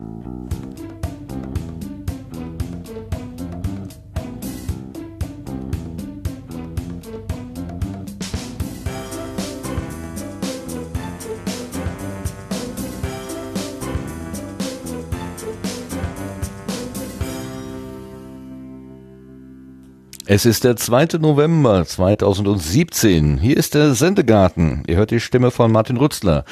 Mm-hmm. Es ist der 2. November 2017. Hier ist der Sendegarten. Ihr hört die Stimme von Martin Rützler.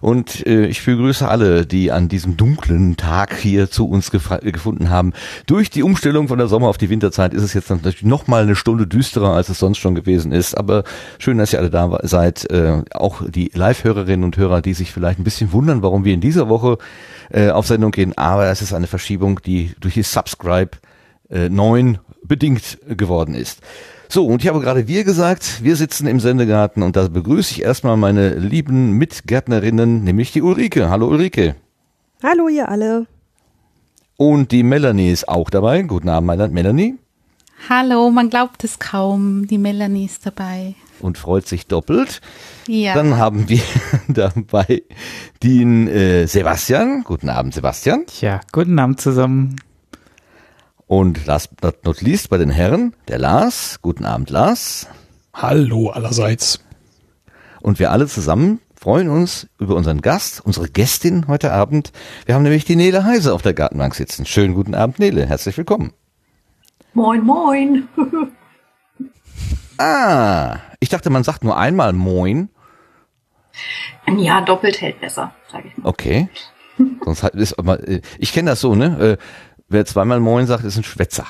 Und äh, ich begrüße alle, die an diesem dunklen Tag hier zu uns gefunden haben. Durch die Umstellung von der Sommer- auf die Winterzeit ist es jetzt natürlich noch mal eine Stunde düsterer, als es sonst schon gewesen ist. Aber schön, dass ihr alle da seid. Äh, auch die Live-Hörerinnen und Hörer, die sich vielleicht ein bisschen wundern, warum wir in dieser Woche äh, auf Sendung gehen. Aber es ist eine Verschiebung, die durch die Subscribe äh, 9 bedingt geworden ist. So, und ich habe gerade wir gesagt, wir sitzen im Sendegarten und da begrüße ich erstmal meine lieben Mitgärtnerinnen, nämlich die Ulrike. Hallo Ulrike. Hallo ihr alle. Und die Melanie ist auch dabei. Guten Abend, Melanie. Hallo, man glaubt es kaum, die Melanie ist dabei. Und freut sich doppelt. Ja. Dann haben wir dabei den äh, Sebastian. Guten Abend, Sebastian. Ja, guten Abend zusammen. Und last but not least bei den Herren, der Lars. Guten Abend, Lars. Hallo allerseits. Und wir alle zusammen freuen uns über unseren Gast, unsere Gästin heute Abend. Wir haben nämlich die Nele Heise auf der Gartenbank sitzen. Schönen guten Abend, Nele. Herzlich willkommen. Moin, moin. ah, ich dachte, man sagt nur einmal Moin. Ja, doppelt hält besser, sage ich mal. Okay. Sonst ist aber, äh, ich kenne das so, ne? Wer zweimal Moin sagt, ist ein Schwätzer.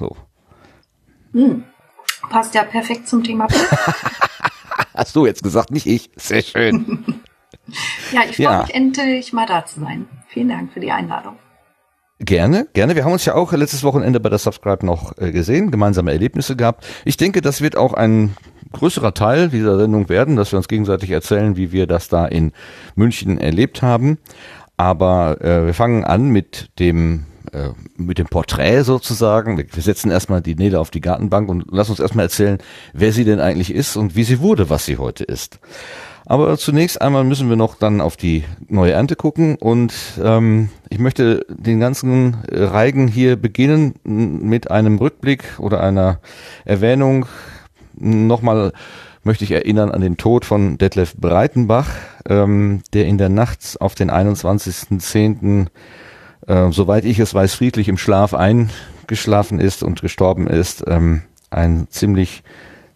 So. Hm. Passt ja perfekt zum Thema. Hast du jetzt gesagt, nicht ich. Sehr schön. ja, ich freue ja. mich endlich mal da zu sein. Vielen Dank für die Einladung. Gerne, gerne. Wir haben uns ja auch letztes Wochenende bei der Subscribe noch äh, gesehen, gemeinsame Erlebnisse gehabt. Ich denke, das wird auch ein größerer Teil dieser Sendung werden, dass wir uns gegenseitig erzählen, wie wir das da in München erlebt haben. Aber äh, wir fangen an mit dem äh, mit dem Porträt sozusagen. Wir setzen erstmal die Nele auf die Gartenbank und lass uns erstmal erzählen, wer sie denn eigentlich ist und wie sie wurde, was sie heute ist. Aber zunächst einmal müssen wir noch dann auf die neue Ernte gucken und ähm, ich möchte den ganzen Reigen hier beginnen mit einem Rückblick oder einer Erwähnung. Nochmal möchte ich erinnern an den Tod von Detlef Breitenbach, ähm, der in der Nacht auf den 21.10 äh, soweit ich es weiß, friedlich im Schlaf eingeschlafen ist und gestorben ist. Ähm, ein ziemlich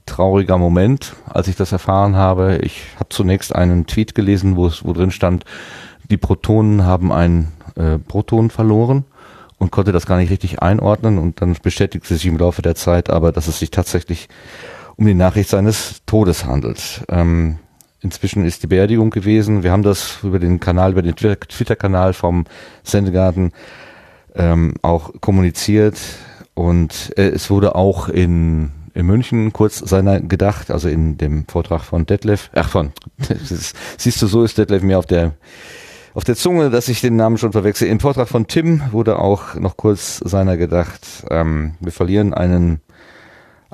trauriger Moment, als ich das erfahren habe. Ich habe zunächst einen Tweet gelesen, wo es wo drin stand, die Protonen haben ein äh, Proton verloren und konnte das gar nicht richtig einordnen und dann bestätigte sich im Laufe der Zeit aber, dass es sich tatsächlich um die Nachricht seines Todes handelt. Ähm, Inzwischen ist die Beerdigung gewesen. Wir haben das über den Kanal, über den Twitter-Kanal vom Sendegarten ähm, auch kommuniziert. Und äh, es wurde auch in, in München kurz seiner gedacht, also in dem Vortrag von Detlef, ach von, ist, siehst du, so ist Detlef mir auf der auf der Zunge, dass ich den Namen schon verwechsel. Im Vortrag von Tim wurde auch noch kurz seiner gedacht. Ähm, wir verlieren einen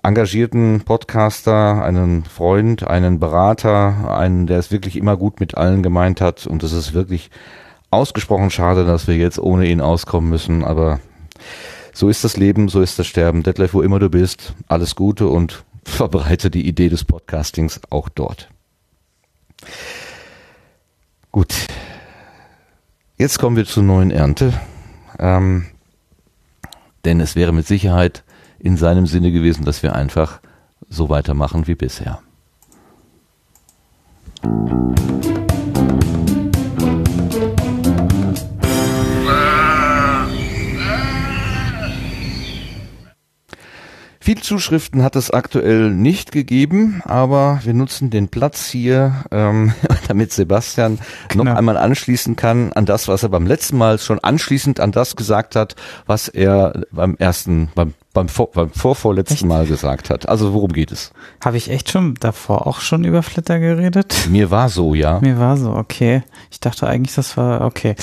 engagierten Podcaster, einen Freund, einen Berater, einen, der es wirklich immer gut mit allen gemeint hat. Und es ist wirklich ausgesprochen schade, dass wir jetzt ohne ihn auskommen müssen. Aber so ist das Leben, so ist das Sterben. Detlef, wo immer du bist, alles Gute und verbreite die Idee des Podcastings auch dort. Gut. Jetzt kommen wir zur neuen Ernte. Ähm, denn es wäre mit Sicherheit in seinem Sinne gewesen, dass wir einfach so weitermachen wie bisher. Viel Zuschriften hat es aktuell nicht gegeben, aber wir nutzen den Platz hier, ähm, damit Sebastian genau. noch einmal anschließen kann an das, was er beim letzten Mal schon anschließend an das gesagt hat, was er beim ersten, beim beim, vor, beim vorvorletzten echt? Mal gesagt hat. Also worum geht es? Habe ich echt schon davor auch schon über Flitter geredet? Mir war so, ja. Mir war so, okay. Ich dachte eigentlich, das war okay.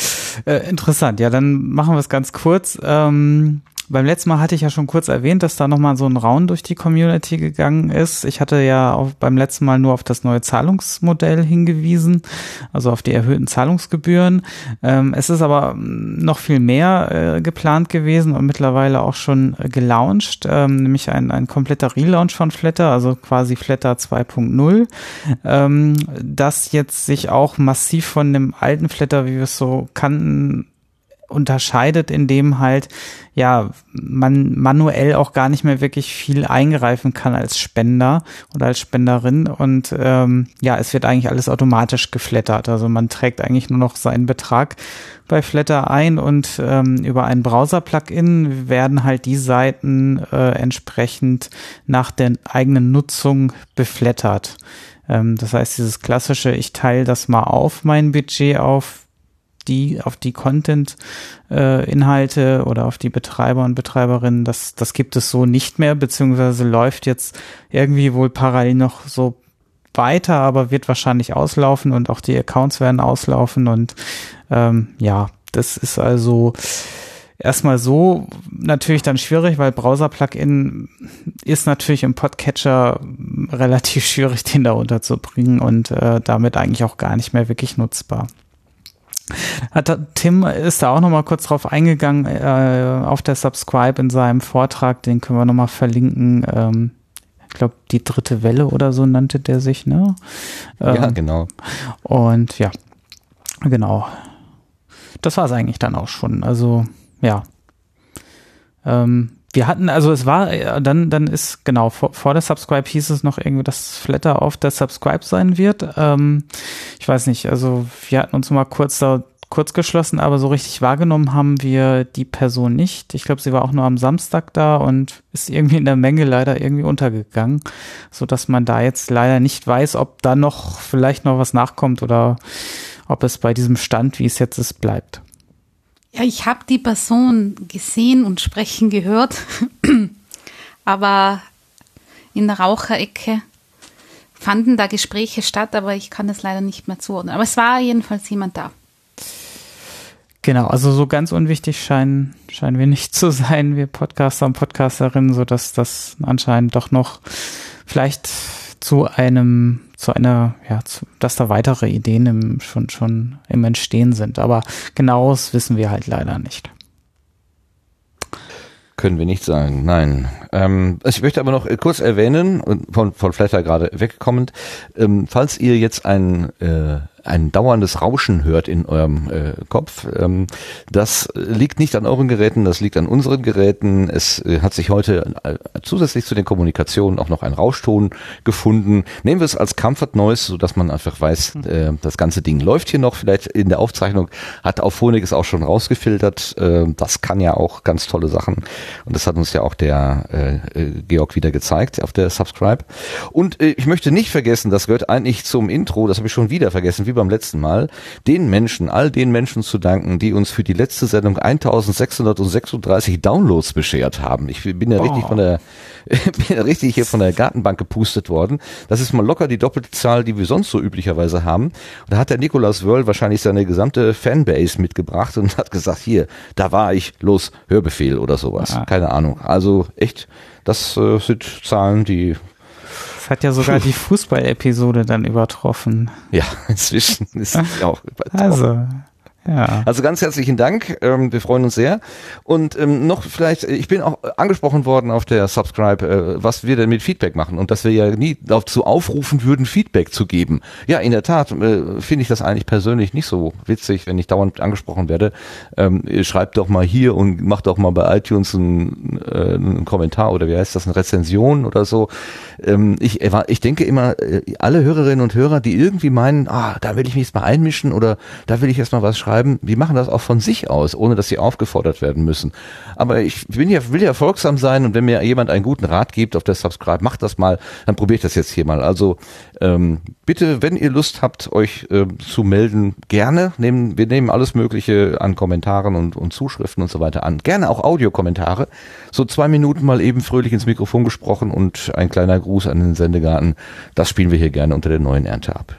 Äh, interessant. Ja, dann machen wir es ganz kurz. Ähm, beim letzten Mal hatte ich ja schon kurz erwähnt, dass da nochmal so ein Raun durch die Community gegangen ist. Ich hatte ja auch beim letzten Mal nur auf das neue Zahlungsmodell hingewiesen, also auf die erhöhten Zahlungsgebühren. Ähm, es ist aber noch viel mehr äh, geplant gewesen und mittlerweile auch schon äh, gelauncht, ähm, nämlich ein, ein kompletter Relaunch von Flatter, also quasi Flatter 2.0, ähm, das jetzt sich auch massiv von dem alten Flatter, wie wir es so kannten, unterscheidet, indem halt ja man manuell auch gar nicht mehr wirklich viel eingreifen kann als Spender oder als Spenderin und ähm, ja es wird eigentlich alles automatisch geflattert. Also man trägt eigentlich nur noch seinen Betrag bei Flatter ein und ähm, über ein Browser-Plugin werden halt die Seiten äh, entsprechend nach der eigenen Nutzung beflattert. Ähm, das heißt, dieses klassische, ich teile das mal auf, mein Budget auf die, auf die Content-Inhalte äh, oder auf die Betreiber und Betreiberinnen, das, das gibt es so nicht mehr, beziehungsweise läuft jetzt irgendwie wohl parallel noch so weiter, aber wird wahrscheinlich auslaufen und auch die Accounts werden auslaufen und ähm, ja, das ist also erstmal so natürlich dann schwierig, weil Browser-Plugin ist natürlich im Podcatcher relativ schwierig, den da unterzubringen und äh, damit eigentlich auch gar nicht mehr wirklich nutzbar. Hat, Tim ist da auch noch mal kurz drauf eingegangen äh, auf der Subscribe in seinem Vortrag, den können wir noch mal verlinken. Ähm, ich glaube, die dritte Welle oder so nannte der sich, ne? Ähm, ja, genau. Und ja, genau. Das war es eigentlich dann auch schon. Also, ja. Ähm, wir hatten, also es war, äh, dann, dann ist, genau, vor, vor der Subscribe hieß es noch irgendwie, dass Flatter auf der Subscribe sein wird. Ähm, ich weiß nicht, also wir hatten uns mal kurz da kurz geschlossen, aber so richtig wahrgenommen haben wir die Person nicht. Ich glaube, sie war auch nur am Samstag da und ist irgendwie in der Menge leider irgendwie untergegangen, so dass man da jetzt leider nicht weiß, ob da noch vielleicht noch was nachkommt oder ob es bei diesem Stand, wie es jetzt ist, bleibt. Ja, ich habe die Person gesehen und sprechen gehört, aber in der Raucherecke fanden da Gespräche statt, aber ich kann das leider nicht mehr zuordnen. Aber es war jedenfalls jemand da. Genau, also so ganz unwichtig scheinen, scheinen wir nicht zu sein, wir Podcaster und Podcasterinnen, so dass das anscheinend doch noch vielleicht zu einem, zu einer, ja, zu, dass da weitere Ideen im, schon, schon im Entstehen sind. Aber genaues wissen wir halt leider nicht. Können wir nicht sagen, nein. Ähm, ich möchte aber noch kurz erwähnen, von, von Flatter gerade wegkommend, ähm, falls ihr jetzt ein äh, ein dauerndes Rauschen hört in eurem äh, Kopf. Ähm, das liegt nicht an euren Geräten, das liegt an unseren Geräten. Es äh, hat sich heute äh, zusätzlich zu den Kommunikationen auch noch ein Rauschton gefunden. Nehmen wir es als Comfort Noise, so dass man einfach weiß, hm. äh, das ganze Ding läuft hier noch. Vielleicht in der Aufzeichnung hat auch Phonik es auch schon rausgefiltert. Äh, das kann ja auch ganz tolle Sachen. Und das hat uns ja auch der äh, äh Georg wieder gezeigt auf der Subscribe. Und äh, ich möchte nicht vergessen, das gehört eigentlich zum Intro, das habe ich schon wieder vergessen wie beim letzten Mal, den Menschen, all den Menschen zu danken, die uns für die letzte Sendung 1636 Downloads beschert haben. Ich bin ja oh. richtig von der, bin ja richtig hier von der Gartenbank gepustet worden. Das ist mal locker die doppelte Zahl, die wir sonst so üblicherweise haben. Und da hat der Nikolaus Wörl wahrscheinlich seine gesamte Fanbase mitgebracht und hat gesagt, hier, da war ich, los, Hörbefehl oder sowas. Ah. Keine Ahnung. Also echt, das äh, sind Zahlen, die hat ja sogar die Fußball-Episode dann übertroffen. Ja, inzwischen ist sie auch übertroffen. Also, ja. Also ganz herzlichen Dank. Ähm, wir freuen uns sehr. Und ähm, noch vielleicht, ich bin auch angesprochen worden auf der Subscribe, äh, was wir denn mit Feedback machen und dass wir ja nie dazu aufrufen würden, Feedback zu geben. Ja, in der Tat äh, finde ich das eigentlich persönlich nicht so witzig, wenn ich dauernd angesprochen werde. Ähm, schreibt doch mal hier und macht doch mal bei iTunes einen, äh, einen Kommentar oder wie heißt das, eine Rezension oder so. Ähm, ich, ich denke immer, äh, alle Hörerinnen und Hörer, die irgendwie meinen, ah, da will ich mich jetzt mal einmischen oder da will ich jetzt mal was schreiben, schreiben, die machen das auch von sich aus, ohne dass sie aufgefordert werden müssen. Aber ich bin ja, will ja folgsam sein und wenn mir jemand einen guten Rat gibt auf der Subscribe, macht das mal, dann probiere ich das jetzt hier mal. Also ähm, bitte, wenn ihr Lust habt, euch äh, zu melden, gerne. Nehmen, wir nehmen alles Mögliche an Kommentaren und, und Zuschriften und so weiter an. Gerne auch Audiokommentare. So zwei Minuten mal eben fröhlich ins Mikrofon gesprochen und ein kleiner Gruß an den Sendegarten. Das spielen wir hier gerne unter der neuen Ernte ab.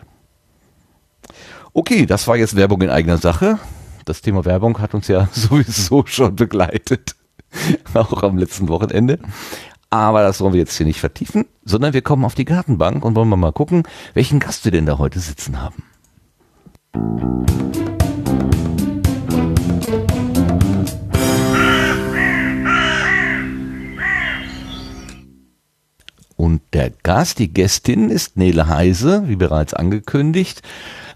Okay, das war jetzt Werbung in eigener Sache. Das Thema Werbung hat uns ja sowieso schon begleitet. auch am letzten Wochenende. Aber das wollen wir jetzt hier nicht vertiefen, sondern wir kommen auf die Gartenbank und wollen mal gucken, welchen Gast wir denn da heute sitzen haben. Und der Gast, die Gästin ist Nele Heise, wie bereits angekündigt.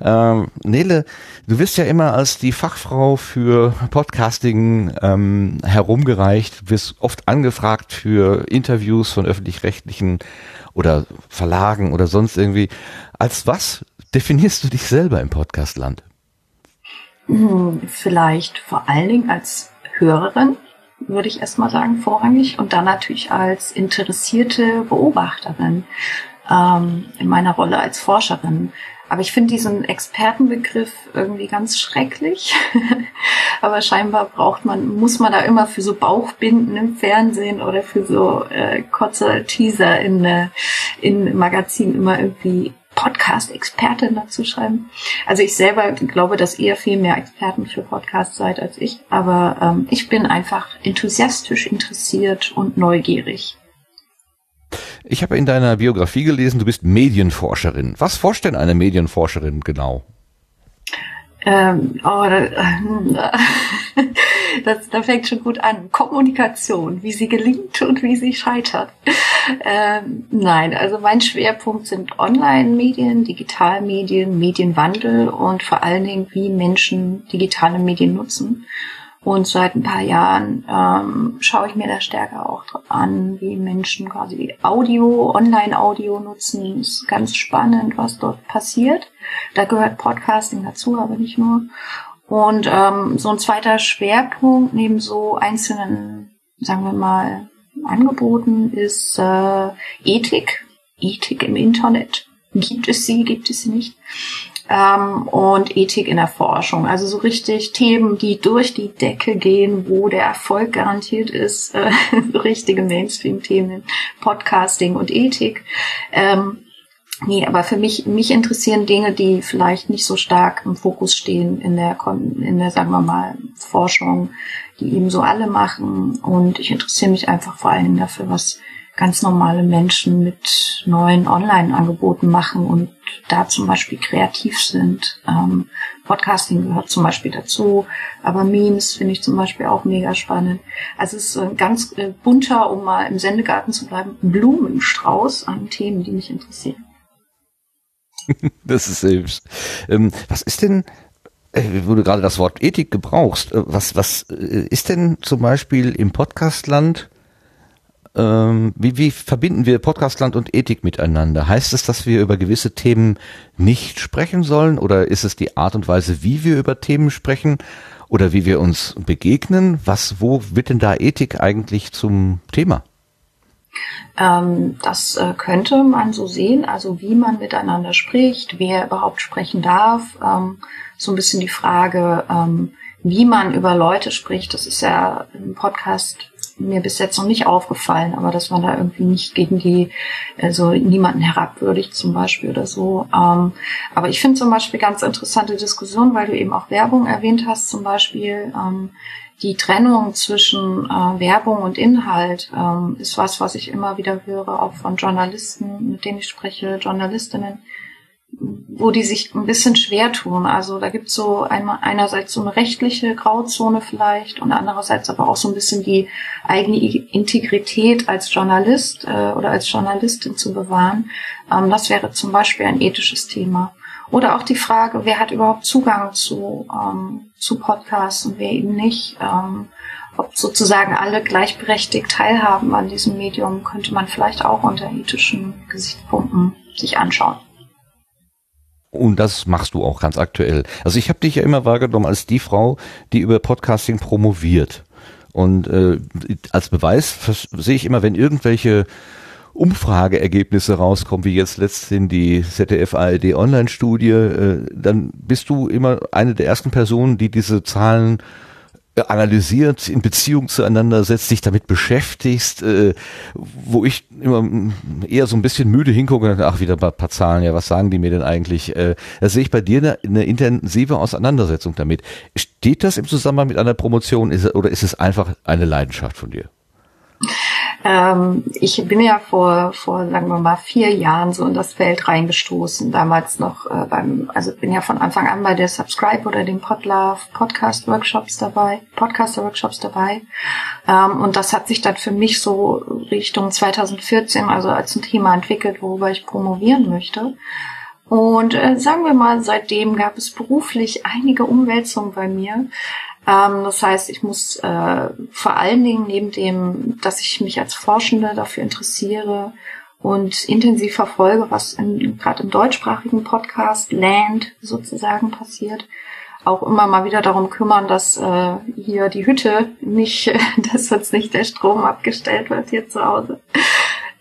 Ähm, Nele, du wirst ja immer als die Fachfrau für Podcasting ähm, herumgereicht, wirst oft angefragt für Interviews von öffentlich-rechtlichen oder Verlagen oder sonst irgendwie. Als was definierst du dich selber im Podcastland? Hm, vielleicht vor allen Dingen als Hörerin würde ich erstmal sagen, vorrangig. Und dann natürlich als interessierte Beobachterin ähm, in meiner Rolle als Forscherin. Aber ich finde diesen Expertenbegriff irgendwie ganz schrecklich. Aber scheinbar braucht man, muss man da immer für so Bauchbinden im Fernsehen oder für so äh, kurze Teaser in, äh, in Magazinen immer irgendwie Podcast-Expertin dazu schreiben. Also ich selber glaube, dass ihr viel mehr Experten für Podcasts seid als ich, aber ähm, ich bin einfach enthusiastisch interessiert und neugierig. Ich habe in deiner Biografie gelesen, du bist Medienforscherin. Was forscht denn eine Medienforscherin genau? Ähm, oh, das, das fängt schon gut an. Kommunikation, wie sie gelingt und wie sie scheitert. Ähm, nein, also mein Schwerpunkt sind Online-Medien, Digitalmedien, Medienwandel und vor allen Dingen, wie Menschen digitale Medien nutzen. Und seit ein paar Jahren ähm, schaue ich mir da stärker auch an, wie Menschen quasi Audio, Online-Audio nutzen. Ist ganz spannend, was dort passiert. Da gehört Podcasting dazu, aber nicht nur. Und ähm, so ein zweiter Schwerpunkt neben so einzelnen, sagen wir mal, Angeboten ist äh, Ethik. Ethik im Internet. Gibt es sie, gibt es sie nicht? Ähm, und Ethik in der Forschung. Also so richtig Themen, die durch die Decke gehen, wo der Erfolg garantiert ist, äh, richtige Mainstream-Themen, Podcasting und Ethik. Ähm, Nee, aber für mich, mich interessieren Dinge, die vielleicht nicht so stark im Fokus stehen in der, in der, sagen wir mal, Forschung, die eben so alle machen. Und ich interessiere mich einfach vor allen Dingen dafür, was ganz normale Menschen mit neuen Online-Angeboten machen und da zum Beispiel kreativ sind. Ähm, Podcasting gehört zum Beispiel dazu, aber Memes finde ich zum Beispiel auch mega spannend. Also es ist ein ganz äh, bunter, um mal im Sendegarten zu bleiben, Blumenstrauß an Themen, die mich interessieren. das ist selbst. Ähm, was ist denn, äh, wo du gerade das Wort Ethik gebrauchst, äh, was, was äh, ist denn zum Beispiel im Podcastland ähm, wie, wie verbinden wir Podcastland und Ethik miteinander? Heißt es, dass wir über gewisse Themen nicht sprechen sollen oder ist es die Art und Weise, wie wir über Themen sprechen oder wie wir uns begegnen? Was, wo wird denn da Ethik eigentlich zum Thema? Ähm, das äh, könnte man so sehen, also wie man miteinander spricht, wer überhaupt sprechen darf. Ähm, so ein bisschen die Frage, ähm, wie man über Leute spricht. Das ist ja im Podcast mir bis jetzt noch nicht aufgefallen, aber dass man da irgendwie nicht gegen die, also niemanden herabwürdigt zum Beispiel oder so. Ähm, aber ich finde zum Beispiel ganz interessante Diskussion, weil du eben auch Werbung erwähnt hast, zum Beispiel ähm, die Trennung zwischen äh, Werbung und Inhalt ähm, ist was, was ich immer wieder höre, auch von Journalisten, mit denen ich spreche, Journalistinnen, wo die sich ein bisschen schwer tun. Also da gibt es so einmal einerseits so eine rechtliche Grauzone vielleicht und andererseits aber auch so ein bisschen die eigene Integrität als Journalist äh, oder als Journalistin zu bewahren. Ähm, das wäre zum Beispiel ein ethisches Thema. Oder auch die Frage, wer hat überhaupt Zugang zu, ähm, zu Podcasts und wer eben nicht. Ähm, ob sozusagen alle gleichberechtigt teilhaben an diesem Medium, könnte man vielleicht auch unter ethischen Gesichtspunkten sich anschauen. Und das machst du auch ganz aktuell. Also ich habe dich ja immer wahrgenommen als die Frau, die über Podcasting promoviert. Und äh, als Beweis sehe ich immer, wenn irgendwelche Umfrageergebnisse rauskommen, wie jetzt letztens die ZDF ARD Online-Studie, äh, dann bist du immer eine der ersten Personen, die diese Zahlen analysiert, in Beziehung zueinander setzt, dich damit beschäftigst, äh, wo ich immer eher so ein bisschen müde hingucke und ach, wieder ein paar, paar Zahlen, ja, was sagen die mir denn eigentlich? Äh, da sehe ich bei dir eine, eine intensive Auseinandersetzung damit. Steht das im Zusammenhang mit einer Promotion ist, oder ist es einfach eine Leidenschaft von dir? Ähm, ich bin ja vor, vor, sagen wir mal, vier Jahren so in das Feld reingestoßen. Damals noch äh, beim, also bin ja von Anfang an bei der Subscribe oder den Podlove Podcast Workshops dabei, Podcaster Workshops dabei. Ähm, und das hat sich dann für mich so Richtung 2014, also als ein Thema entwickelt, worüber ich promovieren möchte. Und äh, sagen wir mal, seitdem gab es beruflich einige Umwälzungen bei mir. Ähm, das heißt, ich muss äh, vor allen Dingen neben dem, dass ich mich als Forschende dafür interessiere und intensiv verfolge, was gerade im deutschsprachigen Podcast Land sozusagen passiert, auch immer mal wieder darum kümmern, dass äh, hier die Hütte nicht, dass jetzt nicht der Strom abgestellt wird hier zu Hause.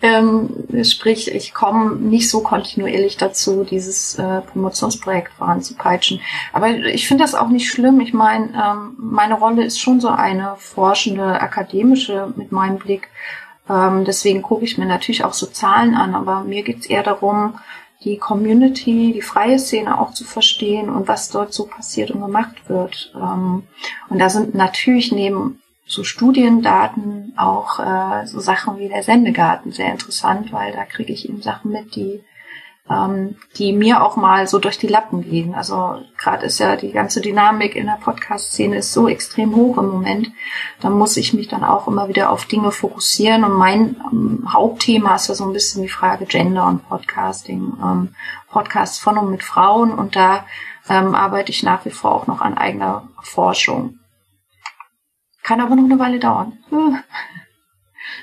Ähm, sprich, ich komme nicht so kontinuierlich dazu, dieses äh, Promotionsprojekt voranzupeitschen. Aber ich finde das auch nicht schlimm. Ich meine, ähm, meine Rolle ist schon so eine forschende, akademische mit meinem Blick. Ähm, deswegen gucke ich mir natürlich auch so Zahlen an. Aber mir geht's eher darum, die Community, die freie Szene auch zu verstehen und was dort so passiert und gemacht wird. Ähm, und da sind natürlich neben so Studiendaten, auch äh, so Sachen wie der Sendegarten sehr interessant, weil da kriege ich eben Sachen mit, die ähm, die mir auch mal so durch die Lappen gehen. Also gerade ist ja die ganze Dynamik in der Podcast-Szene ist so extrem hoch im Moment. Da muss ich mich dann auch immer wieder auf Dinge fokussieren. Und mein ähm, Hauptthema ist ja so ein bisschen die Frage Gender und Podcasting. Ähm, Podcasts von und mit Frauen. Und da ähm, arbeite ich nach wie vor auch noch an eigener Forschung. Kann aber noch eine Weile dauern.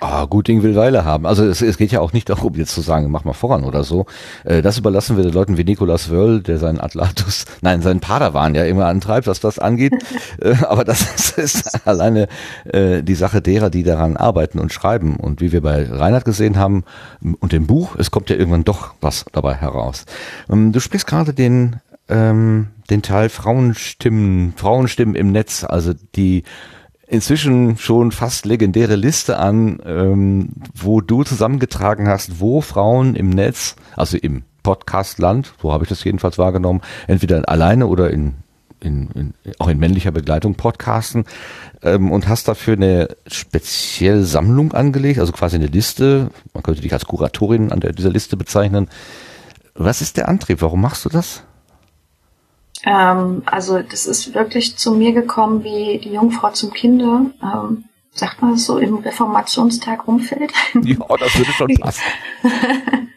Ah, gut Ding will Weile haben. Also es, es geht ja auch nicht darum, jetzt zu sagen, mach mal voran oder so. Äh, das überlassen wir den Leuten wie Nikolas Wörl, der seinen Atlatus, nein, seinen Padawan ja immer antreibt, was das angeht. äh, aber das ist alleine äh, die Sache derer, die daran arbeiten und schreiben. Und wie wir bei Reinhard gesehen haben und dem Buch, es kommt ja irgendwann doch was dabei heraus. Ähm, du sprichst gerade den ähm, den Teil Frauenstimmen, Frauenstimmen im Netz, also die inzwischen schon fast legendäre Liste an, ähm, wo du zusammengetragen hast, wo Frauen im Netz, also im Podcastland, so habe ich das jedenfalls wahrgenommen, entweder alleine oder in, in, in auch in männlicher Begleitung podcasten ähm, und hast dafür eine spezielle Sammlung angelegt, also quasi eine Liste. Man könnte dich als Kuratorin an der, dieser Liste bezeichnen. Was ist der Antrieb? Warum machst du das? Ähm, also das ist wirklich zu mir gekommen wie die Jungfrau zum Kinde. Ähm, sagt man das so im Reformationstag Umfeld? Ja, das würde schon passen.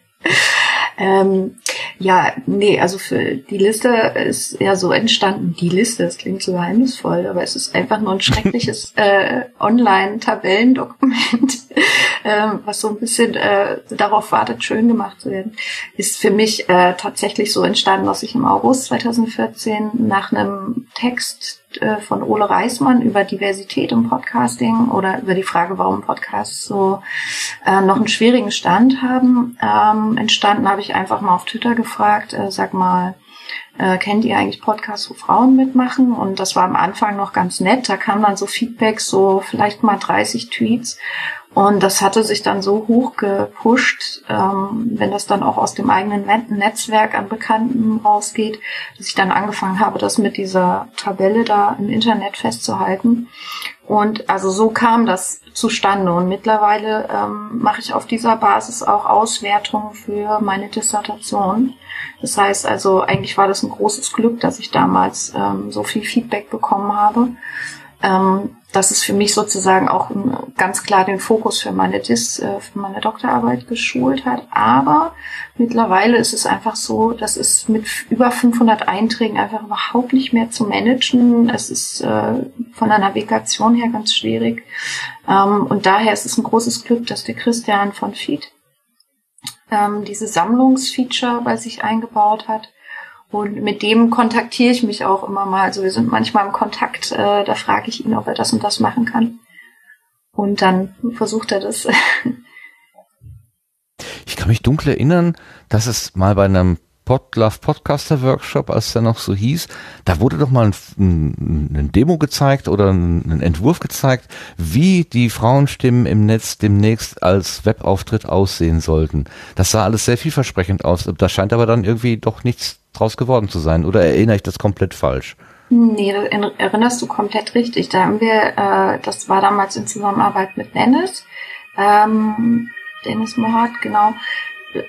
ähm, ja, nee, also für die Liste ist ja so entstanden. Die Liste, das klingt so geheimnisvoll, aber es ist einfach nur ein schreckliches äh, Online-Tabellendokument, ähm, was so ein bisschen äh, darauf wartet, schön gemacht zu werden. Ist für mich äh, tatsächlich so entstanden, dass ich im August 2014 nach einem Text äh, von Ole Reismann über Diversität im Podcasting oder über die Frage, warum Podcasts so äh, noch einen schwierigen Stand haben, ähm, entstanden, habe ich einfach mal auf Twitter gefragt, äh, sag mal, äh, kennt ihr eigentlich Podcasts, wo Frauen mitmachen? Und das war am Anfang noch ganz nett. Da kam dann so Feedback, so vielleicht mal 30 Tweets. Und das hatte sich dann so hoch gepusht, ähm, wenn das dann auch aus dem eigenen Netzwerk an Bekannten rausgeht, dass ich dann angefangen habe, das mit dieser Tabelle da im Internet festzuhalten. Und also so kam das zustande. Und mittlerweile ähm, mache ich auf dieser Basis auch Auswertungen für meine Dissertation. Das heißt also, eigentlich war das ein großes Glück, dass ich damals ähm, so viel Feedback bekommen habe ähm, das ist für mich sozusagen auch ganz klar den Fokus für meine Dis, äh, für meine Doktorarbeit geschult hat. Aber mittlerweile ist es einfach so, dass es mit über 500 Einträgen einfach überhaupt nicht mehr zu managen. Es ist äh, von der Navigation her ganz schwierig. Ähm, und daher ist es ein großes Glück, dass der Christian von Feed ähm, diese Sammlungsfeature bei sich eingebaut hat und mit dem kontaktiere ich mich auch immer mal. Also wir sind manchmal im Kontakt, äh, da frage ich ihn, ob er das und das machen kann. Und dann versucht er das. ich kann mich dunkel erinnern, dass es mal bei einem Podlove Podcaster Workshop, als der noch so hieß, da wurde doch mal ein, ein, Demo gezeigt oder ein, ein, Entwurf gezeigt, wie die Frauenstimmen im Netz demnächst als Webauftritt aussehen sollten. Das sah alles sehr vielversprechend aus. Da scheint aber dann irgendwie doch nichts draus geworden zu sein. Oder erinnere ich das komplett falsch? Nee, das erinnerst du komplett richtig. Da haben wir, äh, das war damals in Zusammenarbeit mit Dennis, ähm, Dennis Mohat, genau.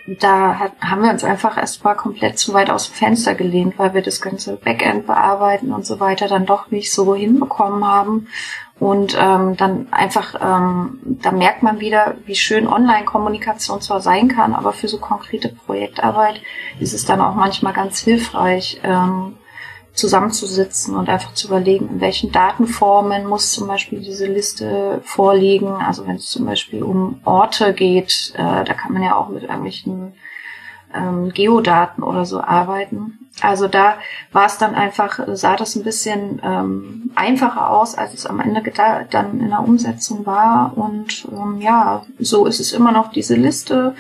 Da hat, haben wir uns einfach erstmal komplett zu weit aus dem Fenster gelehnt, weil wir das ganze Backend bearbeiten und so weiter dann doch nicht so hinbekommen haben. Und ähm, dann einfach, ähm, da merkt man wieder, wie schön Online-Kommunikation zwar sein kann, aber für so konkrete Projektarbeit ist es dann auch manchmal ganz hilfreich, ähm, zusammenzusitzen und einfach zu überlegen, in welchen Datenformen muss zum Beispiel diese Liste vorliegen. Also wenn es zum Beispiel um Orte geht, äh, da kann man ja auch mit irgendwelchen ähm, Geodaten oder so arbeiten. Also da war es dann einfach, sah das ein bisschen ähm, einfacher aus, als es am Ende dann in der Umsetzung war. Und ähm, ja, so ist es immer noch diese Liste.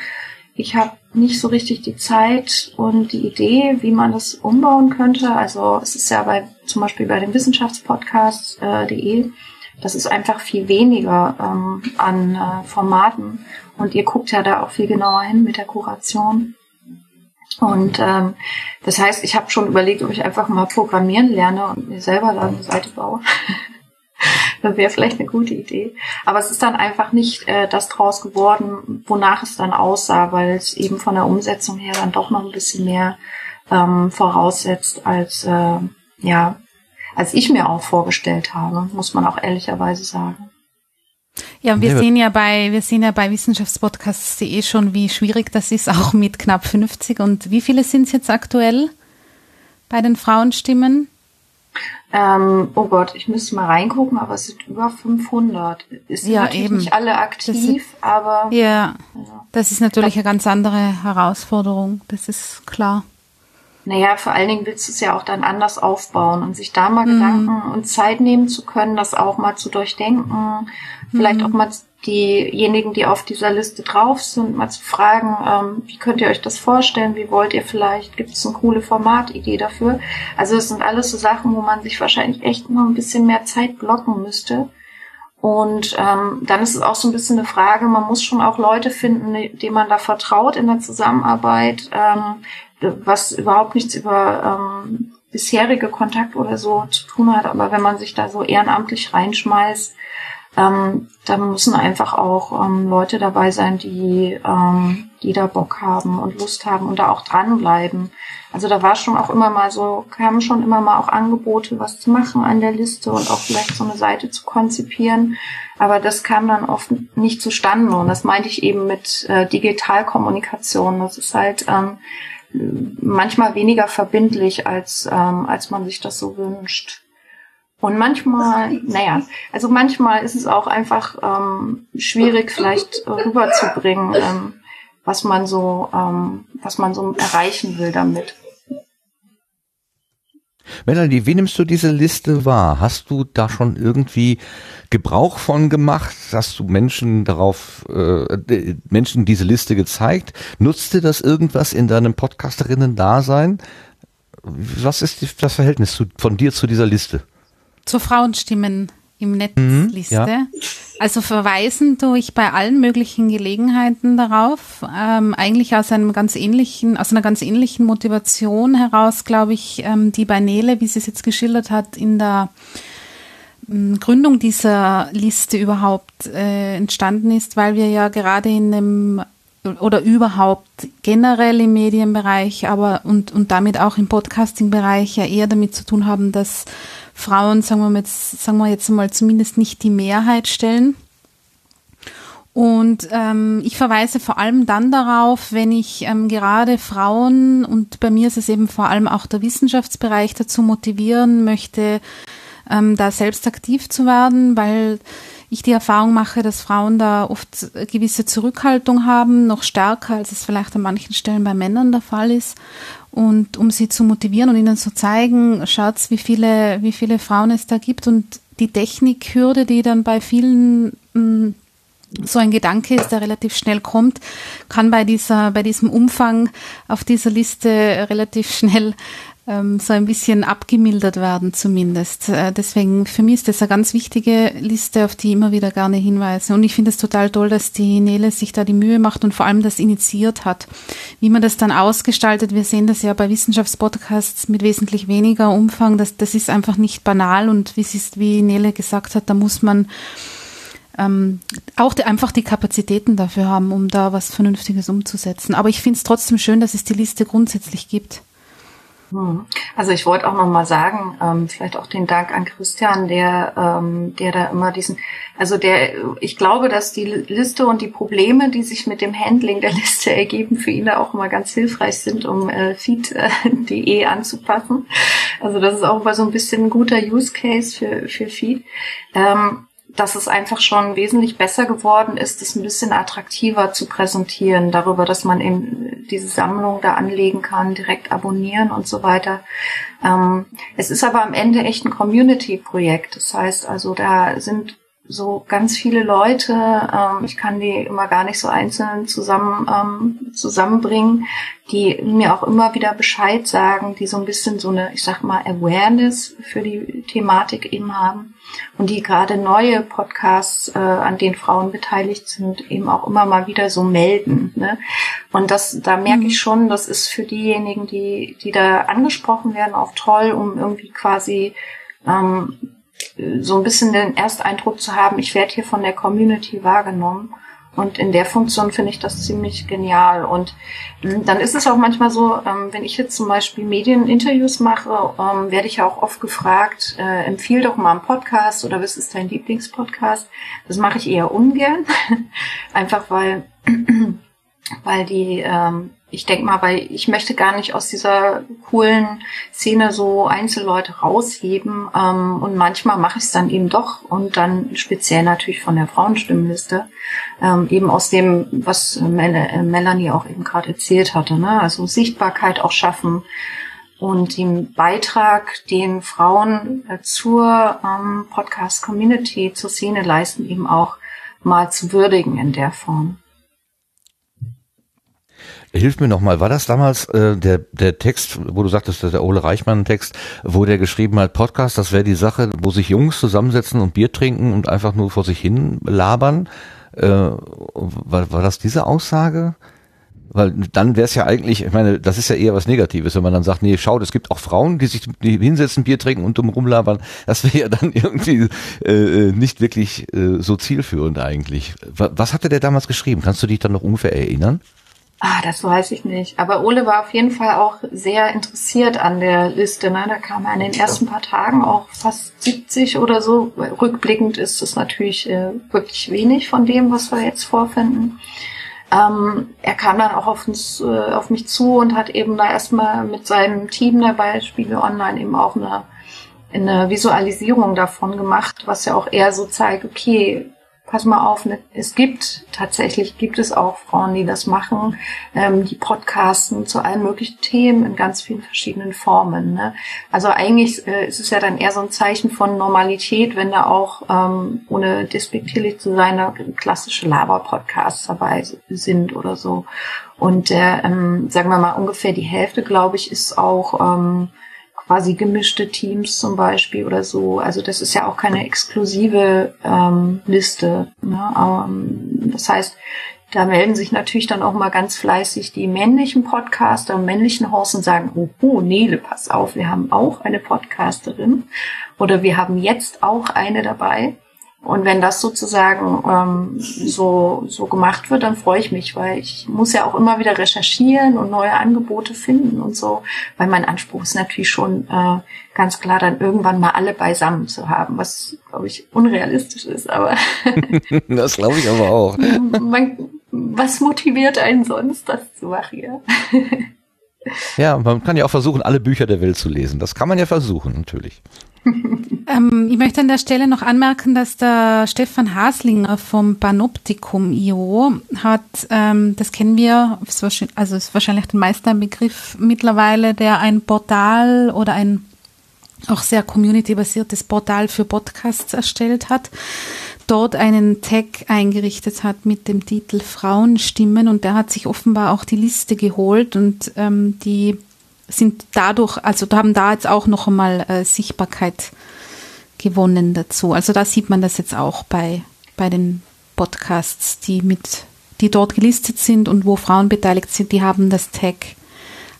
Ich habe nicht so richtig die Zeit und die Idee, wie man das umbauen könnte. Also es ist ja bei zum Beispiel bei dem Wissenschaftspodcast.de, äh, das ist einfach viel weniger ähm, an äh, Formaten. Und ihr guckt ja da auch viel genauer hin mit der Kuration. Und ähm, das heißt, ich habe schon überlegt, ob ich einfach mal programmieren lerne und mir selber da eine Seite baue. das wäre vielleicht eine gute Idee. Aber es ist dann einfach nicht äh, das draus geworden, wonach es dann aussah, weil es eben von der Umsetzung her dann doch noch ein bisschen mehr ähm, voraussetzt, als äh, ja, als ich mir auch vorgestellt habe, muss man auch ehrlicherweise sagen. Ja, wir sehen ja bei, wir sehen ja bei wissenschaftspodcasts.de schon, wie schwierig das ist, auch mit knapp 50. Und wie viele sind es jetzt aktuell bei den Frauenstimmen? Ähm, oh Gott, ich müsste mal reingucken, aber es sind über 500. Es sind ja, natürlich eben. nicht alle aktiv, ist, aber. Ja, ja, das ist natürlich eine ganz andere Herausforderung, das ist klar. Naja, vor allen Dingen willst du es ja auch dann anders aufbauen und sich da mal mhm. Gedanken und Zeit nehmen zu können, das auch mal zu durchdenken. Vielleicht mhm. auch mal diejenigen, die auf dieser Liste drauf sind, mal zu fragen, ähm, wie könnt ihr euch das vorstellen? Wie wollt ihr vielleicht? Gibt es eine coole Formatidee dafür? Also es sind alles so Sachen, wo man sich wahrscheinlich echt noch ein bisschen mehr Zeit blocken müsste. Und ähm, dann ist es auch so ein bisschen eine Frage, man muss schon auch Leute finden, denen man da vertraut in der Zusammenarbeit, ähm, was überhaupt nichts über ähm, bisherige Kontakt oder so zu tun hat. Aber wenn man sich da so ehrenamtlich reinschmeißt, ähm, da müssen einfach auch ähm, Leute dabei sein, die, ähm, die da Bock haben und Lust haben und da auch dranbleiben. Also da war schon auch immer mal so, kamen schon immer mal auch Angebote, was zu machen an der Liste und auch vielleicht so eine Seite zu konzipieren. Aber das kam dann oft nicht zustande. Und das meinte ich eben mit äh, Digitalkommunikation. Das ist halt ähm, manchmal weniger verbindlich, als, ähm, als man sich das so wünscht. Und manchmal, naja, also manchmal ist es auch einfach ähm, schwierig, vielleicht rüberzubringen, ähm, was man so, ähm, was man so erreichen will damit. Melanie, wie nimmst du diese Liste wahr? Hast du da schon irgendwie Gebrauch von gemacht? Hast du Menschen darauf, äh, Menschen diese Liste gezeigt? Nutzte das irgendwas in deinem Podcasterinnen-Dasein? Was ist die, das Verhältnis zu, von dir zu dieser Liste? Zur Frauenstimmen im Netzliste. Mhm, ja. Also verweisen tue ich bei allen möglichen Gelegenheiten darauf. Ähm, eigentlich aus einem ganz ähnlichen, aus einer ganz ähnlichen Motivation heraus, glaube ich, ähm, die bei Nele, wie sie es jetzt geschildert hat, in der Gründung dieser Liste überhaupt äh, entstanden ist, weil wir ja gerade in einem oder überhaupt generell im Medienbereich, aber und, und damit auch im Podcasting-Bereich ja eher damit zu tun haben, dass Frauen, sagen wir, jetzt, sagen wir jetzt mal, zumindest nicht die Mehrheit stellen. Und ähm, ich verweise vor allem dann darauf, wenn ich ähm, gerade Frauen und bei mir ist es eben vor allem auch der Wissenschaftsbereich dazu motivieren möchte, ähm, da selbst aktiv zu werden, weil ich die Erfahrung mache, dass Frauen da oft gewisse Zurückhaltung haben, noch stärker, als es vielleicht an manchen Stellen bei Männern der Fall ist. Und um sie zu motivieren und ihnen zu zeigen, schaut's, wie viele, wie viele Frauen es da gibt und die Technikhürde, die dann bei vielen mh, mm, so ein Gedanke ist, der relativ schnell kommt, kann bei dieser, bei diesem Umfang auf dieser Liste relativ schnell so ein bisschen abgemildert werden zumindest. Äh, deswegen für mich ist das eine ganz wichtige Liste, auf die ich immer wieder gerne hinweise. Und ich finde es total toll, dass die Nele sich da die Mühe macht und vor allem das initiiert hat. Wie man das dann ausgestaltet, wir sehen das ja bei Wissenschaftspodcasts mit wesentlich weniger Umfang. Das, das ist einfach nicht banal und wie, ist, wie Nele gesagt hat, da muss man ähm, auch die, einfach die Kapazitäten dafür haben, um da was Vernünftiges umzusetzen. Aber ich finde es trotzdem schön, dass es die Liste grundsätzlich gibt. Hm. Also ich wollte auch noch mal sagen, ähm, vielleicht auch den Dank an Christian, der, ähm, der da immer diesen, also der, ich glaube, dass die Liste und die Probleme, die sich mit dem Handling der Liste ergeben, für ihn da auch immer ganz hilfreich sind, um äh, feed.de anzupassen. Also das ist auch mal so ein bisschen ein guter Use Case für, für Feed. Ähm, dass es einfach schon wesentlich besser geworden ist, es ein bisschen attraktiver zu präsentieren, darüber, dass man eben diese Sammlung da anlegen kann, direkt abonnieren und so weiter. Ähm, es ist aber am Ende echt ein Community-Projekt. Das heißt also, da sind so ganz viele Leute, ähm, ich kann die immer gar nicht so einzeln zusammen ähm, zusammenbringen, die mir auch immer wieder Bescheid sagen, die so ein bisschen so eine, ich sag mal, Awareness für die Thematik eben haben und die gerade neue Podcasts, äh, an denen Frauen beteiligt sind, eben auch immer mal wieder so melden. Ne? Und das, da merke mhm. ich schon, das ist für diejenigen, die, die da angesprochen werden, auch toll, um irgendwie quasi ähm, so ein bisschen den Ersteindruck zu haben, ich werde hier von der Community wahrgenommen. Und in der Funktion finde ich das ziemlich genial. Und hm, dann ist es auch manchmal so, ähm, wenn ich jetzt zum Beispiel Medieninterviews mache, ähm, werde ich ja auch oft gefragt, äh, empfiehl doch mal einen Podcast oder was ist dein Lieblingspodcast? Das mache ich eher ungern. Einfach weil, weil die ähm, ich denke mal, weil ich möchte gar nicht aus dieser coolen Szene so Einzelleute rausheben. Ähm, und manchmal mache ich es dann eben doch und dann speziell natürlich von der Frauenstimmenliste, ähm, eben aus dem, was Mel äh, Melanie auch eben gerade erzählt hatte. Ne? Also Sichtbarkeit auch schaffen und den Beitrag, den Frauen äh, zur ähm, Podcast-Community, zur Szene leisten, eben auch mal zu würdigen in der Form. Hilf mir nochmal, war das damals äh, der, der Text, wo du sagtest, der Ole Reichmann-Text, wo der geschrieben hat, Podcast, das wäre die Sache, wo sich Jungs zusammensetzen und Bier trinken und einfach nur vor sich hin labern? Äh, war, war das diese Aussage? Weil dann wäre es ja eigentlich, ich meine, das ist ja eher was Negatives, wenn man dann sagt, nee, schaut, es gibt auch Frauen, die sich die hinsetzen, Bier trinken und dumm rumlabern. Das wäre ja dann irgendwie äh, äh, nicht wirklich äh, so zielführend eigentlich. Was hatte der damals geschrieben? Kannst du dich dann noch ungefähr erinnern? Ah, das weiß ich nicht. Aber Ole war auf jeden Fall auch sehr interessiert an der Liste. Ne? Da kam er in den ersten paar Tagen auch fast 70 oder so. Rückblickend ist es natürlich äh, wirklich wenig von dem, was wir jetzt vorfinden. Ähm, er kam dann auch auf, uns, äh, auf mich zu und hat eben da erstmal mit seinem Team dabei, Spiegel Online, eben auch eine, eine Visualisierung davon gemacht, was ja auch eher so zeigt, okay, pass mal auf, ne, es gibt tatsächlich gibt es auch Frauen, die das machen, ähm, die podcasten zu allen möglichen Themen in ganz vielen verschiedenen Formen. Ne? Also eigentlich äh, ist es ja dann eher so ein Zeichen von Normalität, wenn da auch, ähm, ohne despektierlich zu sein, klassische Laber-Podcasts dabei sind oder so. Und der, ähm, sagen wir mal, ungefähr die Hälfte, glaube ich, ist auch ähm, quasi gemischte Teams zum Beispiel oder so. Also das ist ja auch keine exklusive ähm, Liste. Ne? Ähm, das heißt, da melden sich natürlich dann auch mal ganz fleißig die männlichen Podcaster und männlichen Hosts und sagen, oh, oh, Nele, pass auf, wir haben auch eine Podcasterin oder wir haben jetzt auch eine dabei. Und wenn das sozusagen ähm, so, so gemacht wird, dann freue ich mich, weil ich muss ja auch immer wieder recherchieren und neue Angebote finden und so, weil mein Anspruch ist natürlich schon äh, ganz klar, dann irgendwann mal alle beisammen zu haben, was, glaube ich, unrealistisch ist, aber Das glaube ich aber auch. man, was motiviert einen sonst, das zu machen, ja? Ja, man kann ja auch versuchen, alle Bücher der Welt zu lesen. Das kann man ja versuchen, natürlich. ähm, ich möchte an der Stelle noch anmerken, dass der Stefan Haslinger vom Panoptikum IO hat, ähm, das kennen wir, also ist wahrscheinlich den meisten ein Begriff mittlerweile, der ein Portal oder ein auch sehr community-basiertes Portal für Podcasts erstellt hat. dort einen Tag eingerichtet hat mit dem Titel Frauenstimmen und der hat sich offenbar auch die Liste geholt und ähm, die sind dadurch, also haben da jetzt auch noch einmal äh, Sichtbarkeit gewonnen dazu. Also da sieht man das jetzt auch bei, bei den Podcasts, die mit, die dort gelistet sind und wo Frauen beteiligt sind, die haben das Tag,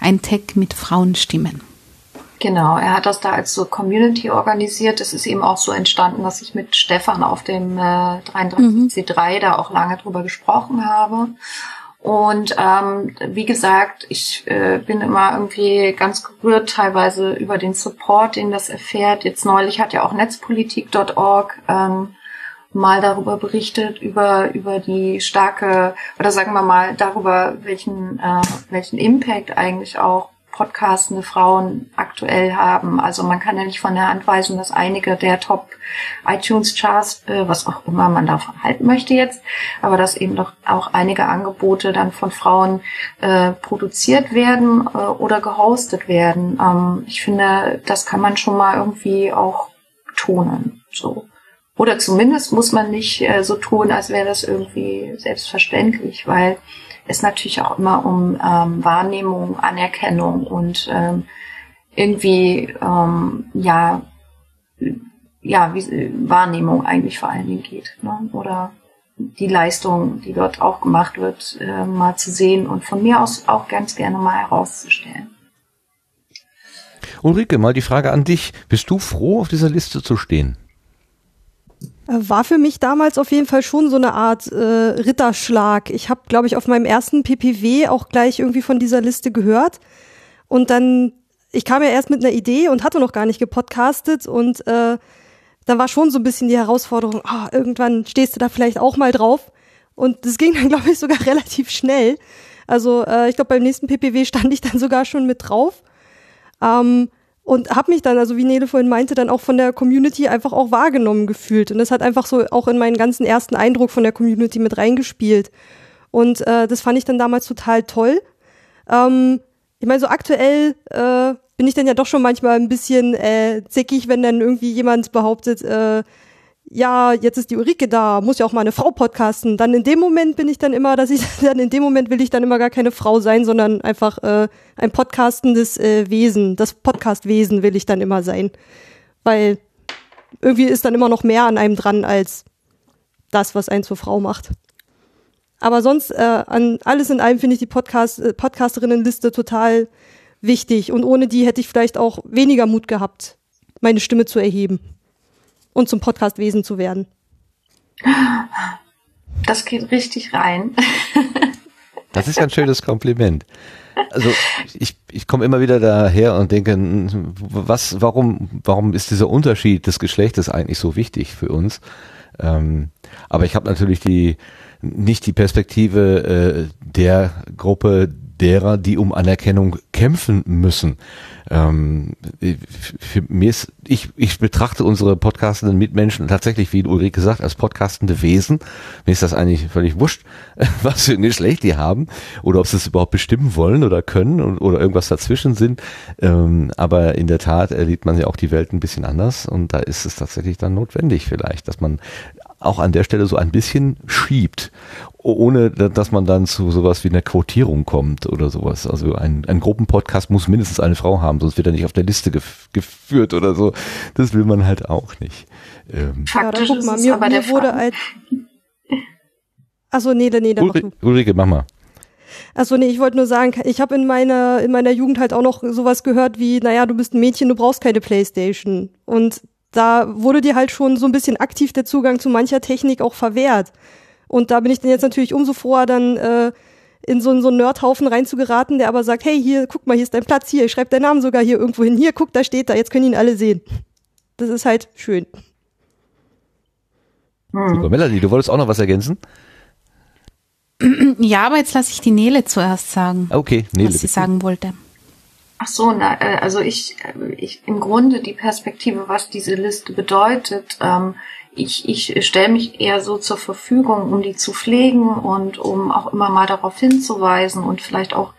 ein Tag mit Frauenstimmen. Genau, er hat das da als so Community organisiert. Es ist eben auch so entstanden, dass ich mit Stefan auf dem äh, 33C3 mhm. da auch lange drüber gesprochen habe. Und ähm, wie gesagt, ich äh, bin immer irgendwie ganz gerührt teilweise über den Support, den das erfährt. Jetzt neulich hat ja auch netzpolitik.org ähm, mal darüber berichtet, über, über die starke, oder sagen wir mal, darüber, welchen, äh, welchen Impact eigentlich auch podcastende Frauen aktuell haben. Also man kann ja nicht von der Hand weisen, dass einige der Top iTunes Charts, äh, was auch immer man davon halten möchte jetzt, aber dass eben doch auch einige Angebote dann von Frauen äh, produziert werden äh, oder gehostet werden. Ähm, ich finde, das kann man schon mal irgendwie auch betonen. So. Oder zumindest muss man nicht so tun, als wäre das irgendwie selbstverständlich, weil es natürlich auch immer um ähm, Wahrnehmung, Anerkennung und ähm, irgendwie ähm, ja ja wie, Wahrnehmung eigentlich vor allen Dingen geht ne? oder die Leistung, die dort auch gemacht wird, äh, mal zu sehen und von mir aus auch ganz gerne mal herauszustellen. Ulrike, mal die Frage an dich. Bist du froh, auf dieser Liste zu stehen? War für mich damals auf jeden Fall schon so eine Art äh, Ritterschlag. Ich habe, glaube ich, auf meinem ersten PPW auch gleich irgendwie von dieser Liste gehört. Und dann, ich kam ja erst mit einer Idee und hatte noch gar nicht gepodcastet und äh, dann war schon so ein bisschen die Herausforderung, oh, irgendwann stehst du da vielleicht auch mal drauf. Und das ging dann, glaube ich, sogar relativ schnell. Also äh, ich glaube, beim nächsten PPW stand ich dann sogar schon mit drauf. Ähm, und habe mich dann, also wie Nele vorhin meinte, dann auch von der Community einfach auch wahrgenommen gefühlt. Und das hat einfach so auch in meinen ganzen ersten Eindruck von der Community mit reingespielt. Und äh, das fand ich dann damals total toll. Ähm, ich meine, so aktuell äh, bin ich dann ja doch schon manchmal ein bisschen äh, zickig, wenn dann irgendwie jemand behauptet, äh, ja, jetzt ist die Ulrike da, muss ja auch mal eine Frau podcasten. Dann in dem Moment bin ich dann immer, dass ich dann in dem Moment will ich dann immer gar keine Frau sein, sondern einfach äh, ein podcastendes äh, Wesen. Das Podcastwesen will ich dann immer sein. Weil irgendwie ist dann immer noch mehr an einem dran als das, was einen zur Frau macht. Aber sonst, äh, an alles in allem finde ich die Podcast, äh, Podcasterinnenliste total wichtig. Und ohne die hätte ich vielleicht auch weniger Mut gehabt, meine Stimme zu erheben und zum Podcastwesen zu werden. Das geht richtig rein. Das ist ein schönes Kompliment. Also ich, ich komme immer wieder daher und denke, was, warum, warum ist dieser Unterschied des Geschlechtes eigentlich so wichtig für uns? Ähm, aber ich habe natürlich die nicht die Perspektive äh, der Gruppe derer, die um Anerkennung kämpfen müssen. Ähm, für mir ist, ich, ich betrachte unsere podcastenden Mitmenschen tatsächlich, wie Ulrike sagt, als podcastende Wesen. Mir ist das eigentlich völlig wurscht, was für ein Geschlecht die haben oder ob sie es überhaupt bestimmen wollen oder können oder irgendwas dazwischen sind. Ähm, aber in der Tat erlebt man ja auch die Welt ein bisschen anders und da ist es tatsächlich dann notwendig vielleicht, dass man auch an der Stelle so ein bisschen schiebt, ohne dass man dann zu sowas wie einer Quotierung kommt oder sowas. Also ein, ein Gruppenpodcast muss mindestens eine Frau haben, sonst wird er nicht auf der Liste gef geführt oder so. Das will man halt auch nicht. Ähm Faktisch ja, guck mal, mir, mir wurde als Achso, nee, nee, dann Ulrike, Ulrike, mach mal. Also nee, ich wollte nur sagen, ich habe in meiner in meiner Jugend halt auch noch sowas gehört wie, naja, du bist ein Mädchen, du brauchst keine Playstation. Und da wurde dir halt schon so ein bisschen aktiv der Zugang zu mancher Technik auch verwehrt. Und da bin ich dann jetzt natürlich umso froher, dann äh, in so, so einen Nerdhaufen reinzugeraten, der aber sagt, hey, hier, guck mal, hier ist dein Platz, hier, ich schreibe deinen Namen sogar hier irgendwo hin, hier, guck, da steht da, jetzt können ihn alle sehen. Das ist halt schön. Hm. Super, Melanie, du wolltest auch noch was ergänzen? Ja, aber jetzt lasse ich die Nele zuerst sagen. Okay, Nele. Was sie bitte. sagen wollte. Ach so, na, äh, also ich, äh, ich im Grunde die Perspektive, was diese Liste bedeutet, ähm, ich, ich stelle mich eher so zur Verfügung, um die zu pflegen und um auch immer mal darauf hinzuweisen und vielleicht auch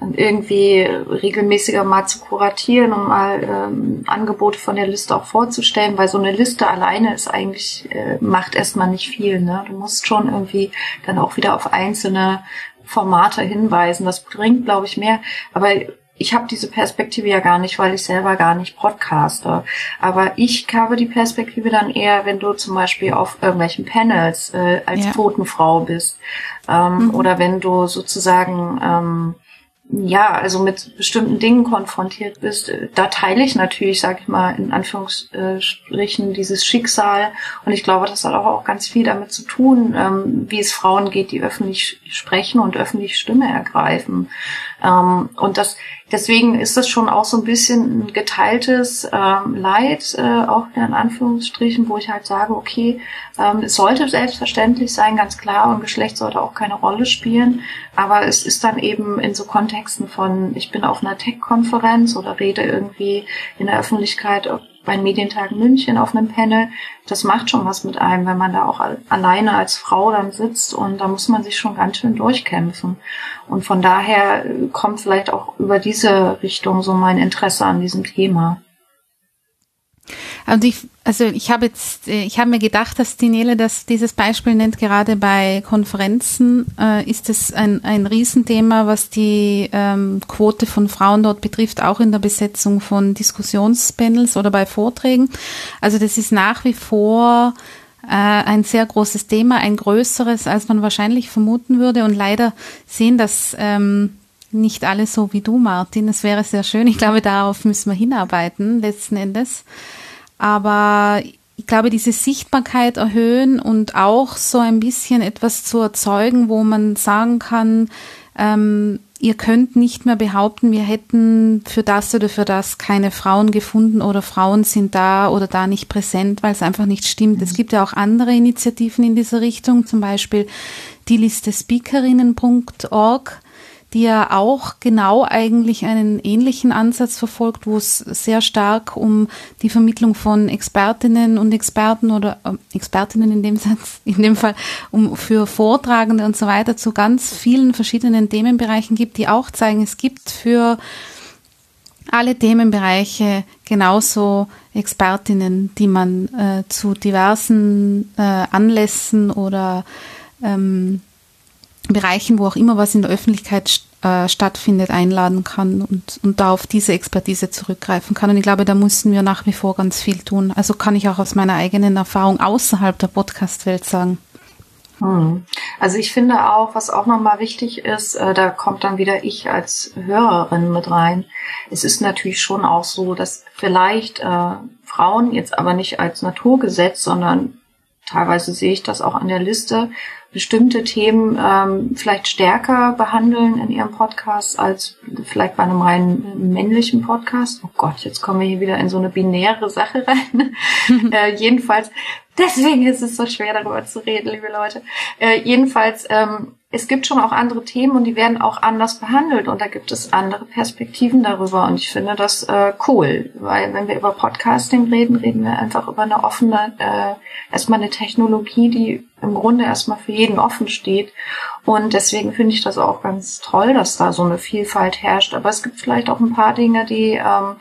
dann irgendwie regelmäßiger mal zu kuratieren und mal ähm, Angebote von der Liste auch vorzustellen, weil so eine Liste alleine ist eigentlich, äh, macht erstmal nicht viel. Ne? Du musst schon irgendwie dann auch wieder auf einzelne Formate hinweisen. Das bringt, glaube ich, mehr. Aber ich habe diese Perspektive ja gar nicht, weil ich selber gar nicht podcaste. Aber ich habe die Perspektive dann eher, wenn du zum Beispiel auf irgendwelchen Panels äh, als ja. Totenfrau bist ähm, mhm. oder wenn du sozusagen ähm, ja, also mit bestimmten Dingen konfrontiert bist, äh, da teile ich natürlich, sag ich mal, in Anführungsstrichen dieses Schicksal. Und ich glaube, das hat auch, ganz viel damit zu tun, ähm, wie es Frauen geht, die öffentlich sprechen und öffentlich Stimme ergreifen. Ähm, und das, deswegen ist das schon auch so ein bisschen ein geteiltes ähm, Leid, äh, auch in Anführungsstrichen, wo ich halt sage, okay, ähm, es sollte selbstverständlich sein, ganz klar, und Geschlecht sollte auch keine Rolle spielen. Aber es ist dann eben in so Kontexten von, ich bin auf einer Tech-Konferenz oder rede irgendwie in der Öffentlichkeit bei Medientag München auf einem Panel. Das macht schon was mit einem, wenn man da auch alleine als Frau dann sitzt und da muss man sich schon ganz schön durchkämpfen. Und von daher kommt vielleicht auch über diese Richtung so mein Interesse an diesem Thema. Und ich, also ich habe jetzt, äh, ich habe mir gedacht, dass die Nele das, dieses Beispiel nennt, gerade bei Konferenzen äh, ist es ein, ein Riesenthema, was die ähm, Quote von Frauen dort betrifft, auch in der Besetzung von Diskussionspanels oder bei Vorträgen. Also das ist nach wie vor äh, ein sehr großes Thema, ein größeres, als man wahrscheinlich vermuten würde. Und leider sehen das ähm, nicht alle so wie du, Martin. Es wäre sehr schön. Ich glaube, darauf müssen wir hinarbeiten, letzten Endes. Aber ich glaube, diese Sichtbarkeit erhöhen und auch so ein bisschen etwas zu erzeugen, wo man sagen kann, ähm, ihr könnt nicht mehr behaupten, wir hätten für das oder für das keine Frauen gefunden oder Frauen sind da oder da nicht präsent, weil es einfach nicht stimmt. Es gibt ja auch andere Initiativen in dieser Richtung, zum Beispiel die Liste Speakerinnen.org die ja auch genau eigentlich einen ähnlichen Ansatz verfolgt, wo es sehr stark um die Vermittlung von Expertinnen und Experten oder äh, Expertinnen in dem Satz, in dem Fall um für Vortragende und so weiter zu ganz vielen verschiedenen Themenbereichen gibt, die auch zeigen, es gibt für alle Themenbereiche genauso Expertinnen, die man äh, zu diversen äh, Anlässen oder ähm, Bereichen, wo auch immer was in der Öffentlichkeit äh, stattfindet, einladen kann und, und da auf diese Expertise zurückgreifen kann. Und ich glaube, da müssen wir nach wie vor ganz viel tun. Also kann ich auch aus meiner eigenen Erfahrung außerhalb der Podcast-Welt sagen. Hm. Also ich finde auch, was auch nochmal wichtig ist, äh, da kommt dann wieder ich als Hörerin mit rein. Es ist natürlich schon auch so, dass vielleicht äh, Frauen jetzt aber nicht als Naturgesetz, sondern teilweise sehe ich das auch an der Liste, bestimmte Themen ähm, vielleicht stärker behandeln in ihrem Podcast als vielleicht bei einem rein männlichen Podcast. Oh Gott, jetzt kommen wir hier wieder in so eine binäre Sache rein. äh, jedenfalls, deswegen ist es so schwer darüber zu reden, liebe Leute. Äh, jedenfalls ähm, es gibt schon auch andere Themen und die werden auch anders behandelt und da gibt es andere Perspektiven darüber und ich finde das äh, cool, weil wenn wir über Podcasting reden, reden wir einfach über eine offene, äh, erstmal eine Technologie, die im Grunde erstmal für jeden offen steht und deswegen finde ich das auch ganz toll, dass da so eine Vielfalt herrscht, aber es gibt vielleicht auch ein paar Dinge, die ähm,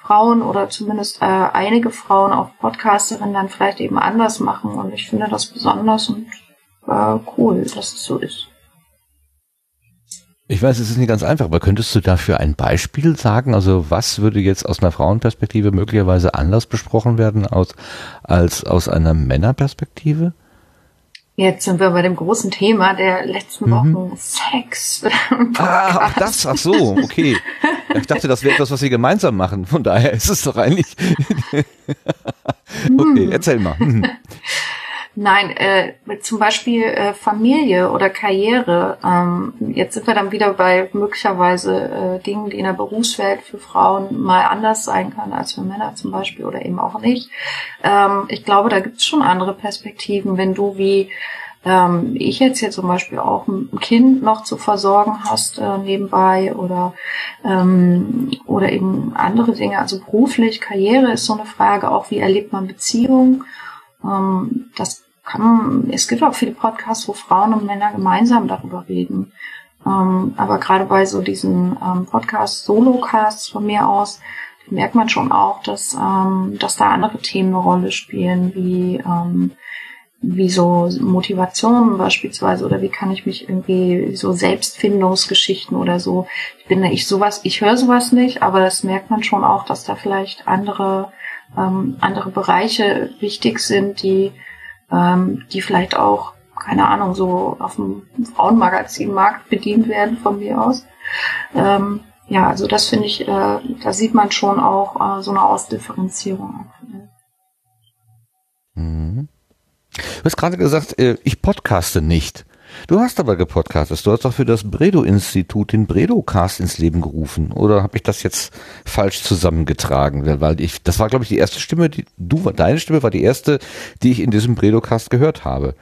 Frauen oder zumindest äh, einige Frauen, auch Podcasterinnen, dann vielleicht eben anders machen und ich finde das besonders und äh, cool, dass es so ist. Ich weiß, es ist nicht ganz einfach, aber könntest du dafür ein Beispiel sagen? Also was würde jetzt aus einer Frauenperspektive möglicherweise anders besprochen werden als, als aus einer Männerperspektive? Jetzt sind wir bei dem großen Thema der letzten mhm. Wochen, mhm. Sex. ah, ach das, ach so, okay. Ich dachte, das wäre etwas, was sie gemeinsam machen. Von daher ist es doch eigentlich. okay, erzähl mal. Nein, äh, zum Beispiel äh, Familie oder Karriere. Ähm, jetzt sind wir dann wieder bei möglicherweise äh, Dingen, die in der Berufswelt für Frauen mal anders sein kann als für Männer zum Beispiel oder eben auch nicht. Ähm, ich glaube, da gibt es schon andere Perspektiven, wenn du wie ähm, ich jetzt hier zum Beispiel auch ein Kind noch zu versorgen hast äh, nebenbei oder ähm, oder eben andere Dinge. Also beruflich, Karriere ist so eine Frage, auch wie erlebt man Beziehungen ähm, das kann, es gibt auch viele Podcasts, wo Frauen und Männer gemeinsam darüber reden. Ähm, aber gerade bei so diesen ähm, Podcasts, Solo-Casts von mir aus, merkt man schon auch, dass, ähm, dass da andere Themen eine Rolle spielen, wie, ähm, wie so Motivation beispielsweise oder wie kann ich mich irgendwie so Selbstfindungsgeschichten oder so. Ich bin ich sowas, ich höre sowas nicht, aber das merkt man schon auch, dass da vielleicht andere ähm, andere Bereiche wichtig sind, die ähm, die vielleicht auch keine Ahnung so auf dem Frauenmagazinmarkt bedient werden von mir aus. Ähm, ja, also das finde ich, äh, da sieht man schon auch äh, so eine Ausdifferenzierung. Mhm. Du hast gerade gesagt, äh, ich podcaste nicht. Du hast aber gepodcastet. Du hast doch für das Bredo-Institut den Bredo-Cast ins Leben gerufen. Oder habe ich das jetzt falsch zusammengetragen? Weil ich, das war, glaube ich, die erste Stimme, die du, deine Stimme war die erste, die ich in diesem Bredo-Cast gehört habe.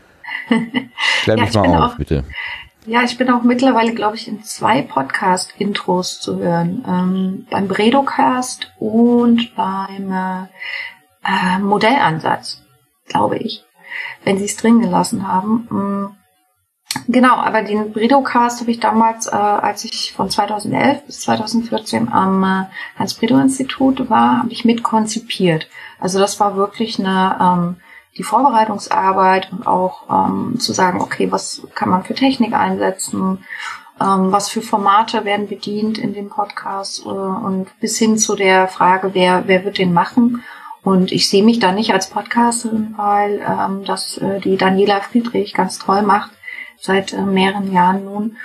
Klär mich ja, mal auf, auch, bitte. Ja, ich bin auch mittlerweile, glaube ich, in zwei Podcast-Intros zu hören. Ähm, beim Bredocast und beim äh, Modellansatz, glaube ich, wenn sie es drin gelassen haben. Genau, aber den Bredocast habe ich damals, äh, als ich von 2011 bis 2014 am äh, Hans-Bredow-Institut war, habe ich mit konzipiert. Also das war wirklich eine... Ähm, die Vorbereitungsarbeit und auch ähm, zu sagen, okay, was kann man für Technik einsetzen, ähm, was für Formate werden bedient in dem Podcast äh, und bis hin zu der Frage, wer, wer wird den machen. Und ich sehe mich da nicht als Podcasterin, weil ähm, das äh, die Daniela Friedrich ganz toll macht, seit äh, mehreren Jahren nun.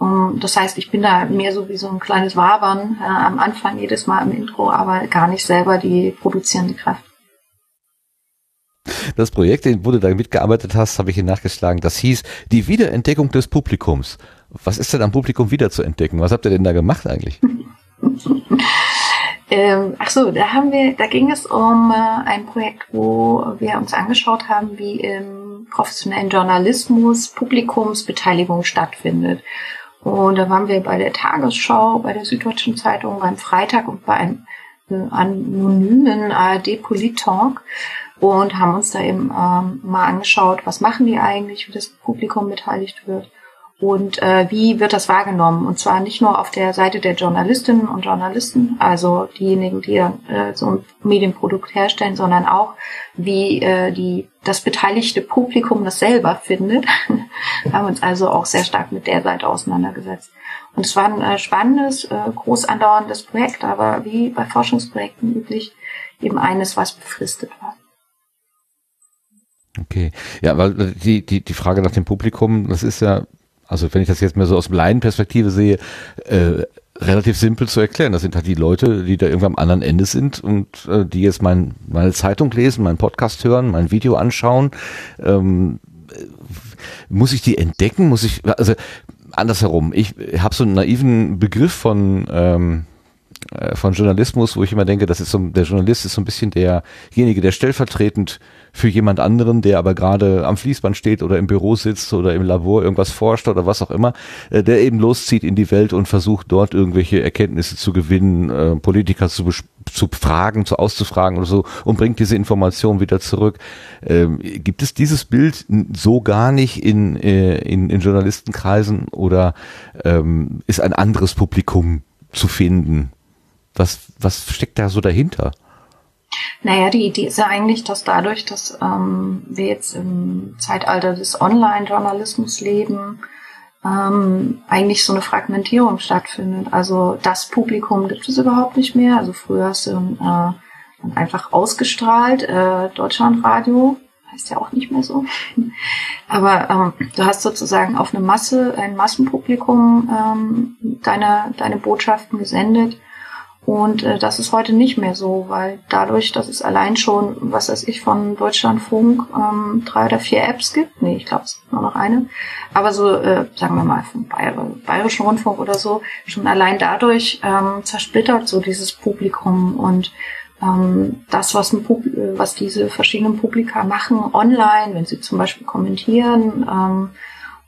Ähm, das heißt, ich bin da mehr so wie so ein kleines Wabern äh, am Anfang jedes Mal im Intro, aber gar nicht selber die produzierende Kraft. Das Projekt, wo du da mitgearbeitet hast, habe ich hier nachgeschlagen. Das hieß die Wiederentdeckung des Publikums. Was ist denn am Publikum wieder zu entdecken? Was habt ihr denn da gemacht eigentlich? ähm, ach so, da haben wir, da ging es um äh, ein Projekt, wo wir uns angeschaut haben, wie im professionellen Journalismus Publikumsbeteiligung stattfindet. Und da waren wir bei der Tagesschau, bei der Süddeutschen Zeitung, beim Freitag und bei einem äh, anonymen ARD Polit-Talk und haben uns da eben ähm, mal angeschaut, was machen die eigentlich, wie das Publikum beteiligt wird und äh, wie wird das wahrgenommen. Und zwar nicht nur auf der Seite der Journalistinnen und Journalisten, also diejenigen, die äh, so ein Medienprodukt herstellen, sondern auch wie äh, die das beteiligte Publikum das selber findet. haben uns also auch sehr stark mit der Seite auseinandergesetzt. Und es war ein äh, spannendes, äh, groß andauerndes Projekt, aber wie bei Forschungsprojekten üblich eben eines, was befristet war. Okay. Ja, weil die, die, die Frage nach dem Publikum, das ist ja, also wenn ich das jetzt mal so aus dem Laienperspektive sehe, äh, relativ simpel zu erklären. Das sind halt die Leute, die da irgendwann am anderen Ende sind und äh, die jetzt mein, meine Zeitung lesen, meinen Podcast hören, mein Video anschauen. Ähm, muss ich die entdecken? Muss ich, also andersherum, ich habe so einen naiven Begriff von ähm, äh, von Journalismus, wo ich immer denke, das ist so, der Journalist ist so ein bisschen derjenige, der stellvertretend für jemand anderen, der aber gerade am Fließband steht oder im Büro sitzt oder im Labor irgendwas forscht oder was auch immer, äh, der eben loszieht in die Welt und versucht dort irgendwelche Erkenntnisse zu gewinnen, äh, Politiker zu, zu fragen, zu auszufragen oder so und bringt diese Information wieder zurück. Ähm, gibt es dieses Bild so gar nicht in, äh, in, in Journalistenkreisen oder ähm, ist ein anderes Publikum zu finden? Was, was steckt da so dahinter? Naja, die Idee ist ja eigentlich, dass dadurch, dass ähm, wir jetzt im Zeitalter des Online-Journalismus leben, ähm, eigentlich so eine Fragmentierung stattfindet. Also das Publikum gibt es überhaupt nicht mehr. Also früher hast du äh, einfach ausgestrahlt, äh, Deutschlandradio, heißt ja auch nicht mehr so. Aber ähm, du hast sozusagen auf eine Masse, ein Massenpublikum ähm, deine, deine Botschaften gesendet und äh, das ist heute nicht mehr so, weil dadurch, dass es allein schon, was weiß ich, von Deutschlandfunk ähm, drei oder vier Apps gibt, nee, ich glaube, es gibt nur noch eine, aber so, äh, sagen wir mal, vom Bayer Bayerischen Rundfunk oder so, schon allein dadurch ähm, zersplittert so dieses Publikum und ähm, das, was, ein Pub was diese verschiedenen Publika machen online, wenn sie zum Beispiel kommentieren ähm,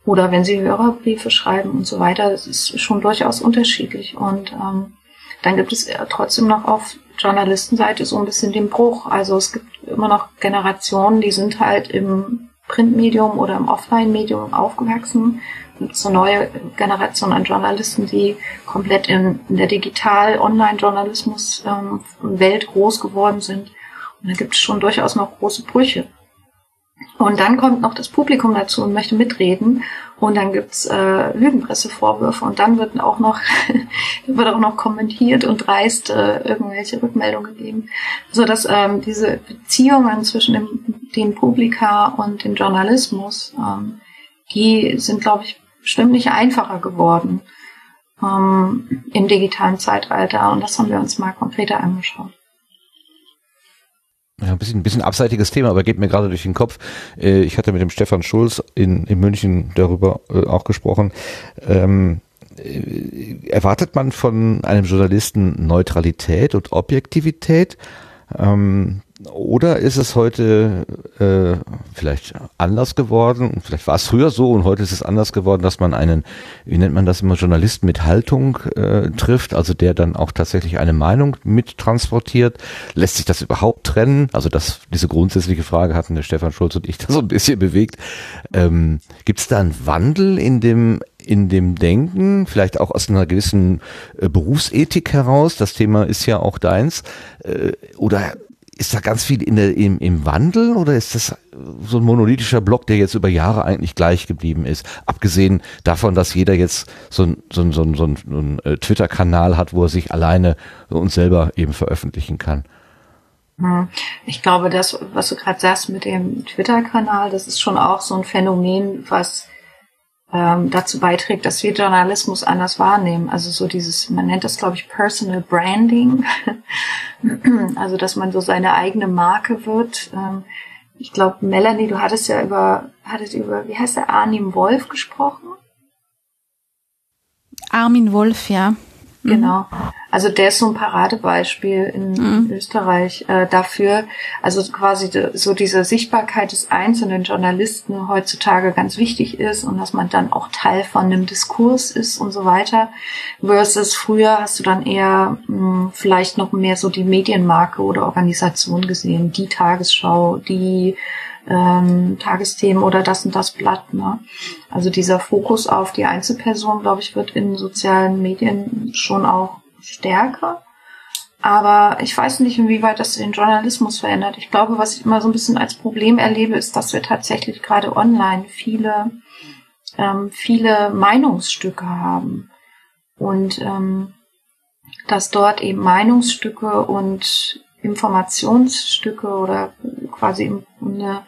oder wenn sie Hörerbriefe schreiben und so weiter, das ist schon durchaus unterschiedlich und ähm, dann gibt es trotzdem noch auf Journalistenseite so ein bisschen den Bruch. Also es gibt immer noch Generationen, die sind halt im Printmedium oder im Offline-Medium aufgewachsen. Gibt so neue Generation an Journalisten, die komplett in, in der Digital-Online-Journalismus-Welt ähm, groß geworden sind. Und da gibt es schon durchaus noch große Brüche. Und dann kommt noch das Publikum dazu und möchte mitreden. Und dann gibt's äh, Lügenpressevorwürfe und dann wird auch noch wird auch noch kommentiert und dreist äh, irgendwelche Rückmeldungen gegeben, so dass ähm, diese Beziehungen zwischen dem, dem Publika und dem Journalismus, ähm, die sind, glaube ich, bestimmt nicht einfacher geworden ähm, im digitalen Zeitalter. Und das haben wir uns mal konkreter angeschaut. Ja, ein bisschen, ein bisschen abseitiges Thema, aber geht mir gerade durch den Kopf. Äh, ich hatte mit dem Stefan Schulz in, in München darüber äh, auch gesprochen. Ähm, äh, erwartet man von einem Journalisten Neutralität und Objektivität? Ähm, oder ist es heute äh, vielleicht anders geworden? Vielleicht war es früher so und heute ist es anders geworden, dass man einen, wie nennt man das immer, Journalisten mit Haltung äh, trifft, also der dann auch tatsächlich eine Meinung mittransportiert. Lässt sich das überhaupt trennen? Also das, diese grundsätzliche Frage hatten der Stefan Schulz und ich da so ein bisschen bewegt. Ähm, Gibt es da einen Wandel in dem in dem Denken, vielleicht auch aus einer gewissen äh, Berufsethik heraus, das Thema ist ja auch deins, äh, oder ist da ganz viel in der, im, im Wandel oder ist das so ein monolithischer Block, der jetzt über Jahre eigentlich gleich geblieben ist? Abgesehen davon, dass jeder jetzt so ein, so so ein, so ein, so ein äh, Twitter-Kanal hat, wo er sich alleine und selber eben veröffentlichen kann. Ich glaube, das, was du gerade sagst mit dem Twitter-Kanal, das ist schon auch so ein Phänomen, was ähm, dazu beiträgt, dass wir Journalismus anders wahrnehmen. Also so dieses, man nennt das, glaube ich, Personal Branding. also dass man so seine eigene Marke wird. Ähm, ich glaube, Melanie, du hattest ja über, hattet über, wie heißt der, Arnim Wolf gesprochen? Armin Wolf, ja. Genau. Mhm. Also der ist so ein Paradebeispiel in mhm. Österreich äh, dafür, also quasi so diese Sichtbarkeit des einzelnen Journalisten heutzutage ganz wichtig ist und dass man dann auch Teil von einem Diskurs ist und so weiter. Versus früher hast du dann eher mh, hm, vielleicht noch mehr so die Medienmarke oder Organisation gesehen, die Tagesschau, die ähm, Tagesthemen oder das und das Blatt. Ne? Also dieser Fokus auf die Einzelperson, glaube ich, wird in sozialen Medien schon auch stärker. Aber ich weiß nicht, inwieweit das den Journalismus verändert. Ich glaube, was ich immer so ein bisschen als Problem erlebe, ist, dass wir tatsächlich gerade online viele, ähm, viele Meinungsstücke haben. Und ähm, dass dort eben Meinungsstücke und Informationsstücke oder quasi eine,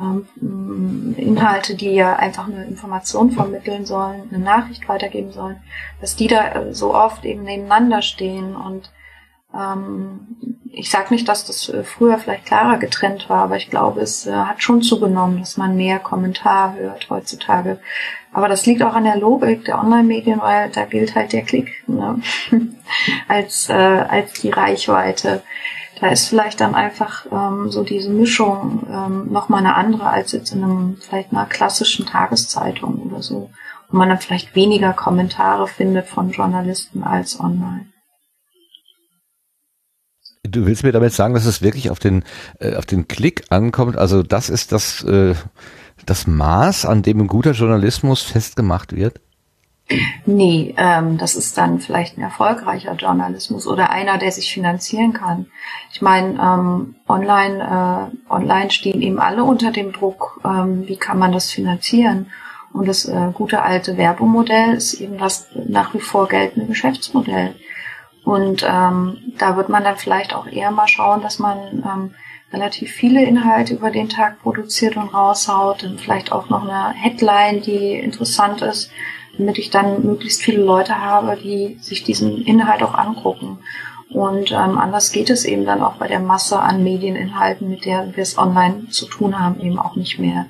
ähm, Inhalte, die ja einfach eine Information vermitteln sollen, eine Nachricht weitergeben sollen, dass die da äh, so oft eben nebeneinander stehen und ähm, ich sage nicht, dass das äh, früher vielleicht klarer getrennt war, aber ich glaube, es äh, hat schon zugenommen, dass man mehr Kommentar hört heutzutage. Aber das liegt auch an der Logik der Online-Medien, weil da gilt halt der Klick ne? als, äh, als die Reichweite da ist vielleicht dann einfach ähm, so diese Mischung ähm, nochmal eine andere als jetzt in einem vielleicht einer klassischen Tageszeitung oder so, wo man dann vielleicht weniger Kommentare findet von Journalisten als online. Du willst mir damit sagen, dass es wirklich auf den äh, auf den Klick ankommt? Also das ist das äh, das Maß, an dem ein guter Journalismus festgemacht wird? Nee, ähm, das ist dann vielleicht ein erfolgreicher Journalismus oder einer, der sich finanzieren kann. Ich meine, ähm, online, äh, online stehen eben alle unter dem Druck, ähm, wie kann man das finanzieren? Und das äh, gute alte Werbemodell ist eben das nach wie vor geltende Geschäftsmodell. Und ähm, da wird man dann vielleicht auch eher mal schauen, dass man ähm, relativ viele Inhalte über den Tag produziert und raushaut. Und vielleicht auch noch eine Headline, die interessant ist damit ich dann möglichst viele Leute habe, die sich diesen Inhalt auch angucken. Und ähm, anders geht es eben dann auch bei der Masse an Medieninhalten, mit der wir es online zu tun haben, eben auch nicht mehr.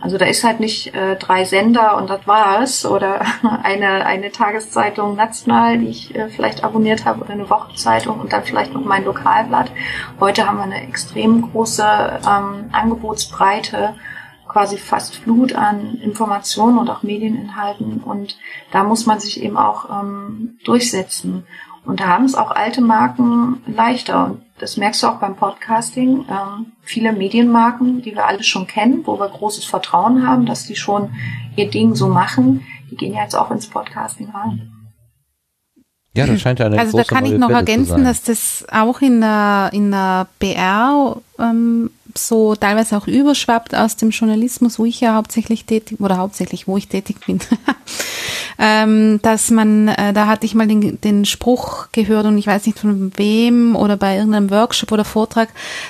Also da ist halt nicht äh, drei Sender und das war's oder eine, eine Tageszeitung national, die ich äh, vielleicht abonniert habe oder eine Wochenzeitung und dann vielleicht noch mein Lokalblatt. Heute haben wir eine extrem große ähm, Angebotsbreite quasi fast Flut an Informationen und auch Medieninhalten und da muss man sich eben auch ähm, durchsetzen. Und da haben es auch alte Marken leichter. Und das merkst du auch beim Podcasting. Ähm, viele Medienmarken, die wir alle schon kennen, wo wir großes Vertrauen haben, dass die schon ihr Ding so machen, die gehen ja jetzt auch ins Podcasting rein. Ja, das scheint ja eine Also da kann ich noch Welle ergänzen, dass das auch in der, in der BR ähm, so teilweise auch überschwappt aus dem Journalismus, wo ich ja hauptsächlich tätig oder hauptsächlich, wo ich tätig bin. ähm, dass man, äh, da hatte ich mal den, den Spruch gehört und ich weiß nicht von wem oder bei irgendeinem Workshop oder Vortrag,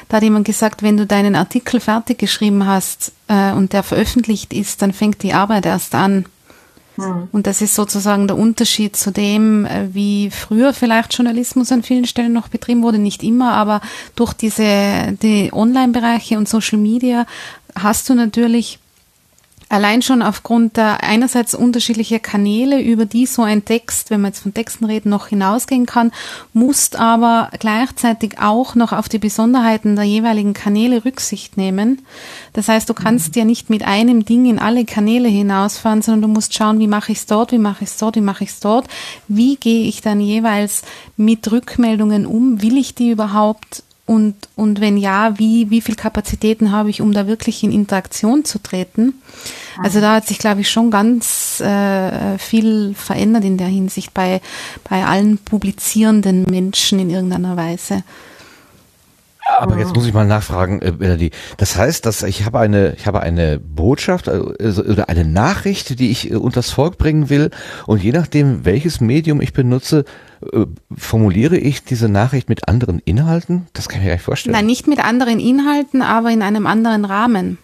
da hat jemand gesagt, wenn du deinen Artikel fertig geschrieben hast äh, und der veröffentlicht ist, dann fängt die Arbeit erst an. Und das ist sozusagen der Unterschied zu dem, äh, wie früher vielleicht Journalismus an vielen Stellen noch betrieben wurde, nicht immer, aber durch diese die Online-Bereiche und Social Media hast du natürlich allein schon aufgrund der einerseits unterschiedlicher Kanäle, über die so ein Text, wenn wir jetzt von Texten reden, noch hinausgehen kann, musst aber gleichzeitig auch noch auf die Besonderheiten der jeweiligen Kanäle Rücksicht nehmen. Das heißt, du kannst ja nicht mit einem Ding in alle Kanäle hinausfahren, sondern du musst schauen, wie mache ich es dort, wie mache ich es dort, wie mache ich es dort, wie gehe ich dann jeweils mit Rückmeldungen um, will ich die überhaupt und, und wenn ja, wie, wie viel Kapazitäten habe ich, um da wirklich in Interaktion zu treten? Also da hat sich, glaube ich, schon ganz äh, viel verändert in der Hinsicht bei, bei allen publizierenden Menschen in irgendeiner Weise. Aber jetzt muss ich mal nachfragen, äh, Melanie. Das heißt, dass ich habe eine, ich habe eine Botschaft also, oder eine Nachricht, die ich äh, unters Volk bringen will, und je nachdem, welches Medium ich benutze, äh, formuliere ich diese Nachricht mit anderen Inhalten? Das kann ich mir gar nicht vorstellen. Nein, nicht mit anderen Inhalten, aber in einem anderen Rahmen.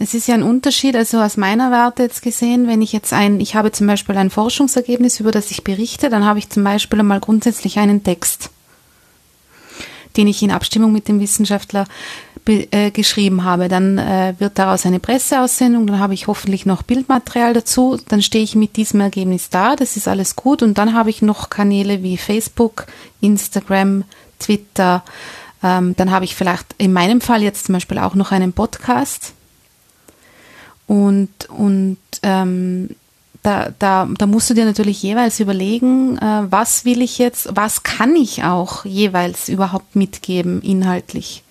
Es ist ja ein Unterschied, also aus meiner Warte jetzt gesehen, wenn ich jetzt ein, ich habe zum Beispiel ein Forschungsergebnis, über das ich berichte, dann habe ich zum Beispiel einmal grundsätzlich einen Text, den ich in Abstimmung mit dem Wissenschaftler äh, geschrieben habe. Dann äh, wird daraus eine Presseaussendung, dann habe ich hoffentlich noch Bildmaterial dazu, dann stehe ich mit diesem Ergebnis da, das ist alles gut. Und dann habe ich noch Kanäle wie Facebook, Instagram, Twitter, ähm, dann habe ich vielleicht in meinem Fall jetzt zum Beispiel auch noch einen Podcast. Und, und ähm, da, da, da musst du dir natürlich jeweils überlegen, äh, was will ich jetzt, was kann ich auch jeweils überhaupt mitgeben inhaltlich.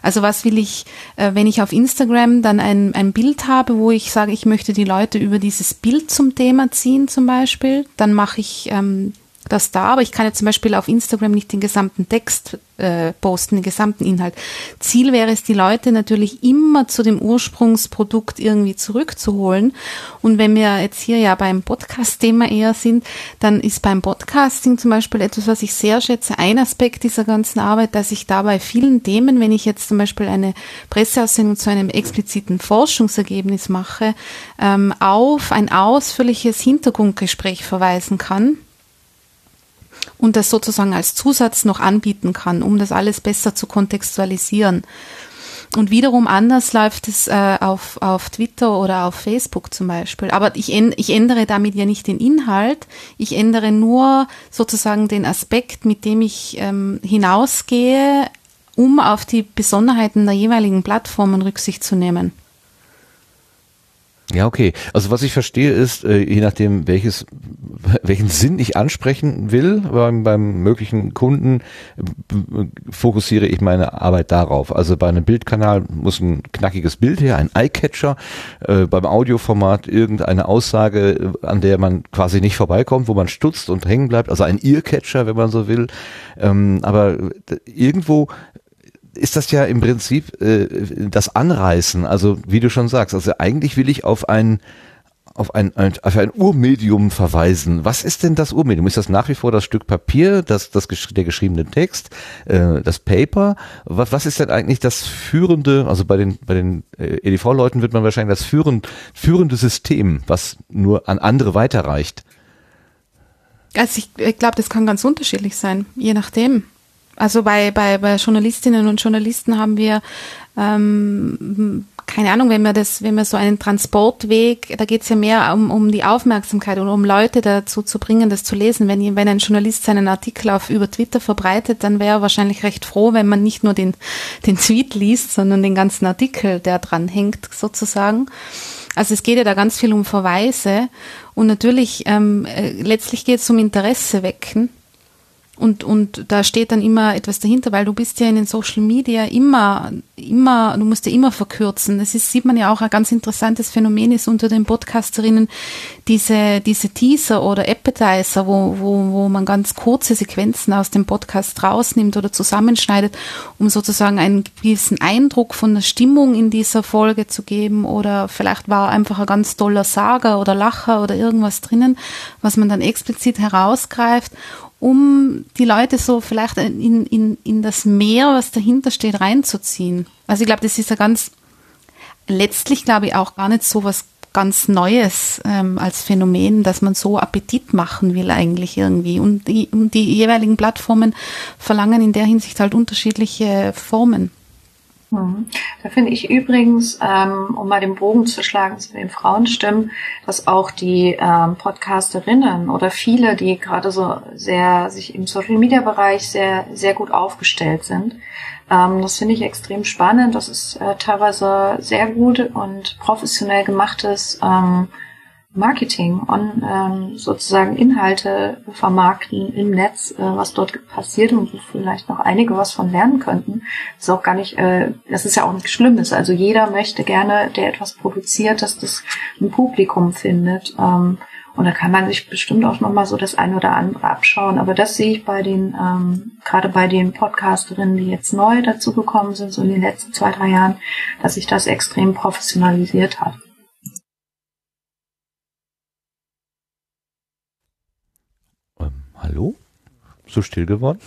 Also was will ich, äh, wenn ich auf Instagram dann ein, ein Bild habe, wo ich sage, ich möchte die Leute über dieses Bild zum Thema ziehen zum Beispiel, dann mache ich ähm, das da, aber ich kann ja zum Beispiel auf Instagram nicht den gesamten Text äh, posten, den gesamten Inhalt. Ziel wäre es, die Leute natürlich immer zu dem Ursprungsprodukt irgendwie zurückzuholen. Und wenn wir jetzt hier ja beim Podcast-Thema eher sind, dann ist beim Podcasting zum Beispiel etwas, was ich sehr schätze, ein Aspekt dieser ganzen Arbeit, dass ich da bei vielen Themen, wenn ich jetzt zum Beispiel eine Presseaussendung zu einem expliziten Forschungsergebnis mache, ähm, auf ein ausführliches Hintergrundgespräch verweisen kann und das sozusagen als Zusatz noch anbieten kann, um das alles besser zu kontextualisieren. Und wiederum anders läuft es äh, auf, auf Twitter oder auf Facebook zum Beispiel. Aber ich, ich ändere damit ja nicht den Inhalt, ich ändere nur sozusagen den Aspekt, mit dem ich ähm, hinausgehe, um auf die Besonderheiten der jeweiligen Plattformen Rücksicht zu nehmen. Ja, okay. Also was ich verstehe ist, äh, je nachdem welches, welchen Sinn ich ansprechen will beim, beim möglichen Kunden, äh, fokussiere ich meine Arbeit darauf. Also bei einem Bildkanal muss ein knackiges Bild her, ein Eyecatcher. Äh, beim Audioformat irgendeine Aussage, an der man quasi nicht vorbeikommt, wo man stutzt und hängen bleibt. Also ein Earcatcher, wenn man so will. Ähm, aber irgendwo ist das ja im Prinzip äh, das Anreißen. Also wie du schon sagst, also eigentlich will ich auf ein auf ein, ein, auf ein Urmedium verweisen. Was ist denn das Urmedium? Ist das nach wie vor das Stück Papier, das, das der geschriebene Text, äh, das Paper? Was, was ist denn eigentlich das führende, also bei den, bei den äh, EDV-Leuten wird man wahrscheinlich das führend, führende System, was nur an andere weiterreicht? Also ich, ich glaube, das kann ganz unterschiedlich sein, je nachdem. Also bei, bei, bei Journalistinnen und Journalisten haben wir ähm, keine Ahnung, wenn wir das, wenn wir so einen Transportweg, da geht es ja mehr um, um die Aufmerksamkeit und um Leute dazu zu bringen, das zu lesen. Wenn, wenn ein Journalist seinen Artikel auf über Twitter verbreitet, dann wäre er wahrscheinlich recht froh, wenn man nicht nur den, den Tweet liest, sondern den ganzen Artikel, der dran hängt, sozusagen. Also es geht ja da ganz viel um Verweise und natürlich ähm, äh, letztlich geht es um Interesse wecken und, und da steht dann immer etwas dahinter, weil du bist ja in den Social Media immer, immer, du musst ja immer verkürzen. Das ist, sieht man ja auch ein ganz interessantes Phänomen ist unter den Podcasterinnen diese, diese Teaser oder Appetizer, wo, wo, wo man ganz kurze Sequenzen aus dem Podcast rausnimmt oder zusammenschneidet, um sozusagen einen gewissen Eindruck von der Stimmung in dieser Folge zu geben oder vielleicht war einfach ein ganz toller Sager oder Lacher oder irgendwas drinnen, was man dann explizit herausgreift um die Leute so vielleicht in, in, in das Meer, was dahinter steht, reinzuziehen. Also ich glaube, das ist ja ganz, letztlich glaube ich auch gar nicht so was ganz Neues ähm, als Phänomen, dass man so Appetit machen will eigentlich irgendwie. Und die, und die jeweiligen Plattformen verlangen in der Hinsicht halt unterschiedliche Formen. Mhm. Da finde ich übrigens, ähm, um mal den Bogen zu schlagen zu den Frauenstimmen, dass auch die ähm, Podcasterinnen oder viele, die gerade so sehr sich im Social Media Bereich sehr, sehr gut aufgestellt sind, ähm, das finde ich extrem spannend. Das ist äh, teilweise sehr gut und professionell gemachtes ähm, Marketing und ähm, sozusagen Inhalte vermarkten im Netz, äh, was dort passiert und wo vielleicht noch einige was von lernen könnten. Ist auch gar nicht, äh, das ist ja auch nichts Schlimmes. Also jeder möchte gerne, der etwas produziert, dass das ein Publikum findet. Ähm, und da kann man sich bestimmt auch nochmal so das eine oder andere abschauen. Aber das sehe ich bei den, ähm, gerade bei den Podcasterinnen, die jetzt neu dazu gekommen sind, so in den letzten zwei, drei Jahren, dass sich das extrem professionalisiert hat. Hallo? So still geworden?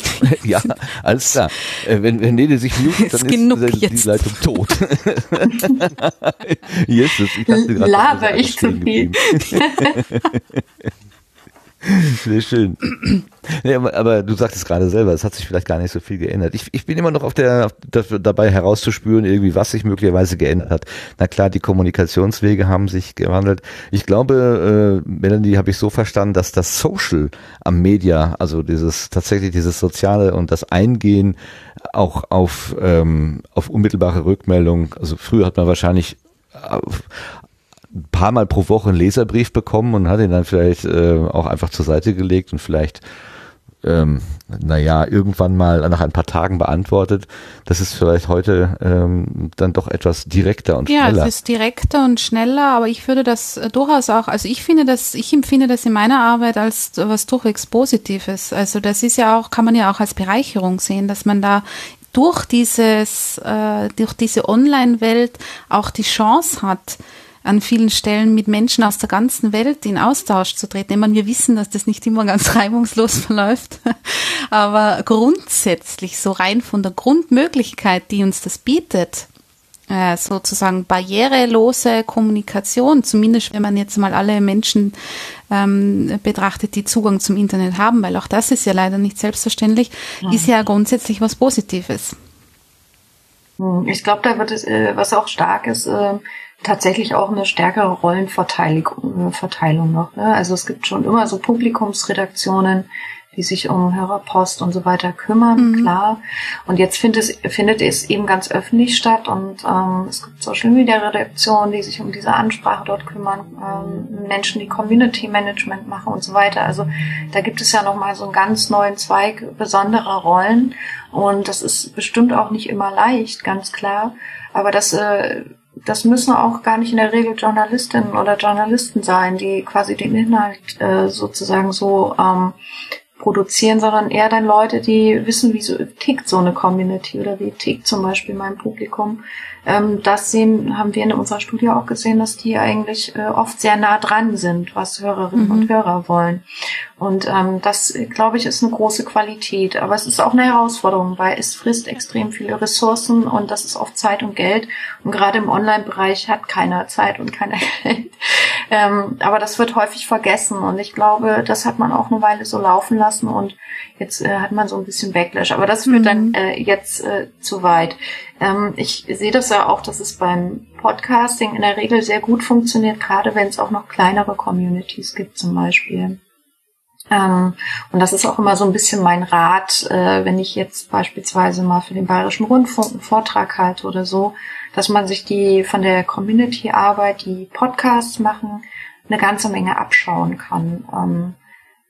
ja, alles klar. Äh, wenn, wenn Nede sich mutet, dann ist, ist die Leitung tot. Jesus, ich dachte gerade, Laber ich zu viel. Sehr schön. Ja, aber du sagtest gerade selber, es hat sich vielleicht gar nicht so viel geändert. Ich, ich bin immer noch auf der dabei herauszuspüren, irgendwie was sich möglicherweise geändert hat. Na klar, die Kommunikationswege haben sich gewandelt. Ich glaube, äh, Melanie, habe ich so verstanden, dass das Social am Media, also dieses tatsächlich dieses Soziale und das Eingehen auch auf ähm, auf unmittelbare Rückmeldung. Also früher hat man wahrscheinlich ein paar Mal pro Woche einen Leserbrief bekommen und hat ihn dann vielleicht äh, auch einfach zur Seite gelegt und vielleicht ähm, naja, irgendwann mal nach ein paar Tagen beantwortet. Das ist vielleicht heute ähm, dann doch etwas direkter und schneller. Ja, es ist direkter und schneller, aber ich würde das äh, durchaus auch, also ich finde das, ich empfinde das in meiner Arbeit als was durchwegs Positives. Also das ist ja auch, kann man ja auch als Bereicherung sehen, dass man da durch dieses, äh, durch diese Online-Welt auch die Chance hat, an vielen Stellen mit Menschen aus der ganzen Welt in Austausch zu treten. Ich meine, wir wissen, dass das nicht immer ganz reibungslos verläuft, aber grundsätzlich so rein von der Grundmöglichkeit, die uns das bietet, äh, sozusagen barrierelose Kommunikation, zumindest wenn man jetzt mal alle Menschen ähm, betrachtet, die Zugang zum Internet haben, weil auch das ist ja leider nicht selbstverständlich, ja. ist ja grundsätzlich was Positives. Hm, ich glaube, da wird es, äh, was auch stark ist, äh, tatsächlich auch eine stärkere Rollenverteilung Verteilung noch. Ne? Also es gibt schon immer so Publikumsredaktionen, die sich um Hörerpost und so weiter kümmern, mhm. klar. Und jetzt findet es, findet es eben ganz öffentlich statt und ähm, es gibt Social Media Redaktionen, die sich um diese Ansprache dort kümmern, ähm, Menschen, die Community Management machen und so weiter. Also da gibt es ja nochmal so einen ganz neuen Zweig besonderer Rollen und das ist bestimmt auch nicht immer leicht, ganz klar. Aber das äh, das müssen auch gar nicht in der Regel Journalistinnen oder Journalisten sein, die quasi den Inhalt äh, sozusagen so ähm, produzieren, sondern eher dann Leute, die wissen, wie so tickt so eine Community oder wie tickt zum Beispiel mein Publikum. Ähm, das sehen, haben wir in unserer Studie auch gesehen, dass die eigentlich äh, oft sehr nah dran sind, was Hörerinnen mhm. und Hörer wollen. Und ähm, das, glaube ich, ist eine große Qualität. Aber es ist auch eine Herausforderung, weil es frisst extrem viele Ressourcen und das ist oft Zeit und Geld. Und gerade im Online-Bereich hat keiner Zeit und keiner Geld. Ähm, aber das wird häufig vergessen. Und ich glaube, das hat man auch eine Weile so laufen lassen und jetzt äh, hat man so ein bisschen Backlash. Aber das führt mhm. dann äh, jetzt äh, zu weit. Ähm, ich sehe das ja auch, dass es beim Podcasting in der Regel sehr gut funktioniert, gerade wenn es auch noch kleinere Communities gibt zum Beispiel. Ähm, und das ist auch immer so ein bisschen mein Rat, äh, wenn ich jetzt beispielsweise mal für den Bayerischen Rundfunk einen Vortrag halte oder so, dass man sich die von der Community-Arbeit, die Podcasts machen, eine ganze Menge abschauen kann. Ähm,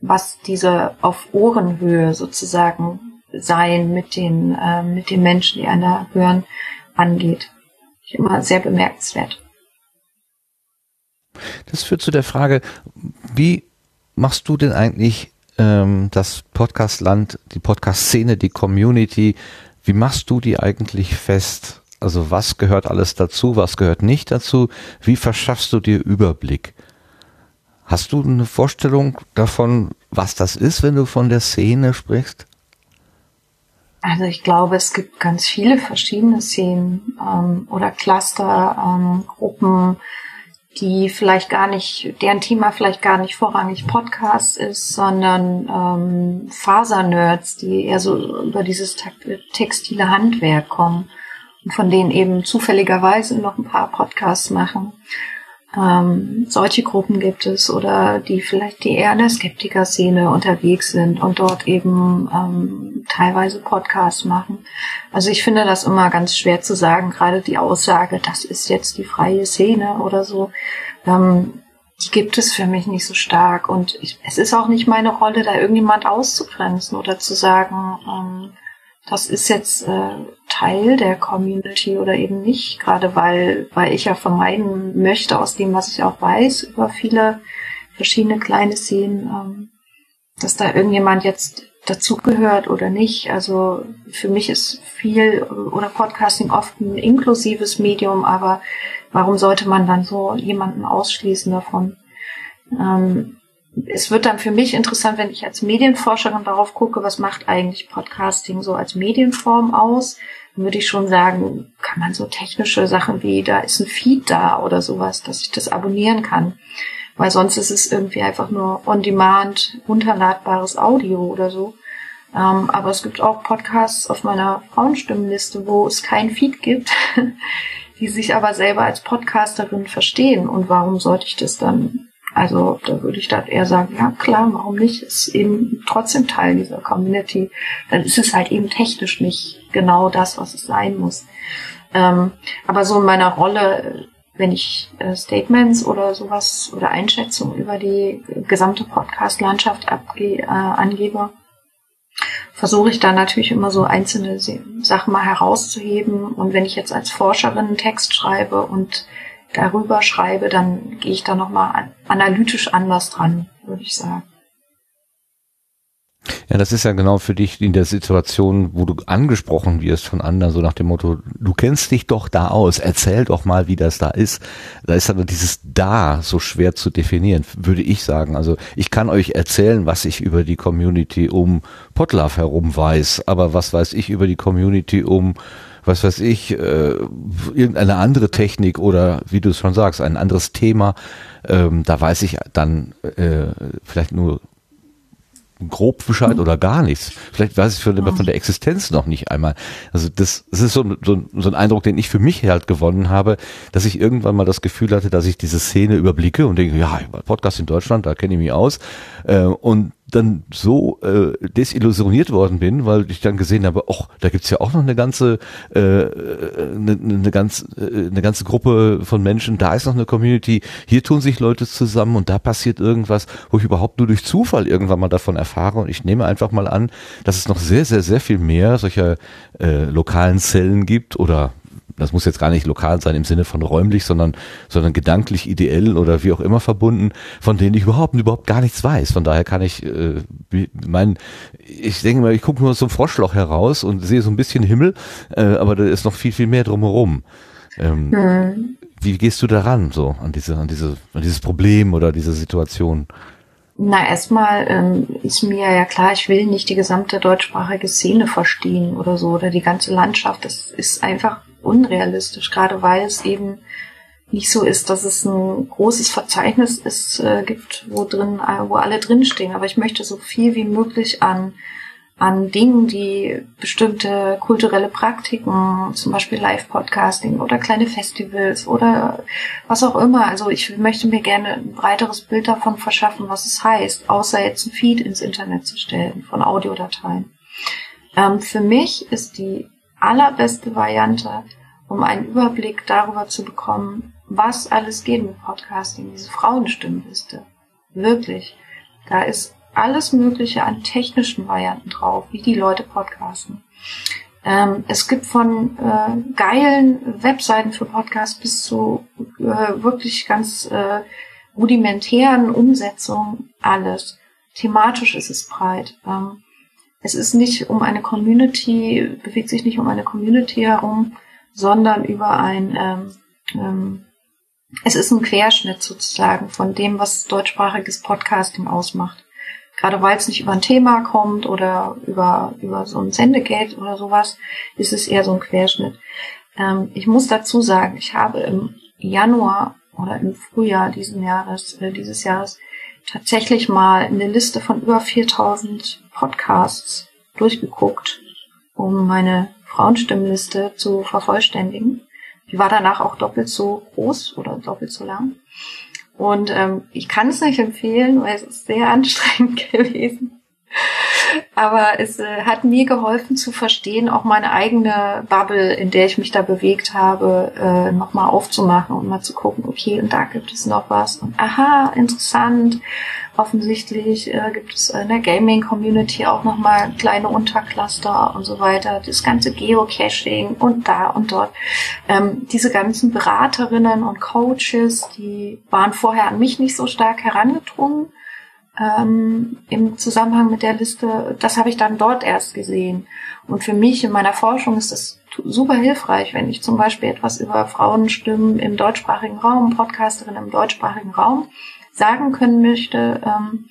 was diese auf Ohrenhöhe sozusagen sein mit den, äh, mit den Menschen, die einen da hören, angeht. Immer sehr bemerkenswert. Das führt zu der Frage, wie machst du denn eigentlich ähm, das Podcastland, die Podcast-Szene, die Community, wie machst du die eigentlich fest? Also was gehört alles dazu, was gehört nicht dazu? Wie verschaffst du dir Überblick? Hast du eine Vorstellung davon, was das ist, wenn du von der Szene sprichst? Also ich glaube, es gibt ganz viele verschiedene Szenen ähm, oder Cluster, ähm, Gruppen, die vielleicht gar nicht, deren Thema vielleicht gar nicht vorrangig Podcast ist, sondern ähm, Fasernerds, die eher so über dieses textile Handwerk kommen und von denen eben zufälligerweise noch ein paar Podcasts machen. Ähm, solche Gruppen gibt es oder die vielleicht die eher in der Skeptiker-Szene unterwegs sind und dort eben ähm, teilweise Podcasts machen. Also ich finde das immer ganz schwer zu sagen, gerade die Aussage, das ist jetzt die freie Szene oder so, ähm, die gibt es für mich nicht so stark. Und ich, es ist auch nicht meine Rolle, da irgendjemand auszugrenzen oder zu sagen, ähm, das ist jetzt äh, Teil der Community oder eben nicht, gerade weil, weil ich ja vermeiden möchte, aus dem, was ich auch weiß, über viele verschiedene kleine Szenen, ähm, dass da irgendjemand jetzt dazugehört oder nicht. Also für mich ist viel oder Podcasting oft ein inklusives Medium, aber warum sollte man dann so jemanden ausschließen davon? Ähm, es wird dann für mich interessant, wenn ich als Medienforscherin darauf gucke, was macht eigentlich Podcasting so als Medienform aus, dann würde ich schon sagen, kann man so technische Sachen wie, da ist ein Feed da oder sowas, dass ich das abonnieren kann. Weil sonst ist es irgendwie einfach nur on-demand, runterladbares Audio oder so. Ähm, aber es gibt auch Podcasts auf meiner Frauenstimmenliste, wo es kein Feed gibt, die sich aber selber als Podcasterin verstehen. Und warum sollte ich das dann also da würde ich dann eher sagen, ja klar, warum nicht? Ist eben trotzdem Teil dieser Community. Dann ist es halt eben technisch nicht genau das, was es sein muss. Ähm, aber so in meiner Rolle, wenn ich äh, Statements oder sowas oder Einschätzungen über die gesamte Podcast-Landschaft äh, angebe, versuche ich da natürlich immer so einzelne Sachen mal herauszuheben. Und wenn ich jetzt als Forscherin einen Text schreibe und darüber schreibe, dann gehe ich da nochmal analytisch anders dran, würde ich sagen. Ja, das ist ja genau für dich in der Situation, wo du angesprochen wirst von anderen, so nach dem Motto, du kennst dich doch da aus, erzähl doch mal, wie das da ist. Da ist aber dieses da so schwer zu definieren, würde ich sagen. Also ich kann euch erzählen, was ich über die Community um Potlove herum weiß, aber was weiß ich über die Community um was weiß ich, äh, irgendeine andere Technik oder wie du es schon sagst, ein anderes Thema, ähm, da weiß ich dann äh, vielleicht nur grob Bescheid mhm. oder gar nichts. Vielleicht weiß ich von, mhm. von der Existenz noch nicht einmal. Also das, das ist so, so, so ein Eindruck, den ich für mich halt gewonnen habe, dass ich irgendwann mal das Gefühl hatte, dass ich diese Szene überblicke und denke, ja, Podcast in Deutschland, da kenne ich mich aus. Äh, und dann so äh, desillusioniert worden bin, weil ich dann gesehen habe, ach, da gibt's ja auch noch eine ganze, äh, eine, eine, ganz, äh, eine ganze Gruppe von Menschen, da ist noch eine Community, hier tun sich Leute zusammen und da passiert irgendwas, wo ich überhaupt nur durch Zufall irgendwann mal davon erfahre. Und ich nehme einfach mal an, dass es noch sehr, sehr, sehr viel mehr solcher äh, lokalen Zellen gibt oder das muss jetzt gar nicht lokal sein im Sinne von räumlich, sondern, sondern gedanklich, ideell oder wie auch immer verbunden, von denen ich überhaupt, überhaupt gar nichts weiß. Von daher kann ich, äh, mein, ich denke mal, ich gucke nur zum Froschloch heraus und sehe so ein bisschen Himmel, äh, aber da ist noch viel, viel mehr drumherum. Ähm, hm. Wie gehst du daran, so, an diese, an diese, an dieses Problem oder diese Situation? Na, erstmal ähm, ist mir ja klar, ich will nicht die gesamte deutschsprachige Szene verstehen oder so oder die ganze Landschaft. Das ist einfach unrealistisch, gerade weil es eben nicht so ist, dass es ein großes Verzeichnis ist, äh, gibt, wo drin, äh, wo alle drinstehen. Aber ich möchte so viel wie möglich an an Dingen, die bestimmte kulturelle Praktiken, zum Beispiel Live-Podcasting oder kleine Festivals oder was auch immer. Also ich möchte mir gerne ein breiteres Bild davon verschaffen, was es heißt, außer jetzt ein Feed ins Internet zu stellen von Audiodateien. Ähm, für mich ist die allerbeste Variante, um einen Überblick darüber zu bekommen, was alles geht mit Podcasting, diese Frauenstimmenliste. Wirklich. Da ist alles Mögliche an technischen Varianten drauf, wie die Leute podcasten. Ähm, es gibt von äh, geilen Webseiten für Podcasts bis zu äh, wirklich ganz äh, rudimentären Umsetzungen alles. Thematisch ist es breit. Ähm, es ist nicht um eine Community, bewegt sich nicht um eine Community herum, sondern über ein, ähm, ähm, es ist ein Querschnitt sozusagen von dem, was deutschsprachiges Podcasting ausmacht. Gerade weil es nicht über ein Thema kommt oder über, über so ein Sendegate oder sowas, ist es eher so ein Querschnitt. Ähm, ich muss dazu sagen, ich habe im Januar oder im Frühjahr diesen Jahres, äh, dieses Jahres tatsächlich mal eine Liste von über 4000 Podcasts durchgeguckt, um meine Frauenstimmliste zu vervollständigen. Die war danach auch doppelt so groß oder doppelt so lang. Und ähm, ich kann es nicht empfehlen, weil es ist sehr anstrengend gewesen. Aber es äh, hat mir geholfen zu verstehen, auch meine eigene Bubble, in der ich mich da bewegt habe, äh, nochmal aufzumachen und mal zu gucken, okay, und da gibt es noch was. Und aha, interessant. Offensichtlich äh, gibt es in der Gaming-Community auch nochmal kleine Untercluster und so weiter. Das ganze Geocaching und da und dort. Ähm, diese ganzen Beraterinnen und Coaches, die waren vorher an mich nicht so stark herangedrungen ähm, im Zusammenhang mit der Liste, das habe ich dann dort erst gesehen. Und für mich in meiner Forschung ist das super hilfreich, wenn ich zum Beispiel etwas über Frauenstimmen im deutschsprachigen Raum, Podcasterin im deutschsprachigen Raum sagen können möchte, ähm,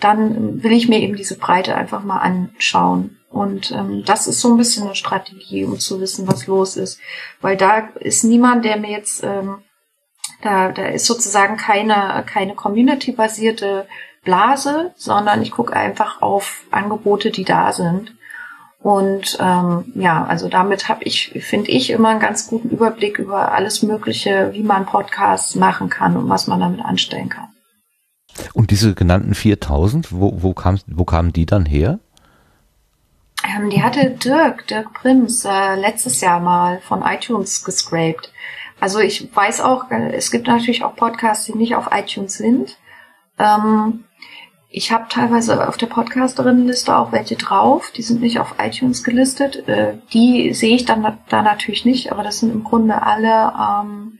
dann will ich mir eben diese Breite einfach mal anschauen. Und ähm, das ist so ein bisschen eine Strategie, um zu wissen, was los ist. Weil da ist niemand, der mir jetzt, ähm, da, da ist sozusagen keine, keine community-basierte Blase, sondern ich gucke einfach auf Angebote, die da sind. Und ähm, ja, also damit habe ich, finde ich, immer einen ganz guten Überblick über alles Mögliche, wie man Podcasts machen kann und was man damit anstellen kann. Und diese genannten 4000, wo, wo, kam, wo kamen die dann her? Ähm, die hatte Dirk, Dirk Prims, äh, letztes Jahr mal von iTunes gescraped. Also ich weiß auch, äh, es gibt natürlich auch Podcasts, die nicht auf iTunes sind. Ähm, ich habe teilweise auf der Podcasterinnenliste auch welche drauf, die sind nicht auf iTunes gelistet. Äh, die sehe ich dann da natürlich nicht, aber das sind im Grunde alle ähm,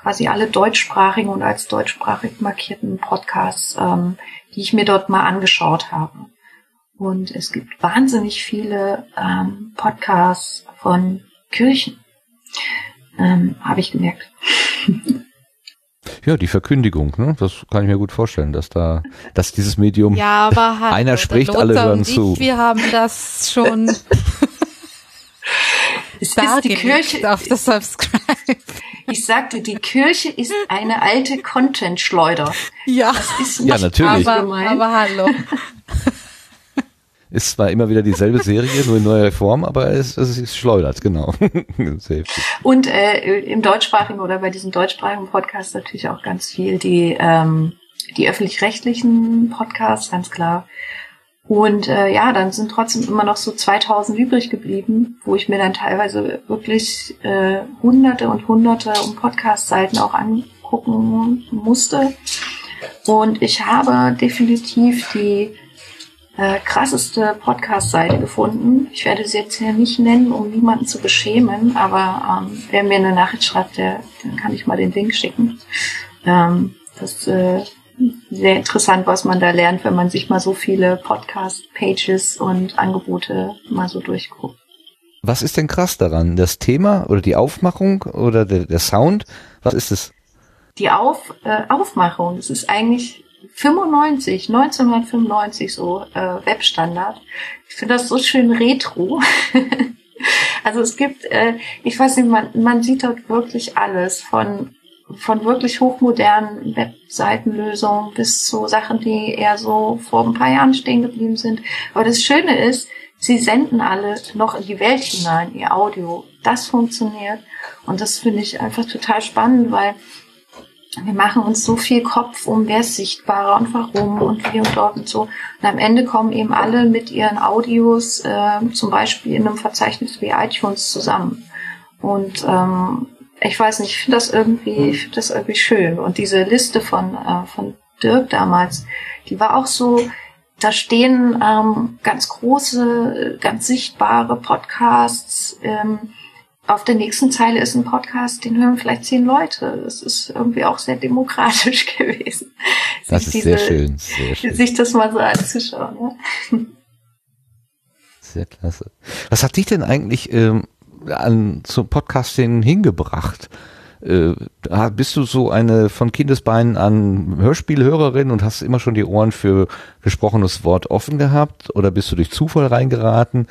quasi alle deutschsprachigen und als deutschsprachig markierten Podcasts, ähm, die ich mir dort mal angeschaut habe. Und es gibt wahnsinnig viele ähm, Podcasts von Kirchen, ähm, habe ich gemerkt. Ja, die Verkündigung, ne? Das kann ich mir gut vorstellen, dass da, dass dieses Medium ja, aber halt, einer spricht, alle hören ich, zu. Wir haben das schon es ist die Kirche auf der Subscribe. Ich sagte, die Kirche ist eine alte Content-Schleuder. Ja. Das ist nicht ja, natürlich. Aber, aber hallo. Ist zwar immer wieder dieselbe Serie, nur in neuer Form, aber es, es ist schleudert, genau. Und äh, im deutschsprachigen oder bei diesen deutschsprachigen Podcasts natürlich auch ganz viel die, ähm, die öffentlich-rechtlichen Podcasts, ganz klar. Und äh, ja, dann sind trotzdem immer noch so 2000 übrig geblieben, wo ich mir dann teilweise wirklich äh, hunderte und hunderte um Podcast-Seiten auch angucken musste. Und ich habe definitiv die äh, krasseste Podcast-Seite gefunden. Ich werde sie jetzt hier nicht nennen, um niemanden zu beschämen, aber ähm, wer mir eine Nachricht schreibt, der, dann kann ich mal den Link schicken. Ähm, das äh, sehr interessant, was man da lernt, wenn man sich mal so viele Podcast-Pages und Angebote mal so durchguckt. Was ist denn krass daran? Das Thema oder die Aufmachung oder der, der Sound? Was ist es? Die Auf, äh, Aufmachung. Es ist eigentlich 95, 1995 so äh, Webstandard. Ich finde das so schön retro. also es gibt, äh, ich weiß nicht, man, man sieht dort wirklich alles von von wirklich hochmodernen Webseitenlösungen bis zu Sachen, die eher so vor ein paar Jahren stehen geblieben sind. Aber das Schöne ist, sie senden alle noch in die Welt hinein, ihr Audio. Das funktioniert. Und das finde ich einfach total spannend, weil wir machen uns so viel Kopf um, wer ist sichtbarer und warum und wie und dort und so. Und am Ende kommen eben alle mit ihren Audios äh, zum Beispiel in einem Verzeichnis wie iTunes zusammen. Und ähm, ich weiß nicht, ich finde das irgendwie, ich finde das irgendwie schön. Und diese Liste von, äh, von Dirk damals, die war auch so, da stehen ähm, ganz große, ganz sichtbare Podcasts. Ähm, auf der nächsten Zeile ist ein Podcast, den hören vielleicht zehn Leute. Das ist irgendwie auch sehr demokratisch gewesen. Das ist diese, sehr, schön, sehr schön. Sich das mal so anzuschauen. Ja? Sehr klasse. Was hat dich denn eigentlich ähm, an zum Podcasting hingebracht? Äh, bist du so eine von Kindesbeinen an Hörspielhörerin und hast immer schon die Ohren für gesprochenes Wort offen gehabt oder bist du durch Zufall reingeraten?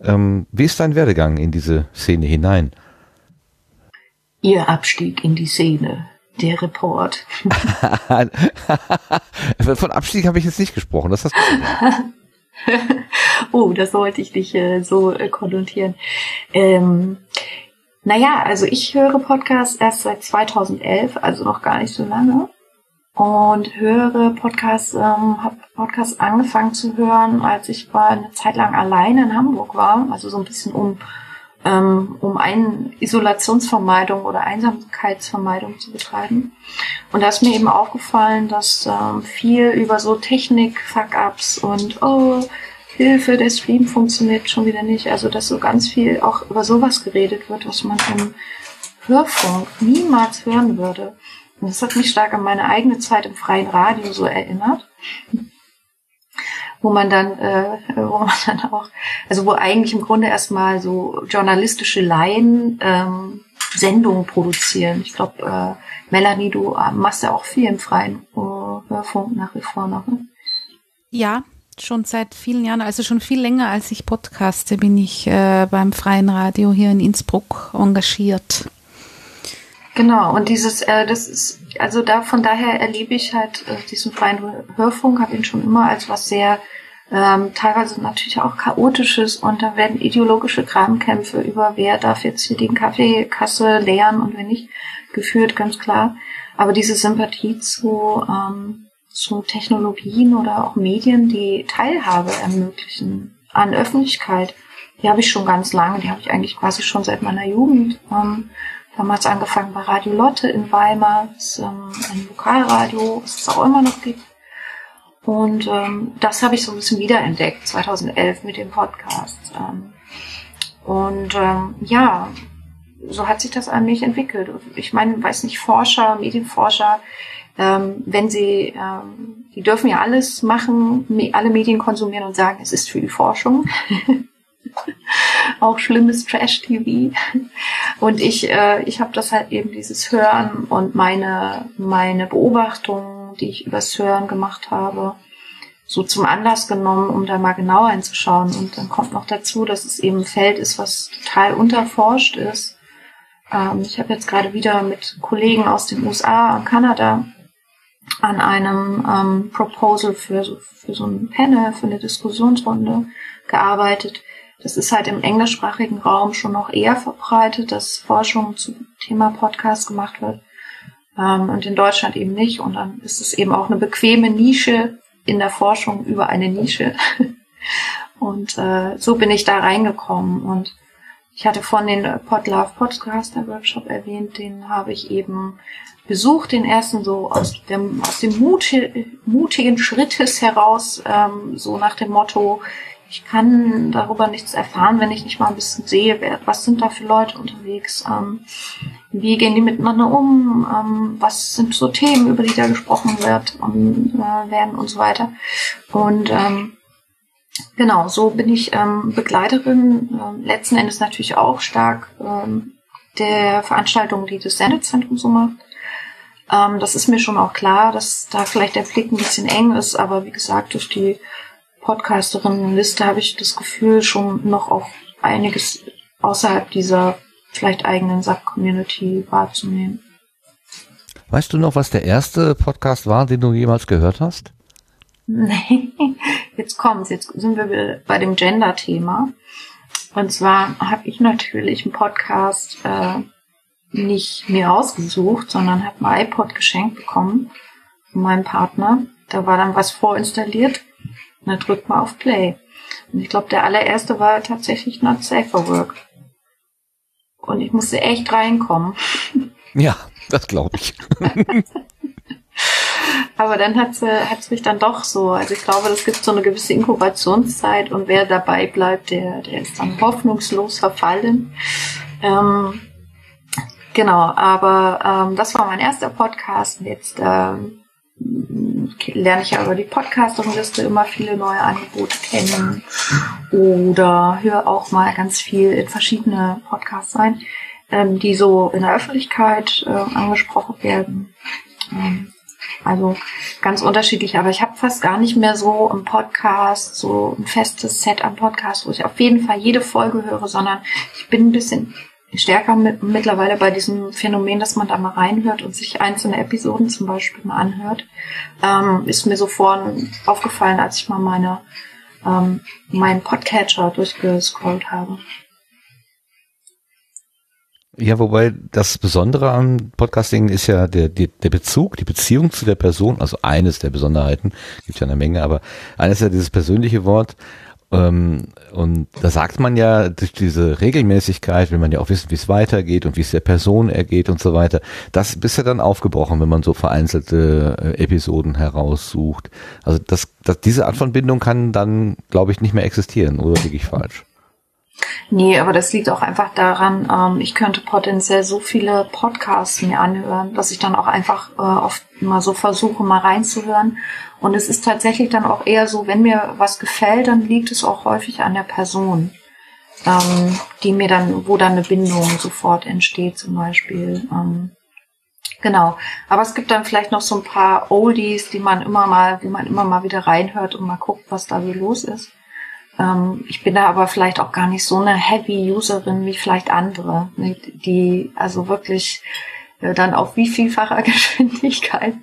Ähm, wie ist dein Werdegang in diese Szene hinein? Ihr Abstieg in die Szene, der Report. von Abstieg habe ich jetzt nicht gesprochen. Das hast du oh, das sollte ich nicht äh, so äh, konnotieren. Ähm, naja, also ich höre Podcasts erst seit 2011, also noch gar nicht so lange. Und höre Podcasts, ähm, habe Podcasts angefangen zu hören, als ich mal eine Zeit lang alleine in Hamburg war. Also so ein bisschen um, um eine Isolationsvermeidung oder Einsamkeitsvermeidung zu betreiben. Und da ist mir eben aufgefallen, dass ähm, viel über so Technik-Fuck-Ups und oh, Hilfe, der Stream funktioniert schon wieder nicht. Also, dass so ganz viel auch über sowas geredet wird, was man im Hörfunk niemals hören würde. Und das hat mich stark an meine eigene Zeit im freien Radio so erinnert. Wo man dann, äh, wo man dann auch, also wo eigentlich im Grunde erstmal so journalistische Laien ähm, Sendungen produzieren. Ich glaube, äh, Melanie, du machst ja auch viel im freien äh, Hörfunk nach wie vor noch. Ne? Ja, schon seit vielen Jahren, also schon viel länger als ich podcaste, bin ich äh, beim Freien Radio hier in Innsbruck engagiert. Genau, und dieses, äh, das ist, also da von daher erlebe ich halt äh, diesen freien Hörfunk, habe ihn schon immer als was sehr ähm, teilweise natürlich auch chaotisches und da werden ideologische Kramkämpfe über wer darf jetzt hier den Kaffeekasse leeren und wer nicht geführt, ganz klar. Aber diese Sympathie zu ähm, zu Technologien oder auch Medien, die Teilhabe ermöglichen an Öffentlichkeit. Die habe ich schon ganz lange, die habe ich eigentlich quasi schon seit meiner Jugend. Ähm, damals angefangen bei Radio Lotte in Weimar, ist ähm, ein Lokalradio, was es auch immer noch gibt. Und ähm, das habe ich so ein bisschen wiederentdeckt, 2011 mit dem Podcast. Ähm, und ähm, ja, so hat sich das an mich entwickelt. Ich meine, weiß nicht, Forscher, Medienforscher, ähm, wenn sie, ähm, die dürfen ja alles machen, alle Medien konsumieren und sagen, es ist für die Forschung. auch schlimmes Trash-TV. Und ich, äh, ich habe das halt eben dieses Hören und meine, meine Beobachtungen, die ich übers Hören gemacht habe, so zum Anlass genommen, um da mal genauer hinzuschauen. Und dann kommt noch dazu, dass es eben ein Feld ist, was total unterforscht ist. Ähm, ich habe jetzt gerade wieder mit Kollegen aus den USA und Kanada an einem ähm, Proposal für für so ein Panel, für eine Diskussionsrunde gearbeitet. Das ist halt im englischsprachigen Raum schon noch eher verbreitet, dass Forschung zum Thema Podcast gemacht wird ähm, und in Deutschland eben nicht. Und dann ist es eben auch eine bequeme Nische in der Forschung über eine Nische. und äh, so bin ich da reingekommen. Und ich hatte von den Podlove Podcaster Workshop erwähnt, den habe ich eben besucht, den ersten so aus dem, aus dem muti mutigen Schrittes heraus, ähm, so nach dem Motto, ich kann darüber nichts erfahren, wenn ich nicht mal ein bisschen sehe, wer, was sind da für Leute unterwegs, ähm, wie gehen die miteinander um, ähm, was sind so Themen, über die da gesprochen wird und äh, werden und so weiter. Und ähm, genau, so bin ich ähm, Begleiterin, äh, letzten Endes natürlich auch stark ähm, der Veranstaltung, die das Sendezentrum so macht. Ähm, das ist mir schon auch klar, dass da vielleicht der Blick ein bisschen eng ist, aber wie gesagt, durch die Podcasterinnenliste habe ich das Gefühl, schon noch auch einiges außerhalb dieser vielleicht eigenen Sub-Community wahrzunehmen. Weißt du noch, was der erste Podcast war, den du jemals gehört hast? Nee, jetzt kommt's. Jetzt sind wir bei dem Gender-Thema. Und zwar habe ich natürlich einen Podcast äh, nicht mir ausgesucht, sondern habe ein iPod geschenkt bekommen von meinem Partner. Da war dann was vorinstalliert und dann drückt man auf Play. Und ich glaube, der allererste war tatsächlich Not Safe for Work. Und ich musste echt reinkommen. Ja, das glaube ich. Aber dann hat es mich dann doch so. Also ich glaube, es gibt so eine gewisse Inkubationszeit und wer dabei bleibt, der, der ist dann hoffnungslos verfallen. Ähm, genau, aber ähm, das war mein erster Podcast. Jetzt ähm, lerne ich ja über die Podcasterliste immer viele neue Angebote kennen oder höre auch mal ganz viel in verschiedene Podcasts rein, ähm, die so in der Öffentlichkeit äh, angesprochen werden. Ähm, also ganz unterschiedlich, aber ich habe fast gar nicht mehr so im Podcast, so ein festes Set am Podcast, wo ich auf jeden Fall jede Folge höre, sondern ich bin ein bisschen stärker mit, mittlerweile bei diesem Phänomen, dass man da mal reinhört und sich einzelne Episoden zum Beispiel mal anhört. Ähm, ist mir so vorhin aufgefallen, als ich mal meine ähm, meinen Podcatcher durchgescrollt habe. Ja, wobei das Besondere am Podcasting ist ja der, der, der Bezug, die Beziehung zu der Person, also eines der Besonderheiten, gibt ja eine Menge, aber eines ist ja dieses persönliche Wort. Ähm, und da sagt man ja, durch diese Regelmäßigkeit will man ja auch wissen, wie es weitergeht und wie es der Person ergeht und so weiter. Das ist ja dann aufgebrochen, wenn man so vereinzelte äh, Episoden heraussucht. Also das, das, diese Art von Bindung kann dann, glaube ich, nicht mehr existieren, oder liege ich falsch? Nee, aber das liegt auch einfach daran, ähm, ich könnte potenziell so viele Podcasts mir anhören, dass ich dann auch einfach äh, oft mal so versuche, mal reinzuhören. Und es ist tatsächlich dann auch eher so, wenn mir was gefällt, dann liegt es auch häufig an der Person, ähm, die mir dann, wo dann eine Bindung sofort entsteht, zum Beispiel. Ähm, Genau. Aber es gibt dann vielleicht noch so ein paar Oldies, die man immer mal, wie man immer mal wieder reinhört und mal guckt, was da so los ist. Ähm, ich bin da aber vielleicht auch gar nicht so eine Heavy-Userin wie vielleicht andere, ne, die also wirklich äh, dann auf wie vielfacher Geschwindigkeit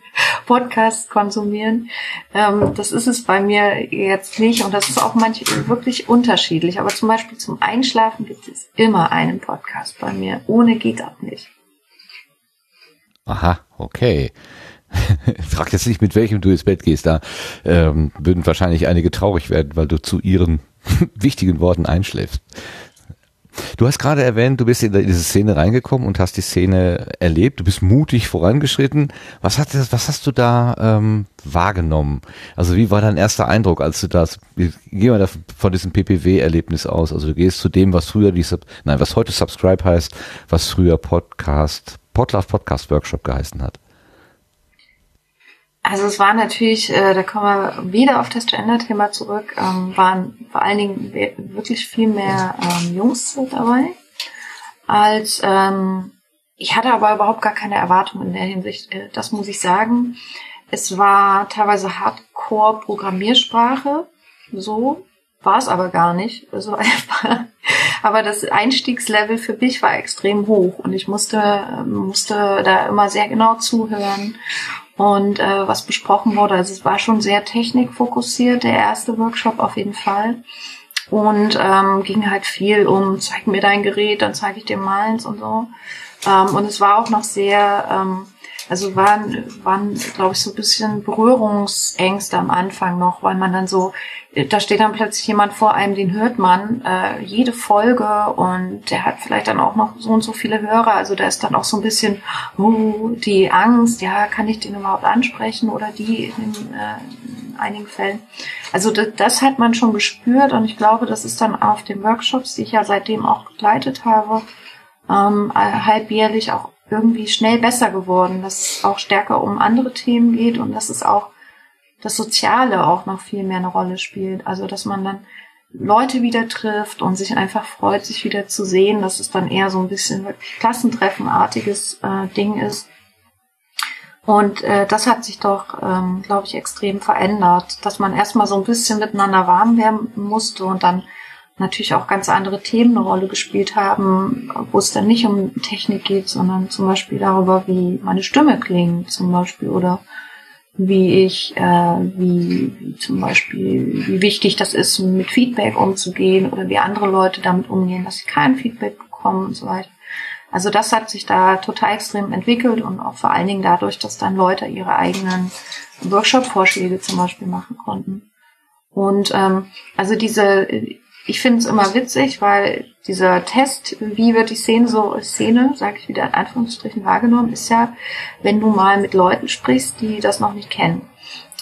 Podcasts konsumieren. Ähm, das ist es bei mir jetzt nicht und das ist auch manchmal wirklich unterschiedlich. Aber zum Beispiel zum Einschlafen gibt es immer einen Podcast bei mir. Ohne geht auch nicht. Aha, okay. Frag jetzt nicht, mit welchem du ins Bett gehst. Da ähm, würden wahrscheinlich einige traurig werden, weil du zu ihren wichtigen Worten einschläfst. Du hast gerade erwähnt, du bist in diese Szene reingekommen und hast die Szene erlebt. Du bist mutig vorangeschritten. Was, hat, was hast du da ähm, wahrgenommen? Also wie war dein erster Eindruck, als du das? Gehen wir von diesem PPW-Erlebnis aus. Also du gehst zu dem, was früher die, nein, was heute Subscribe heißt, was früher Podcast, Podlove Podcast Workshop geheißen hat. Also es war natürlich, äh, da kommen wir wieder auf das Gender-Thema zurück, ähm, waren vor allen Dingen wirklich viel mehr ähm, Jungs dabei als ähm, ich hatte aber überhaupt gar keine Erwartungen in der Hinsicht. Äh, das muss ich sagen. Es war teilweise Hardcore-Programmiersprache, so war es aber gar nicht. So einfach. Aber das Einstiegslevel für mich war extrem hoch und ich musste musste da immer sehr genau zuhören und äh, was besprochen wurde. Also es war schon sehr technikfokussiert, der erste Workshop auf jeden Fall. Und ähm, ging halt viel um, zeig mir dein Gerät, dann zeige ich dir meins und so. Ähm, und es war auch noch sehr, ähm, also waren, waren glaube ich, so ein bisschen Berührungsängste am Anfang noch, weil man dann so, da steht dann plötzlich jemand vor einem, den hört man äh, jede Folge und der hat vielleicht dann auch noch so und so viele Hörer. Also da ist dann auch so ein bisschen uh, die Angst, ja, kann ich den überhaupt ansprechen oder die in, äh, in einigen Fällen. Also das, das hat man schon gespürt und ich glaube, das ist dann auf den Workshops, die ich ja seitdem auch begleitet habe, ähm, halbjährlich auch irgendwie schnell besser geworden, dass es auch stärker um andere Themen geht und dass es auch das Soziale auch noch viel mehr eine Rolle spielt. Also dass man dann Leute wieder trifft und sich einfach freut, sich wieder zu sehen, dass es dann eher so ein bisschen wirklich Klassentreffenartiges äh, Ding ist. Und äh, das hat sich doch, ähm, glaube ich, extrem verändert, dass man erstmal so ein bisschen miteinander warm werden musste und dann natürlich auch ganz andere Themen eine Rolle gespielt haben, wo es dann nicht um Technik geht, sondern zum Beispiel darüber, wie meine Stimme klingt, zum Beispiel, oder wie ich, äh, wie, zum Beispiel, wie wichtig das ist, mit Feedback umzugehen oder wie andere Leute damit umgehen, dass sie kein Feedback bekommen und so weiter. Also das hat sich da total extrem entwickelt und auch vor allen Dingen dadurch, dass dann Leute ihre eigenen Workshop-Vorschläge zum Beispiel machen konnten. Und ähm, also diese ich finde es immer witzig, weil dieser Test, wie wird die Szene so, Szene, sage ich wieder in Anführungsstrichen wahrgenommen, ist ja, wenn du mal mit Leuten sprichst, die das noch nicht kennen.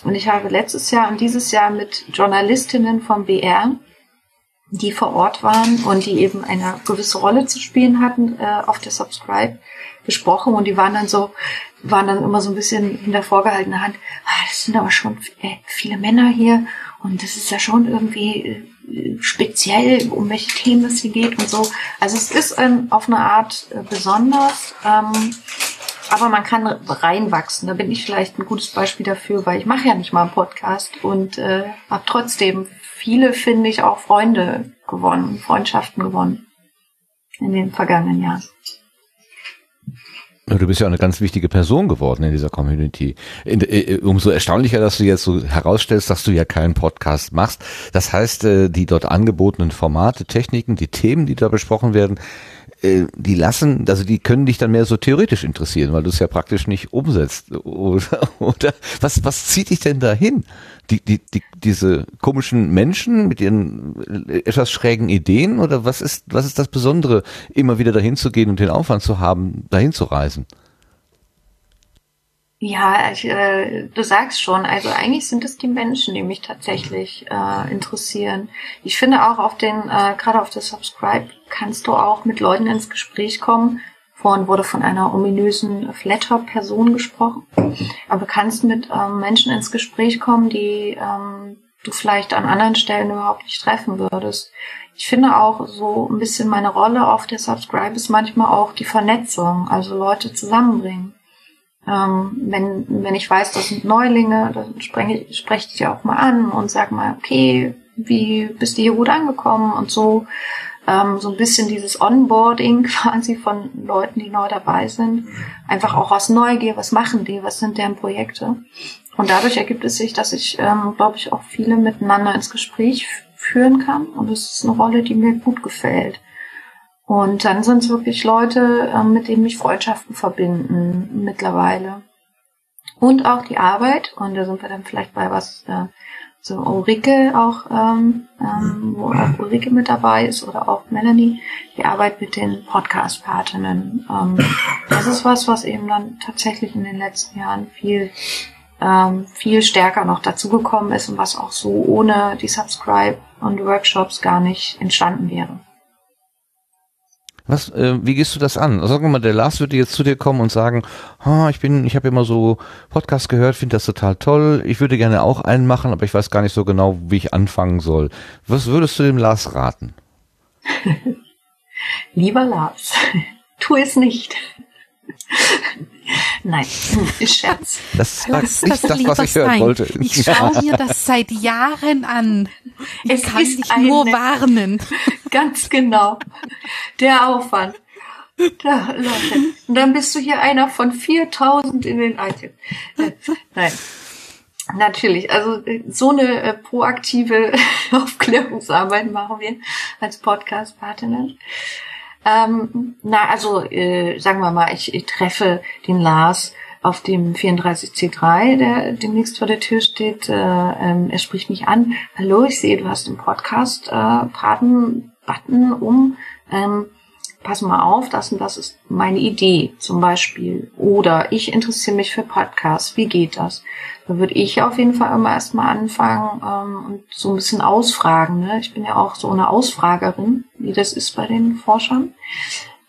Und ich habe letztes Jahr und dieses Jahr mit Journalistinnen vom BR, die vor Ort waren und die eben eine gewisse Rolle zu spielen hatten äh, auf der Subscribe, gesprochen. Und die waren dann so, waren dann immer so ein bisschen hinter vorgehaltener Hand, ah, das sind aber schon äh, viele Männer hier. Und das ist ja schon irgendwie äh, speziell, um welche Themen es hier geht und so. Also es ist ähm, auf eine Art äh, besonders, ähm, aber man kann reinwachsen. Da bin ich vielleicht ein gutes Beispiel dafür, weil ich mache ja nicht mal einen Podcast und äh, habe trotzdem viele, finde ich, auch Freunde gewonnen, Freundschaften gewonnen in den vergangenen Jahren. Du bist ja eine ganz wichtige Person geworden in dieser Community. In, äh, umso erstaunlicher, dass du jetzt so herausstellst, dass du ja keinen Podcast machst. Das heißt, äh, die dort angebotenen Formate, Techniken, die Themen, die da besprochen werden, äh, die lassen, also die können dich dann mehr so theoretisch interessieren, weil du es ja praktisch nicht umsetzt. Oder, oder was, was zieht dich denn dahin? Die, die, die, diese komischen Menschen mit ihren etwas schrägen Ideen oder was ist, was ist das Besondere, immer wieder dahin zu gehen und den Aufwand zu haben, dahin zu reisen? Ja, ich, äh, du sagst schon, also eigentlich sind es die Menschen, die mich tatsächlich äh, interessieren. Ich finde auch auf den, äh, gerade auf der Subscribe kannst du auch mit Leuten ins Gespräch kommen. Vorhin wurde von einer ominösen Flatter-Person gesprochen. Aber du kannst mit ähm, Menschen ins Gespräch kommen, die ähm, du vielleicht an anderen Stellen überhaupt nicht treffen würdest. Ich finde auch so ein bisschen meine Rolle auf der Subscribe ist manchmal auch die Vernetzung, also Leute zusammenbringen. Ähm, wenn, wenn ich weiß, das sind Neulinge, dann spreche ich, spreche ich die auch mal an und sag mal, okay, wie bist du hier gut angekommen und so. Ähm, so ein bisschen dieses Onboarding quasi von Leuten, die neu dabei sind. Einfach auch aus Neugier, was machen die, was sind deren Projekte. Und dadurch ergibt es sich, dass ich, ähm, glaube ich, auch viele miteinander ins Gespräch führen kann. Und das ist eine Rolle, die mir gut gefällt. Und dann sind es wirklich Leute, ähm, mit denen mich Freundschaften verbinden mittlerweile. Und auch die Arbeit, und da sind wir dann vielleicht bei was äh, so Ulrike auch, ähm, ähm, wo auch Ulrike mit dabei ist oder auch Melanie, die Arbeit mit den Podcast-Partinnen. Ähm, das ist was, was eben dann tatsächlich in den letzten Jahren viel ähm, viel stärker noch dazugekommen ist und was auch so ohne die Subscribe und Workshops gar nicht entstanden wäre. Was, äh, wie gehst du das an? Wir mal, der Lars würde jetzt zu dir kommen und sagen, oh, ich bin, ich habe immer so Podcast gehört, finde das total toll. Ich würde gerne auch einen machen, aber ich weiß gar nicht so genau, wie ich anfangen soll. Was würdest du dem Lars raten? Lieber Lars, tu es nicht. Nein, ist Scherz. Das war nicht das, das was ich hören sein. wollte. Ich schaue mir das seit Jahren an. Ich es kann dich nur warnen. Ganz genau. Der Aufwand. Da, Leute. Und dann bist du hier einer von 4000 in den iTunes. Nein. Natürlich, also so eine äh, proaktive Aufklärungsarbeit machen wir als Podcast-Partner. Ähm, na, also äh, sagen wir mal, ich, ich treffe den Lars auf dem 34C3, der demnächst vor der Tür steht. Äh, ähm, er spricht mich an. Hallo, ich sehe, du hast im Podcast äh, um. Ähm, pass mal auf, das und das ist meine Idee zum Beispiel. Oder ich interessiere mich für Podcasts. Wie geht das? Da würde ich auf jeden Fall immer erstmal anfangen ähm, und so ein bisschen ausfragen. Ne? Ich bin ja auch so eine Ausfragerin, wie das ist bei den Forschern.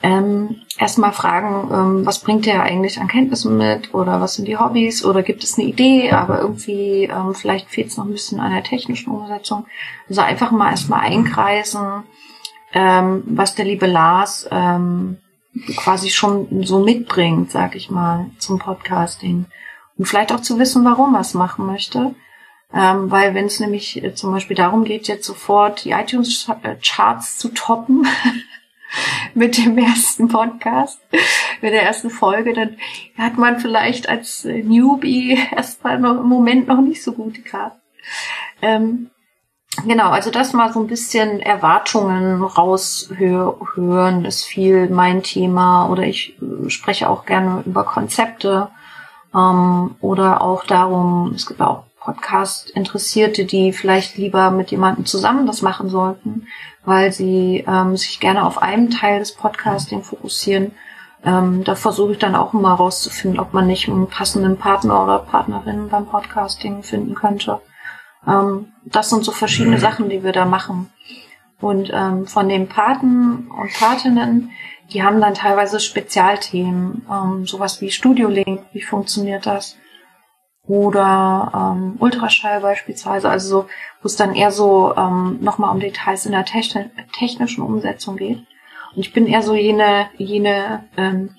Ähm, erstmal fragen, ähm, was bringt der eigentlich an Kenntnissen mit oder was sind die Hobbys oder gibt es eine Idee, aber irgendwie ähm, vielleicht fehlt es noch ein bisschen an der technischen Umsetzung. Also einfach mal erstmal einkreisen, ähm, was der liebe Lars ähm, quasi schon so mitbringt, sag ich mal, zum Podcasting. Und vielleicht auch zu wissen, warum er es machen möchte. Ähm, weil wenn es nämlich äh, zum Beispiel darum geht, jetzt sofort die iTunes-Charts zu toppen mit dem ersten Podcast, mit der ersten Folge, dann hat man vielleicht als Newbie erstmal im Moment noch nicht so gute Karten. Ähm, genau, also das mal so ein bisschen Erwartungen raushören ist viel mein Thema oder ich äh, spreche auch gerne über Konzepte ähm, oder auch darum, es gibt auch Podcast-Interessierte, die vielleicht lieber mit jemandem zusammen das machen sollten, weil sie ähm, sich gerne auf einen Teil des Podcasting fokussieren. Ähm, da versuche ich dann auch mal rauszufinden, ob man nicht einen passenden Partner oder Partnerin beim Podcasting finden könnte. Ähm, das sind so verschiedene Sachen, die wir da machen. Und ähm, von den Paten und Patinnen, die haben dann teilweise Spezialthemen, ähm, sowas wie Studio Link, wie funktioniert das? Oder ähm, Ultraschall beispielsweise, also so, wo es dann eher so ähm, nochmal um Details in der techni technischen Umsetzung geht. Und ich bin eher so jene, jene, ähm,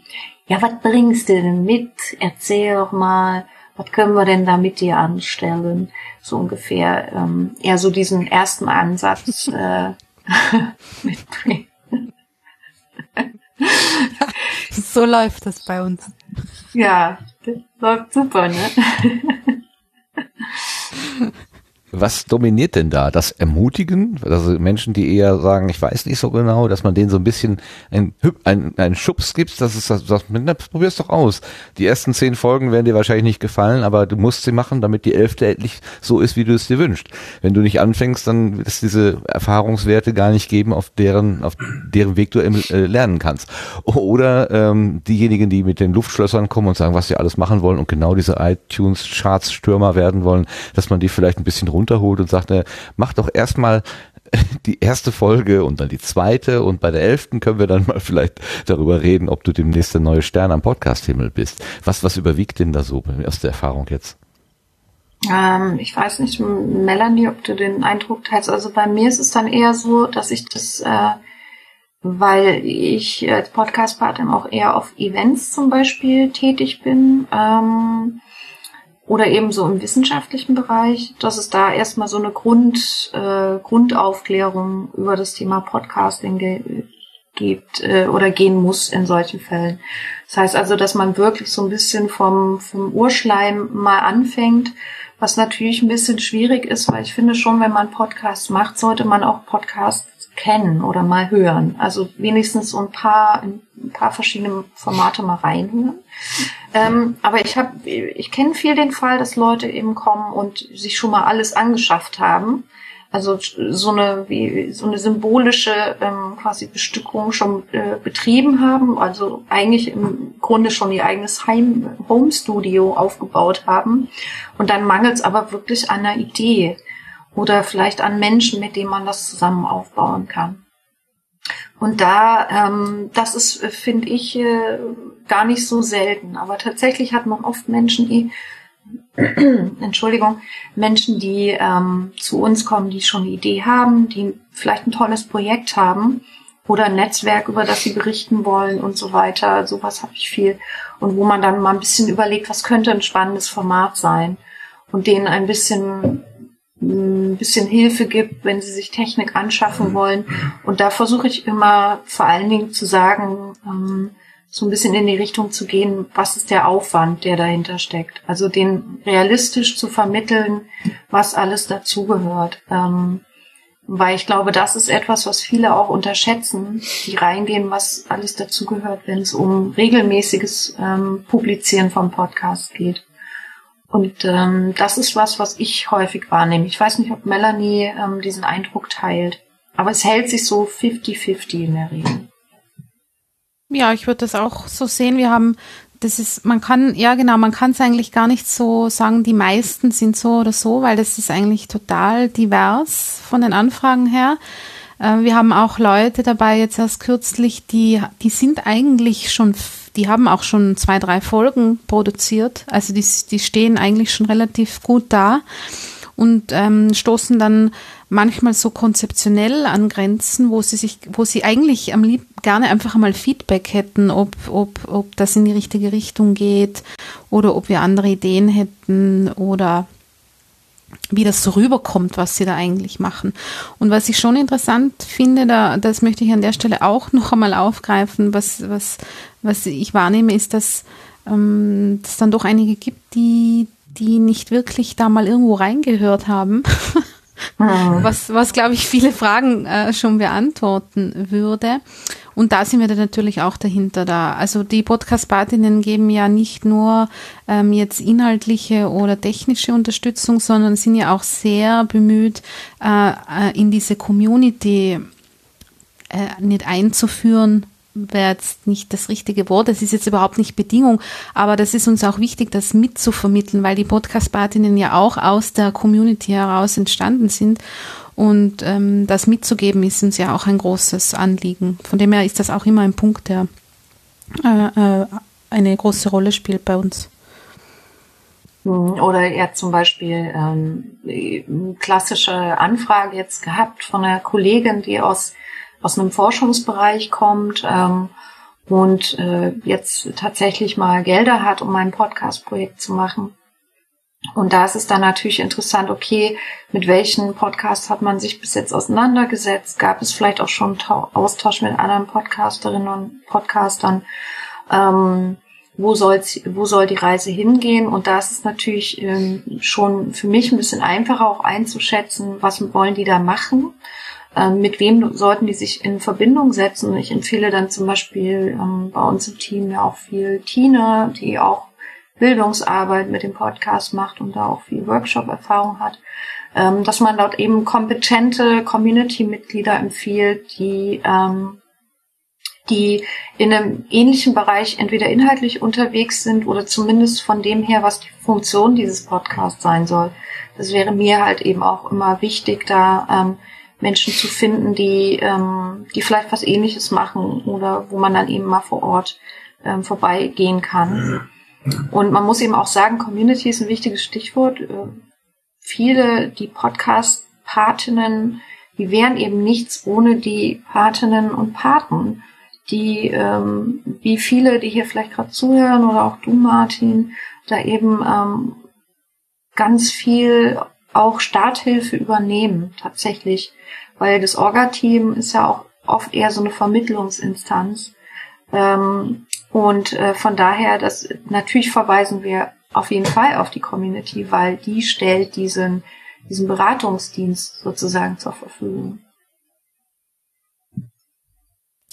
ja, was bringst du denn mit? Erzähl doch mal, was können wir denn da mit dir anstellen? So ungefähr, ähm, eher so diesen ersten Ansatz äh, mitbringen. so läuft das bei uns. Ja, das läuft super, ne? Was dominiert denn da? Das Ermutigen? Also Menschen, die eher sagen, ich weiß nicht so genau, dass man denen so ein bisschen einen, einen, einen Schubs gibt, das ist das, das na, probier's doch aus. Die ersten zehn Folgen werden dir wahrscheinlich nicht gefallen, aber du musst sie machen, damit die elfte endlich so ist, wie du es dir wünschst. Wenn du nicht anfängst, dann wird es diese Erfahrungswerte gar nicht geben, auf deren, auf deren Weg du äh, lernen kannst. Oder ähm, diejenigen, die mit den Luftschlössern kommen und sagen, was sie alles machen wollen und genau diese iTunes-Charts-Stürmer werden wollen, dass man die vielleicht ein bisschen runter runterholt und sagt, äh, mach doch erstmal die erste Folge und dann die zweite und bei der elften können wir dann mal vielleicht darüber reden, ob du demnächst der neue Stern am Podcast-Himmel bist. Was, was überwiegt denn da so aus der Erfahrung jetzt? Ähm, ich weiß nicht, Melanie, ob du den Eindruck teilst. Also bei mir ist es dann eher so, dass ich das, äh, weil ich als Podcast-Partner auch eher auf Events zum Beispiel tätig bin, ähm, oder eben so im wissenschaftlichen Bereich, dass es da erstmal so eine Grund, äh, Grundaufklärung über das Thema Podcasting ge gibt äh, oder gehen muss in solchen Fällen. Das heißt also, dass man wirklich so ein bisschen vom, vom Urschleim mal anfängt, was natürlich ein bisschen schwierig ist, weil ich finde schon, wenn man Podcasts macht, sollte man auch Podcasts kennen oder mal hören. Also wenigstens so ein paar, ein paar verschiedene Formate mal reinhören. Ähm, aber ich habe, ich kenne viel den Fall, dass Leute eben kommen und sich schon mal alles angeschafft haben. Also so eine wie so eine symbolische ähm, quasi Bestückung schon äh, betrieben haben, also eigentlich im Grunde schon ihr eigenes Heim Home Studio aufgebaut haben und dann mangelt es aber wirklich an einer Idee oder vielleicht an Menschen, mit denen man das zusammen aufbauen kann. Und da, ähm, das ist, äh, finde ich, äh, gar nicht so selten. Aber tatsächlich hat man oft Menschen, die, Entschuldigung, Menschen, die ähm, zu uns kommen, die schon eine Idee haben, die vielleicht ein tolles Projekt haben oder ein Netzwerk, über das sie berichten wollen und so weiter. Sowas habe ich viel. Und wo man dann mal ein bisschen überlegt, was könnte ein spannendes Format sein und denen ein bisschen ein bisschen Hilfe gibt, wenn sie sich Technik anschaffen wollen. Und da versuche ich immer vor allen Dingen zu sagen, ähm, so ein bisschen in die Richtung zu gehen, was ist der Aufwand, der dahinter steckt. Also den realistisch zu vermitteln, was alles dazugehört. Ähm, weil ich glaube, das ist etwas, was viele auch unterschätzen, die reingehen, was alles dazugehört, wenn es um regelmäßiges ähm, Publizieren von Podcasts geht. Und ähm, das ist was, was ich häufig wahrnehme. Ich weiß nicht, ob Melanie ähm, diesen Eindruck teilt, aber es hält sich so 50-50 in der Regel. Ja, ich würde das auch so sehen. Wir haben, das ist, man kann, ja genau, man kann es eigentlich gar nicht so sagen, die meisten sind so oder so, weil das ist eigentlich total divers von den Anfragen her. Äh, wir haben auch Leute dabei jetzt erst kürzlich, die, die sind eigentlich schon die haben auch schon zwei, drei Folgen produziert. Also die, die stehen eigentlich schon relativ gut da und ähm, stoßen dann manchmal so konzeptionell an Grenzen, wo sie sich, wo sie eigentlich am lieb gerne einfach mal Feedback hätten, ob, ob, ob das in die richtige Richtung geht oder ob wir andere Ideen hätten oder wie das so rüberkommt, was sie da eigentlich machen. Und was ich schon interessant finde, da, das möchte ich an der Stelle auch noch einmal aufgreifen, was, was, was ich wahrnehme, ist, dass ähm, es dann doch einige gibt, die, die nicht wirklich da mal irgendwo reingehört haben. Mhm. was, was glaube ich, viele Fragen äh, schon beantworten würde. Und da sind wir dann natürlich auch dahinter da. Also die Podcast-Partinnen geben ja nicht nur ähm, jetzt inhaltliche oder technische Unterstützung, sondern sind ja auch sehr bemüht, äh, äh in diese Community äh, nicht einzuführen, wäre jetzt nicht das richtige Wort, das ist jetzt überhaupt nicht Bedingung, aber das ist uns auch wichtig, das mitzuvermitteln, weil die Podcast-Partinnen ja auch aus der Community heraus entstanden sind und ähm, das mitzugeben ist uns ja auch ein großes Anliegen. Von dem her ist das auch immer ein Punkt, der äh, äh, eine große Rolle spielt bei uns. Hm, oder er hat zum Beispiel ähm, klassische Anfrage jetzt gehabt von einer Kollegin, die aus aus einem Forschungsbereich kommt ähm, und äh, jetzt tatsächlich mal Gelder hat, um ein Podcast-Projekt zu machen. Und da ist es dann natürlich interessant, okay, mit welchen Podcasts hat man sich bis jetzt auseinandergesetzt? Gab es vielleicht auch schon Austausch mit anderen Podcasterinnen und Podcastern? Ähm, wo, soll's, wo soll die Reise hingehen? Und da ist es natürlich ähm, schon für mich ein bisschen einfacher auch einzuschätzen, was wollen die da machen? Ähm, mit wem sollten die sich in Verbindung setzen. Ich empfehle dann zum Beispiel ähm, bei uns im Team ja auch viel Tina, die auch Bildungsarbeit mit dem Podcast macht und da auch viel Workshop-Erfahrung hat, ähm, dass man dort eben kompetente Community-Mitglieder empfiehlt, die ähm, die in einem ähnlichen Bereich entweder inhaltlich unterwegs sind oder zumindest von dem her, was die Funktion dieses Podcasts sein soll. Das wäre mir halt eben auch immer wichtig, da ähm, Menschen zu finden, die, ähm, die vielleicht was ähnliches machen oder wo man dann eben mal vor Ort ähm, vorbeigehen kann. Und man muss eben auch sagen, Community ist ein wichtiges Stichwort. Äh, viele, die Podcast-Patinnen, die wären eben nichts ohne die Patinnen und Paten, die, ähm, wie viele, die hier vielleicht gerade zuhören oder auch du, Martin, da eben ähm, ganz viel auch Starthilfe übernehmen, tatsächlich weil das Orga-Team ist ja auch oft eher so eine Vermittlungsinstanz. Ähm, und äh, von daher, das natürlich verweisen wir auf jeden Fall auf die Community, weil die stellt diesen, diesen Beratungsdienst sozusagen zur Verfügung.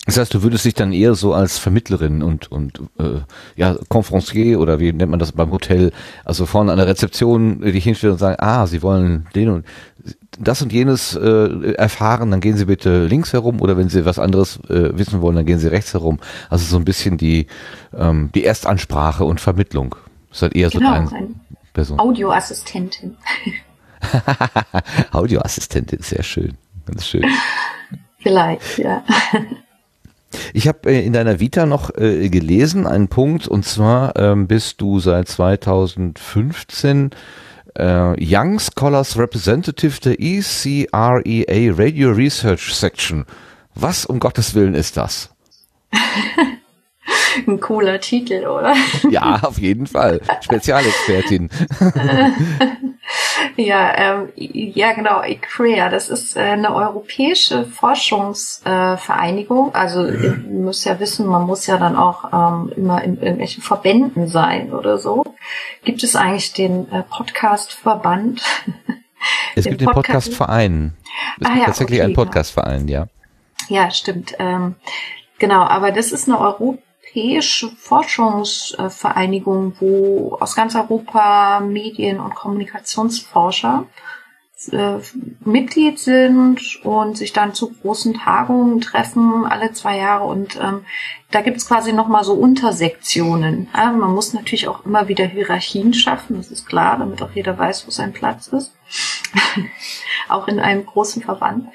Das heißt, du würdest dich dann eher so als Vermittlerin und und äh, ja Confrancier oder wie nennt man das beim Hotel, also vorne an der Rezeption dich hinstellen und sagen, ah, Sie wollen den und das und jenes äh, erfahren, dann gehen Sie bitte links herum oder wenn Sie was anderes äh, wissen wollen, dann gehen Sie rechts herum. Also so ein bisschen die ähm, die Erstansprache und Vermittlung. Das ist halt eher genau, so eine ein Person. Audioassistentin. Audioassistentin, sehr schön, ganz schön. Vielleicht, ja. Ich habe äh, in deiner Vita noch äh, gelesen, einen Punkt, und zwar ähm, bist du seit 2015 äh, Young Scholars Representative der ECREA Radio Research Section. Was um Gottes Willen ist das? Ein cooler Titel, oder? Ja, auf jeden Fall. Spezialexpertin. ja, ähm, ja, genau. ICREA, das ist äh, eine europäische Forschungsvereinigung. Äh, also ihr müsst ja wissen, man muss ja dann auch ähm, immer in irgendwelchen Verbänden sein oder so. Gibt es eigentlich den äh, Podcast-Verband? Es den gibt den Podcast-Verein. Es ah, gibt ja, tatsächlich okay, einen Podcast-Verein, ja. Ja, stimmt. Ähm, genau, aber das ist eine europäische europäische Forschungsvereinigung, wo aus ganz Europa Medien- und Kommunikationsforscher äh, Mitglied sind und sich dann zu großen Tagungen treffen, alle zwei Jahre. Und ähm, da gibt's quasi nochmal so Untersektionen. Ja, man muss natürlich auch immer wieder Hierarchien schaffen, das ist klar, damit auch jeder weiß, wo sein Platz ist. auch in einem großen Verband.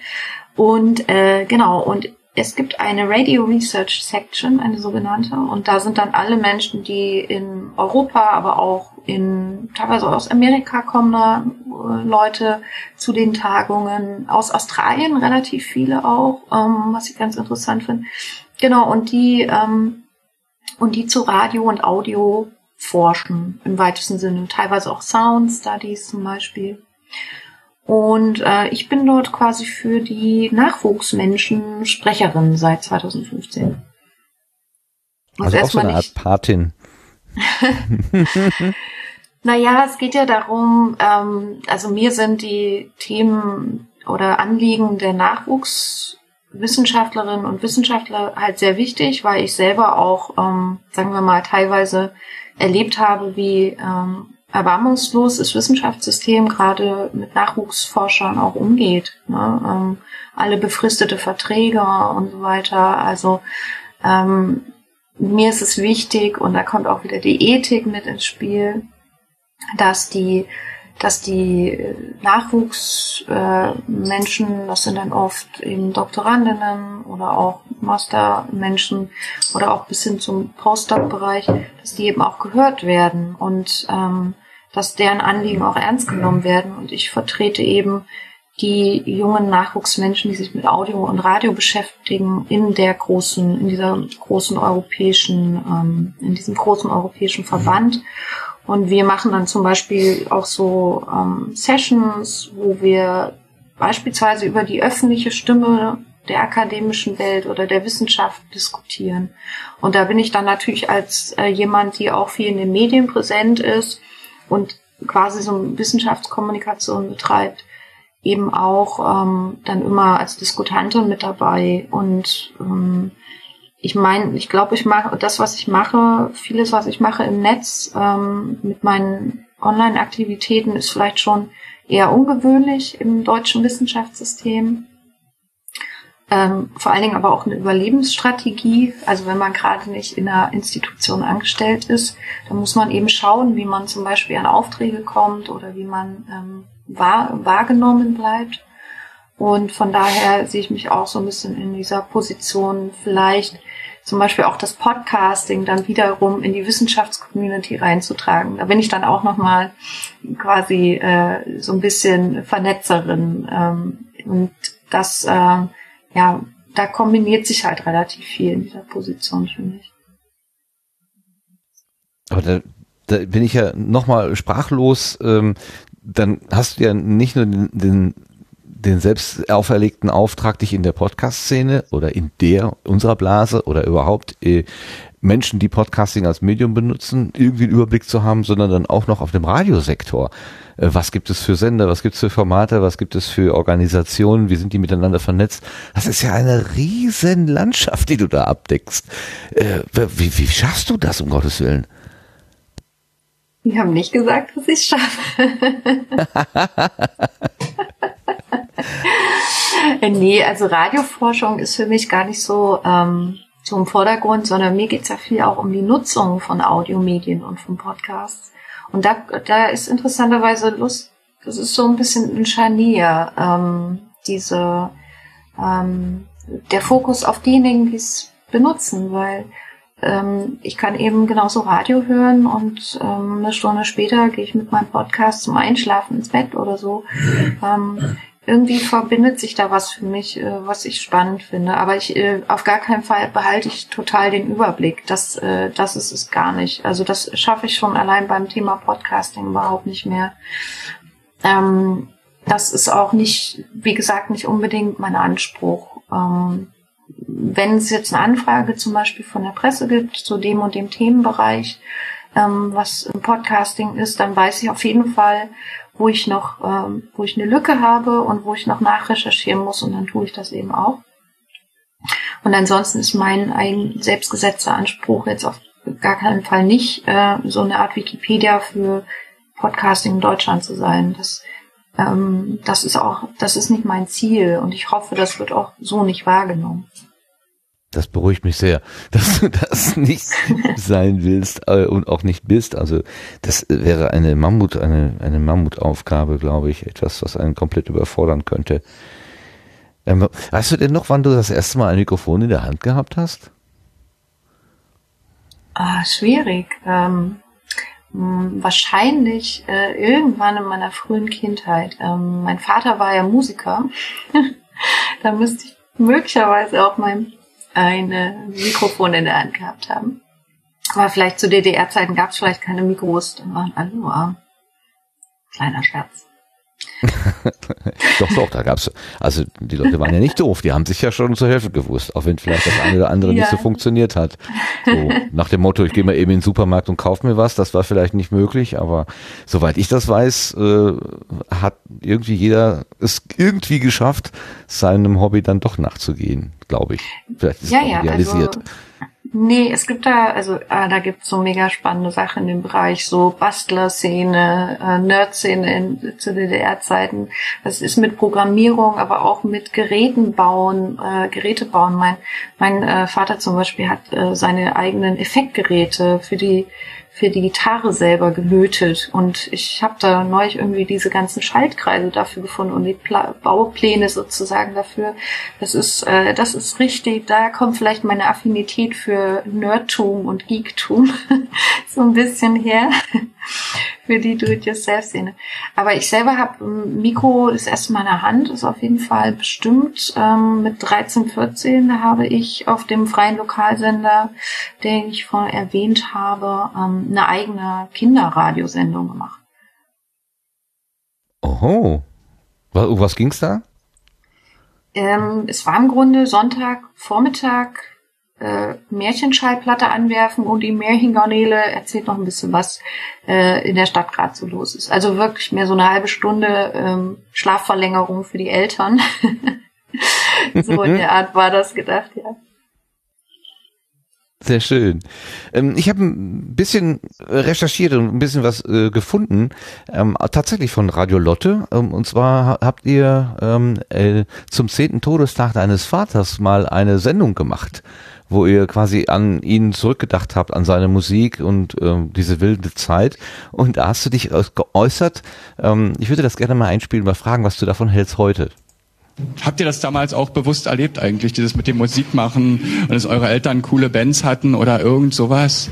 Und äh, genau, und es gibt eine Radio Research Section, eine sogenannte, und da sind dann alle Menschen, die in Europa, aber auch in teilweise aus Amerika kommen da äh, Leute zu den Tagungen, aus Australien relativ viele auch, ähm, was ich ganz interessant finde. Genau, und die ähm, und die zu Radio und Audio forschen im weitesten Sinne, teilweise auch Sound Studies zum Beispiel. Und äh, ich bin dort quasi für die Nachwuchsmenschen Sprecherin seit 2015. Also auch so eine Art Patin. naja, es geht ja darum, ähm, also mir sind die Themen oder Anliegen der Nachwuchs Wissenschaftlerinnen und Wissenschaftler halt sehr wichtig, weil ich selber auch, ähm, sagen wir mal, teilweise erlebt habe, wie ähm, erbarmungslos das Wissenschaftssystem gerade mit Nachwuchsforschern auch umgeht. Ne? Ähm, alle befristete Verträge und so weiter. Also ähm, mir ist es wichtig, und da kommt auch wieder die Ethik mit ins Spiel, dass die dass die Nachwuchsmenschen, äh, das sind dann oft eben Doktorandinnen oder auch Mastermenschen oder auch bis hin zum Postdoc-Bereich, dass die eben auch gehört werden und ähm, dass deren Anliegen auch ernst genommen werden. Und ich vertrete eben die jungen Nachwuchsmenschen, die sich mit Audio und Radio beschäftigen, in der großen, in dieser großen europäischen, ähm, in diesem großen europäischen Verband. Und wir machen dann zum Beispiel auch so ähm, Sessions, wo wir beispielsweise über die öffentliche Stimme der akademischen Welt oder der Wissenschaft diskutieren. Und da bin ich dann natürlich als äh, jemand, die auch viel in den Medien präsent ist und quasi so Wissenschaftskommunikation betreibt, eben auch ähm, dann immer als Diskutantin mit dabei und ähm, ich meine, ich glaube, ich mache das, was ich mache, vieles, was ich mache im Netz ähm, mit meinen Online-Aktivitäten, ist vielleicht schon eher ungewöhnlich im deutschen Wissenschaftssystem. Ähm, vor allen Dingen aber auch eine Überlebensstrategie. Also wenn man gerade nicht in einer Institution angestellt ist, dann muss man eben schauen, wie man zum Beispiel an Aufträge kommt oder wie man ähm, wahr, wahrgenommen bleibt. Und von daher sehe ich mich auch so ein bisschen in dieser Position, vielleicht zum Beispiel auch das Podcasting dann wiederum in die Wissenschaftscommunity reinzutragen. Da bin ich dann auch nochmal quasi äh, so ein bisschen Vernetzerin. Ähm, und das, äh, ja, da kombiniert sich halt relativ viel in dieser Position, finde ich. Aber da, da bin ich ja nochmal sprachlos. Ähm, dann hast du ja nicht nur den, den den selbst auferlegten Auftrag, dich in der Podcast-Szene oder in der unserer Blase oder überhaupt äh, Menschen, die Podcasting als Medium benutzen, irgendwie einen Überblick zu haben, sondern dann auch noch auf dem Radiosektor. Äh, was gibt es für Sender, was gibt es für Formate, was gibt es für Organisationen, wie sind die miteinander vernetzt? Das ist ja eine riesen Landschaft, die du da abdeckst. Äh, wie, wie schaffst du das, um Gottes Willen? Die haben nicht gesagt, dass ich es schaffe. nee, also Radioforschung ist für mich gar nicht so, ähm, so im Vordergrund, sondern mir geht's ja viel auch um die Nutzung von Audiomedien und von Podcasts. Und da, da ist interessanterweise Lust, das ist so ein bisschen ein Scharnier, ähm, diese, ähm, der Fokus auf diejenigen, die es benutzen, weil ähm, ich kann eben genauso Radio hören und ähm, eine Stunde später gehe ich mit meinem Podcast zum Einschlafen ins Bett oder so. Ähm, irgendwie verbindet sich da was für mich, äh, was ich spannend finde. Aber ich äh, auf gar keinen Fall behalte ich total den Überblick. Das, äh, das ist es gar nicht. Also das schaffe ich schon allein beim Thema Podcasting überhaupt nicht mehr. Ähm, das ist auch nicht, wie gesagt, nicht unbedingt mein Anspruch. Ähm, wenn es jetzt eine Anfrage zum Beispiel von der Presse gibt zu dem und dem Themenbereich, ähm, was im Podcasting ist, dann weiß ich auf jeden Fall, wo ich noch, ähm, wo ich eine Lücke habe und wo ich noch nachrecherchieren muss und dann tue ich das eben auch. Und ansonsten ist mein ein selbstgesetzter Anspruch jetzt auf gar keinen Fall nicht, äh, so eine Art Wikipedia für Podcasting in Deutschland zu sein. Das, ähm, das ist auch, das ist nicht mein Ziel und ich hoffe, das wird auch so nicht wahrgenommen. Das beruhigt mich sehr, dass du das nicht sein willst äh, und auch nicht bist. Also das wäre eine Mammut, eine, eine Mammutaufgabe, glaube ich, etwas, was einen komplett überfordern könnte. Ähm, weißt du denn noch, wann du das erste Mal ein Mikrofon in der Hand gehabt hast? Ah, schwierig. Ähm, wahrscheinlich äh, irgendwann in meiner frühen Kindheit. Ähm, mein Vater war ja Musiker. da müsste ich möglicherweise auch mein ein Mikrofon in der Hand gehabt haben. Aber vielleicht zu DDR-Zeiten gab es vielleicht keine Mikros, dann waren alle nur. Kleiner Scherz. doch, doch, da gab's, also die Leute waren ja nicht doof, die haben sich ja schon zu helfen gewusst, auch wenn vielleicht das eine oder andere ja. nicht so funktioniert hat. So, nach dem Motto, ich gehe mal eben in den Supermarkt und kauf mir was, das war vielleicht nicht möglich, aber soweit ich das weiß, äh, hat irgendwie jeder es irgendwie geschafft, seinem Hobby dann doch nachzugehen, glaube ich. Vielleicht ist ja, es ja, realisiert. Also Nee, es gibt da, also ah, da gibt es so mega spannende Sachen dem Bereich, so Bastler-Szene, äh, Nerd-Szene zu DDR-Zeiten. Das ist mit Programmierung, aber auch mit Geräten bauen, äh, Geräte bauen. Mein, mein äh, Vater zum Beispiel hat äh, seine eigenen Effektgeräte für die für die Gitarre selber gelötet und ich habe da neulich irgendwie diese ganzen Schaltkreise dafür gefunden und die Pla Baupläne sozusagen dafür. Das ist äh, das ist richtig. Da kommt vielleicht meine Affinität für Nerdtum und Geektum so ein bisschen her für die Do-it-yourself-Szene. Aber ich selber habe Mikro ist erst in meiner Hand, ist auf jeden Fall bestimmt. Ähm, mit 13, 14 da habe ich auf dem freien Lokalsender, den ich vorhin erwähnt habe, ähm, eine eigene Kinderradiosendung gemacht. Oho. Was, was ging's da? Ähm, es war im Grunde Sonntag, Vormittag, äh, Märchenschallplatte anwerfen und die Märchengarnele erzählt noch ein bisschen, was äh, in der Stadt gerade so los ist. Also wirklich mehr so eine halbe Stunde ähm, Schlafverlängerung für die Eltern. so in der Art war das gedacht, ja. Sehr schön. Ähm, ich habe ein bisschen recherchiert und ein bisschen was äh, gefunden, ähm, tatsächlich von Radio Lotte. Ähm, und zwar habt ihr äh, zum zehnten Todestag deines Vaters mal eine Sendung gemacht wo ihr quasi an ihn zurückgedacht habt, an seine Musik und diese wilde Zeit. Und da hast du dich geäußert. Ich würde das gerne mal einspielen, mal fragen, was du davon hältst heute. Habt ihr das damals auch bewusst erlebt eigentlich, dieses mit dem Musikmachen und dass eure Eltern coole Bands hatten oder irgend sowas?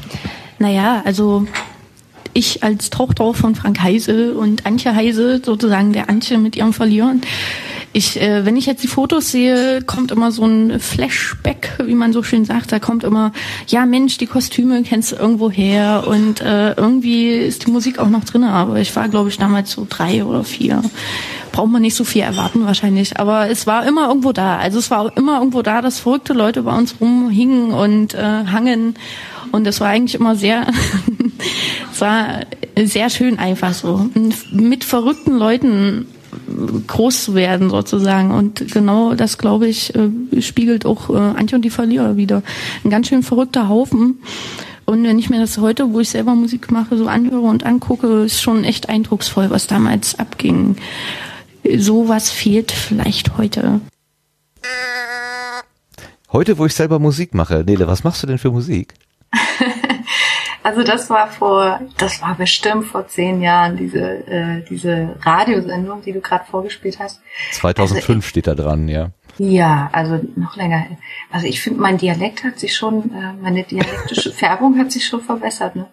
Naja, also ich als Tochter von Frank Heise und Antje Heise, sozusagen der Antje mit ihrem Verlieren, ich, äh, wenn ich jetzt die Fotos sehe, kommt immer so ein Flashback, wie man so schön sagt. Da kommt immer, ja Mensch, die Kostüme kennst du irgendwo her und äh, irgendwie ist die Musik auch noch drin. Aber ich war, glaube ich, damals so drei oder vier. Braucht man nicht so viel erwarten wahrscheinlich. Aber es war immer irgendwo da. Also es war immer irgendwo da, dass verrückte Leute bei uns rumhingen und äh, hangen. Und es war eigentlich immer sehr, es war sehr schön einfach so. Mit verrückten Leuten groß zu werden sozusagen. Und genau das, glaube ich, äh, spiegelt auch äh, Antje und die Verlierer wieder. Ein ganz schön verrückter Haufen. Und wenn ich mir das heute, wo ich selber Musik mache, so anhöre und angucke, ist schon echt eindrucksvoll, was damals abging. Sowas fehlt vielleicht heute. Heute, wo ich selber Musik mache. Nele, was machst du denn für Musik? Also das war vor, das war bestimmt vor zehn Jahren, diese, äh, diese Radiosendung, die du gerade vorgespielt hast. 2005 also, steht da dran, ja. Ja, also noch länger. Also ich finde, mein Dialekt hat sich schon, äh, meine dialektische Färbung hat sich schon verbessert. Ne?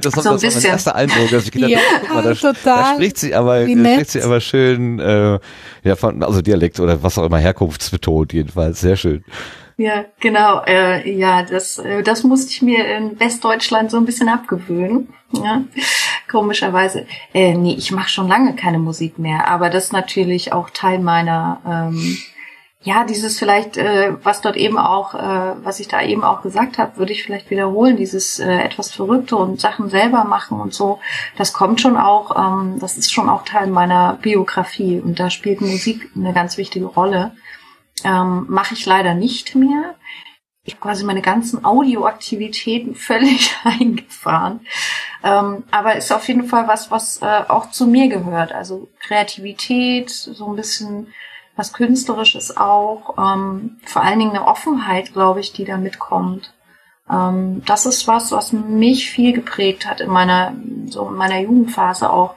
Das, so das war mein erster Eindruck. Also ich gedacht, ja, mal, da, total. da spricht sie aber, da spricht sie aber schön, äh, ja, von, also Dialekt oder was auch immer, herkunftsbetont jedenfalls, sehr schön. Ja, genau. Äh, ja, das, äh, das musste ich mir in Westdeutschland so ein bisschen abgewöhnen. Ja, komischerweise. Äh, nee, ich mache schon lange keine Musik mehr, aber das ist natürlich auch Teil meiner, ähm, ja, dieses vielleicht, äh, was dort eben auch, äh, was ich da eben auch gesagt habe, würde ich vielleicht wiederholen, dieses äh, etwas Verrückte und Sachen selber machen und so. Das kommt schon auch, ähm, das ist schon auch Teil meiner Biografie und da spielt Musik eine ganz wichtige Rolle ähm, mache ich leider nicht mehr. Ich habe quasi meine ganzen Audioaktivitäten völlig eingefahren. Ähm, aber ist auf jeden Fall was, was äh, auch zu mir gehört. Also Kreativität, so ein bisschen was Künstlerisches auch. Ähm, vor allen Dingen eine Offenheit, glaube ich, die da mitkommt. Ähm, das ist was, was mich viel geprägt hat in meiner, so in meiner Jugendphase auch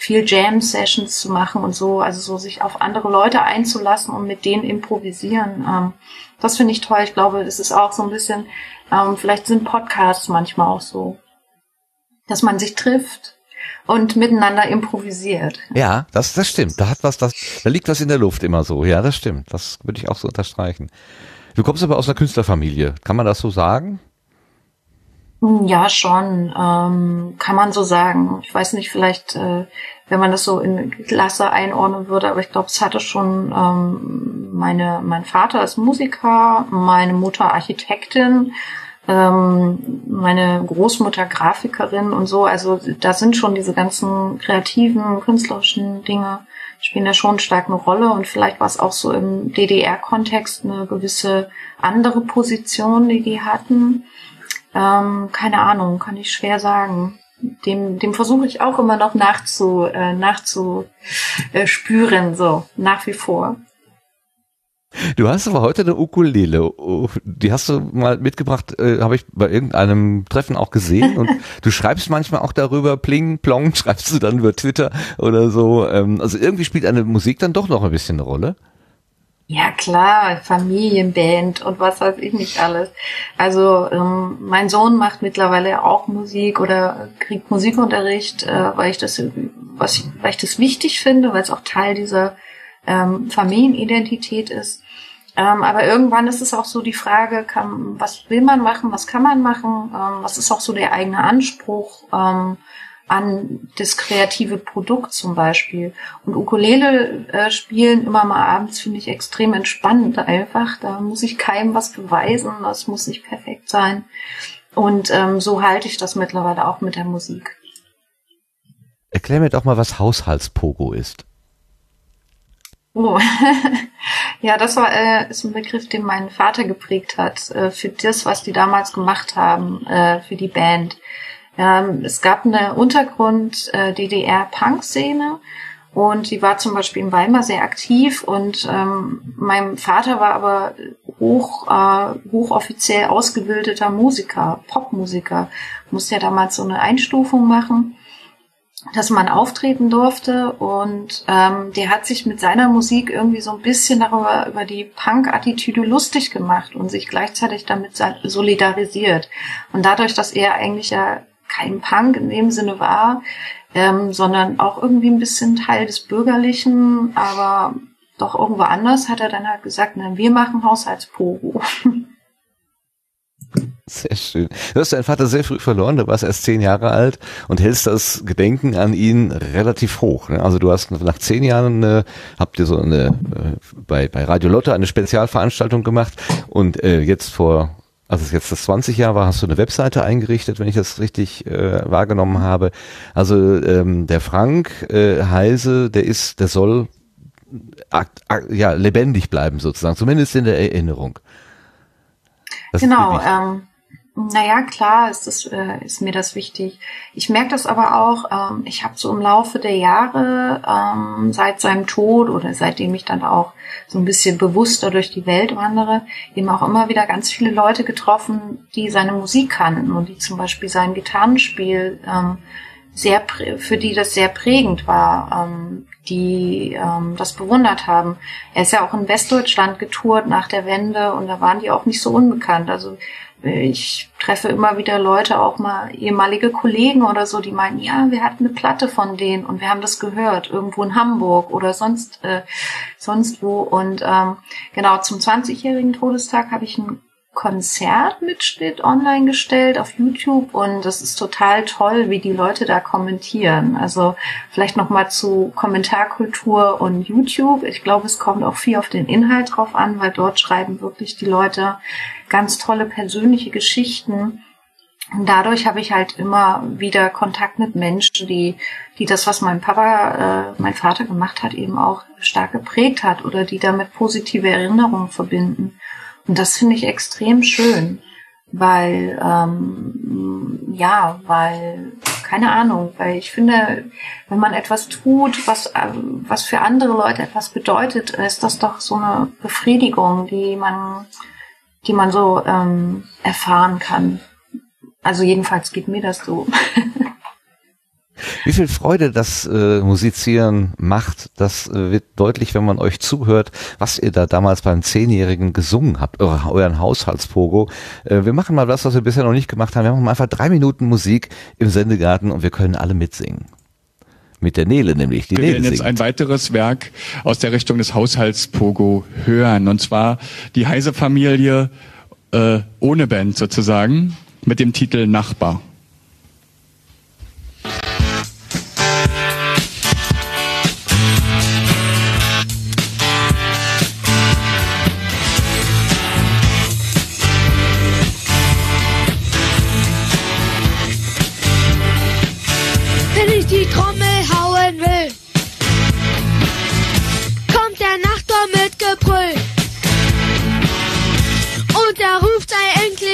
viel Jam-Sessions zu machen und so, also so sich auf andere Leute einzulassen und mit denen improvisieren. Ähm, das finde ich toll. Ich glaube, es ist auch so ein bisschen, ähm, vielleicht sind Podcasts manchmal auch so, dass man sich trifft und miteinander improvisiert. Ja, das, das stimmt. Da hat was, das, da liegt was in der Luft immer so. Ja, das stimmt. Das würde ich auch so unterstreichen. Du kommst aber aus einer Künstlerfamilie. Kann man das so sagen? Ja, schon, ähm, kann man so sagen. Ich weiß nicht, vielleicht äh, wenn man das so in Klasse einordnen würde. Aber ich glaube, es hatte schon ähm, meine, mein Vater ist Musiker, meine Mutter Architektin, ähm, meine Großmutter Grafikerin und so. Also da sind schon diese ganzen kreativen, künstlerischen Dinge spielen da schon stark eine Rolle und vielleicht war es auch so im DDR-Kontext eine gewisse andere Position, die die hatten. Ähm, keine Ahnung, kann ich schwer sagen. Dem, dem versuche ich auch immer noch nachzu, äh, nachzuspüren, so nach wie vor. Du hast aber heute eine Ukulele. Oh, die hast du mal mitgebracht, äh, habe ich bei irgendeinem Treffen auch gesehen. Und du schreibst manchmal auch darüber, pling, plong, schreibst du dann über Twitter oder so. Ähm, also irgendwie spielt eine Musik dann doch noch ein bisschen eine Rolle. Ja klar, Familienband und was weiß ich nicht alles. Also ähm, mein Sohn macht mittlerweile auch Musik oder kriegt Musikunterricht, äh, weil ich das, was, weil ich das wichtig finde, weil es auch Teil dieser ähm, Familienidentität ist. Ähm, aber irgendwann ist es auch so die Frage, kann, was will man machen, was kann man machen, ähm, was ist auch so der eigene Anspruch. Ähm, an das kreative Produkt zum Beispiel. Und Ukulele äh, spielen immer mal abends finde ich extrem entspannend einfach. Da muss ich keinem was beweisen, das muss nicht perfekt sein. Und ähm, so halte ich das mittlerweile auch mit der Musik. Erklär mir doch mal, was Haushaltspogo ist. Oh, ja, das war äh, ist ein Begriff, den mein Vater geprägt hat äh, für das, was die damals gemacht haben äh, für die Band. Ähm, es gab eine Untergrund-DDR-Punk-Szene äh, und die war zum Beispiel in Weimar sehr aktiv und ähm, mein Vater war aber hoch, äh, hochoffiziell ausgebildeter Musiker, Popmusiker, musste ja damals so eine Einstufung machen dass man auftreten durfte und ähm, der hat sich mit seiner Musik irgendwie so ein bisschen darüber über die Punk-Attitüde lustig gemacht und sich gleichzeitig damit solidarisiert. Und dadurch, dass er eigentlich ja kein Punk in dem Sinne war, ähm, sondern auch irgendwie ein bisschen Teil des Bürgerlichen, aber doch irgendwo anders, hat er dann halt gesagt, na, wir machen Haushaltspogo. Sehr schön. Du hast deinen Vater sehr früh verloren, du warst erst zehn Jahre alt und hältst das Gedenken an ihn relativ hoch. Ne? Also du hast nach zehn Jahren äh, habt ihr so eine äh, bei, bei Radio Lotte eine Spezialveranstaltung gemacht und äh, jetzt vor also es jetzt das 20 Jahr war, hast du eine Webseite eingerichtet, wenn ich das richtig äh, wahrgenommen habe. Also ähm, der Frank äh, Heise, der ist, der soll ja lebendig bleiben sozusagen, zumindest in der Erinnerung. Das genau. Ähm, naja, klar ist, das, äh, ist mir das wichtig. Ich merke das aber auch, ähm, ich habe so im Laufe der Jahre, ähm, seit seinem Tod oder seitdem ich dann auch so ein bisschen bewusster durch die Welt wandere, eben auch immer wieder ganz viele Leute getroffen, die seine Musik kannten und die zum Beispiel sein Gitarrenspiel ähm, sehr, für die das sehr prägend war, ähm, die ähm, das bewundert haben. Er ist ja auch in Westdeutschland getourt nach der Wende und da waren die auch nicht so unbekannt. Also ich treffe immer wieder Leute, auch mal ehemalige Kollegen oder so, die meinen, ja, wir hatten eine Platte von denen und wir haben das gehört, irgendwo in Hamburg oder sonst äh, sonst wo. Und ähm, genau zum 20-jährigen Todestag habe ich ein Konzertmitschnitt online gestellt auf YouTube und das ist total toll, wie die Leute da kommentieren. Also vielleicht noch mal zu Kommentarkultur und YouTube. Ich glaube, es kommt auch viel auf den Inhalt drauf an, weil dort schreiben wirklich die Leute ganz tolle persönliche Geschichten. Und dadurch habe ich halt immer wieder Kontakt mit Menschen, die, die das, was mein Papa, äh, mein Vater gemacht hat, eben auch stark geprägt hat oder die damit positive Erinnerungen verbinden. Und das finde ich extrem schön, weil, ähm, ja, weil, keine Ahnung, weil ich finde, wenn man etwas tut, was, äh, was für andere Leute etwas bedeutet, ist das doch so eine Befriedigung, die man, die man so ähm, erfahren kann. Also jedenfalls geht mir das so. Wie viel Freude das äh, Musizieren macht, das äh, wird deutlich, wenn man euch zuhört, was ihr da damals beim Zehnjährigen gesungen habt, eure, euren Haushaltspogo. Äh, wir machen mal das, was wir bisher noch nicht gemacht haben. Wir machen mal einfach drei Minuten Musik im Sendegarten und wir können alle mitsingen. Mit der Nele nämlich. Die wir Nele werden jetzt singt. ein weiteres Werk aus der Richtung des Haushaltspogo hören. Und zwar die Heise Familie äh, ohne Band sozusagen mit dem Titel Nachbar.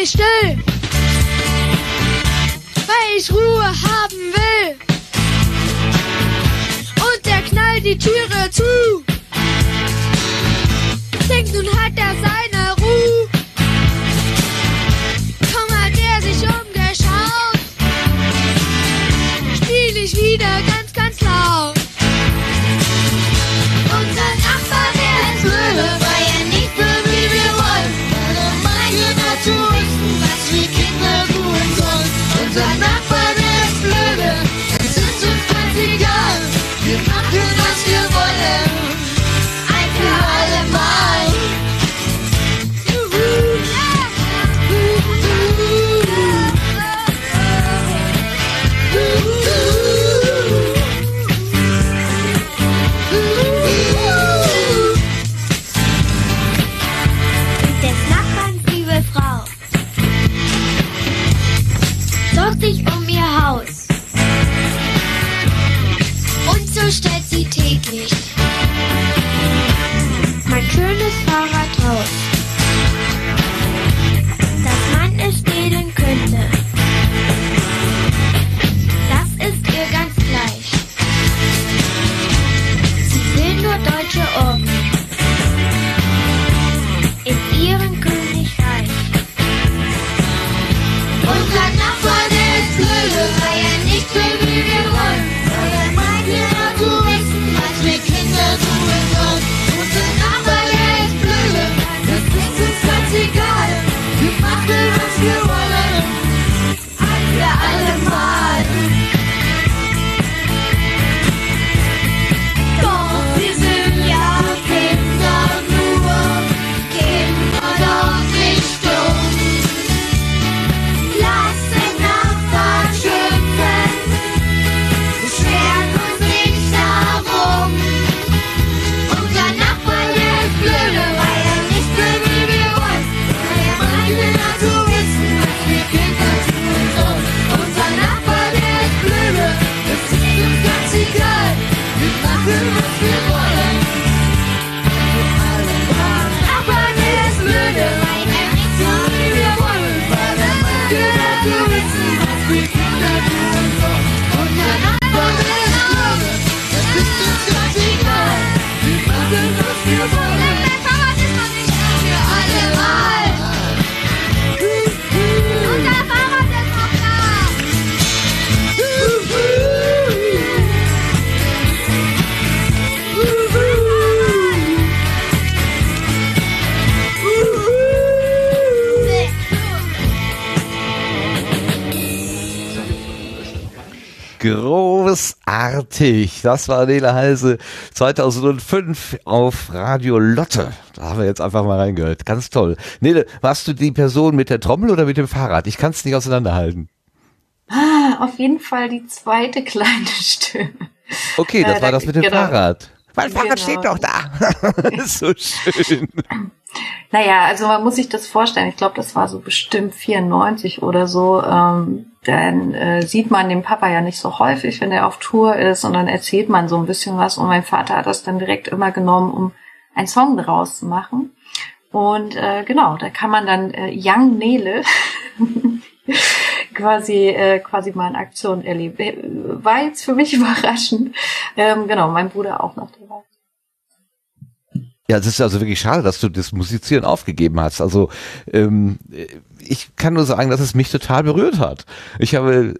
ich still, weil ich Ruhe haben will. Und der Knall die Türe Großartig. Das war Nele Heise 2005 auf Radio Lotte. Da haben wir jetzt einfach mal reingehört. Ganz toll. Nele, warst du die Person mit der Trommel oder mit dem Fahrrad? Ich kann es nicht auseinanderhalten. Ah, auf jeden Fall die zweite kleine Stimme. Okay, das Äh, war da- das mit dem genau. Fahrrad. Mein Fahrrad Genau. steht doch da. so schön. Naja, also man muss sich das vorstellen. Ich glaube, das war so bestimmt 94 oder so. Ähm, dann äh, sieht man den Papa ja nicht so häufig, wenn er auf Tour ist, und dann erzählt man so ein bisschen was. Und mein Vater hat das dann direkt immer genommen, um einen Song daraus zu machen. Und äh, genau, da kann man dann äh, Young Nele quasi äh, quasi mal in Aktion erleben. War jetzt für mich überraschend. Ähm, genau, mein Bruder auch noch dabei. Ja, es ist also wirklich schade, dass du das Musizieren aufgegeben hast. Also ähm, ich kann nur sagen, dass es mich total berührt hat. Ich habe,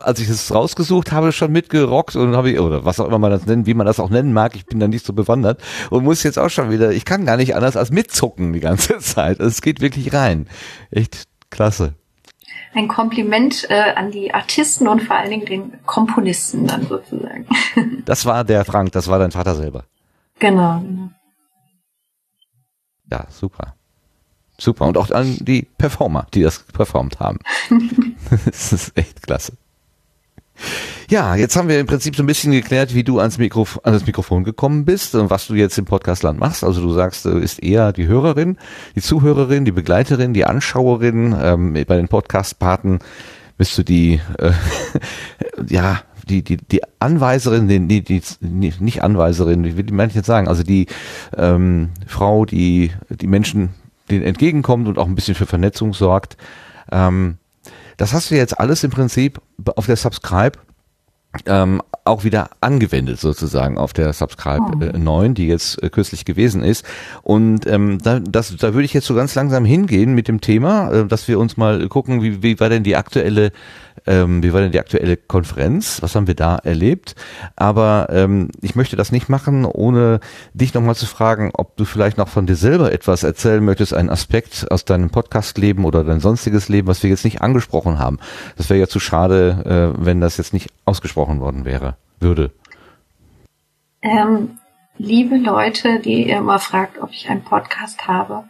als ich es rausgesucht habe, schon mitgerockt und habe ich, oder was auch immer man das nennen, wie man das auch nennen mag, ich bin da nicht so bewandert und muss jetzt auch schon wieder, ich kann gar nicht anders als mitzucken die ganze Zeit. Also es geht wirklich rein. Echt klasse. ein Kompliment äh, an die Artisten und vor allen Dingen den Komponisten dann sozusagen. Das war der Frank, das war dein Vater selber. genau, genau. Ja, super. Super. Und auch an die Performer, die das performt haben. das ist echt klasse. Ja, jetzt haben wir im Prinzip so ein bisschen geklärt, wie du ans, Mikrof an das Mikrofon gekommen bist und was du jetzt im Podcastland machst. Also du sagst, du bist eher die Hörerin, die Zuhörerin, die Begleiterin, die Anschauerin. Ähm, bei den Podcast-Paten bist du die, äh, ja, die, die, die Anweiserin, die, die, die, nicht Anweiserin, wie will manche jetzt sagen, also die ähm, Frau, die die Menschen denen entgegenkommt und auch ein bisschen für Vernetzung sorgt. Ähm, das hast du jetzt alles im Prinzip auf der Subscribe ähm, auch wieder angewendet sozusagen auf der Subscribe äh, 9, die jetzt äh, kürzlich gewesen ist. Und ähm, da, das, da würde ich jetzt so ganz langsam hingehen mit dem Thema, äh, dass wir uns mal gucken, wie, wie war denn die aktuelle ähm, wie war denn die aktuelle Konferenz? Was haben wir da erlebt? Aber ähm, ich möchte das nicht machen, ohne dich nochmal zu fragen, ob du vielleicht noch von dir selber etwas erzählen möchtest, einen Aspekt aus deinem Podcast-Leben oder dein sonstiges Leben, was wir jetzt nicht angesprochen haben. Das wäre ja zu schade, äh, wenn das jetzt nicht ausgesprochen worden wäre, würde. Ähm, liebe Leute, die ihr immer fragt, ob ich einen Podcast habe.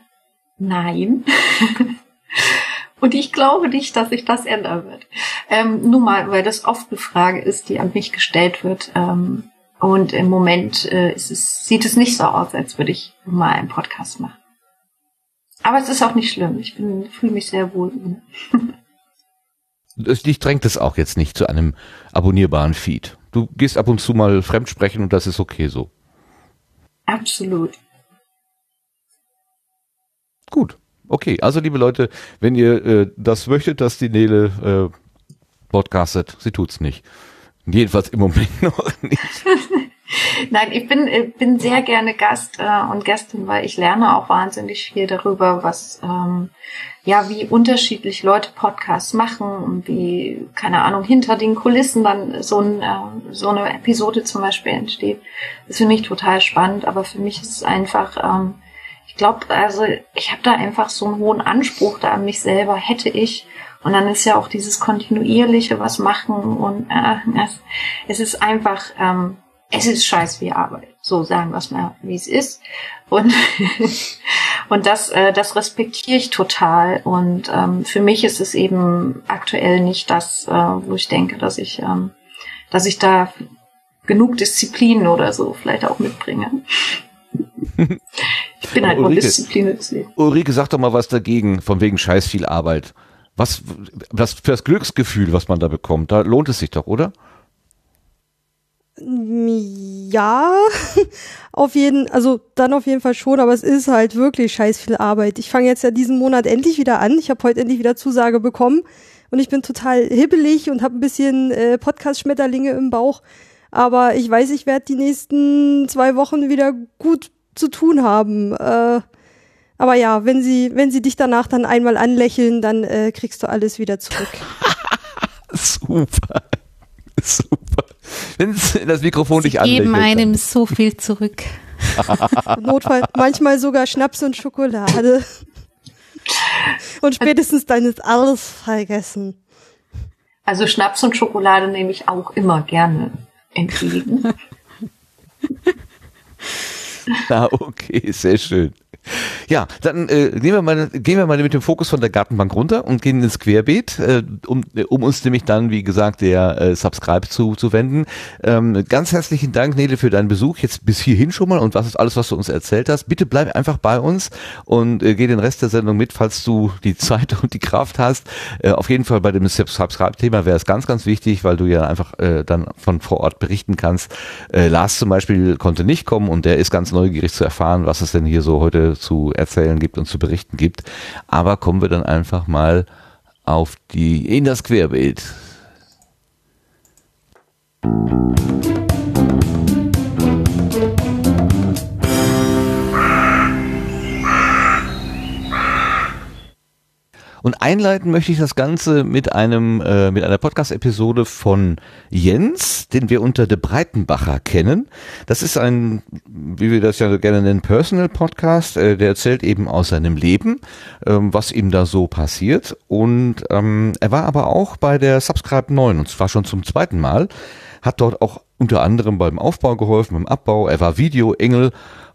Nein. Und ich glaube nicht, dass sich das ändern wird. Ähm, nur mal, weil das oft eine Frage ist, die an mich gestellt wird. Ähm, und im Moment äh, es, sieht es nicht so aus, als würde ich mal einen Podcast machen. Aber es ist auch nicht schlimm. Ich fühle mich sehr wohl. Dich drängt es auch jetzt nicht zu einem abonnierbaren Feed. Du gehst ab und zu mal fremdsprechen und das ist okay so. Absolut. Gut. Okay, also liebe Leute, wenn ihr äh, das möchtet, dass die Nele äh, podcastet, sie tut's nicht. Jedenfalls im Moment noch nicht. Nein, ich bin, bin sehr gerne Gast äh, und Gästin, weil ich lerne auch wahnsinnig viel darüber, was ähm, ja, wie unterschiedlich Leute Podcasts machen und wie, keine Ahnung, hinter den Kulissen dann so, ein, äh, so eine Episode zum Beispiel entsteht. Das finde ich total spannend, aber für mich ist es einfach, ähm, ich glaube, also ich habe da einfach so einen hohen Anspruch da an mich selber, hätte ich. Und dann ist ja auch dieses kontinuierliche was machen und äh, es, es ist einfach, ähm, es ist scheiß wie Arbeit. So sagen wir es mal, wie es ist. Und, und das, äh, das respektiere ich total. Und ähm, für mich ist es eben aktuell nicht das, äh, wo ich denke, dass ich, ähm, dass ich da genug Disziplin oder so vielleicht auch mitbringe. Ich bin halt mal diszipliniert. Ulrike, sag doch mal was dagegen, von wegen scheiß viel Arbeit. Was, was für das Glücksgefühl, was man da bekommt, da lohnt es sich doch, oder? Ja, auf jeden, also dann auf jeden Fall schon, aber es ist halt wirklich scheiß viel Arbeit. Ich fange jetzt ja diesen Monat endlich wieder an. Ich habe heute endlich wieder Zusage bekommen und ich bin total hibbelig und habe ein bisschen äh, Podcast-Schmetterlinge im Bauch. Aber ich weiß, ich werde die nächsten zwei Wochen wieder gut zu tun haben. Äh, aber ja, wenn sie, wenn sie dich danach dann einmal anlächeln, dann äh, kriegst du alles wieder zurück. Super. Super. Wenn das Mikrofon Sie dich anlächelt. geben dann- einem so viel zurück. Im Notfall manchmal sogar Schnaps und Schokolade. Und spätestens dann ist alles vergessen. Also Schnaps und Schokolade nehme ich auch immer gerne entgegen. Ah, okay, sehr schön. Ja, dann äh, nehmen wir mal, gehen wir mal mit dem Fokus von der Gartenbank runter und gehen ins Querbeet, äh, um, äh, um uns nämlich dann, wie gesagt, der äh, Subscribe zu, zu wenden. Ähm, ganz herzlichen Dank, Nele, für deinen Besuch jetzt bis hierhin schon mal und was ist alles, was du uns erzählt hast. Bitte bleib einfach bei uns und äh, geh den Rest der Sendung mit, falls du die Zeit und die Kraft hast. Äh, auf jeden Fall bei dem Subscribe-Thema wäre es ganz, ganz wichtig, weil du ja einfach äh, dann von vor Ort berichten kannst. Äh, Lars zum Beispiel konnte nicht kommen und der ist ganz neugierig zu erfahren, was es denn hier so heute zu erzählen gibt und zu berichten gibt. Aber kommen wir dann einfach mal auf die, in das Querbild. Und einleiten möchte ich das Ganze mit einem äh, mit einer Podcast-Episode von Jens, den wir unter De Breitenbacher kennen. Das ist ein, wie wir das ja gerne nennen, Personal Podcast. Äh, der erzählt eben aus seinem Leben, ähm, was ihm da so passiert. Und ähm, er war aber auch bei der Subscribe 9 und zwar schon zum zweiten Mal. Hat dort auch unter anderem beim Aufbau geholfen, beim Abbau. Er war Videoengel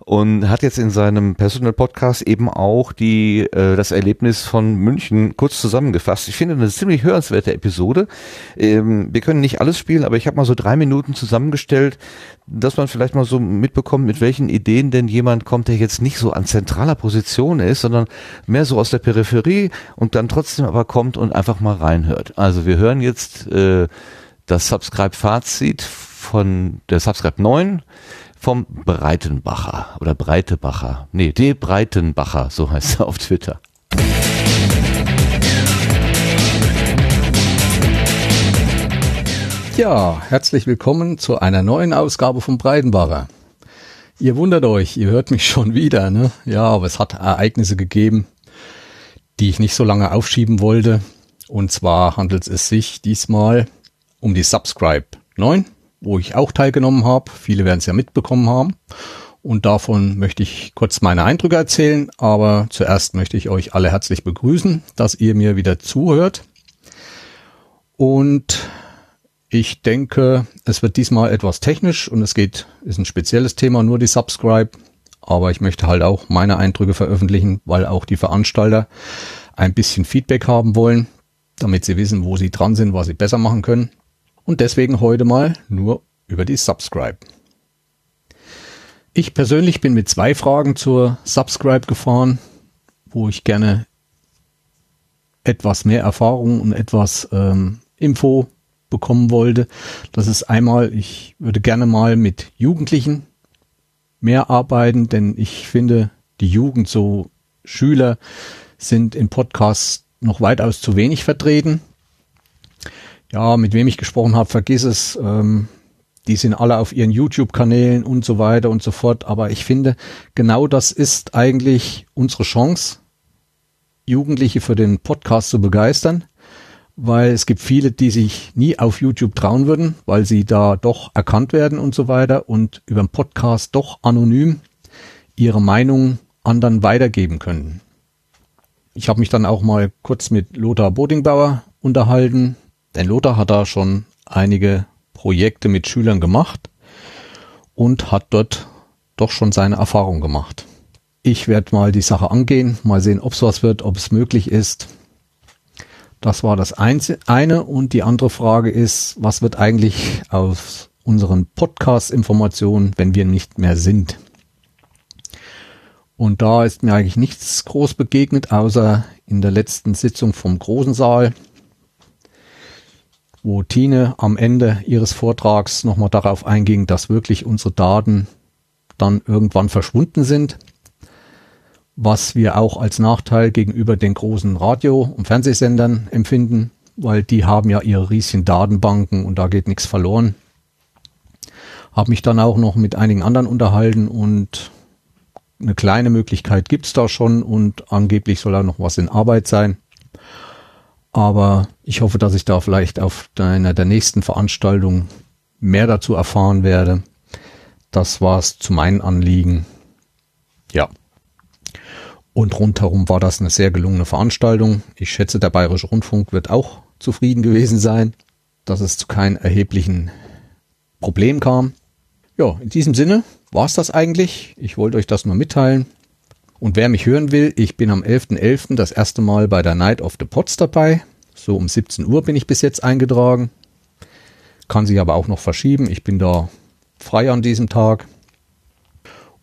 und hat jetzt in seinem Personal Podcast eben auch die äh, das Erlebnis von München kurz zusammengefasst. Ich finde eine ziemlich hörenswerte Episode. Ähm, wir können nicht alles spielen, aber ich habe mal so drei Minuten zusammengestellt, dass man vielleicht mal so mitbekommt, mit welchen Ideen denn jemand kommt, der jetzt nicht so an zentraler Position ist, sondern mehr so aus der Peripherie und dann trotzdem aber kommt und einfach mal reinhört. Also wir hören jetzt äh, das Subscribe-Fazit von der Subscribe 9 vom Breitenbacher oder Breitebacher. Nee, De Breitenbacher, so heißt er auf Twitter. Ja, herzlich willkommen zu einer neuen Ausgabe vom Breidenbacher. Ihr wundert euch, ihr hört mich schon wieder, ne? Ja, aber es hat Ereignisse gegeben, die ich nicht so lange aufschieben wollte. Und zwar handelt es sich diesmal um die Subscribe 9, wo ich auch teilgenommen habe. Viele werden es ja mitbekommen haben. Und davon möchte ich kurz meine Eindrücke erzählen. Aber zuerst möchte ich euch alle herzlich begrüßen, dass ihr mir wieder zuhört. Und ich denke, es wird diesmal etwas technisch und es geht, ist ein spezielles Thema, nur die Subscribe. Aber ich möchte halt auch meine Eindrücke veröffentlichen, weil auch die Veranstalter ein bisschen Feedback haben wollen, damit sie wissen, wo sie dran sind, was sie besser machen können. Und deswegen heute mal nur über die Subscribe. Ich persönlich bin mit zwei Fragen zur Subscribe gefahren, wo ich gerne etwas mehr Erfahrung und etwas ähm, Info bekommen wollte. Das ist einmal, ich würde gerne mal mit Jugendlichen mehr arbeiten, denn ich finde, die Jugend, so Schüler sind im Podcast noch weitaus zu wenig vertreten. Ja, mit wem ich gesprochen habe, vergiss es. Ähm, die sind alle auf ihren YouTube-Kanälen und so weiter und so fort. Aber ich finde, genau das ist eigentlich unsere Chance, Jugendliche für den Podcast zu begeistern weil es gibt viele, die sich nie auf YouTube trauen würden, weil sie da doch erkannt werden und so weiter und über den Podcast doch anonym ihre Meinung anderen weitergeben können. Ich habe mich dann auch mal kurz mit Lothar Bodingbauer unterhalten, denn Lothar hat da schon einige Projekte mit Schülern gemacht und hat dort doch schon seine Erfahrung gemacht. Ich werde mal die Sache angehen, mal sehen, ob es was wird, ob es möglich ist. Das war das eine. Und die andere Frage ist, was wird eigentlich aus unseren Podcast-Informationen, wenn wir nicht mehr sind? Und da ist mir eigentlich nichts groß begegnet, außer in der letzten Sitzung vom großen Saal, wo Tine am Ende ihres Vortrags nochmal darauf einging, dass wirklich unsere Daten dann irgendwann verschwunden sind was wir auch als Nachteil gegenüber den großen Radio- und Fernsehsendern empfinden, weil die haben ja ihre riesigen Datenbanken und da geht nichts verloren. Habe mich dann auch noch mit einigen anderen unterhalten und eine kleine Möglichkeit gibt's da schon und angeblich soll da noch was in Arbeit sein. Aber ich hoffe, dass ich da vielleicht auf einer der nächsten Veranstaltungen mehr dazu erfahren werde. Das war's zu meinen Anliegen. Ja. Und rundherum war das eine sehr gelungene Veranstaltung. Ich schätze, der Bayerische Rundfunk wird auch zufrieden gewesen sein, dass es zu keinem erheblichen Problem kam. Ja, in diesem Sinne war es das eigentlich. Ich wollte euch das nur mitteilen. Und wer mich hören will, ich bin am 11.11. .11. das erste Mal bei der Night of the Pots dabei. So um 17 Uhr bin ich bis jetzt eingetragen. Kann sich aber auch noch verschieben. Ich bin da frei an diesem Tag.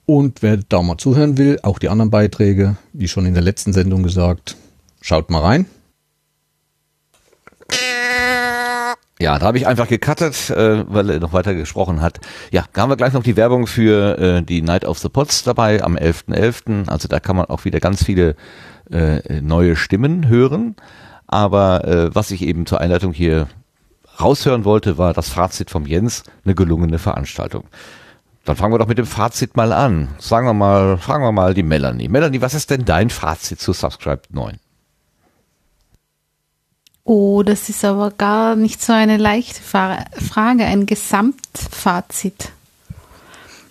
Und wer da mal zuhören will, auch die anderen Beiträge, wie schon in der letzten Sendung gesagt, schaut mal rein. Ja, da habe ich einfach gecuttet, äh, weil er noch weiter gesprochen hat. Ja, da haben wir gleich noch die Werbung für äh, die Night of the Pots dabei am 11.11. .11. Also da kann man auch wieder ganz viele äh, neue Stimmen hören. Aber äh, was ich eben zur Einleitung hier raushören wollte, war das Fazit vom Jens, eine gelungene Veranstaltung. Dann fangen wir doch mit dem Fazit mal an. Sagen wir mal, fragen wir mal die Melanie. Melanie, was ist denn dein Fazit zu Subscribe 9? Oh, das ist aber gar nicht so eine leichte Frage, ein Gesamtfazit.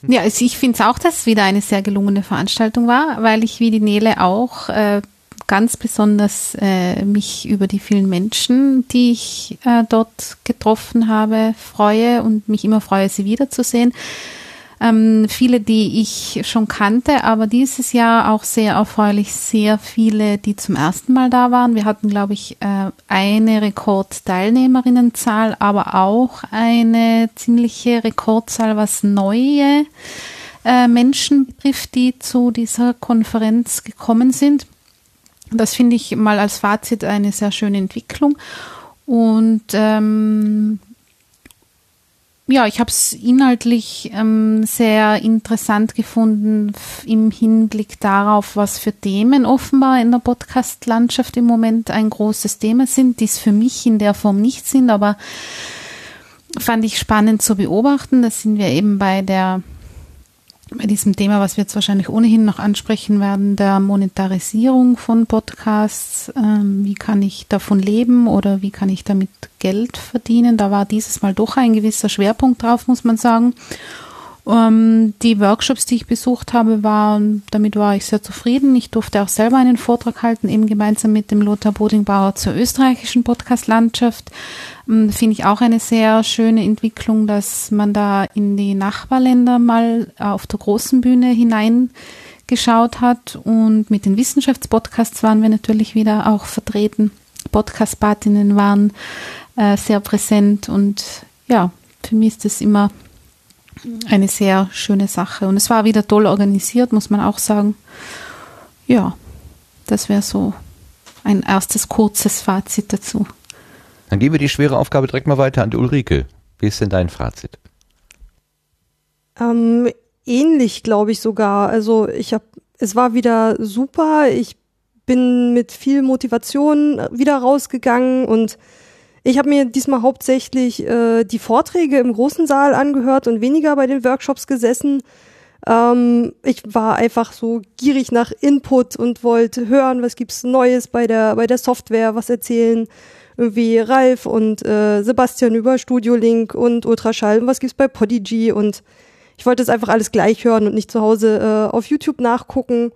Ja, also ich finde es auch, dass es wieder eine sehr gelungene Veranstaltung war, weil ich wie die Nele auch äh, ganz besonders äh, mich über die vielen Menschen, die ich äh, dort getroffen habe, freue und mich immer freue, sie wiederzusehen. Ähm, viele, die ich schon kannte, aber dieses Jahr auch sehr erfreulich, sehr viele, die zum ersten Mal da waren. Wir hatten, glaube ich, äh, eine Rekordteilnehmerinnenzahl, aber auch eine ziemliche Rekordzahl, was neue äh, Menschen betrifft, die zu dieser Konferenz gekommen sind. Das finde ich mal als Fazit eine sehr schöne Entwicklung. Und ähm, ja, ich habe es inhaltlich ähm, sehr interessant gefunden im Hinblick darauf, was für Themen offenbar in der Podcast-Landschaft im Moment ein großes Thema sind, die es für mich in der Form nicht sind, aber fand ich spannend zu beobachten. Da sind wir eben bei der bei diesem Thema, was wir jetzt wahrscheinlich ohnehin noch ansprechen werden, der Monetarisierung von Podcasts. Ähm, wie kann ich davon leben oder wie kann ich damit Geld verdienen? Da war dieses Mal doch ein gewisser Schwerpunkt drauf, muss man sagen. Ähm, die Workshops, die ich besucht habe, waren, damit war ich sehr zufrieden. Ich durfte auch selber einen Vortrag halten, eben gemeinsam mit dem Lothar Bodingbauer zur österreichischen Podcast-Landschaft. Ähm, Finde ich auch eine sehr schöne Entwicklung, dass man da in die Nachbarländer mal auf der großen Bühne hineingeschaut hat. Und mit den Wissenschaftspodcasts waren wir natürlich wieder auch vertreten. Podcast-Partinnen waren äh, sehr präsent und ja, für mich ist das immer eine sehr schöne Sache. Und es war wieder toll organisiert, muss man auch sagen. Ja, das wäre so ein erstes kurzes Fazit dazu. Dann geben wir die schwere Aufgabe direkt mal weiter an die Ulrike. Wie ist denn dein Fazit? Ähm, ähnlich, glaube ich sogar. Also ich habe, es war wieder super. Ich bin mit viel Motivation wieder rausgegangen und ich habe mir diesmal hauptsächlich äh, die Vorträge im großen Saal angehört und weniger bei den Workshops gesessen. Ähm, ich war einfach so gierig nach Input und wollte hören, was gibt's Neues bei der bei der Software, was erzählen irgendwie Ralf und äh, Sebastian über Studio Link und Ultraschall und was gibt's bei Podigy und ich wollte es einfach alles gleich hören und nicht zu Hause äh, auf YouTube nachgucken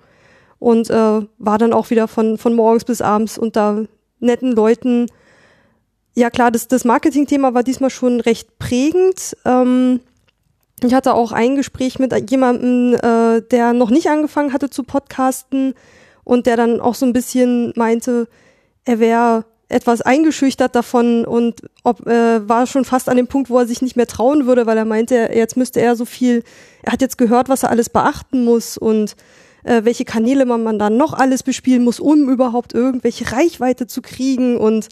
und äh, war dann auch wieder von von morgens bis abends unter netten Leuten. Ja klar, das, das Marketing-Thema war diesmal schon recht prägend. Ähm, ich hatte auch ein Gespräch mit jemandem, äh, der noch nicht angefangen hatte zu podcasten und der dann auch so ein bisschen meinte, er wäre etwas eingeschüchtert davon und ob, äh, war schon fast an dem Punkt, wo er sich nicht mehr trauen würde, weil er meinte, jetzt müsste er so viel, er hat jetzt gehört, was er alles beachten muss und äh, welche Kanäle man, man dann noch alles bespielen muss, um überhaupt irgendwelche Reichweite zu kriegen und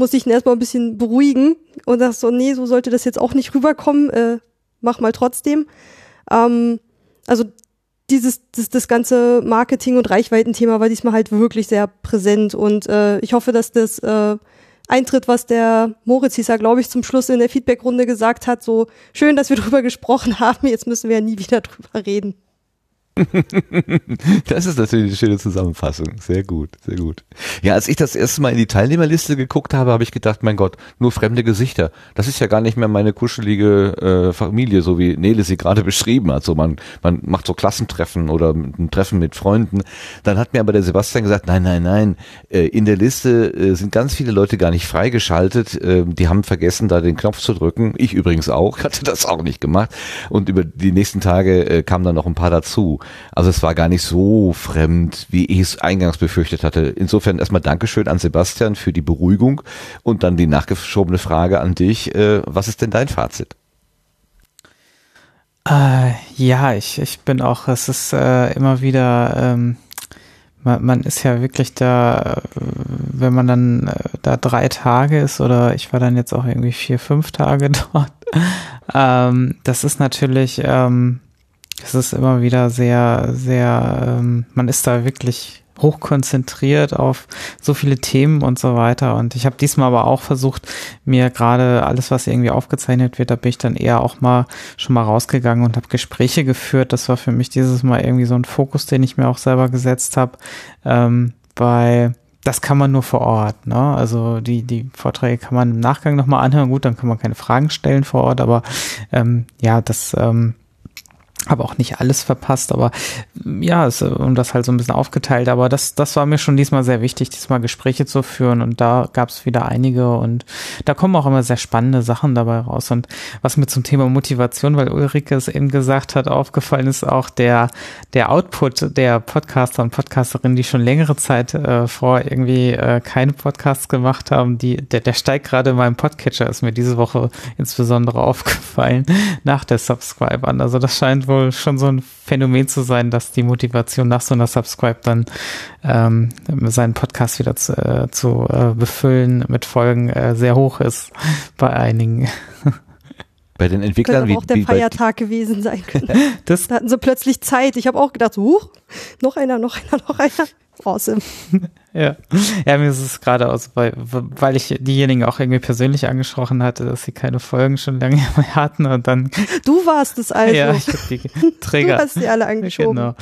muss ich ihn erstmal ein bisschen beruhigen und sag so, nee, so sollte das jetzt auch nicht rüberkommen, äh, mach mal trotzdem. Ähm, also dieses, das, das ganze Marketing- und Reichweitenthema war diesmal halt wirklich sehr präsent und äh, ich hoffe, dass das äh, eintritt, was der Moritz hieß, glaube ich, zum Schluss in der Feedbackrunde gesagt hat, so schön, dass wir drüber gesprochen haben, jetzt müssen wir ja nie wieder drüber reden. Das ist natürlich eine schöne Zusammenfassung. Sehr gut, sehr gut. Ja, als ich das erste Mal in die Teilnehmerliste geguckt habe, habe ich gedacht, mein Gott, nur fremde Gesichter. Das ist ja gar nicht mehr meine kuschelige äh, Familie, so wie Nele sie gerade beschrieben hat. So man, man macht so Klassentreffen oder ein Treffen mit Freunden. Dann hat mir aber der Sebastian gesagt, nein, nein, nein, äh, in der Liste äh, sind ganz viele Leute gar nicht freigeschaltet. Äh, die haben vergessen, da den Knopf zu drücken. Ich übrigens auch, hatte das auch nicht gemacht. Und über die nächsten Tage äh, kamen dann noch ein paar dazu. Also es war gar nicht so fremd, wie ich es eingangs befürchtet hatte. Insofern erstmal Dankeschön an Sebastian für die Beruhigung und dann die nachgeschobene Frage an dich. Äh, was ist denn dein Fazit? Äh, ja, ich, ich bin auch, es ist äh, immer wieder, ähm, man, man ist ja wirklich da, äh, wenn man dann äh, da drei Tage ist oder ich war dann jetzt auch irgendwie vier, fünf Tage dort. ähm, das ist natürlich, ähm, es ist immer wieder sehr, sehr, ähm, man ist da wirklich hochkonzentriert auf so viele Themen und so weiter. Und ich habe diesmal aber auch versucht, mir gerade alles, was irgendwie aufgezeichnet wird, da bin ich dann eher auch mal schon mal rausgegangen und habe Gespräche geführt. Das war für mich dieses Mal irgendwie so ein Fokus, den ich mir auch selber gesetzt habe, ähm, weil das kann man nur vor Ort. Ne? Also die, die Vorträge kann man im Nachgang nochmal anhören. Gut, dann kann man keine Fragen stellen vor Ort, aber ähm, ja, das ähm, habe auch nicht alles verpasst, aber ja, es, und das halt so ein bisschen aufgeteilt. Aber das, das war mir schon diesmal sehr wichtig, diesmal Gespräche zu führen. Und da gab es wieder einige und da kommen auch immer sehr spannende Sachen dabei raus. Und was mir zum Thema Motivation, weil Ulrike es eben gesagt hat, aufgefallen ist auch der, der Output der Podcaster und Podcasterinnen, die schon längere Zeit äh, vor irgendwie äh, keine Podcasts gemacht haben, die, der, der steigt gerade in meinem Podcatcher, ist mir diese Woche insbesondere aufgefallen, nach der Subscribe. Also das scheint wohl schon so ein Phänomen zu sein, dass die Motivation nach so einer Subscribe dann ähm, seinen Podcast wieder zu, äh, zu äh, befüllen mit Folgen äh, sehr hoch ist bei einigen. Bei den Entwicklern Könnte auch der wie, Feiertag gewesen sein können. Das, Da hatten sie plötzlich Zeit. Ich habe auch gedacht, so, huch, noch einer, noch einer, noch einer. Awesome. Ja. ja, mir ist es gerade aus, weil, weil ich diejenigen auch irgendwie persönlich angesprochen hatte, dass sie keine Folgen schon lange mehr hatten und dann. Du warst es also. Ja, ich hab die Träger. Du hast die alle angeschoben. Genau.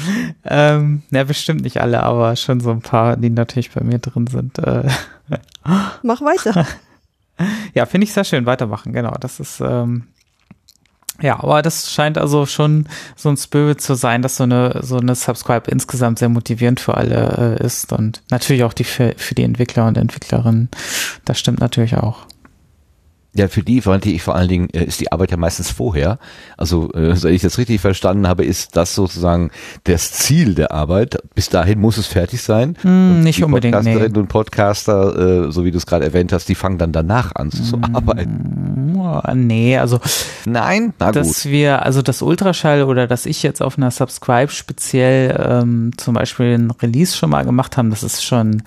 Ähm, ja, bestimmt nicht alle, aber schon so ein paar, die natürlich bei mir drin sind. Äh. Mach weiter. Ja, finde ich sehr schön. Weitermachen, genau. Das ist, ähm, ja, aber das scheint also schon so ein Spirit zu sein, dass so eine so eine Subscribe insgesamt sehr motivierend für alle äh, ist und natürlich auch die für, für die Entwickler und Entwicklerinnen. Das stimmt natürlich auch. Ja, für die meinte ich vor allen Dingen, äh, ist die Arbeit ja meistens vorher. Also, äh, wenn ich das richtig verstanden habe, ist das sozusagen das Ziel der Arbeit. Bis dahin muss es fertig sein. Und nicht die unbedingt, Podcasterinnen nee. und Podcaster, äh, so wie du es gerade erwähnt hast, die fangen dann danach an zu Hm. arbeiten. Nee, also Nein? Na gut. dass wir, also das Ultraschall oder dass ich jetzt auf einer Subscribe speziell ähm, zum Beispiel ein Release schon mal gemacht haben, das ist schon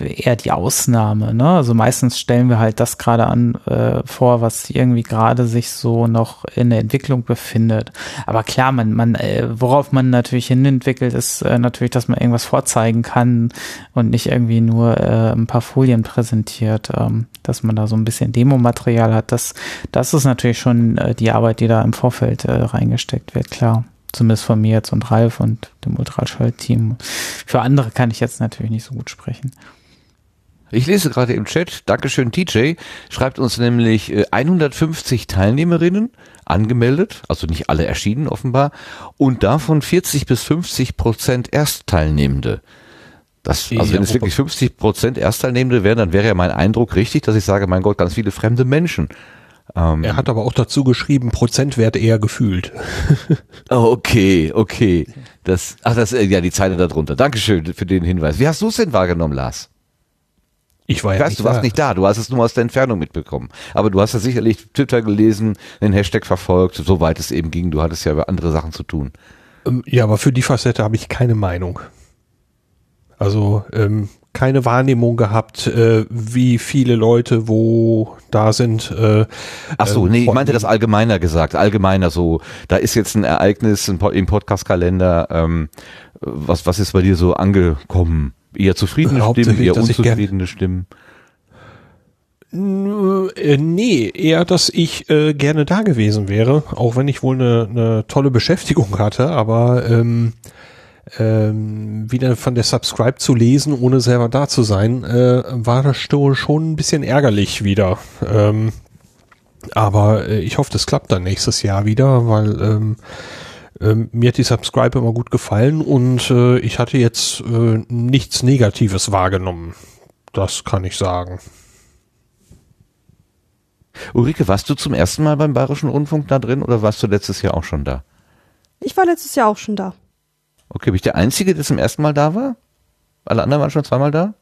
eher die Ausnahme. Ne? Also meistens stellen wir halt das gerade an äh, vor, was irgendwie gerade sich so noch in der Entwicklung befindet. Aber klar, man, man, äh, worauf man natürlich hinentwickelt, ist äh, natürlich, dass man irgendwas vorzeigen kann und nicht irgendwie nur äh, ein paar Folien präsentiert, ähm, dass man da so ein bisschen Demomaterial hat. Das, das ist natürlich schon äh, die Arbeit, die da im Vorfeld äh, reingesteckt wird, klar. Zumindest von mir jetzt und Ralf und dem Ultraschall-Team. Für andere kann ich jetzt natürlich nicht so gut sprechen. Ich lese gerade im Chat, Dankeschön TJ, schreibt uns nämlich äh, 150 Teilnehmerinnen angemeldet, also nicht alle erschienen offenbar, und davon 40 bis 50 Prozent Erstteilnehmende. Das, also wenn es wirklich 50 Prozent Erstteilnehmende wären, dann wäre ja mein Eindruck richtig, dass ich sage, mein Gott, ganz viele fremde Menschen. Ähm, Er hat aber auch dazu geschrieben, Prozentwert eher gefühlt. oh, okay, okay. Das, ach, das, äh, ja, die Zeile darunter. Dankeschön für den Hinweis. Wie hast du es denn wahrgenommen, Lars? Ich war ja weiß, nicht du warst da. nicht da, du hast es nur aus der Entfernung mitbekommen. Aber du hast ja sicherlich Twitter gelesen, den Hashtag verfolgt, soweit es eben ging. Du hattest ja andere Sachen zu tun. Ähm, Ja, aber für die Facette habe ich keine Meinung. Also ähm, keine Wahrnehmung gehabt, äh, wie viele Leute wo da sind. Äh, Ach so, nee, ich meinte das allgemeiner gesagt. Allgemeiner so, da ist jetzt ein Ereignis im Po- im Podcast-Kalender. Ähm, was, was ist bei dir so angekommen? Eher zufriedene Stimmen, eher unzufriedene Stimmen? Äh, nee, eher, dass ich äh, gerne da gewesen wäre, auch wenn ich wohl eine, eine tolle Beschäftigung hatte, aber ähm, ähm, wieder von der Subscribe zu lesen, ohne selber da zu sein, äh, war das schon ein bisschen ärgerlich wieder. Ähm, aber äh, ich hoffe, das klappt dann nächstes Jahr wieder, weil ähm, ähm, mir hat die Subscribe immer gut gefallen und äh, ich hatte jetzt äh, nichts Negatives wahrgenommen. Das kann ich sagen. Ulrike, warst du zum ersten Mal beim Bayerischen Rundfunk da drin oder warst du letztes Jahr auch schon da? Ich war letztes Jahr auch schon da. Okay, bin ich der Einzige, der zum ersten Mal da war? Alle anderen waren schon zweimal da?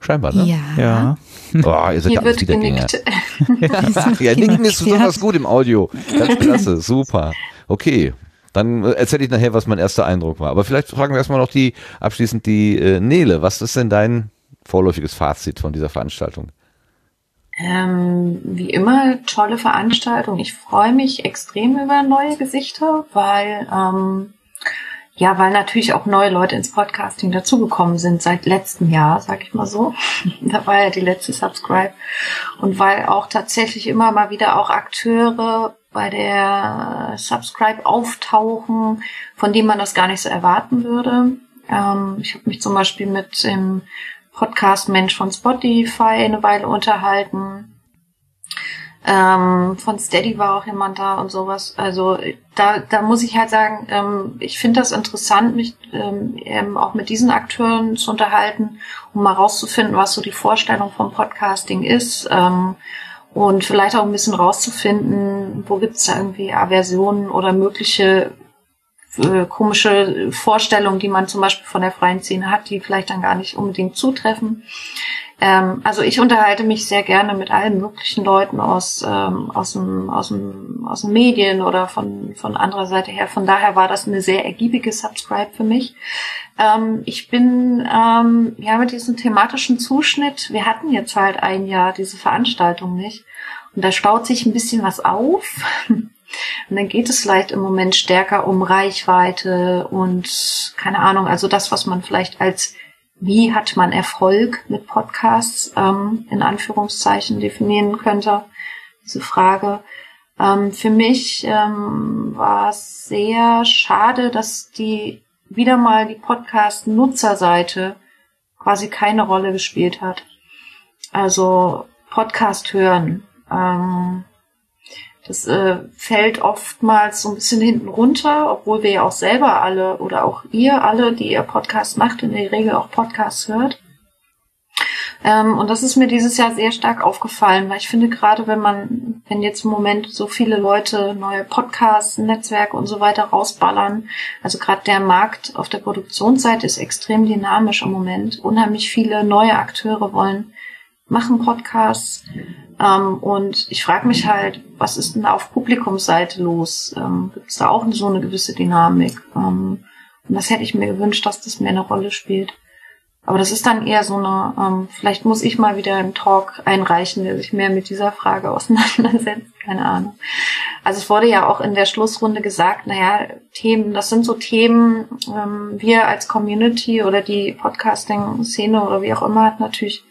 Scheinbar, ne? Ja. Ja. Oh, ihr seid Hier ja alles wird Wiedergänger. genickt. Ach, ja, Nicken ist besonders ja. gut im Audio. Ganz klasse, super. Okay, dann äh, erzähle ich nachher, was mein erster Eindruck war. Aber vielleicht fragen wir erstmal noch die abschließend die äh, Nele. Was ist denn dein vorläufiges Fazit von dieser Veranstaltung? Ähm, wie immer, tolle Veranstaltung. Ich freue mich extrem über neue Gesichter, weil ähm, ja, weil natürlich auch neue Leute ins Podcasting dazugekommen sind seit letztem Jahr, sag ich mal so. da war ja die letzte Subscribe. Und weil auch tatsächlich immer mal wieder auch Akteure bei der Subscribe auftauchen, von denen man das gar nicht so erwarten würde. Ähm, ich habe mich zum Beispiel mit dem Podcast Mensch von Spotify eine Weile unterhalten. Ähm, von Steady war auch jemand da und sowas. Also da, da muss ich halt sagen, ähm, ich finde das interessant, mich ähm, auch mit diesen Akteuren zu unterhalten, um mal rauszufinden, was so die Vorstellung vom Podcasting ist. Ähm, und vielleicht auch ein bisschen rauszufinden, wo gibt's da irgendwie Aversionen oder mögliche äh, komische Vorstellungen, die man zum Beispiel von der freien Szene hat, die vielleicht dann gar nicht unbedingt zutreffen. Ähm, also ich unterhalte mich sehr gerne mit allen möglichen Leuten aus, ähm, aus, dem, aus, dem, aus den Medien oder von, von anderer Seite her. Von daher war das eine sehr ergiebige Subscribe für mich. Ähm, ich bin ähm, ja mit diesem thematischen Zuschnitt, wir hatten jetzt halt ein Jahr diese Veranstaltung nicht. Und da staut sich ein bisschen was auf. Und dann geht es vielleicht im Moment stärker um Reichweite und keine Ahnung, also das, was man vielleicht als wie hat man Erfolg mit Podcasts ähm, in Anführungszeichen definieren könnte, diese Frage. Ähm, für mich ähm, war es sehr schade, dass die wieder mal die Podcast-Nutzerseite quasi keine Rolle gespielt hat. Also Podcast hören. Ähm, das äh, fällt oftmals so ein bisschen hinten runter, obwohl wir ja auch selber alle oder auch ihr alle, die ihr Podcast macht, in der Regel auch Podcasts hört. Ähm, und das ist mir dieses Jahr sehr stark aufgefallen, weil ich finde gerade, wenn man, wenn jetzt im Moment so viele Leute neue Podcasts, Netzwerke und so weiter rausballern, also gerade der Markt auf der Produktionsseite ist extrem dynamisch im Moment. Unheimlich viele neue Akteure wollen machen Podcasts. Ähm, und ich frage mich halt, was ist denn auf Publikumsseite los? Ähm, Gibt es da auch so eine gewisse Dynamik? Ähm, und das hätte ich mir gewünscht, dass das mehr eine Rolle spielt. Aber das ist dann eher so eine, ähm, vielleicht muss ich mal wieder einen Talk einreichen, der sich mehr mit dieser Frage auseinandersetzt. Keine Ahnung. Also es wurde ja auch in der Schlussrunde gesagt, naja, Themen, das sind so Themen, ähm, wir als Community oder die Podcasting-Szene oder wie auch immer hat natürlich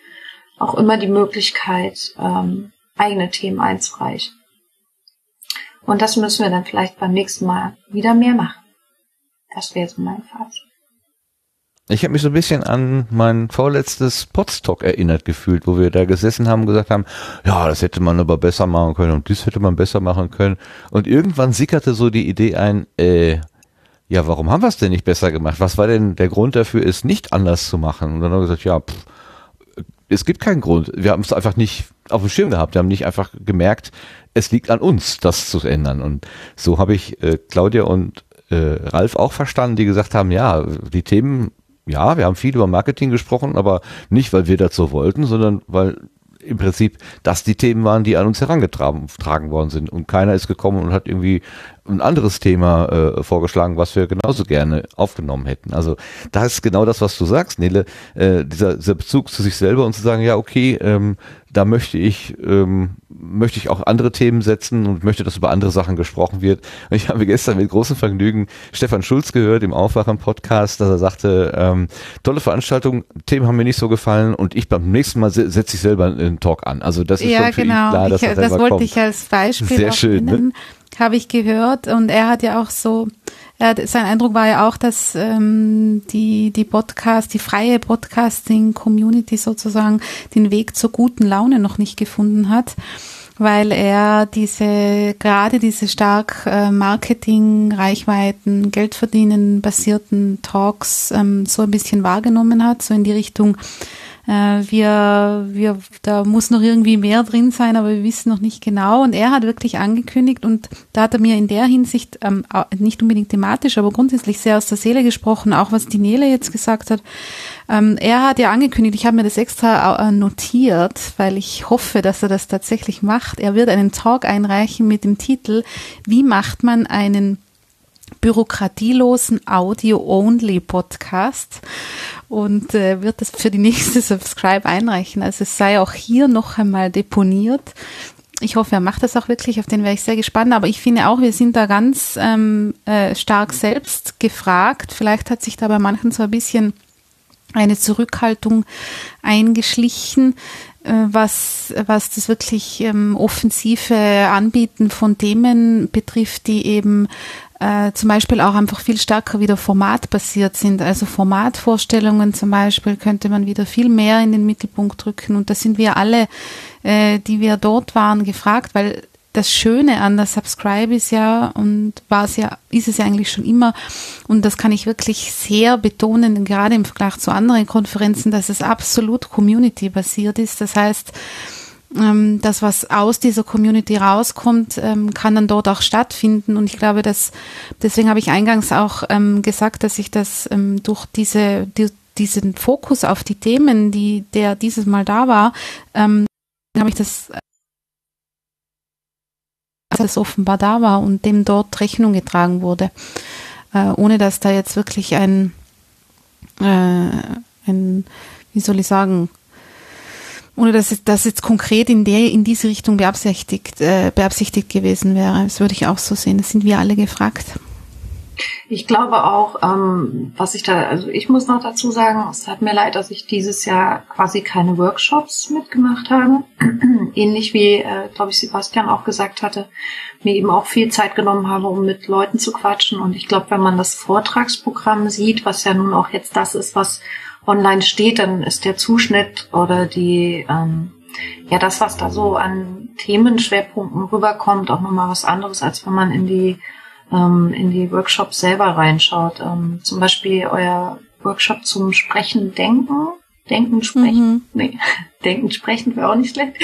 auch immer die Möglichkeit, ähm, eigene Themen einzureichen. Und das müssen wir dann vielleicht beim nächsten Mal wieder mehr machen. Das wäre so mein Fazit. Ich habe mich so ein bisschen an mein vorletztes Podstock erinnert gefühlt, wo wir da gesessen haben und gesagt haben, ja, das hätte man aber besser machen können und dies hätte man besser machen können. Und irgendwann sickerte so die Idee ein, äh, ja, warum haben wir es denn nicht besser gemacht? Was war denn der Grund dafür, es nicht anders zu machen? Und dann haben wir gesagt, ja, pff, es gibt keinen Grund. Wir haben es einfach nicht auf dem Schirm gehabt. Wir haben nicht einfach gemerkt, es liegt an uns, das zu ändern. Und so habe ich äh, Claudia und äh, Ralf auch verstanden, die gesagt haben, ja, die Themen ja, wir haben viel über Marketing gesprochen, aber nicht, weil wir dazu wollten, sondern weil im Prinzip das die Themen waren, die an uns herangetragen worden sind. Und keiner ist gekommen und hat irgendwie ein anderes Thema äh, vorgeschlagen, was wir genauso gerne aufgenommen hätten. Also da ist genau das, was du sagst, Nele, äh, dieser, dieser Bezug zu sich selber und zu sagen, ja, okay, ähm, da möchte ich, ähm, möchte ich auch andere Themen setzen und möchte, dass über andere Sachen gesprochen wird. Und ich habe gestern mit großem Vergnügen Stefan Schulz gehört im Aufwachen-Podcast, dass er sagte, ähm, tolle Veranstaltung, Themen haben mir nicht so gefallen und ich beim nächsten Mal se setze ich selber einen Talk an. Also das ist ja, schon für genau. ihn klar, dass ich, das selber wollte kommt. ich als Beispiel Sehr schön, ne? nennen, habe ich gehört und er hat ja auch so, hat, sein Eindruck war ja auch, dass ähm, die die Podcast, die freie Podcasting-Community sozusagen den Weg zur guten Laune noch nicht gefunden hat weil er diese gerade diese stark äh, Marketing, Reichweiten, Geld verdienen basierten Talks ähm, so ein bisschen wahrgenommen hat, so in die Richtung wir, wir, da muss noch irgendwie mehr drin sein, aber wir wissen noch nicht genau. Und er hat wirklich angekündigt und da hat er mir in der Hinsicht ähm, nicht unbedingt thematisch, aber grundsätzlich sehr aus der Seele gesprochen, auch was die Nele jetzt gesagt hat. Ähm, er hat ja angekündigt, ich habe mir das extra äh, notiert, weil ich hoffe, dass er das tatsächlich macht. Er wird einen Talk einreichen mit dem Titel, wie macht man einen bürokratielosen Audio-Only-Podcast und äh, wird das für die nächste Subscribe einreichen. Also es sei auch hier noch einmal deponiert. Ich hoffe, er macht das auch wirklich, auf den wäre ich sehr gespannt. Aber ich finde auch, wir sind da ganz ähm, äh, stark selbst gefragt. Vielleicht hat sich da bei manchen so ein bisschen eine Zurückhaltung eingeschlichen, äh, was, was das wirklich ähm, offensive Anbieten von Themen betrifft, die eben äh, zum Beispiel auch einfach viel stärker wieder formatbasiert sind. Also Formatvorstellungen zum Beispiel könnte man wieder viel mehr in den Mittelpunkt rücken. Und da sind wir alle, äh, die wir dort waren, gefragt, weil das Schöne an der Subscribe ist ja und war es ja, ist es ja eigentlich schon immer und das kann ich wirklich sehr betonen, gerade im Vergleich zu anderen Konferenzen, dass es absolut Community-basiert ist. Das heißt, ähm, das, was aus dieser Community rauskommt, ähm, kann dann dort auch stattfinden. Und ich glaube, dass deswegen habe ich eingangs auch ähm, gesagt, dass ich das ähm, durch diese die, diesen Fokus auf die Themen, die der dieses Mal da war, ähm, habe ich das dass es offenbar da war und dem dort Rechnung getragen wurde, äh, ohne dass da jetzt wirklich ein, äh, ein, wie soll ich sagen, Ohne dass das jetzt konkret in der in diese Richtung beabsichtigt, äh, beabsichtigt gewesen wäre. Das würde ich auch so sehen. Das sind wir alle gefragt. Ich glaube auch, ähm, was ich da, also ich muss noch dazu sagen, es hat mir leid, dass ich dieses Jahr quasi keine Workshops mitgemacht habe. Ähnlich wie, äh, glaube ich, Sebastian auch gesagt hatte, mir eben auch viel Zeit genommen habe, um mit Leuten zu quatschen. Und ich glaube, wenn man das Vortragsprogramm sieht, was ja nun auch jetzt das ist, was online steht, dann ist der Zuschnitt oder die, ähm, ja, das, was da so an Themenschwerpunkten rüberkommt, auch nochmal was anderes, als wenn man in die ähm, in die Workshops selber reinschaut. Ähm, zum Beispiel euer Workshop zum Sprechen, Denken. Denken, Sprechen. Mhm. Nee, Denken, Sprechen wäre auch nicht schlecht.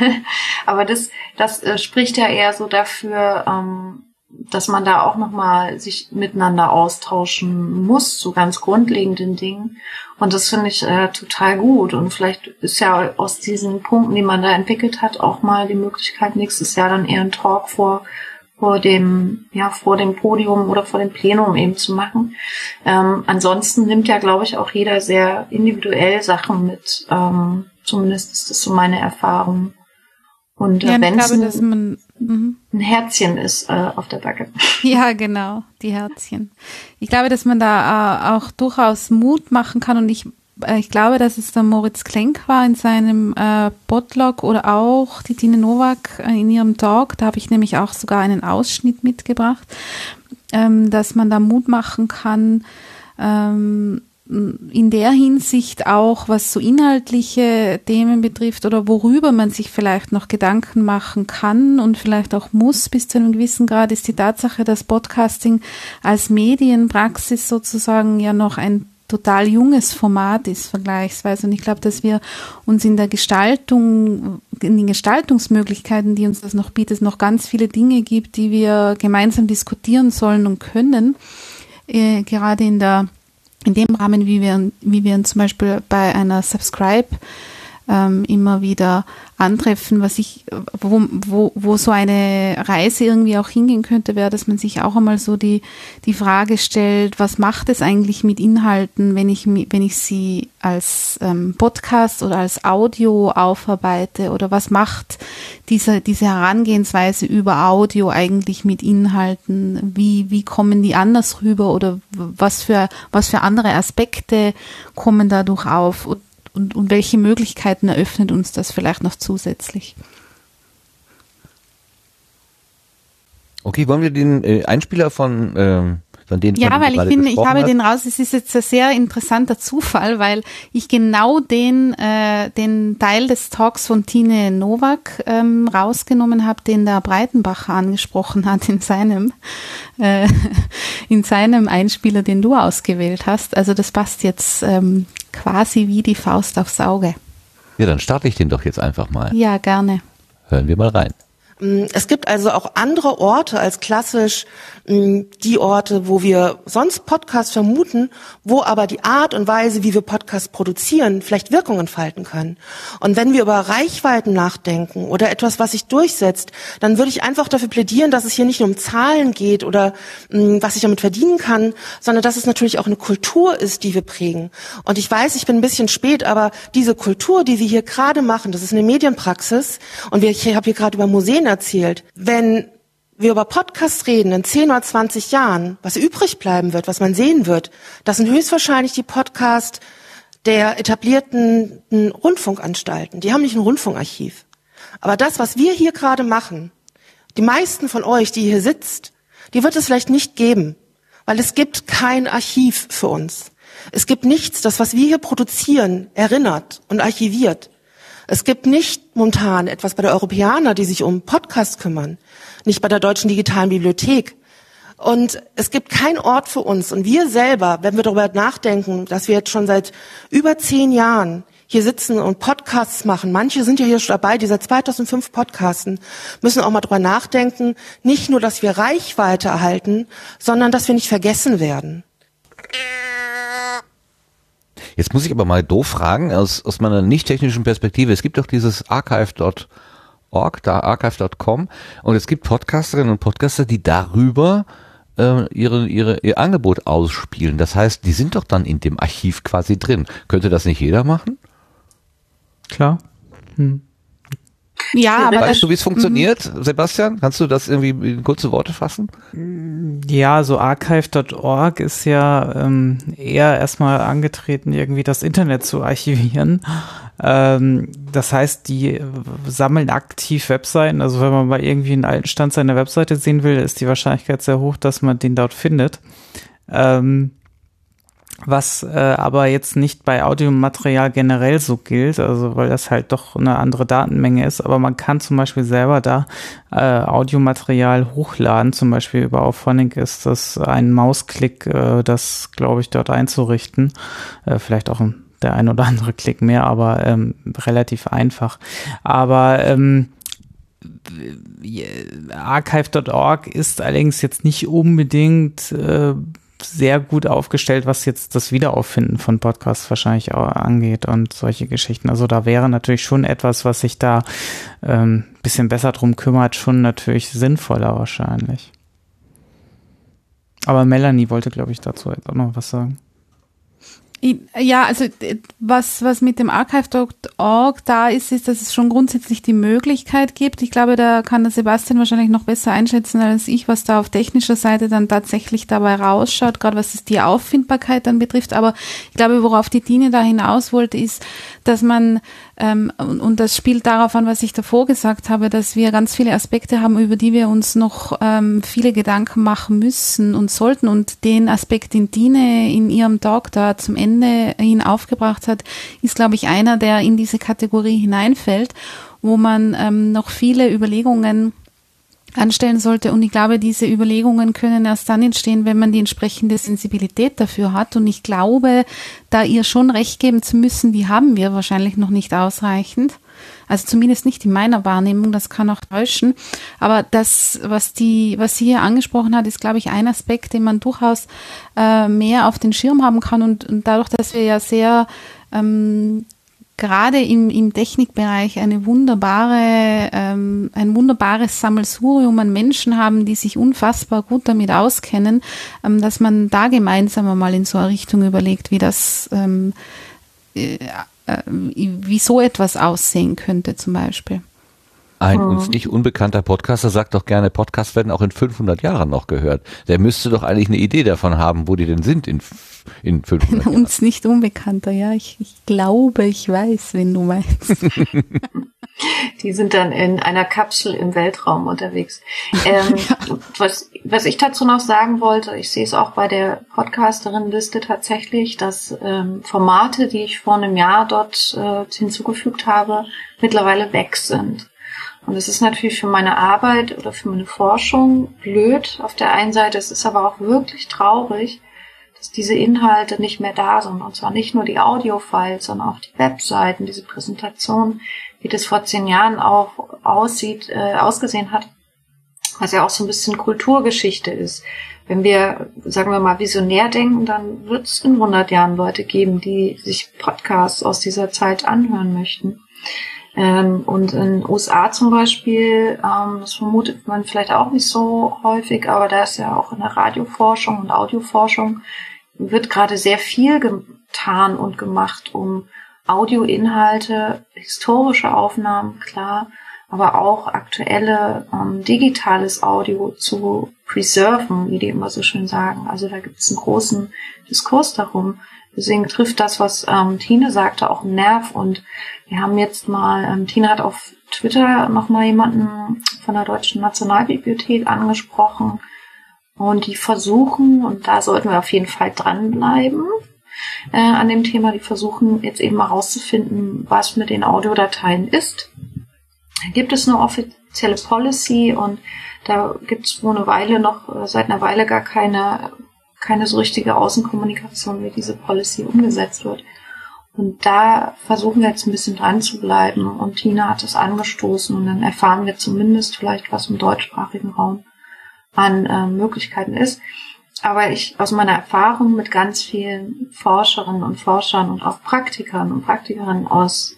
Aber das, das äh, spricht ja eher so dafür, ähm, dass man da auch nochmal sich miteinander austauschen muss, zu ganz grundlegenden Dingen. Und das finde ich äh, total gut. Und vielleicht ist ja aus diesen Punkten, die man da entwickelt hat, auch mal die Möglichkeit, nächstes Jahr dann eher einen Talk vor vor dem, ja, vor dem Podium oder vor dem Plenum eben zu machen. Ähm, ansonsten nimmt ja, glaube ich, auch jeder sehr individuell Sachen mit. Ähm, zumindest ist das so meine Erfahrung. Und äh, Ja, ich wenn es glaube, dass ein, man, mhm. ein Herzchen ist äh, auf der Backe. Ja, genau, die Herzchen. Ich glaube, dass man da äh, auch durchaus Mut machen kann und ich, äh, ich glaube, dass es der Moritz Klenk war in seinem äh, Botlog oder auch die Tine Nowak äh, in ihrem Talk, da habe ich nämlich auch sogar einen Ausschnitt mitgebracht, ähm, dass man da Mut machen kann, ähm, in der Hinsicht auch, was so inhaltliche Themen betrifft oder worüber man sich vielleicht noch Gedanken machen kann und vielleicht auch muss bis zu einem gewissen Grad, ist die Tatsache, dass Podcasting als Medienpraxis sozusagen ja noch ein total junges Format ist vergleichsweise. Und ich glaube, dass wir uns in der Gestaltung, in den Gestaltungsmöglichkeiten, die uns das noch bietet, noch ganz viele Dinge gibt, die wir gemeinsam diskutieren sollen und können. Äh, gerade in der in dem Rahmen, wie wir, wie wir zum Beispiel bei einer Subscribe ähm, immer wieder antreffen, was ich, wo, wo, wo so eine Reise irgendwie auch hingehen könnte, wäre, dass man sich auch einmal so die, die Frage stellt, was macht es eigentlich mit Inhalten, wenn ich, wenn ich sie als ähm, Podcast oder als Audio aufarbeite? Oder was macht diese, diese Herangehensweise über Audio eigentlich mit Inhalten, wie, wie kommen die anders rüber? Oder was für, was für andere Aspekte kommen dadurch auf? Und, und, und welche Möglichkeiten eröffnet uns das vielleicht noch zusätzlich? Okay, wollen wir den äh, Einspieler von, ähm, von denen Ja, von weil ich finde, ich habe hast? den raus. Es ist jetzt ein sehr interessanter Zufall, weil ich genau den, äh, den Teil des Talks von Tine Nowak ähm, rausgenommen habe, den der Breitenbacher angesprochen hat in seinem, äh, in seinem Einspieler, den du ausgewählt hast. Also das passt jetzt ähm, quasi wie die Faust aufs Auge. Ja, dann starte ich den doch jetzt einfach mal. Ja, gerne. Hören wir mal rein. Mm, Es gibt also auch andere Orte als klassisch mm, die Orte, wo wir sonst Podcasts vermuten, wo aber die Art und Weise, wie wir Podcasts produzieren, vielleicht Wirkung entfalten können. Und wenn wir über Reichweiten nachdenken oder etwas, was sich durchsetzt, dann würde ich einfach dafür plädieren, dass es hier nicht nur um Zahlen geht oder mm, was ich damit verdienen kann, sondern dass es natürlich auch eine Kultur ist, die wir prägen. Und ich weiß, ich bin ein bisschen spät, aber diese Kultur, die wir hier gerade machen, das ist eine Medienpraxis und wir, ich habe hier gerade über Museen erzählt. Wenn wir über Podcasts reden in 10 oder 20 Jahren, was übrig bleiben wird, was man sehen wird, das sind höchstwahrscheinlich die Podcasts der etablierten Rundfunkanstalten. Die haben nicht ein Rundfunkarchiv. Aber das, was wir hier gerade machen, die meisten von euch, die hier sitzt, die wird es vielleicht nicht geben, weil es gibt kein Archiv für uns. Es gibt nichts, das, was wir hier produzieren, erinnert und archiviert. Es gibt nicht momentan etwas bei der Europäer, die sich um Podcasts kümmern, nicht bei der Deutschen Digitalen Bibliothek. Und es gibt keinen Ort für uns. Und wir selber, wenn wir darüber nachdenken, dass wir jetzt schon seit über zehn Jahren hier sitzen und Podcasts machen, manche sind ja hier schon dabei, die seit 2005 podcasten, müssen auch mal darüber nachdenken, nicht nur, dass wir Reichweite erhalten, sondern dass wir nicht vergessen werden. Jetzt muss ich aber mal doof fragen, aus, aus meiner nicht technischen Perspektive. Es gibt doch dieses archive.org, da archive.com und es gibt Podcasterinnen und Podcaster, die darüber äh, ihre, ihre, ihr Angebot ausspielen. Das heißt, die sind doch dann in dem Archiv quasi drin. Könnte das nicht jeder machen? Klar. Hm. Ja, aber Weißt du, wie es funktioniert, Sebastian? Kannst du das irgendwie in kurze Worte fassen? Ja, so archive.org ist ja ähm, eher erstmal angetreten, irgendwie das Internet zu archivieren. Ähm, das heißt, die äh, sammeln aktiv Webseiten. Also wenn man mal irgendwie einen alten Stand seiner Webseite sehen will, ist die Wahrscheinlichkeit sehr hoch, dass man den dort findet. Ähm, was äh, aber jetzt nicht bei Audiomaterial generell so gilt, also weil das halt doch eine andere Datenmenge ist, aber man kann zum Beispiel selber da äh, Audiomaterial hochladen, zum Beispiel über Auphonic ist das ein Mausklick, äh, das glaube ich dort einzurichten, äh, vielleicht auch ein, der ein oder andere Klick mehr, aber ähm, relativ einfach. Aber ähm, archive.org ist allerdings jetzt nicht unbedingt äh, sehr gut aufgestellt, was jetzt das Wiederauffinden von Podcasts wahrscheinlich auch angeht und solche Geschichten. Also da wäre natürlich schon etwas, was sich da ähm, bisschen besser drum kümmert, schon natürlich sinnvoller wahrscheinlich. Aber Melanie wollte, glaube ich, dazu jetzt auch noch was sagen. Ja, also äh, was, was mit dem archive.org da ist, ist, dass es schon grundsätzlich die Möglichkeit gibt. Ich glaube, da kann der Sebastian wahrscheinlich noch besser einschätzen als ich, was da auf technischer Seite dann tatsächlich dabei rausschaut, gerade was die Auffindbarkeit dann betrifft. Aber ich glaube, worauf die Tine da hinaus wollte, ist, dass man, ähm, und, das spielt darauf an, was ich davor gesagt habe, dass wir ganz viele Aspekte haben, über die wir uns noch ähm, viele Gedanken machen müssen und sollten. Und den Aspekt, den Tine in ihrem Talk da zum Ende hin aufgebracht hat, ist, glaube ich, einer, der in diese Kategorie hineinfällt, wo man ähm, noch viele Überlegungen anstellen sollte. Und ich glaube, diese Überlegungen können erst dann entstehen, wenn man die entsprechende Sensibilität dafür hat. Und ich glaube, da ihr schon recht geben zu müssen, die haben wir wahrscheinlich noch nicht ausreichend. Also zumindest nicht in meiner Wahrnehmung, das kann auch täuschen. Aber das, was die, was sie hier angesprochen hat, ist, glaube ich, ein Aspekt, den man durchaus äh, mehr auf den Schirm haben kann. Und, und dadurch, dass wir ja sehr ähm, gerade im, im Technikbereich eine wunderbare, ähm, ein wunderbares Sammelsurium an Menschen haben, die sich unfassbar gut damit auskennen, ähm, dass man da gemeinsam einmal in so eine Richtung überlegt, wie das, ähm, äh, äh, wie so etwas aussehen könnte zum Beispiel. Ein Hm. uns nicht unbekannter Podcaster sagt doch gerne, Podcasts werden auch in 500 Jahren noch gehört. Der müsste doch eigentlich eine Idee davon haben, wo die denn sind in, in 500 Jahren. Uns nicht unbekannter, ja. Ich, ich glaube, ich weiß, wen du meinst. Die sind dann in einer Kapsel im Weltraum unterwegs. Ähm, was, was ich dazu noch sagen wollte, ich sehe es auch bei der Podcasterin-Liste tatsächlich, dass ähm, Formate, die ich vor einem Jahr dort äh, hinzugefügt habe, mittlerweile weg sind. Und es ist natürlich für meine Arbeit oder für meine Forschung blöd auf der einen Seite. Es ist aber auch wirklich traurig, dass diese Inhalte nicht mehr da sind. Und zwar nicht nur die Audiofiles, sondern auch die Webseiten, diese Präsentation, wie das vor zehn Jahren auch aussieht, äh, ausgesehen hat, was ja auch so ein bisschen Kulturgeschichte ist. Wenn wir, sagen wir mal, visionär denken, dann wird es in 100 Jahren Leute geben, die sich Podcasts aus dieser Zeit anhören möchten. Ähm, und in den USA zum Beispiel, ähm, das vermutet man vielleicht auch nicht so häufig, aber da ist ja auch in der Radioforschung und Audioforschung wird gerade sehr viel getan und gemacht, um Audioinhalte, historische Aufnahmen, klar, aber auch aktuelle ähm, digitales Audio zu preserven, wie die immer so schön sagen. Also da gibt es einen großen Diskurs darum. Deswegen trifft das, was ähm, Tine sagte, auch einen Nerv. Und wir haben jetzt mal, ähm, Tine hat auf Twitter nochmal jemanden von der Deutschen Nationalbibliothek angesprochen. Und die versuchen, und da sollten wir auf jeden Fall dranbleiben, äh, an dem Thema, die versuchen jetzt eben mal rauszufinden, was mit den Audiodateien ist. Gibt es eine offizielle Policy und da gibt es wohl eine Weile noch, äh, seit einer Weile gar keine, keine so richtige Außenkommunikation, wie diese Policy umgesetzt wird. Und da versuchen wir jetzt ein bisschen dran zu bleiben. Und Tina hat es angestoßen und dann erfahren wir zumindest vielleicht, was im deutschsprachigen Raum an äh, Möglichkeiten ist. Aber ich aus meiner Erfahrung mit ganz vielen Forscherinnen und Forschern und auch Praktikern und Praktikerinnen aus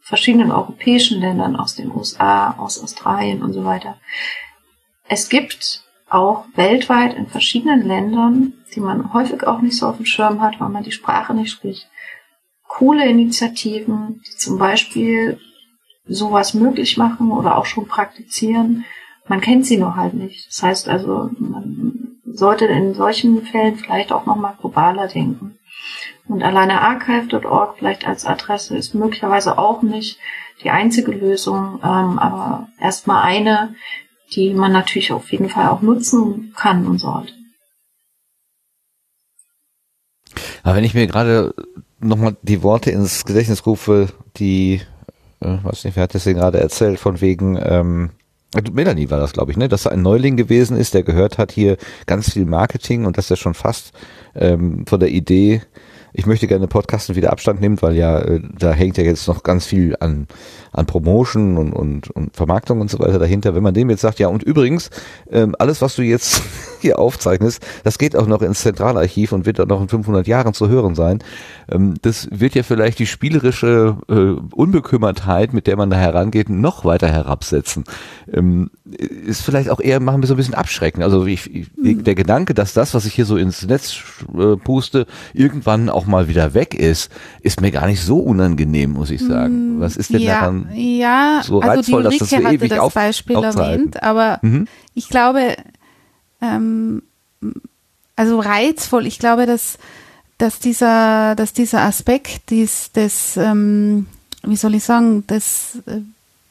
verschiedenen europäischen Ländern, aus den USA, aus Australien und so weiter. Es gibt auch weltweit in verschiedenen Ländern, die man häufig auch nicht so auf dem Schirm hat, weil man die Sprache nicht spricht, coole Initiativen, die zum Beispiel sowas möglich machen oder auch schon praktizieren. Man kennt sie nur halt nicht. Das heißt also, man sollte in solchen Fällen vielleicht auch nochmal globaler denken. Und alleine archive.org vielleicht als Adresse ist möglicherweise auch nicht die einzige Lösung, ähm, aber erstmal eine, die man natürlich auf jeden Fall auch nutzen kann und sollte. Aber wenn ich mir gerade nochmal die Worte ins Gedächtnis rufe, die, äh, weiß nicht, wer hat das denn gerade erzählt, von wegen, ähm, Melanie war das, glaube ich, ne, dass er ein Neuling gewesen ist, der gehört hat hier ganz viel Marketing und dass er schon fast ähm, von der Idee ich möchte gerne Podcasten wieder Abstand nimmt, weil ja, äh, da hängt ja jetzt noch ganz viel an, an Promotion und, und, und Vermarktung und so weiter dahinter. Wenn man dem jetzt sagt, ja, und übrigens, ähm, alles, was du jetzt hier aufzeichnest, das geht auch noch ins Zentralarchiv und wird dann noch in 500 Jahren zu hören sein. Ähm, das wird ja vielleicht die spielerische äh, Unbekümmertheit, mit der man da herangeht, noch weiter herabsetzen. Ähm, ist vielleicht auch eher, machen wir so ein bisschen abschrecken. Also ich, ich, Mhm. der Gedanke, dass das, was ich hier so ins Netz äh, puste, irgendwann auch mal wieder weg ist, ist mir gar nicht so unangenehm, muss ich sagen. Was ist denn ja, daran ja, so also reizvoll, die dass das Ulrike so hatte das Beispiel erwähnt, aber Mhm. ich glaube, ähm, also reizvoll, ich glaube, dass, dass dieser, dass dieser Aspekt des, des ähm, wie soll ich sagen, des äh,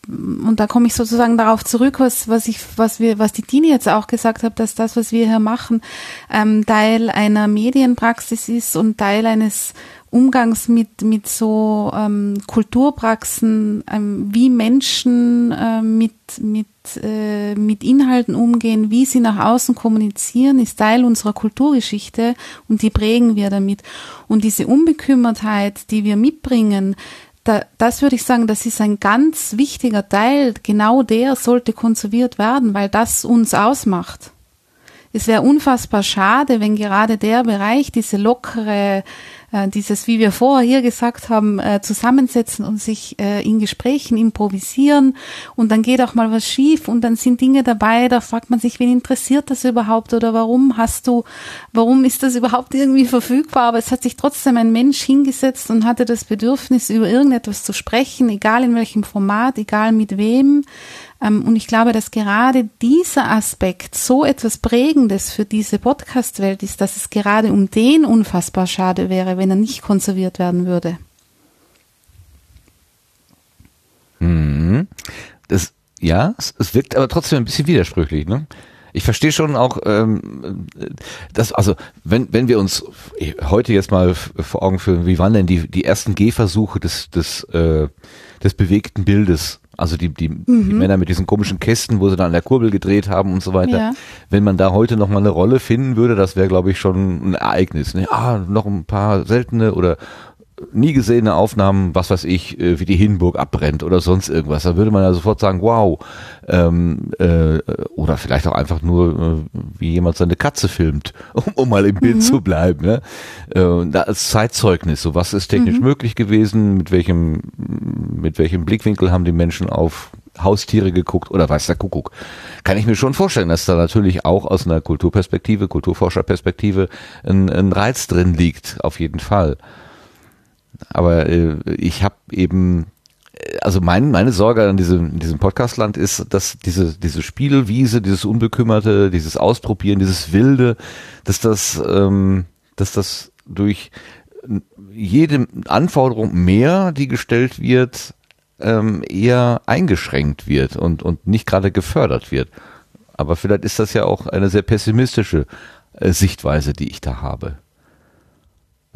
und da komme ich sozusagen darauf zurück, was, was ich, was wir, was die Dini jetzt auch gesagt hat, dass das, was wir hier machen, ähm, Teil einer Medienpraxis ist und Teil eines Umgangs mit, mit so ähm, Kulturpraxen, ähm, wie Menschen äh, mit, mit, äh, mit Inhalten umgehen, wie sie nach außen kommunizieren, ist Teil unserer Kulturgeschichte und die prägen wir damit. Und diese Unbekümmertheit, die wir mitbringen, da, das würde ich sagen, das ist ein ganz wichtiger Teil. Genau der sollte konserviert werden, weil das uns ausmacht. Es wäre unfassbar schade, wenn gerade der Bereich, diese lockere, äh, dieses, wie wir vorher hier gesagt haben, äh, zusammensetzen und sich äh, in Gesprächen improvisieren und dann geht auch mal was schief und dann sind Dinge dabei, da fragt man sich, wen interessiert das überhaupt oder warum hast du, warum ist das überhaupt irgendwie verfügbar? Aber es hat sich trotzdem ein Mensch hingesetzt und hatte das Bedürfnis, über irgendetwas zu sprechen, egal in welchem Format, egal mit wem. Ähm, Und ich glaube, dass gerade dieser Aspekt so etwas Prägendes für diese Podcast-Welt ist, dass es gerade um den unfassbar schade wäre, wenn er nicht konserviert werden würde. Mhm. Das, ja, es, es wirkt aber trotzdem ein bisschen widersprüchlich, ne? Ich verstehe schon auch, ähm, dass, also wenn, wenn wir uns heute jetzt mal vor Augen führen, wie waren denn die, die ersten Gehversuche des, des, äh, des bewegten Bildes? Also die, die, die Männer mit diesen komischen Kästen, wo sie dann an der Kurbel gedreht haben und so weiter. Ja. Wenn man da heute noch mal eine Rolle finden würde, das wäre, glaube ich, schon ein Ereignis. Ne? Ah, noch ein paar seltene oder nie gesehene Aufnahmen, was weiß ich, äh, wie die Hindenburg abbrennt oder sonst irgendwas. Da würde man ja sofort sagen, wow. Ähm, äh, oder vielleicht auch einfach nur, äh, wie jemand seine Katze filmt, um, um mal im Bild zu bleiben. Ne? Äh, da als Zeitzeugnis, so was ist technisch möglich gewesen, mit welchem, mit welchem Blickwinkel haben die Menschen auf Haustiere geguckt oder weiß der Kuckuck. Kann ich mir schon vorstellen, dass da natürlich auch aus einer Kulturperspektive, Kulturforscherperspektive ein, ein Reiz drin liegt, auf jeden Fall. Aber äh, ich habe eben, äh, also mein, meine Sorge an diesem, in diesem Podcastland ist, dass diese, diese Spielwiese, dieses Unbekümmerte, dieses Ausprobieren, dieses Wilde, dass das, ähm, dass das durch jede Anforderung mehr, die gestellt wird, ähm, eher eingeschränkt wird und, und nicht gerade gefördert wird. Aber vielleicht ist das ja auch eine sehr pessimistische äh, Sichtweise, die ich da habe.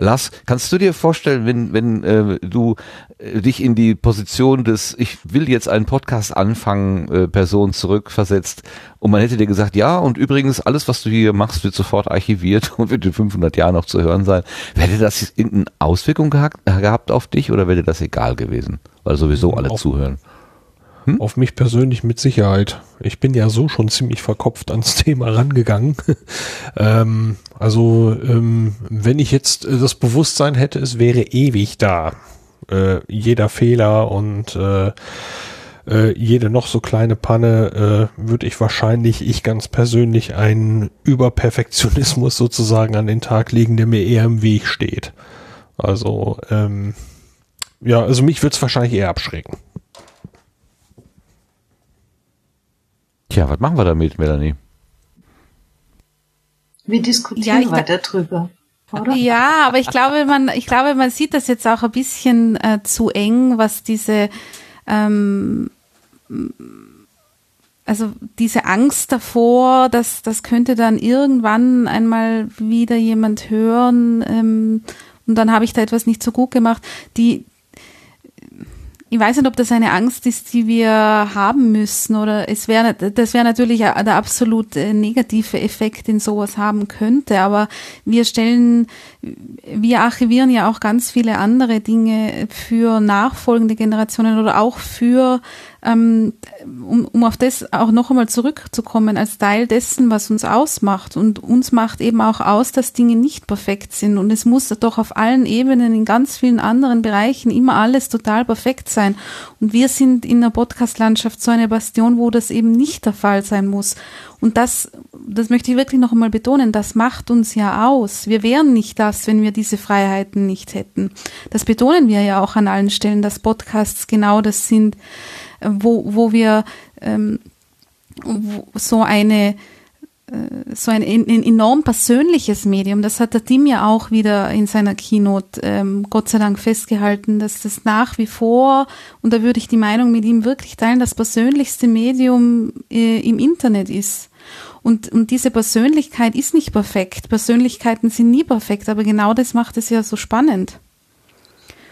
Lars, kannst du dir vorstellen, wenn, wenn äh, du äh, dich in die Position des Ich will jetzt einen Podcast anfangen, äh, Person zurückversetzt und man hätte dir gesagt, ja, und übrigens, alles, was du hier machst, wird sofort archiviert und wird in 500 Jahren noch zu hören sein. Hätte das irgendeine Auswirkung gehabt, gehabt auf dich oder wäre dir das egal gewesen? Weil sowieso alle Auf- zuhören. Auf mich persönlich mit Sicherheit. Ich bin ja so schon ziemlich verkopft ans Thema rangegangen. ähm, also ähm, wenn ich jetzt äh, das Bewusstsein hätte, es wäre ewig da. Äh, jeder Fehler und äh, äh, jede noch so kleine Panne äh, würde ich wahrscheinlich, ich ganz persönlich, einen Überperfektionismus sozusagen an den Tag legen, der mir eher im Weg steht. Also ähm, ja, also mich würde es wahrscheinlich eher abschrecken. Tja, was machen wir damit, Melanie? Wir diskutieren Ja, ich- weiter drüber. Oder? Ja, aber ich glaube, man, ich glaube, man sieht das jetzt auch ein bisschen äh, zu eng, was diese, ähm, also diese Angst davor, dass das könnte dann irgendwann einmal wieder jemand hören ähm, und dann habe ich da etwas nicht so gut gemacht. Die, ich weiß nicht, ob das eine Angst ist, die wir haben müssen oder es wäre, das wäre natürlich der absolut negative Effekt, den sowas haben könnte, aber wir stellen, wir archivieren ja auch ganz viele andere Dinge für nachfolgende Generationen oder auch für, ähm, um, um auf das auch noch einmal zurückzukommen, als Teil dessen, was uns ausmacht. Und uns macht eben auch aus, dass Dinge nicht perfekt sind. Und es muss doch auf allen Ebenen, in ganz vielen anderen Bereichen immer alles total perfekt sein. Und wir sind in der Podcast-Landschaft so eine Bastion, wo das eben nicht der Fall sein muss. Und das, das möchte ich wirklich noch einmal betonen, das macht uns ja aus. Wir wären nicht das, wenn wir diese Freiheiten nicht hätten. Das betonen wir ja auch an allen Stellen, dass Podcasts genau das sind, wo, wo wir ähm, wo so eine äh, so ein, ein enorm persönliches Medium. Das hat der Tim ja auch wieder in seiner Keynote ähm, Gott sei Dank festgehalten, dass das nach wie vor, und da würde ich die Meinung mit ihm wirklich teilen, das persönlichste Medium äh, im Internet ist. Und, und diese Persönlichkeit ist nicht perfekt. Persönlichkeiten sind nie perfekt, aber genau das macht es ja so spannend.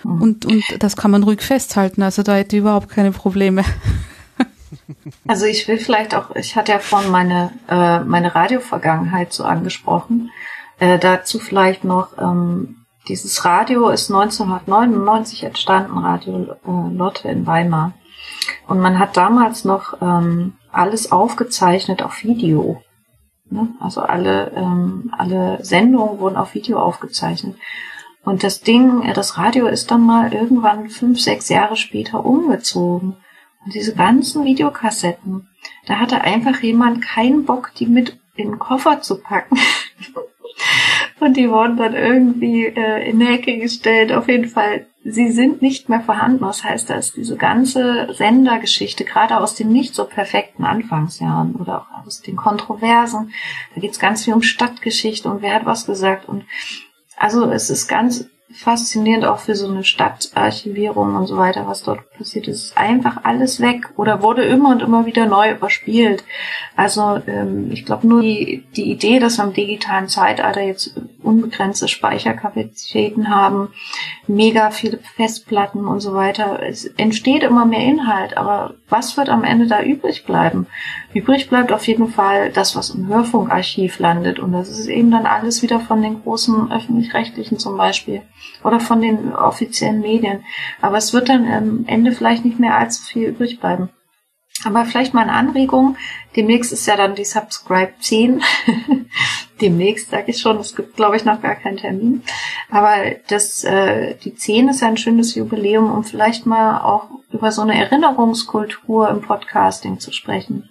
Und, und das kann man ruhig festhalten. Also da hätte ich überhaupt keine Probleme. Also ich will vielleicht auch, ich hatte ja vorhin meine, äh, meine Radiovergangenheit so angesprochen. Äh, dazu vielleicht noch, ähm, dieses Radio ist 1999 entstanden, Radio äh, Lotte in Weimar. Und man hat damals noch ähm, alles aufgezeichnet auf Video. Ne? Also alle, ähm, alle Sendungen wurden auf Video aufgezeichnet. Und das Ding, das Radio ist dann mal irgendwann fünf, sechs Jahre später umgezogen. Und diese ganzen Videokassetten, da hatte einfach jemand keinen Bock, die mit in den Koffer zu packen. Und die wurden dann irgendwie äh, in die Ecke gestellt. Auf jeden Fall, sie sind nicht mehr vorhanden. Das heißt, da ist diese ganze Sendergeschichte, gerade aus den nicht so perfekten Anfangsjahren oder auch aus den Kontroversen, da geht's ganz viel um Stadtgeschichte und wer hat was gesagt. Und also es ist ganz faszinierend auch für so eine Stadtarchivierung und so weiter, was dort passiert ist. einfach alles weg oder wurde immer und immer wieder neu überspielt. Also ähm, ich glaube nur die, die Idee, dass wir im digitalen Zeitalter jetzt unbegrenzte Speicherkapazitäten haben, mega viele Festplatten und so weiter. Es entsteht immer mehr Inhalt, aber was wird am Ende da übrig bleiben? Übrig bleibt auf jeden Fall das, was im Hörfunkarchiv landet. Und das ist eben dann alles wieder von den großen öffentlich-rechtlichen zum Beispiel oder von den offiziellen Medien. Aber es wird dann am Ende vielleicht nicht mehr allzu viel übrig bleiben. Aber vielleicht mal eine Anregung. Demnächst ist ja dann die Subscribe 10. Demnächst sage ich schon, es gibt, glaube ich, noch gar keinen Termin. Aber das, äh, die 10 ist ja ein schönes Jubiläum, um vielleicht mal auch über so eine Erinnerungskultur im Podcasting zu sprechen.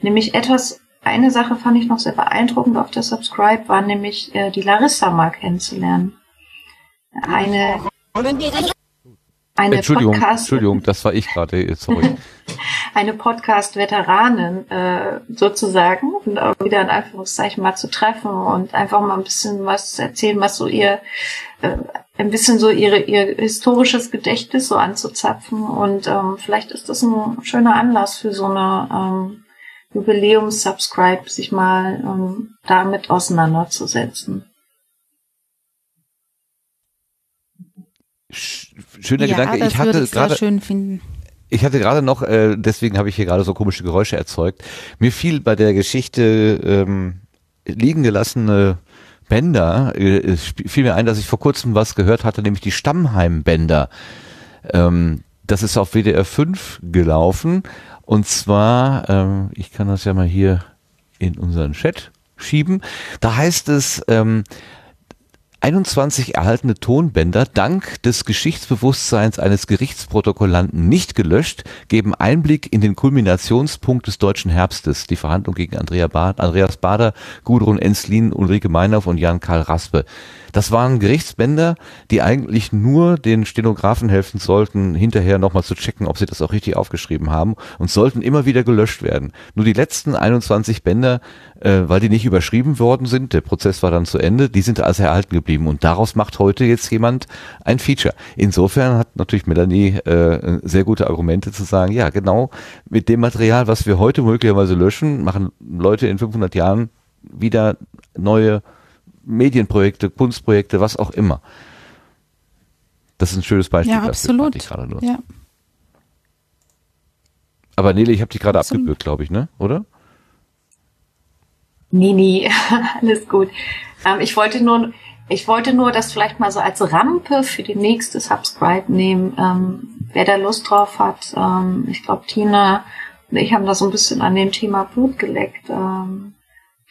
Nämlich etwas, eine Sache fand ich noch sehr beeindruckend auf der Subscribe, war nämlich äh, die Larissa mal kennenzulernen. Eine, eine Entschuldigung, Podcast Entschuldigung, das war ich gerade, sorry. eine Podcast-Veteranin äh, sozusagen und auch wieder in Anführungszeichen mal zu treffen und einfach mal ein bisschen was erzählen, was so ihr äh, ein bisschen so ihre ihr historisches Gedächtnis so anzuzapfen und ähm, vielleicht ist das ein schöner Anlass für so eine ähm, Jubiläums-Subscribe, sich mal ähm, damit auseinanderzusetzen. Schöner ja, Gedanke. Ich hatte gerade schön finden. Ich hatte gerade noch, äh, deswegen habe ich hier gerade so komische Geräusche erzeugt. Mir fiel bei der Geschichte ähm, liegen gelassene Bänder, äh, fiel mir ein, dass ich vor kurzem was gehört hatte, nämlich die Stammheim-Bänder. Ähm, das ist auf WDR 5 gelaufen und zwar, ähm, ich kann das ja mal hier in unseren Chat schieben, da heißt es, ähm, 21 erhaltene Tonbänder dank des Geschichtsbewusstseins eines Gerichtsprotokollanten nicht gelöscht, geben Einblick in den Kulminationspunkt des deutschen Herbstes, die Verhandlung gegen Andreas Bader, Gudrun Enslin, Ulrike Meinhoff und Jan-Karl Raspe. Das waren Gerichtsbänder, die eigentlich nur den Stenografen helfen sollten, hinterher nochmal zu checken, ob sie das auch richtig aufgeschrieben haben und sollten immer wieder gelöscht werden. Nur die letzten 21 Bänder, äh, weil die nicht überschrieben worden sind, der Prozess war dann zu Ende, die sind also erhalten geblieben und daraus macht heute jetzt jemand ein Feature. Insofern hat natürlich Melanie äh, sehr gute Argumente zu sagen, ja genau, mit dem Material, was wir heute möglicherweise löschen, machen Leute in 500 Jahren wieder neue Medienprojekte, Kunstprojekte, was auch immer. Das ist ein schönes Beispiel Ja, dafür, absolut. fand ich gerade nur. Ja. Aber Nele, ich habe dich gerade abgebürgt, glaube ich, ne? Oder? Nee, nee, alles gut. Ähm, ich wollte nur, ich wollte nur das vielleicht mal so als Rampe für die nächste Subscribe nehmen. Ähm, wer da Lust drauf hat, ähm, ich glaube, Tina und ich haben da so ein bisschen an dem Thema Blut geleckt. Ähm,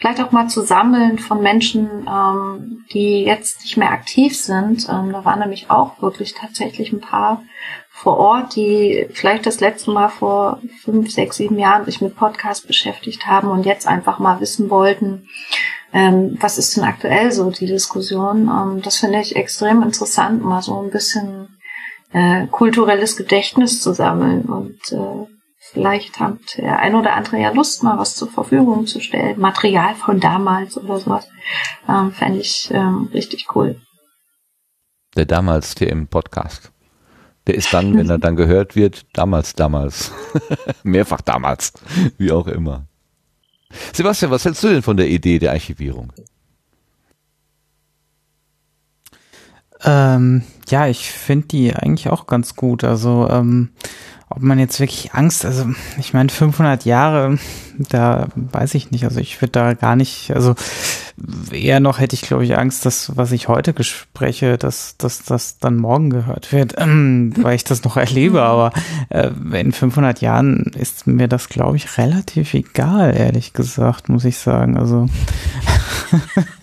vielleicht auch mal zu sammeln von Menschen, ähm, die jetzt nicht mehr aktiv sind. Ähm, da waren nämlich auch wirklich tatsächlich ein paar vor Ort, die vielleicht das letzte Mal vor fünf, sechs, sieben Jahren sich mit Podcast beschäftigt haben und jetzt einfach mal wissen wollten, ähm, was ist denn aktuell so die Diskussion. Ähm, das finde ich extrem interessant, mal so ein bisschen äh, kulturelles Gedächtnis zu sammeln und äh, vielleicht hat der ein oder andere ja Lust, mal was zur Verfügung zu stellen, Material von damals oder sowas. Ähm, Fände ich ähm, richtig cool. Der damals TM-Podcast. Der ist dann, wenn er dann gehört wird, damals, damals. Mehrfach damals. Wie auch immer. Sebastian, was hältst du denn von der Idee der Archivierung? Ähm, ja, ich finde die eigentlich auch ganz gut. Also, ähm, ob man jetzt wirklich Angst, also ich meine 500 Jahre, da weiß ich nicht. Also ich würde da gar nicht, also eher noch hätte ich glaube ich Angst, dass was ich heute spreche, dass dass das dann morgen gehört wird, ähm, weil ich das noch erlebe. Aber äh, in 500 Jahren ist mir das glaube ich relativ egal, ehrlich gesagt, muss ich sagen. Also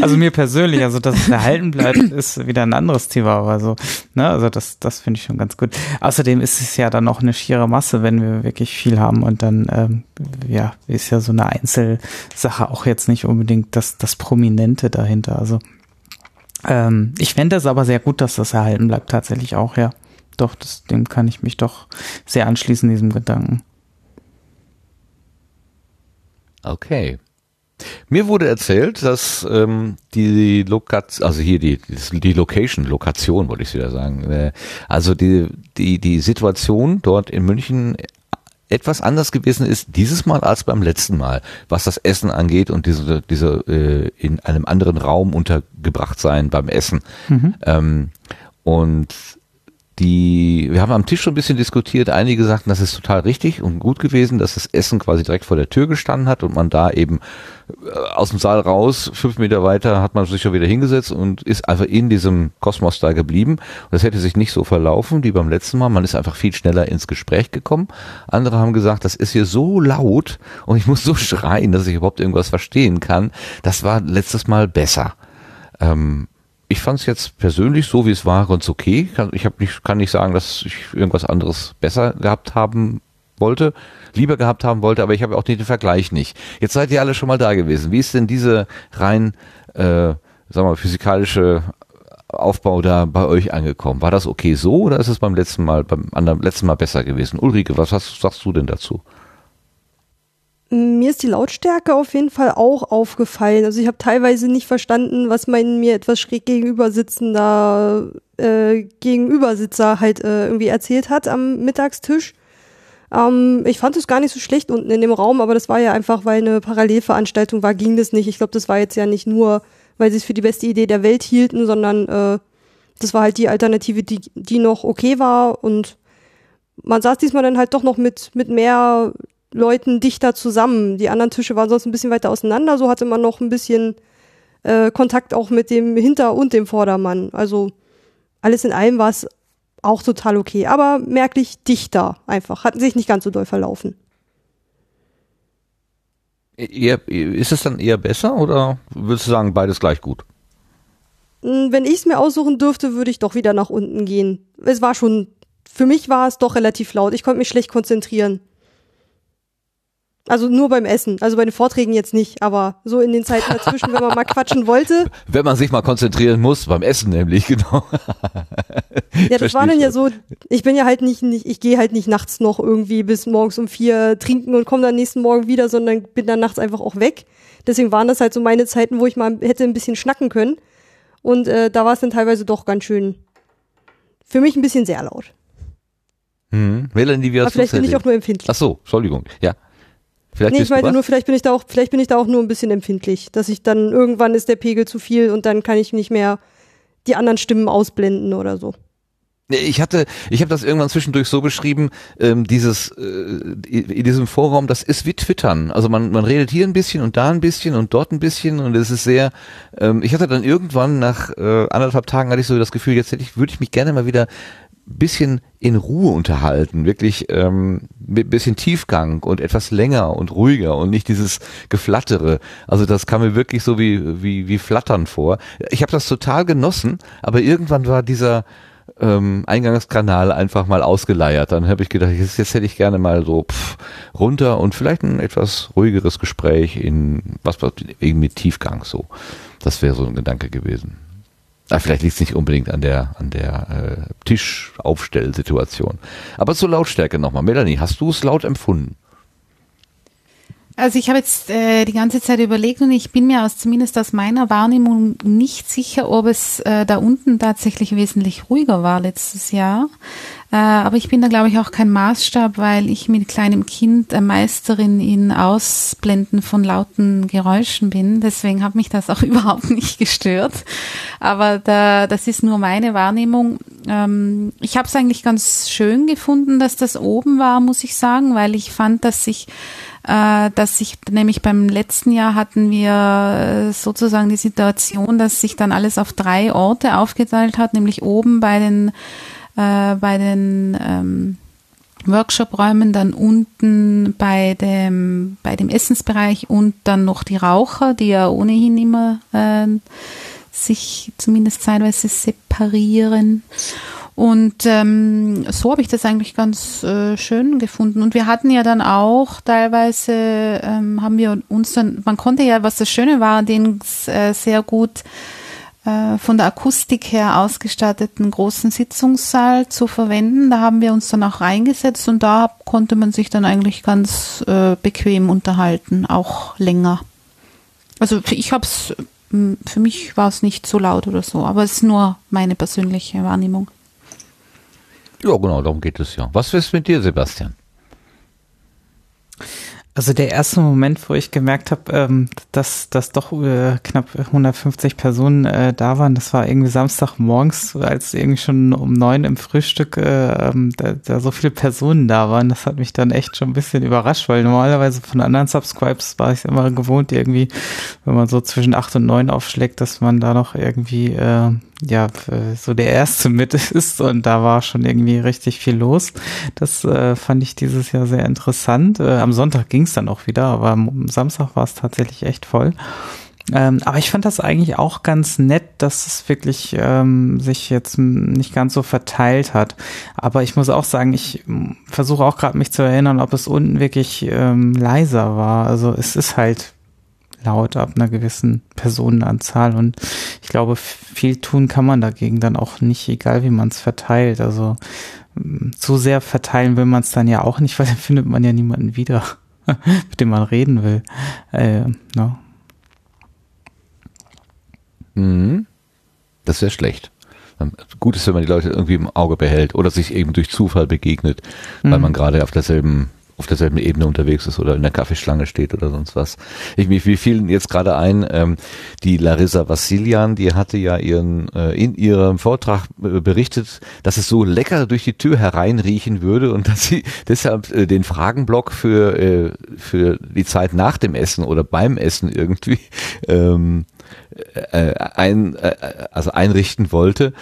Also mir persönlich, also dass es erhalten bleibt, ist wieder ein anderes Thema, aber so, ne, also das, das finde ich schon ganz gut. Außerdem ist es ja dann auch eine schiere Masse, wenn wir wirklich viel haben und dann, ähm, ja, ist ja so eine Einzelsache auch jetzt nicht unbedingt das, das Prominente dahinter. Also ähm, ich fände es aber sehr gut, dass das erhalten bleibt, tatsächlich auch, ja. Doch, das, dem kann ich mich doch sehr anschließen, diesem Gedanken. Okay. Mir wurde erzählt, dass ähm, die Lokation, also hier die, die Location, Lokation wollte ich wieder sagen, äh, also die, die, die Situation dort in München etwas anders gewesen ist dieses Mal als beim letzten Mal, was das Essen angeht und diese, diese äh, in einem anderen Raum untergebracht sein beim Essen. Mhm. Ähm, und die, wir haben am Tisch schon ein bisschen diskutiert. Einige sagten, das ist total richtig und gut gewesen, dass das Essen quasi direkt vor der Tür gestanden hat und man da eben äh, aus dem Saal raus, fünf Meter weiter, hat man sich schon wieder hingesetzt und ist einfach in diesem Kosmos da geblieben. Das hätte sich nicht so verlaufen wie beim letzten Mal. Man ist einfach viel schneller ins Gespräch gekommen. Andere haben gesagt, das ist hier so laut und ich muss so schreien, dass ich überhaupt irgendwas verstehen kann. Das war letztes Mal besser. Ähm, ich fand es jetzt persönlich so, wie es war, ganz okay. Kann- Ich hab nicht, kann nicht sagen, dass ich irgendwas anderes besser gehabt haben wollte, lieber gehabt haben wollte, aber ich habe auch den Vergleich nicht. Jetzt seid ihr alle schon mal da gewesen. Wie ist denn diese rein, äh, sagen wir mal, physikalische Aufbau da bei euch angekommen? War das okay so oder ist es beim letzten Mal, beim anderen letzten Mal besser gewesen? Ulrike, was hast, sagst du denn dazu? Mir ist die Lautstärke auf jeden Fall auch aufgefallen. Also ich habe teilweise nicht verstanden, was mein mir etwas schräg gegenüber sitzender äh, Gegenübersitzer halt äh, irgendwie erzählt hat am Mittagstisch. Ähm, ich fand es gar nicht so schlecht unten in dem Raum, aber das war ja einfach, weil eine Parallelveranstaltung war, ging das nicht. Ich glaube, das war jetzt ja nicht nur, weil sie es für die beste Idee der Welt hielten, sondern äh, das war halt die Alternative, die, die noch okay war und man saß diesmal dann halt doch noch mit, mit mehr Leuten dichter zusammen. Die anderen Tische waren sonst ein bisschen weiter auseinander, so hatte man noch ein bisschen äh, Kontakt auch mit dem Hinter- und dem Vordermann. Also alles in allem war es auch total okay, aber merklich dichter einfach. Hatten sich nicht ganz so doll verlaufen. Eher, ist es dann eher besser oder würdest du sagen, beides gleich gut? Mm, Wenn ich es mir aussuchen dürfte, würde ich doch wieder nach unten gehen. Es war schon, für mich war es doch relativ laut. Ich konnte mich schlecht konzentrieren. Also nur beim Essen. Also bei den Vorträgen jetzt nicht, aber so in den Zeiten dazwischen, wenn man mal quatschen wollte. Wenn man sich mal konzentrieren muss, beim Essen nämlich, genau. Ja, das war dann ja so, ich bin ja halt nicht, nicht ich gehe halt nicht nachts noch irgendwie bis morgens um vier trinken und komme dann nächsten Morgen wieder, sondern bin dann nachts einfach auch weg. Deswegen waren das halt so meine Zeiten, wo ich mal hätte ein bisschen schnacken können. Und äh, da war es dann teilweise doch ganz schön, für mich ein bisschen sehr laut. Hm. Melanie, wie Aber hast du vielleicht bin ich auch nur empfindlich. Ach so, Entschuldigung, ja. Vielleicht Nee, ich was? nur, vielleicht bin ich da auch, vielleicht bin ich da auch nur ein bisschen empfindlich, dass ich dann irgendwann ist der Pegel zu viel und dann kann ich nicht mehr die anderen Stimmen ausblenden oder so. Ich hatte, ich habe das irgendwann zwischendurch so beschrieben, ähm, dieses äh, in diesem Vorraum, das ist wie Twittern. Also man, man redet hier ein bisschen und da ein bisschen und dort ein bisschen und es ist sehr. Ähm, ich hatte dann irgendwann nach äh, anderthalb Tagen hatte ich so das Gefühl, jetzt hätte ich, würde ich mich gerne mal wieder bisschen in Ruhe unterhalten, wirklich ähm, mit bisschen Tiefgang und etwas länger und ruhiger und nicht dieses Geflattere. Also das kam mir wirklich so wie wie wie Flattern vor. Ich habe das total genossen, aber irgendwann war dieser ähm, Eingangskanal einfach mal ausgeleiert. Dann habe ich gedacht, jetzt, jetzt hätte ich gerne mal so pff, runter und vielleicht ein etwas ruhigeres Gespräch in was mit Tiefgang so. Das wäre so ein Gedanke gewesen. Ah, vielleicht liegt es nicht unbedingt an der an der äh, Tischaufstellsituation. Aber zur Lautstärke nochmal. Melanie, hast du es laut empfunden? Also ich habe jetzt äh, die ganze Zeit überlegt und ich bin mir aus zumindest aus meiner Wahrnehmung nicht sicher, ob es äh, da unten tatsächlich wesentlich ruhiger war letztes Jahr. Äh, aber ich bin da glaube ich auch kein Maßstab, weil ich mit kleinem Kind äh, Meisterin in Ausblenden von lauten Geräuschen bin. Deswegen hat mich das auch überhaupt nicht gestört. Aber da, das ist nur meine Wahrnehmung. Ähm, ich habe es eigentlich ganz schön gefunden, dass das oben war, muss ich sagen, weil ich fand, dass sich äh, dass sich nämlich beim letzten Jahr hatten wir äh, sozusagen die Situation, dass sich dann alles auf drei Orte aufgeteilt hat, nämlich oben bei den äh, bei den ähm, Workshop-Räumen, dann unten bei dem bei dem Essensbereich und dann noch die Raucher, die ja ohnehin immer äh, sich zumindest zeitweise separieren. Und ähm, so habe ich das eigentlich ganz äh, schön gefunden. Und wir hatten ja dann auch teilweise, ähm, haben wir uns dann, man konnte ja, was das Schöne war, den äh, sehr gut äh, von der Akustik her ausgestatteten großen Sitzungssaal zu verwenden. Da haben wir uns dann auch reingesetzt und da konnte man sich dann eigentlich ganz äh, bequem unterhalten, auch länger. Also ich habe es, für mich war es nicht so laut oder so, aber es ist nur meine persönliche Wahrnehmung. Ja, genau, darum geht es ja. Was ist mit dir, Sebastian? Also der erste Moment, wo ich gemerkt habe, ähm, dass, dass doch äh, knapp 150 Personen äh, da waren, das war irgendwie Samstagmorgens, als irgendwie schon um neun im Frühstück äh, ähm, da, da so viele Personen da waren. Das hat mich dann echt schon ein bisschen überrascht, weil normalerweise von anderen Subscribes war ich immer gewohnt, irgendwie, wenn man so zwischen acht und neun aufschlägt, dass man da noch irgendwie äh, ja, äh, so der erste mit ist und da war schon irgendwie richtig viel los. Das äh, fand ich dieses Jahr sehr interessant. Äh, am Sonntag ging es dann auch wieder, aber am Samstag war es tatsächlich echt voll. Ähm, aber ich fand das eigentlich auch ganz nett, dass es wirklich ähm, sich jetzt nicht ganz so verteilt hat. Aber ich muss auch sagen, ich versuche auch gerade mich zu erinnern, ob es unten wirklich ähm, leiser war. Also es ist halt laut ab einer gewissen Personenanzahl und ich glaube, viel tun kann man dagegen dann auch nicht, egal wie man es verteilt. Also m, zu sehr verteilen will man es dann ja auch nicht, weil dann findet man ja niemanden wieder, mit dem man reden will. Äh, no. Mhm. Das wäre schlecht. Ähm, Gut ist, wenn man die Leute irgendwie im Auge behält oder sich eben durch Zufall begegnet, weil Mhm. man gerade auf derselben auf derselben Ebene unterwegs ist oder in der Kaffeeschlange steht oder sonst was. Ich mir mir fiel jetzt gerade ein, ähm, die Larissa Vassilian, die hatte ja ihren äh, in ihrem Vortrag äh, berichtet, dass es so lecker durch die Tür hereinriechen würde und dass sie deshalb äh, den Fragenblock für äh, für die Zeit nach dem Essen oder beim Essen irgendwie ähm, äh, ein, äh, also einrichten wollte.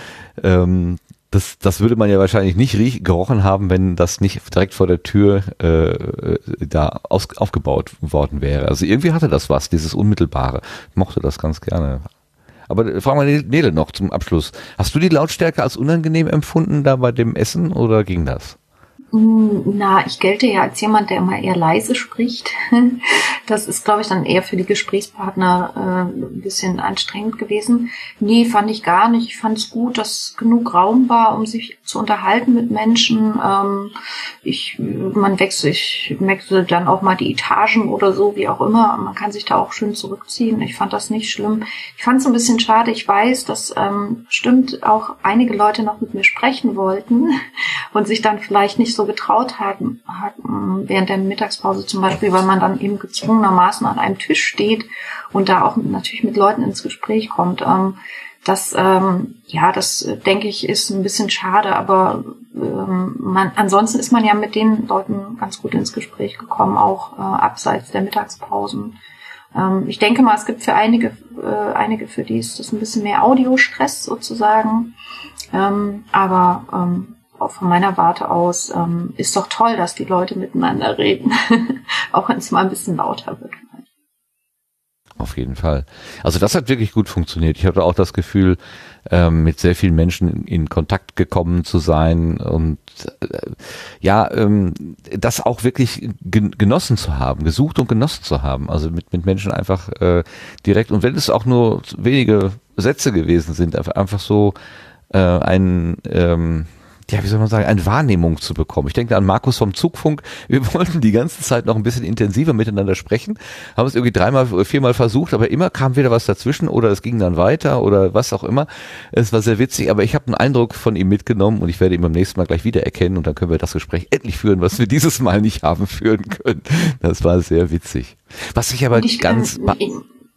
Ähm, Das, das würde man ja wahrscheinlich nicht riech, gerochen haben, wenn das nicht direkt vor der Tür äh, da aus, aufgebaut worden wäre. Also irgendwie hatte das was, dieses Unmittelbare. Ich mochte das ganz gerne. Aber äh, frag mal Nele noch zum Abschluss. Hast du die Lautstärke als unangenehm empfunden da bei dem Essen oder ging das? Na, ich gelte ja als jemand, der immer eher leise spricht. Das ist, glaube ich, dann eher für die Gesprächspartner äh, ein bisschen anstrengend gewesen. Nee, fand ich gar nicht. Ich fand es gut, dass genug Raum war, um sich zu unterhalten mit Menschen. Ähm, ich, man wechselt, ich wechsle dann auch mal die Etagen oder so, wie auch immer. Man kann sich da auch schön zurückziehen. Ich fand das nicht schlimm. Ich fand es ein bisschen schade. Ich weiß, dass ähm, stimmt auch einige Leute noch mit mir sprechen wollten und sich dann vielleicht nicht so getraut hatten, hatten während der Mittagspause zum Beispiel, weil man dann eben gezwungenermaßen an einem Tisch steht und da auch natürlich mit Leuten ins Gespräch kommt. Ähm, das, ähm, ja, das äh, denke ich, ist ein bisschen schade, aber ähm, man, ansonsten ist man ja mit den Leuten ganz gut ins Gespräch gekommen, auch äh, abseits der Mittagspausen. Ähm, ich denke mal, es gibt für einige, äh, einige für die ist das ein bisschen mehr Audiostress sozusagen. Ähm, aber ähm, auch von meiner Warte aus ähm, ist doch toll, dass die Leute miteinander reden, auch wenn es mal ein bisschen lauter wird. Auf jeden Fall. Also das hat wirklich gut funktioniert. Ich hatte auch das Gefühl, ähm, mit sehr vielen Menschen in, in Kontakt gekommen zu sein und äh, ja, ähm, das auch wirklich gen genossen zu haben, gesucht und genossen zu haben. Also mit, mit Menschen einfach äh, direkt und wenn es auch nur wenige Sätze gewesen sind, einfach, einfach so äh, ein ähm, ja, wie soll man sagen, eine Wahrnehmung zu bekommen. Ich denke an Markus vom Zugfunk. Wir wollten die ganze Zeit noch ein bisschen intensiver miteinander sprechen, haben es irgendwie dreimal, viermal versucht, aber immer kam wieder was dazwischen oder es ging dann weiter oder was auch immer. Es war sehr witzig, aber ich habe einen Eindruck von ihm mitgenommen und ich werde ihn beim nächsten Mal gleich wieder erkennen und dann können wir das Gespräch endlich führen, was wir dieses Mal nicht haben führen können. Das war sehr witzig. Was ich aber ich ganz... Kann,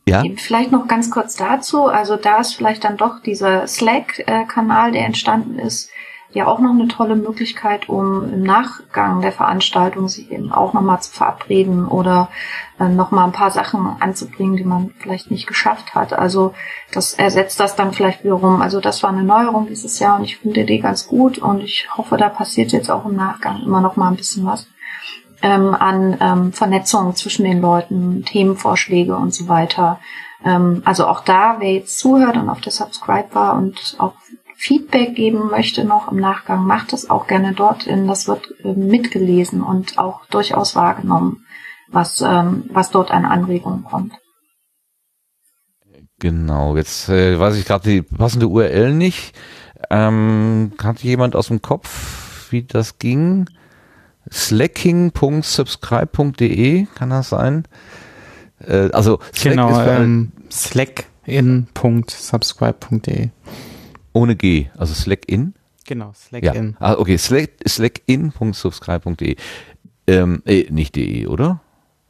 ja? Vielleicht noch ganz kurz dazu. Also da ist vielleicht dann doch dieser Slack-Kanal, der entstanden ist, ja auch noch eine tolle Möglichkeit, um im Nachgang der Veranstaltung sich eben auch nochmal zu verabreden oder äh, nochmal ein paar Sachen anzubringen, die man vielleicht nicht geschafft hat. Also das ersetzt das dann vielleicht wiederum. Also das war eine Neuerung dieses Jahr und ich finde die ganz gut und ich hoffe, da passiert jetzt auch im Nachgang immer noch mal ein bisschen was ähm, an ähm, Vernetzung zwischen den Leuten, Themenvorschläge und so weiter. Ähm, also auch da, wer jetzt zuhört und auf der Subscribe war und auch Feedback geben möchte noch im Nachgang, macht es auch gerne dort. Das wird äh, mitgelesen und auch durchaus wahrgenommen, was, ähm, was dort an Anregungen kommt. Genau, jetzt äh, weiß ich gerade die passende URL nicht. Ähm, hat jemand aus dem Kopf, wie das ging? slacking.subscribe.de, kann das sein? Äh, also Slack genau, ähm, slackin.subscribe.de. Ohne G, also Slack-in? Genau, Slack-in. Ja. Ah, okay, Slack, slackin.subscribe.de. Ähm, äh, nicht de, oder?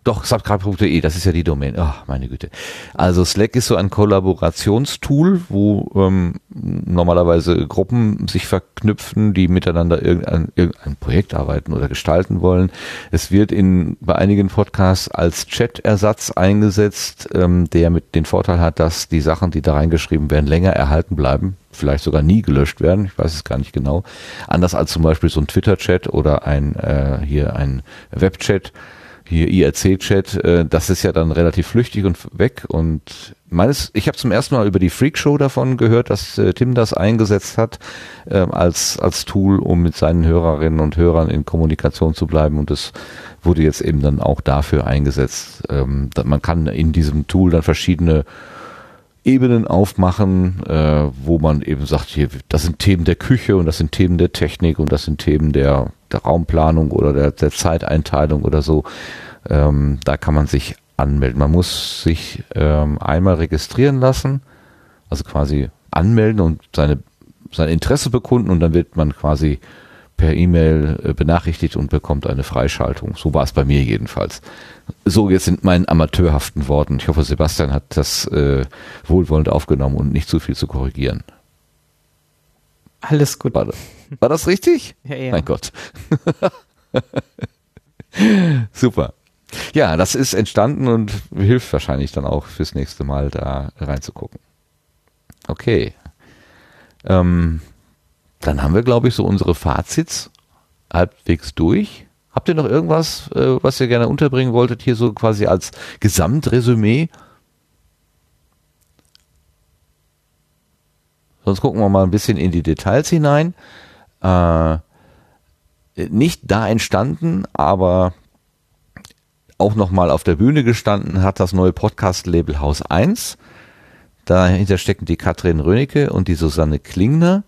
Doch, subscribe.de, das ist ja die Domain. Ach, meine Güte. Also Slack ist so ein Kollaborationstool, wo ähm, normalerweise Gruppen sich verknüpfen, die miteinander irgendein, irgendein Projekt arbeiten oder gestalten wollen. Es wird in bei einigen Podcasts als Chat-Ersatz eingesetzt, ähm, der mit den Vorteil hat, dass die Sachen, die da reingeschrieben werden, länger erhalten bleiben vielleicht sogar nie gelöscht werden. Ich weiß es gar nicht genau. Anders als zum Beispiel so ein Twitter-Chat oder ein äh, hier ein Web-Chat, hier IRC-Chat. Äh, das ist ja dann relativ flüchtig und weg. Und meines, ich habe zum ersten Mal über die Freakshow davon gehört, dass äh, Tim das eingesetzt hat äh, als als Tool, um mit seinen Hörerinnen und Hörern in Kommunikation zu bleiben. Und es wurde jetzt eben dann auch dafür eingesetzt. Ähm, man kann in diesem Tool dann verschiedene Ebenen aufmachen, äh, wo man eben sagt, hier, das sind Themen der Küche und das sind Themen der Technik und das sind Themen der, der Raumplanung oder der, der Zeiteinteilung oder so. Ähm, da kann man sich anmelden. Man muss sich ähm, einmal registrieren lassen, also quasi anmelden und seine, sein Interesse bekunden und dann wird man quasi per E-Mail äh, benachrichtigt und bekommt eine Freischaltung. So war es bei mir jedenfalls. So jetzt sind meinen amateurhaften Worten. Ich hoffe, Sebastian hat das äh, wohlwollend aufgenommen und nicht zu viel zu korrigieren. Alles gut. War das, war das richtig? Ja, ja. Mein Gott. Super. Ja, das ist entstanden und hilft wahrscheinlich dann auch fürs nächste Mal da reinzugucken. Okay. Ähm, dann haben wir, glaube ich, so unsere Fazits halbwegs durch. Habt ihr noch irgendwas, äh, was ihr gerne unterbringen wolltet, hier so quasi als Gesamtresümee? Sonst gucken wir mal ein bisschen in die Details hinein. Äh, nicht da entstanden, aber auch nochmal auf der Bühne gestanden hat das neue Podcast-Label Haus 1. Dahinter stecken die Katrin Rönecke und die Susanne Klingner.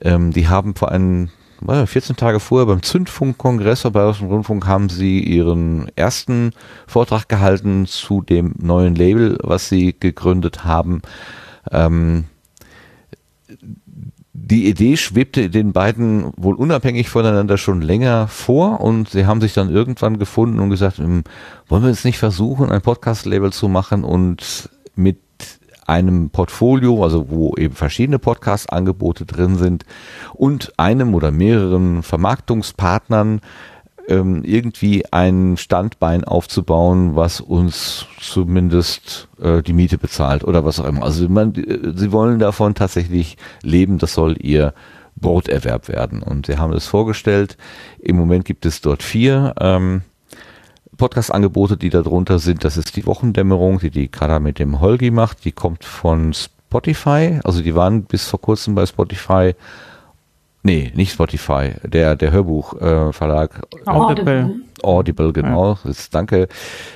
Ähm, die haben vor einem 14 Tage vorher beim Zündfunk-Kongress bei Bayerischen Rundfunk haben sie ihren ersten Vortrag gehalten zu dem neuen Label, was sie gegründet haben. Ähm, die Idee schwebte den beiden wohl unabhängig voneinander schon länger vor und sie haben sich dann irgendwann gefunden und gesagt, hm, wollen wir jetzt nicht versuchen, ein Podcast-Label zu machen und mit einem Portfolio, also wo eben verschiedene Podcast-Angebote drin sind und einem oder mehreren Vermarktungspartnern ähm, irgendwie ein Standbein aufzubauen, was uns zumindest äh, die Miete bezahlt oder was auch immer. Also man, äh, sie wollen davon tatsächlich leben, das soll ihr Broterwerb werden. Und sie haben es vorgestellt. Im Moment gibt es dort vier ähm, Podcast-Angebote, die darunter sind. Das ist die Wochendämmerung, die die Kada mit dem Holgi macht. Die kommt von Spotify. Also die waren bis vor kurzem bei Spotify Nee, nicht Spotify, der, der Hörbuchverlag. Äh, Audible. Audible, genau. Ja. Das, danke.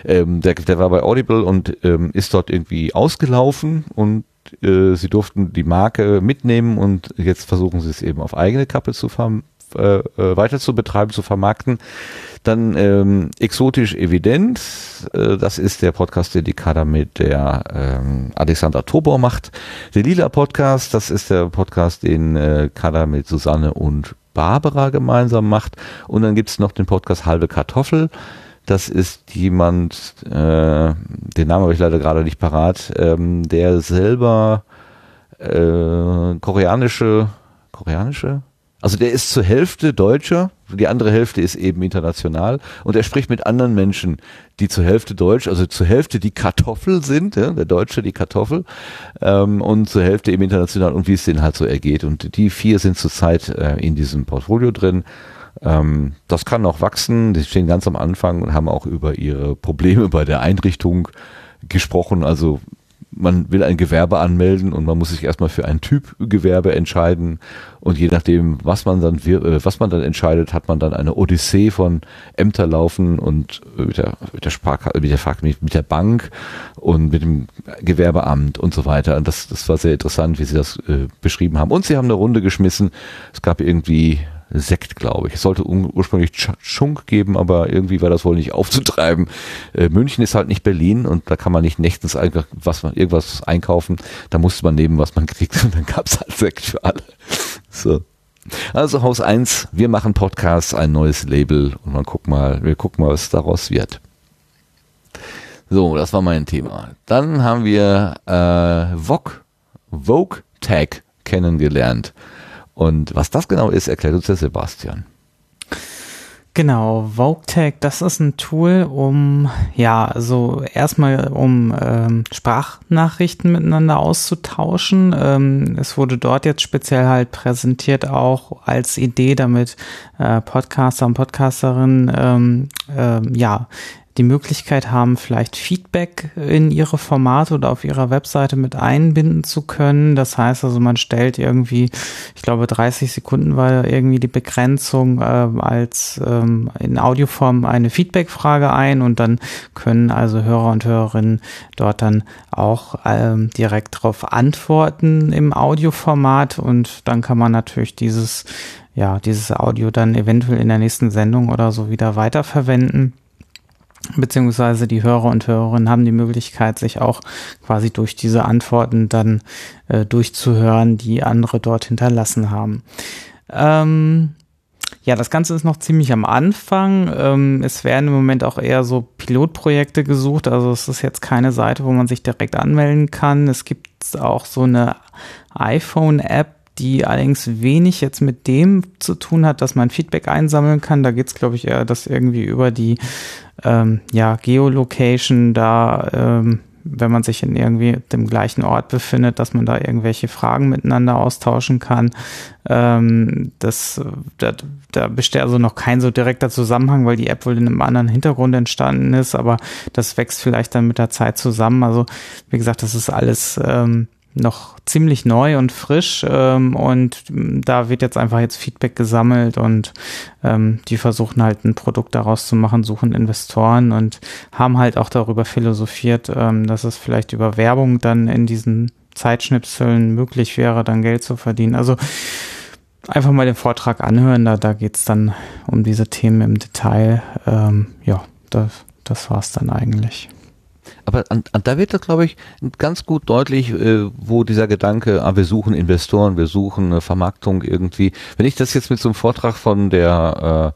Ähm, der, der war bei Audible und ähm, ist dort irgendwie ausgelaufen und äh, sie durften die Marke mitnehmen und jetzt versuchen sie es eben auf eigene Kappe zu äh, äh, weiter zu betreiben, zu vermarkten. Dann ähm, exotisch evident, äh, das ist der Podcast, den die Kader mit der ähm, Alexander Tobor macht. Der Lila Podcast, das ist der Podcast, den äh, Kader mit Susanne und Barbara gemeinsam macht. Und dann gibt's noch den Podcast Halbe Kartoffel. Das ist jemand, äh, den Namen habe ich leider gerade nicht parat, ähm, der selber äh, koreanische, koreanische also der ist zur Hälfte Deutscher, die andere Hälfte ist eben international und er spricht mit anderen Menschen, die zur Hälfte Deutsch, also zur Hälfte die Kartoffel sind, ja, der Deutsche die Kartoffel ähm, und zur Hälfte eben international und wie es denen halt so ergeht. Und die vier sind zurzeit äh, in diesem Portfolio drin. Ähm, das kann noch wachsen, die stehen ganz am Anfang und haben auch über ihre Probleme bei der Einrichtung gesprochen. Also man will ein Gewerbe anmelden und man muss sich erstmal für ein Typ Gewerbe entscheiden. Und je nachdem, was man dann äh, was man dann entscheidet, hat man dann eine Odyssee von Ämter laufen und mit der mit der Sparkasse, mit der mit der Bank und mit dem Gewerbeamt und so weiter. Und das das war sehr interessant, wie sie das äh, beschrieben haben. Und sie haben eine Runde geschmissen. Es gab irgendwie Sekt, glaube ich. Es sollte ursprünglich Schunk geben, aber irgendwie war das wohl nicht aufzutreiben. Äh, München ist halt nicht Berlin und da kann man nicht nächtens einfach was man, irgendwas einkaufen. Da musste man nehmen, was man kriegt und dann gab es halt Sekt für alle. So. Also Haus 1, wir machen Podcasts, ein neues Label und man guckt mal, wir gucken mal, was daraus wird. So, das war mein Thema. Dann haben wir äh, Vogue, Vogue Tag kennengelernt. Und was das genau ist, erklärt uns der Sebastian. Genau, VogueTag, das ist ein Tool, um, ja, also erstmal um ähm, Sprachnachrichten miteinander auszutauschen. Ähm, es wurde dort jetzt speziell halt präsentiert auch als Idee, damit äh, Podcaster und Podcasterinnen ähm, äh, ja die Möglichkeit haben, vielleicht Feedback in ihre Formate oder auf ihrer Webseite mit einbinden zu können. Das heißt also, man stellt irgendwie, ich glaube, 30 Sekunden war irgendwie die Begrenzung äh, als ähm, in Audioform eine Feedbackfrage ein und dann können also Hörer und Hörerinnen dort dann auch ähm, direkt darauf antworten im Audioformat und dann kann man natürlich dieses ja, dieses Audio dann eventuell in der nächsten Sendung oder so wieder weiterverwenden beziehungsweise die Hörer und Hörerinnen haben die Möglichkeit, sich auch quasi durch diese Antworten dann äh, durchzuhören, die andere dort hinterlassen haben. Ähm, ja, das Ganze ist noch ziemlich am Anfang. Ähm, es werden im Moment auch eher so Pilotprojekte gesucht. Also es ist jetzt keine Seite, wo man sich direkt anmelden kann. Es gibt auch so eine iPhone-App, die allerdings wenig jetzt mit dem zu tun hat, dass man Feedback einsammeln kann. Da geht es, glaube ich, eher, dass irgendwie über die ähm, ja, Geolocation da ähm, wenn man sich in irgendwie dem gleichen Ort befindet, dass man da irgendwelche Fragen miteinander austauschen kann. Ähm, das, da, da besteht also noch kein so direkter Zusammenhang, weil die App wohl in einem anderen Hintergrund entstanden ist, aber das wächst vielleicht dann mit der Zeit zusammen. Also wie gesagt, das ist alles ähm, noch ziemlich neu und frisch ähm, und da wird jetzt einfach jetzt Feedback gesammelt und ähm, die versuchen halt ein Produkt daraus zu machen, suchen Investoren und haben halt auch darüber philosophiert, ähm, dass es vielleicht über Werbung dann in diesen Zeitschnipseln möglich wäre, dann Geld zu verdienen. Also einfach mal den Vortrag anhören, da, da geht's dann um diese Themen im Detail. Ähm, ja, das, das war's dann eigentlich. Aber an, an, da wird das, glaube ich, ganz gut deutlich, äh, wo dieser Gedanke, ah, wir suchen Investoren, wir suchen eine Vermarktung irgendwie. Wenn ich das jetzt mit so einem Vortrag von der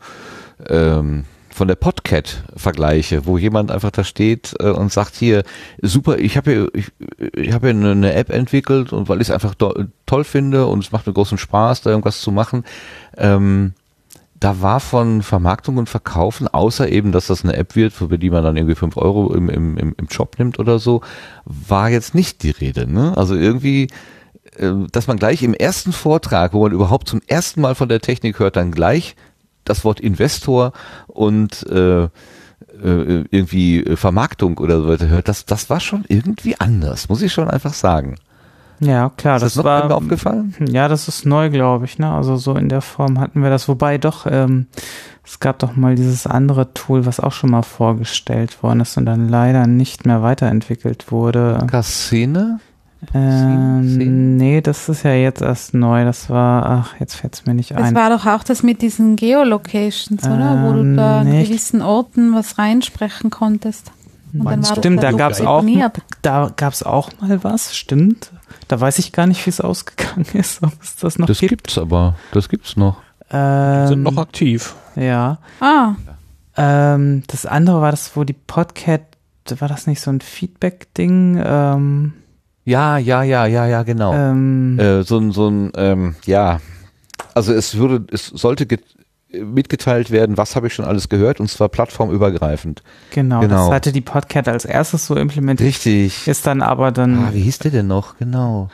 äh, ähm, von der Podcat vergleiche, wo jemand einfach da steht äh, und sagt hier, super, ich habe hier, ich, ich habe hier eine, eine App entwickelt und weil ich es einfach toll finde und es macht mir großen Spaß, da irgendwas zu machen. Ähm, da war von Vermarktung und Verkaufen, außer eben, dass das eine App wird, für die man dann irgendwie fünf Euro im, im, im, Job nimmt oder so, war jetzt nicht die Rede. Ne? Also irgendwie, äh, dass man gleich im ersten Vortrag, wo man überhaupt zum ersten Mal von der Technik hört, dann gleich das Wort Investor und äh, äh irgendwie Vermarktung oder so weiter hört, das, das war schon irgendwie anders, muss ich schon einfach sagen. Ja, klar, ist das, das noch war aufgefallen. Ja, das ist neu, glaube ich. Ne? Also so in der Form hatten wir das. Wobei doch, ähm, es gab doch mal dieses andere Tool, was auch schon mal vorgestellt worden ist und dann leider nicht mehr weiterentwickelt wurde. Cassine? Ähm, nee, das ist ja jetzt erst neu. Das war, ach, jetzt fällt es mir nicht Das ein. war doch auch das mit diesen Geolocations, oder? Wo du Ähm, da an gewissen Orten was reinsprechen konntest. Und dann war das Stimmt, da so gab's auch, deponiert. da gab's auch mal was, stimmt. Da weiß ich gar nicht, wie es ausgegangen ist, ob es das noch Das gibt. gibt's aber, das gibt's noch. Ähm, Sind noch aktiv. Ja. Ah, Ähm, das andere war das, wo die Podcat, war das nicht so ein Feedback-Ding? Ähm, Ja, ja, ja, ja, ja, genau. ähm, äh, so ein, so ein, ähm, ja, also es würde, es sollte get- mitgeteilt werden, was habe ich schon alles gehört, und zwar plattformübergreifend. genau, genau. das hatte die Podcat als erstes so implementiert. Richtig. Ist dann aber dann, Ah, wie hieß der denn noch? Genau.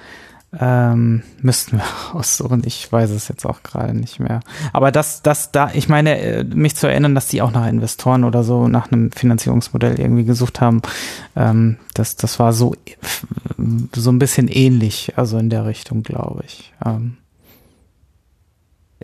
ähm, müssten wir raussuchen. Ich weiß es jetzt auch gerade nicht mehr. Aber das, das da, ich meine, äh, mich zu erinnern, dass die auch nach Investoren oder so, nach einem Finanzierungsmodell irgendwie gesucht haben, ähm, das, das war so, so ein bisschen ähnlich, also in der Richtung, glaube ich. Ähm,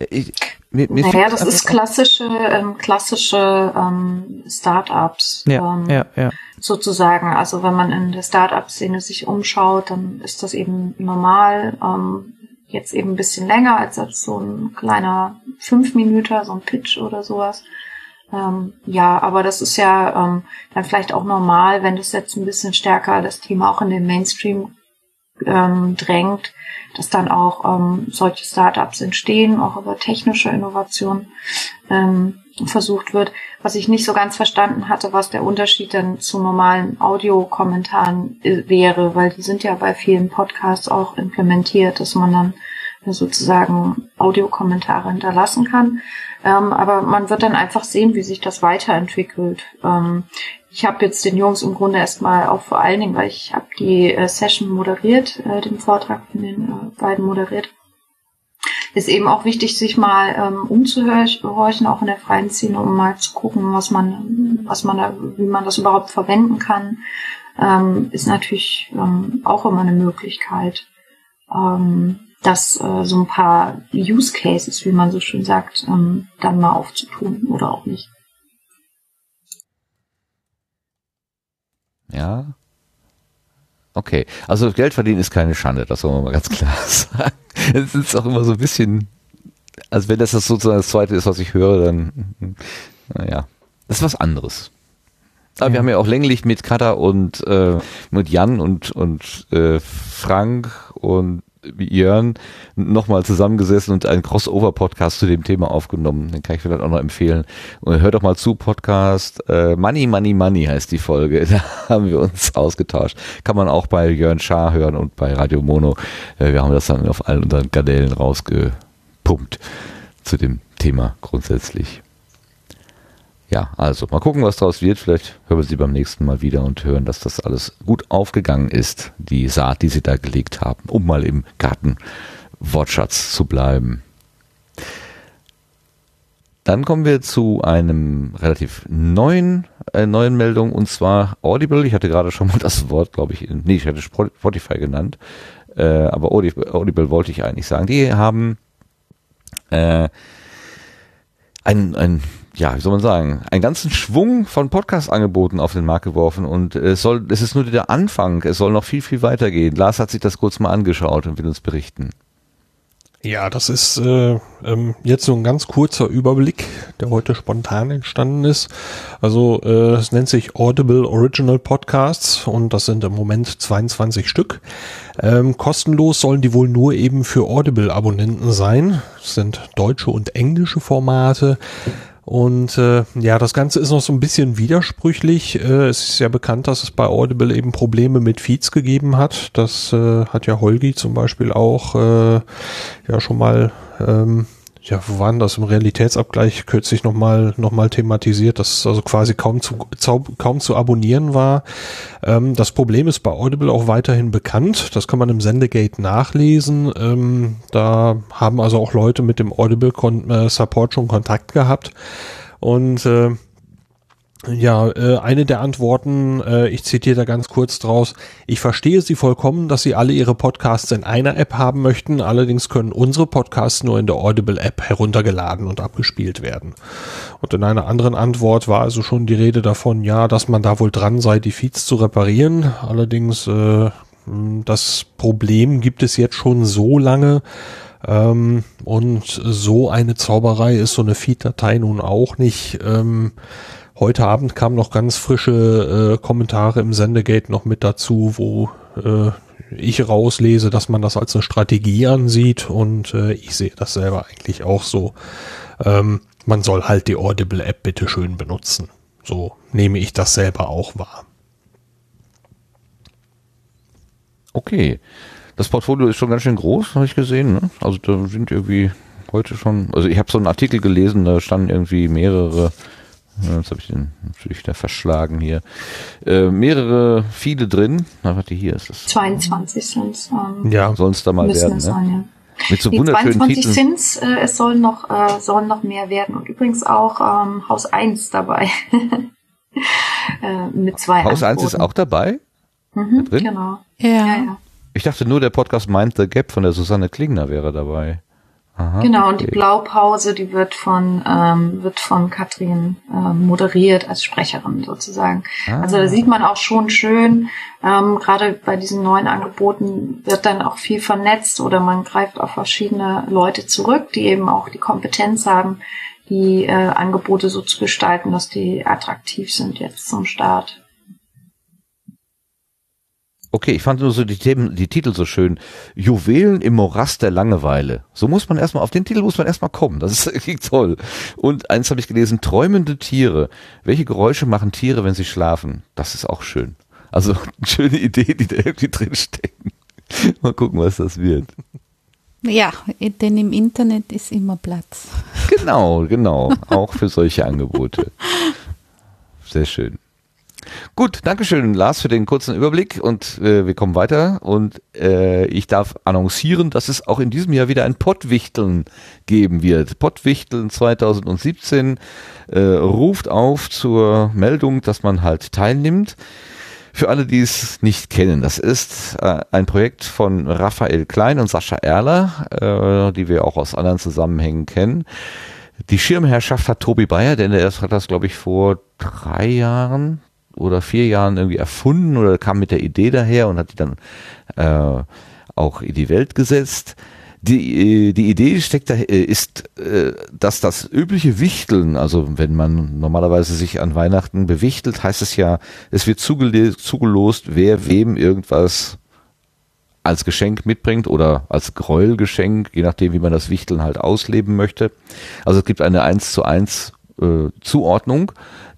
Ich, mir, mir Naja, das ist klassische, ähm, klassische ähm, Startups. ja, ähm, ja, ja. sozusagen. Also wenn man in der Startup-Szene sich umschaut, dann ist das eben normal. Ähm, jetzt eben ein bisschen länger als, als so ein kleiner fünf Minuten, so ein Pitch oder sowas. Ähm, ja, aber das ist ja ähm, dann vielleicht auch normal, wenn das jetzt ein bisschen stärker das Thema auch in den Mainstream ähm, drängt, dass dann auch ähm, solche Startups entstehen, auch über technische Innovation ähm, versucht wird. Was ich nicht so ganz verstanden hatte, was der Unterschied dann zu normalen Audiokommentaren wäre, weil die sind ja bei vielen Podcasts auch implementiert, dass man dann äh, sozusagen Audiokommentare hinterlassen kann. Ähm, aber man wird dann einfach sehen, wie sich das weiterentwickelt. Ähm, ich habe jetzt den Jungs im Grunde erstmal auch vor allen Dingen, weil ich habe die äh, Session moderiert, äh, den Vortrag von den äh, beiden moderiert, ist eben auch wichtig, sich mal ähm, umzuhorchen, auch in der freien Szene, um mal zu gucken, was man, was man da, wie man das überhaupt verwenden kann, ähm, ist natürlich ähm, auch immer eine Möglichkeit, ähm, das äh, so ein paar Use Cases, wie man so schön sagt, ähm, dann mal aufzutun oder auch nicht. Ja. Okay. Also Geld verdienen ist keine Schande, das wollen wir mal ganz klar sagen. Es ist auch immer so ein bisschen, also wenn das das sozusagen das zweite ist, was ich höre, dann, naja, das ist was anderes. Aber wir haben ja auch länglich mit Kada und äh, mit Jan und und äh, Frank und Jörn nochmal zusammengesessen und einen Crossover-Podcast zu dem Thema aufgenommen. Den kann ich vielleicht auch noch empfehlen. Und hört doch mal zu, Podcast äh, Money, Money, Money heißt die Folge. Da haben wir uns ausgetauscht. Kann man auch bei Jörn Schaar hören und bei Radio Mono. Äh, wir haben das dann auf allen unseren Garnelen rausgepumpt zu dem Thema grundsätzlich. Ja, also mal gucken, was daraus wird. Vielleicht hören wir sie beim nächsten Mal wieder und hören, dass das alles gut aufgegangen ist, die Saat, die sie da gelegt haben, um mal im Garten Wortschatz zu bleiben. Dann kommen wir zu einem relativ neuen, äh, neuen Meldung und zwar Audible. Ich hatte gerade schon mal das Wort, glaube ich, in- nee, ich hatte Spotify genannt, äh, aber Audible, Audible wollte ich eigentlich sagen. Die haben äh, ein, ein, ja, wie soll man sagen, einen ganzen Schwung von Podcast-Angeboten auf den Markt geworfen und es soll, es ist nur der Anfang, es soll noch viel, viel weitergehen. Lars hat sich das kurz mal angeschaut und will uns berichten. Ja, das ist äh, ähm, jetzt so ein ganz kurzer Überblick, der heute spontan entstanden ist. Also äh, es nennt sich Audible Original Podcasts und das sind im Moment 22 Stück. Ähm, kostenlos sollen die wohl nur eben für Audible-Abonnenten sein. Das sind deutsche und englische Formate. Und äh, ja, das Ganze ist noch so ein bisschen widersprüchlich. Äh, es ist ja bekannt, dass es bei Audible eben Probleme mit Feeds gegeben hat. Das äh, hat ja Holgi zum Beispiel auch äh, ja schon mal, ähm, ja, wo waren das im Realitätsabgleich kürzlich nochmal noch mal thematisiert, dass es also quasi kaum zu, kaum zu abonnieren war. Ähm, das Problem ist bei Audible auch weiterhin bekannt. Das kann man im Sendegate nachlesen. Ähm, da haben also auch Leute mit dem Audible Kon äh, schon Kontakt gehabt. Und äh, ja, äh, eine der Antworten, äh, ich zitiere da ganz kurz draus, ich verstehe Sie vollkommen, dass Sie alle Ihre Podcasts in einer App haben möchten, allerdings können unsere Podcasts nur in der Audible-App heruntergeladen und abgespielt werden. Und in einer anderen Antwort war also schon die Rede davon, ja, dass man da wohl dran sei, die Feeds zu reparieren, allerdings äh, das Problem gibt es jetzt schon so lange, ähm, und so eine Zauberei ist so eine Feed-Datei nun auch nicht. Ähm, Heute Abend kamen noch ganz frische äh, Kommentare im Sendegate noch mit dazu, wo äh, ich rauslese, dass man das als eine Strategie ansieht und äh, ich sehe das selber eigentlich auch so. Ähm, man soll halt die Audible-App bitte schön benutzen. So nehme ich das selber auch wahr. Okay. Das Portfolio ist schon ganz schön groß, habe ich gesehen. Ne? Also da sind irgendwie heute schon, also ich habe so einen Artikel gelesen, da standen irgendwie mehrere, jetzt habe ich den natürlich da verschlagen hier, äh, mehrere, viele drin. Na, warte, hier ist es. 22 sind ähm, Ja, Soll es da mal werden, es ne? sein, ja. Mit so Die wunderschönen 22 Titeln. Sins, äh, es sollen noch, äh, sollen noch mehr werden und übrigens auch ähm, Haus 1 dabei. äh, mit zwei Haus 1 ist auch dabei? mhm, drin? Genau. Ja. Ja, ja. Ich dachte nur, der Podcast Mind the Gap von der Susanne Klingner wäre dabei. Aha, Genau, und die. Blaupause, die wird von, ähm, wird von Katrin ähm, moderiert als Sprecherin sozusagen. Ah. Also da sieht man auch schon schön, ähm, gerade bei diesen neuen Angeboten wird dann auch viel vernetzt oder man greift auf verschiedene Leute zurück, die eben auch die Kompetenz haben, die äh, Angebote so zu gestalten, dass die attraktiv sind jetzt zum Start. Okay, ich fand nur so die Themen, die Titel so schön. Juwelen im Morast der Langeweile. So muss man erstmal, auf den Titel muss man erstmal kommen. Das ist irgendwie toll. Und eins habe ich gelesen, träumende Tiere. Welche Geräusche machen Tiere, wenn sie schlafen? Das ist auch schön. Also eine schöne Idee, die da irgendwie drin stecken. Mal gucken, was das wird. Ja, denn im Internet ist immer Platz. Genau, genau. Auch für solche Angebote. Sehr schön. Gut, Dankeschön, Lars, für den kurzen Überblick und äh, wir kommen weiter und äh, ich darf annoncieren, dass es auch in diesem Jahr wieder ein Pottwichteln geben wird. Pottwichteln 2017 äh, ruft auf zur Meldung, dass man halt teilnimmt. Für alle, die es nicht kennen, das ist äh, ein Projekt von Raphael Klein und Sascha Erler, äh, die wir auch aus anderen Zusammenhängen kennen. Die Schirmherrschaft hat Tobi Bayer, denn er hat das, glaube ich, vor drei Jahren oder vier Jahren irgendwie erfunden oder kam mit der Idee daher und hat die dann äh, auch in die Welt gesetzt. Die, äh, die Idee steckt da, äh, ist, äh, dass das übliche Wichteln, also wenn man normalerweise sich an Weihnachten bewichtelt, heißt es ja, es wird zugelost, wer wem irgendwas als Geschenk mitbringt oder als Gräuelgeschenk, je nachdem, wie man das Wichteln halt ausleben möchte. Also es gibt eine 1 zu 1 äh, Zuordnung,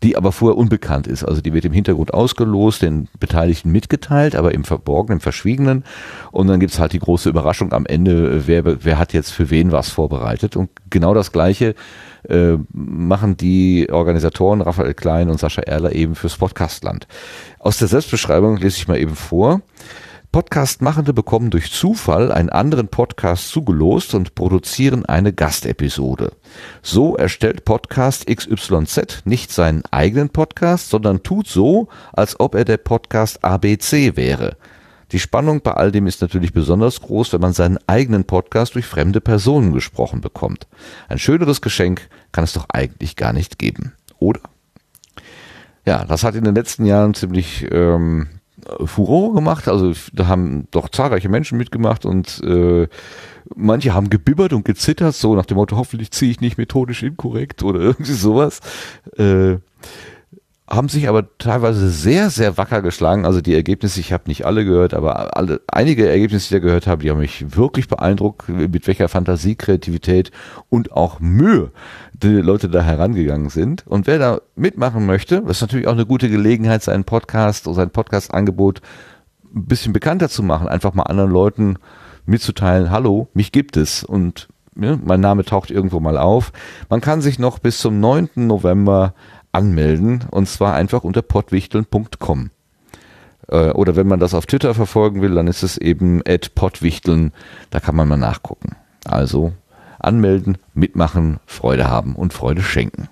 die aber vorher unbekannt ist. Also die wird im Hintergrund ausgelost, den Beteiligten mitgeteilt, aber im Verborgenen, im Verschwiegenen. Und dann gibt's halt die große Überraschung am Ende, wer, wer hat jetzt für wen was vorbereitet. Und genau das Gleiche äh, machen die Organisatoren Raphael Klein und Sascha Erler eben fürs Podcastland. Aus der Selbstbeschreibung lese ich mal eben vor. Podcast-Machende bekommen durch Zufall einen anderen Podcast zugelost und produzieren eine Gastepisode. So erstellt Podcast XYZ nicht seinen eigenen Podcast, sondern tut so, als ob er der Podcast ABC wäre. Die Spannung bei all dem ist natürlich besonders groß, wenn man seinen eigenen Podcast durch fremde Personen gesprochen bekommt. Ein schöneres Geschenk kann es doch eigentlich gar nicht geben, oder? Ja, das hat in den letzten Jahren ziemlich ähm, Furore gemacht. Also da haben doch zahlreiche Menschen mitgemacht und äh, manche haben gebibbert und gezittert, so nach dem Motto, hoffentlich ziehe ich nicht methodisch inkorrekt oder irgendwie sowas. Äh, haben sich aber teilweise sehr, sehr wacker geschlagen. Also die Ergebnisse, ich habe nicht alle gehört, aber alle, einige Ergebnisse, die ich da gehört habe, die haben mich wirklich beeindruckt, mit welcher Fantasie, Kreativität und auch Mühe die Leute da herangegangen sind. Und wer da mitmachen möchte, das ist natürlich auch eine gute Gelegenheit, seinen Podcast oder sein Podcast-Angebot ein bisschen bekannter zu machen, einfach mal anderen Leuten mitzuteilen, hallo, mich gibt es und ja, mein Name taucht irgendwo mal auf. Man kann sich noch bis zum 9. November anmelden und zwar einfach unter pottwichteln.com. Äh, Oder wenn man das auf Twitter verfolgen will, dann ist es eben pottwichteln, da kann man mal nachgucken. Also anmelden, mitmachen, Freude haben und Freude schenken.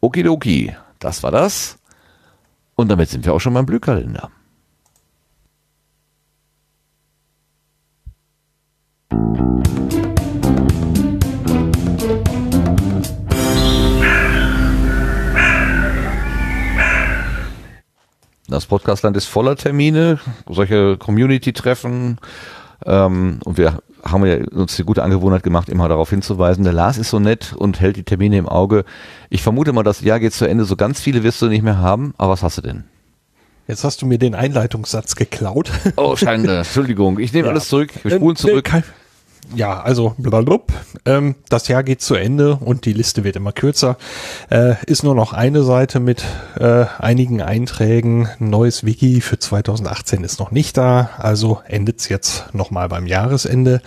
Okidoki, das war das. Und damit sind wir auch schon beim Blühkalender. Das Podcastland ist voller Termine, solche Community-Treffen. Ähm, und wir haben ja uns die gute Angewohnheit gemacht, immer darauf hinzuweisen. Der Lars ist so nett und hält die Termine im Auge. Ich vermute mal, das Jahr geht zu Ende. So ganz viele wirst du nicht mehr haben. Aber was hast du denn? Jetzt hast du mir den Einleitungssatz geklaut. Oh, Schande. Entschuldigung. Ich nehme Ja. alles zurück. Wir Ähm, spulen nee, zurück. kein- Ja, also blablabla. Ähm, das Jahr geht zu Ende und die Liste wird immer kürzer. Äh, ist nur noch eine Seite mit äh, einigen Einträgen. Ein neues Wiki für 2018 ist noch nicht da, also endet's jetzt nochmal beim Jahresende.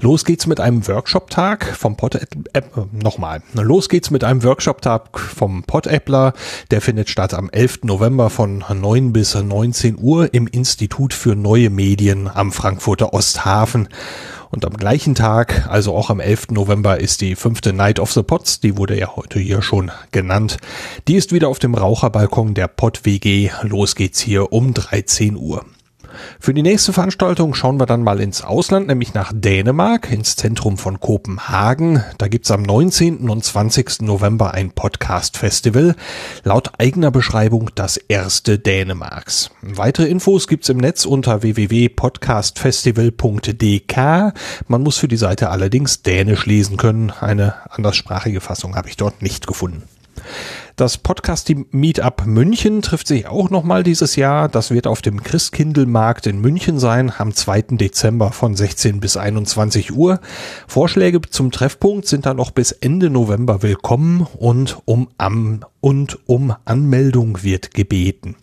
Los geht's mit einem Workshop-Tag vom Pod äh, nochmal. Los geht's mit einem Workshop-Tag vom Pod-Appler. Der findet statt am 11. November von 9 bis 19 Uhr im Institut für neue Medien am Frankfurter Osthafen. Und am gleichen Tag, also auch am 11. November, ist die fünfte Night of the Pots, die wurde ja heute hier schon genannt. Die ist wieder auf dem Raucherbalkon der Pot WG. Los geht's hier um 13 Uhr. Für die nächste Veranstaltung schauen wir dann mal ins Ausland, nämlich nach Dänemark, ins Zentrum von Kopenhagen. Da gibt's am 19. und 20. November ein Podcast-Festival. Laut eigener Beschreibung das erste Dänemarks. Weitere Infos gibt's im Netz unter www.podcastfestival.dk. Man muss für die Seite allerdings Dänisch lesen können. Eine anderssprachige Fassung habe ich dort nicht gefunden. Das Podcast Meetup München trifft sich auch nochmal dieses Jahr. Das wird auf dem Christkindlmarkt in München sein, am 2. Dezember von 16 bis 21 Uhr. Vorschläge zum Treffpunkt sind dann noch bis Ende November willkommen und um, am, und um Anmeldung wird gebeten.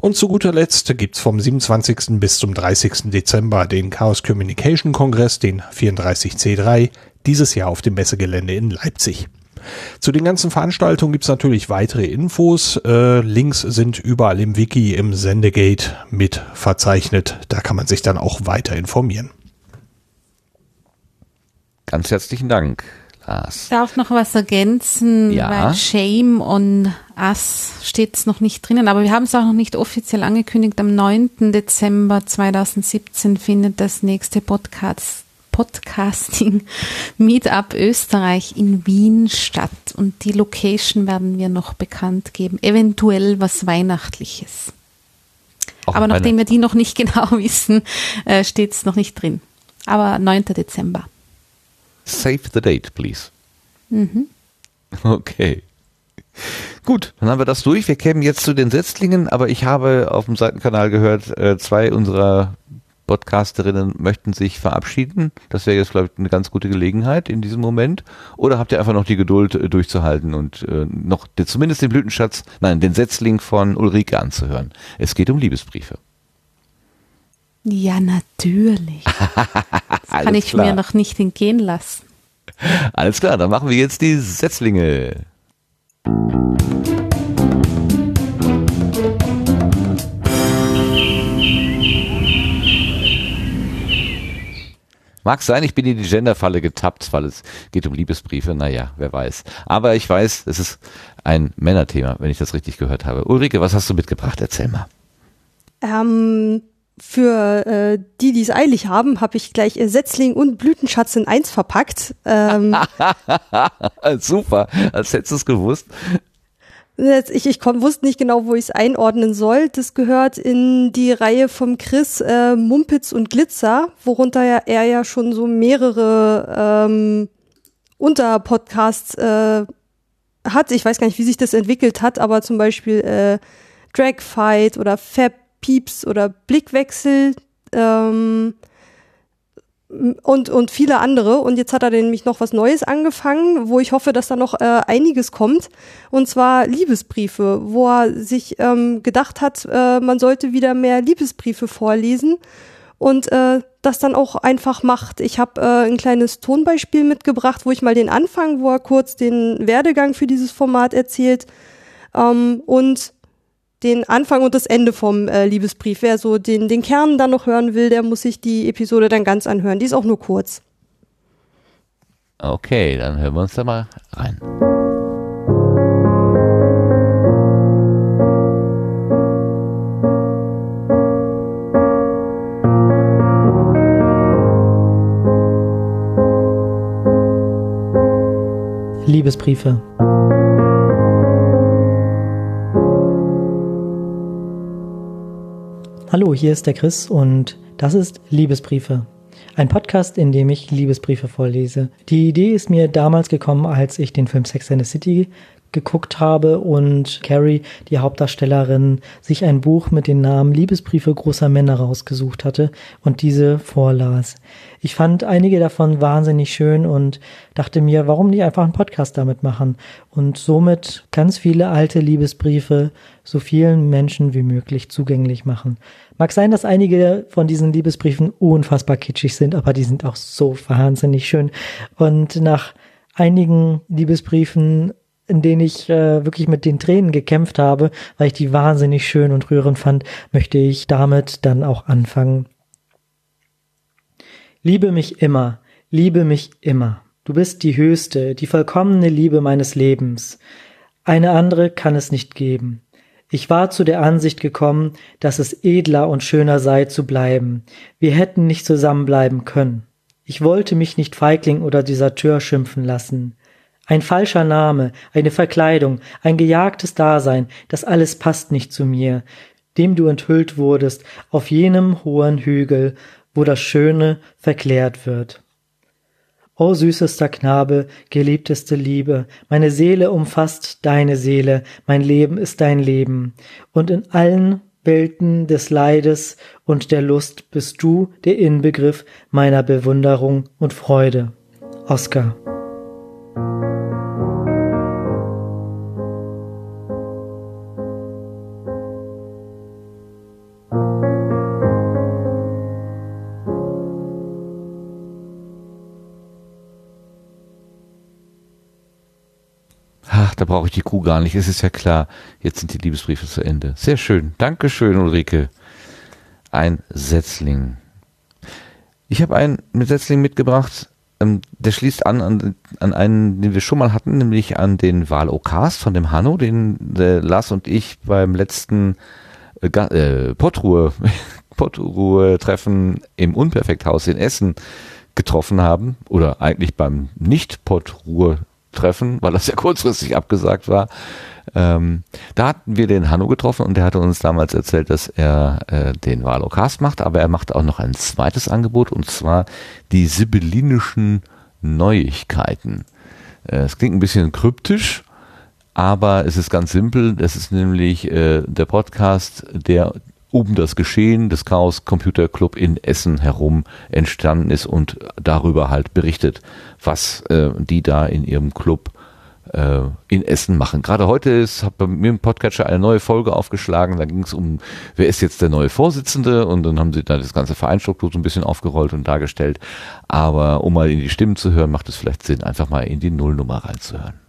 Und zu guter Letzt gibt's vom 27. bis zum 30. Dezember den Chaos Communication Kongress, den 34C3, dieses Jahr auf dem Messegelände in Leipzig. Zu den ganzen Veranstaltungen gibt's natürlich weitere Infos. Äh, Links sind überall im Wiki im Sendegate mit verzeichnet. Da kann man sich dann auch weiter informieren. Ganz herzlichen Dank, Lars. Ich darf noch was ergänzen, Ja. weil Shame on Us steht es noch nicht drinnen, aber wir haben es auch noch nicht offiziell angekündigt. Am 9. Dezember 2017 findet das nächste Podcast Podcasting Meetup Österreich in Wien statt und die Location werden wir noch bekannt geben. Eventuell was Weihnachtliches. Auch Aber nachdem wir die noch nicht genau wissen, äh, steht es noch nicht drin. Aber 9. Dezember. Save the date, please. Mhm. Okay. Gut, dann haben wir das durch. Wir kämen jetzt zu den Setzlingen, aber ich habe auf dem Seitenkanal gehört, äh, zwei unserer Podcasterinnen möchten sich verabschieden. Das wäre jetzt, glaube ich, eine ganz gute Gelegenheit in diesem Moment. Oder habt ihr einfach noch die Geduld äh, durchzuhalten und äh, noch den, zumindest den Blütenschatz, nein, den Setzling von Ulrike anzuhören? Es geht um Liebesbriefe. Ja, natürlich. Das kann ich klar. mir noch nicht entgehen lassen. Alles klar, dann machen wir jetzt die Setzlinge. Mag sein, ich bin in die Genderfalle getappt, weil es geht um Liebesbriefe. Naja, wer weiß. Aber ich weiß, es ist ein Männerthema, wenn ich das richtig gehört habe. Ulrike, was hast du mitgebracht? Erzähl mal. Ähm, für äh, die, die es eilig haben, habe ich gleich äh, Setzling und Blütenschatz in eins verpackt. Ähm, Super, als hättest du es gewusst. Ich ich komm, wusste nicht genau, wo ich es einordnen soll. Das gehört in die Reihe vom Chris äh, Mumpitz und Glitzer, worunter ja, er ja schon so mehrere ähm, Unterpodcasts äh, hat. Ich weiß gar nicht, wie sich das entwickelt hat, aber zum Beispiel äh, Dragfight oder Fab Pieps oder Blickwechsel ähm, und, und viele andere. Und jetzt hat er nämlich noch was Neues angefangen, wo ich hoffe, dass da noch äh, einiges kommt. Und zwar Liebesbriefe, wo er sich ähm, gedacht hat, äh, man sollte wieder mehr Liebesbriefe vorlesen und äh, das dann auch einfach macht. Ich habe äh, ein kleines Tonbeispiel mitgebracht, wo ich mal den Anfang, wo er kurz den Werdegang für dieses Format erzählt ähm, und den Anfang und das Ende vom äh, Liebesbrief. Wer so den, den Kern dann noch hören will, der muss sich die Episode dann ganz anhören. Die ist auch nur kurz. Okay, dann hören wir uns da mal rein. Liebesbriefe. Hallo, hier ist der Chris und das ist Liebesbriefe. Ein Podcast, in dem ich Liebesbriefe vorlese. Die Idee ist mir damals gekommen, als ich den Film Sex and the City geguckt habe und Carrie, die Hauptdarstellerin, sich ein Buch mit den Namen Liebesbriefe großer Männer rausgesucht hatte und diese vorlas. Ich fand einige davon wahnsinnig schön und dachte mir, warum nicht einfach einen Podcast damit machen und somit ganz viele alte Liebesbriefe so vielen Menschen wie möglich zugänglich machen. Mag sein, dass einige von diesen Liebesbriefen unfassbar kitschig sind, aber die sind auch so wahnsinnig schön. Und nach einigen Liebesbriefen in denen ich äh, wirklich mit den Tränen gekämpft habe, weil ich die wahnsinnig schön und rührend fand, möchte ich damit dann auch anfangen. Liebe mich immer, liebe mich immer. Du bist die höchste, die vollkommene Liebe meines Lebens. Eine andere kann es nicht geben. Ich war zu der Ansicht gekommen, dass es edler und schöner sei zu bleiben. Wir hätten nicht zusammenbleiben können. Ich wollte mich nicht Feigling oder Deserteur schimpfen lassen. Ein falscher Name, eine Verkleidung, ein gejagtes Dasein, das alles passt nicht zu mir, dem du enthüllt wurdest auf jenem hohen Hügel, wo das Schöne verklärt wird. O süßester Knabe, geliebteste Liebe, meine Seele umfasst deine Seele, mein Leben ist dein Leben, und in allen Welten des Leides und der Lust bist du der Inbegriff meiner Bewunderung und Freude. Oscar. Brauche ich die Kuh gar nicht. Es ist ja klar, jetzt sind die Liebesbriefe zu Ende. Sehr schön. Dankeschön, Ulrike. Ein Setzling. Ich habe einen Setzling mitgebracht, ähm, der schließt an, an an einen, den wir schon mal hatten, nämlich an den Wahl-Okast von dem Hanno, den Lars und ich beim letzten äh, äh, Pottruhe, Pottruhe-Treffen im Unperfekthaus in Essen getroffen haben. Oder eigentlich beim Nicht-Pottruhe-Treffen, weil das ja kurzfristig abgesagt war. Ähm, da hatten wir den Hanno getroffen und der hatte uns damals erzählt, dass er äh, den Valocast macht, aber er macht auch noch ein zweites Angebot und zwar die sibyllinischen Neuigkeiten. Äh, Es klingt ein bisschen kryptisch, aber es ist ganz simpel. Das ist nämlich äh, der Podcast, der um das Geschehen des Chaos Computer Club in Essen herum entstanden ist und darüber halt berichtet, was äh, die da in ihrem Club äh, in Essen machen. Gerade heute ist, hat bei mir im Podcatcher eine neue Folge aufgeschlagen. Da ging es um, wer ist jetzt der neue Vorsitzende? Und dann haben sie da das ganze Vereinsstruktur so ein bisschen aufgerollt und dargestellt. Aber um mal in die Stimmen zu hören, macht es vielleicht Sinn, einfach mal in die Nullnummer reinzuhören.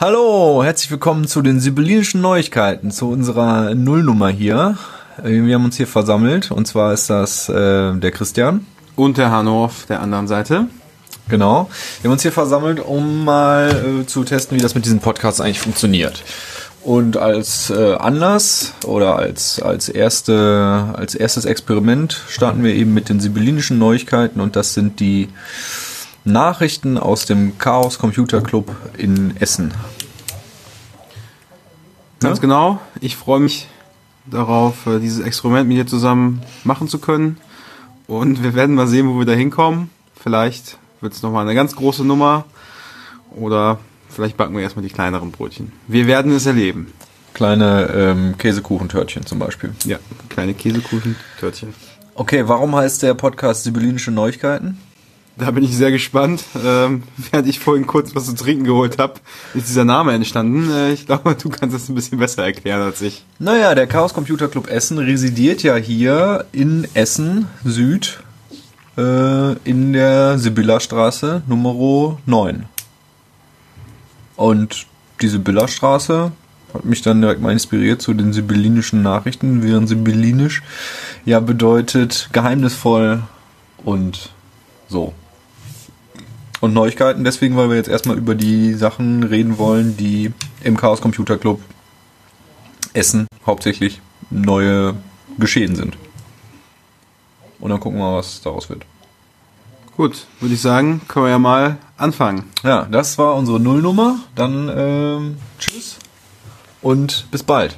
Hallo, herzlich willkommen zu den sibyllinischen Neuigkeiten, zu unserer Nullnummer hier. Äh, Wir haben uns hier versammelt und zwar ist das äh, der Christian. Und der Hanno auf der anderen Seite. Genau. Wir haben uns hier versammelt, um mal äh, zu testen, wie das mit diesen Podcasts eigentlich funktioniert. Und als äh, Anlass oder als, als, erste, als erstes Experiment starten wir eben mit den sibyllinischen Neuigkeiten und das sind die Nachrichten aus dem Chaos Computer Club in Essen. Ganz genau. Ich freue mich darauf, äh, dieses Experiment mit dir zusammen machen zu können. Und wir werden mal sehen, wo wir da hinkommen. Vielleicht wird es nochmal eine ganz große Nummer. Oder vielleicht backen wir erstmal die kleineren Brötchen. Wir werden es erleben. Kleine ähm, Käsekuchentörtchen zum Beispiel. Ja, kleine Käsekuchen-Törtchen. Okay, warum heißt der Podcast Sibyllinische Neuigkeiten? Da bin ich sehr gespannt. Ähm, während ich vorhin kurz was zu trinken geholt habe, ist dieser Name entstanden. Äh, ich glaube, du kannst das ein bisschen besser erklären als ich. Naja, der Chaos Computer Club Essen residiert ja hier in Essen Süd äh, in der Sibylla-Straße Nummer 9. Und die Sibylla-Straße hat mich dann direkt mal inspiriert zu den sibyllinischen Nachrichten, während sibyllinisch ja bedeutet geheimnisvoll und so. Und Neuigkeiten deswegen, weil wir jetzt erstmal über die Sachen reden wollen, die im Chaos Computer Club Essen hauptsächlich neue geschehen sind. Und dann gucken wir mal, was daraus wird. Gut, würde ich sagen, können wir ja mal anfangen. Ja, das war unsere Nullnummer. Dann ähm, tschüss und bis bald.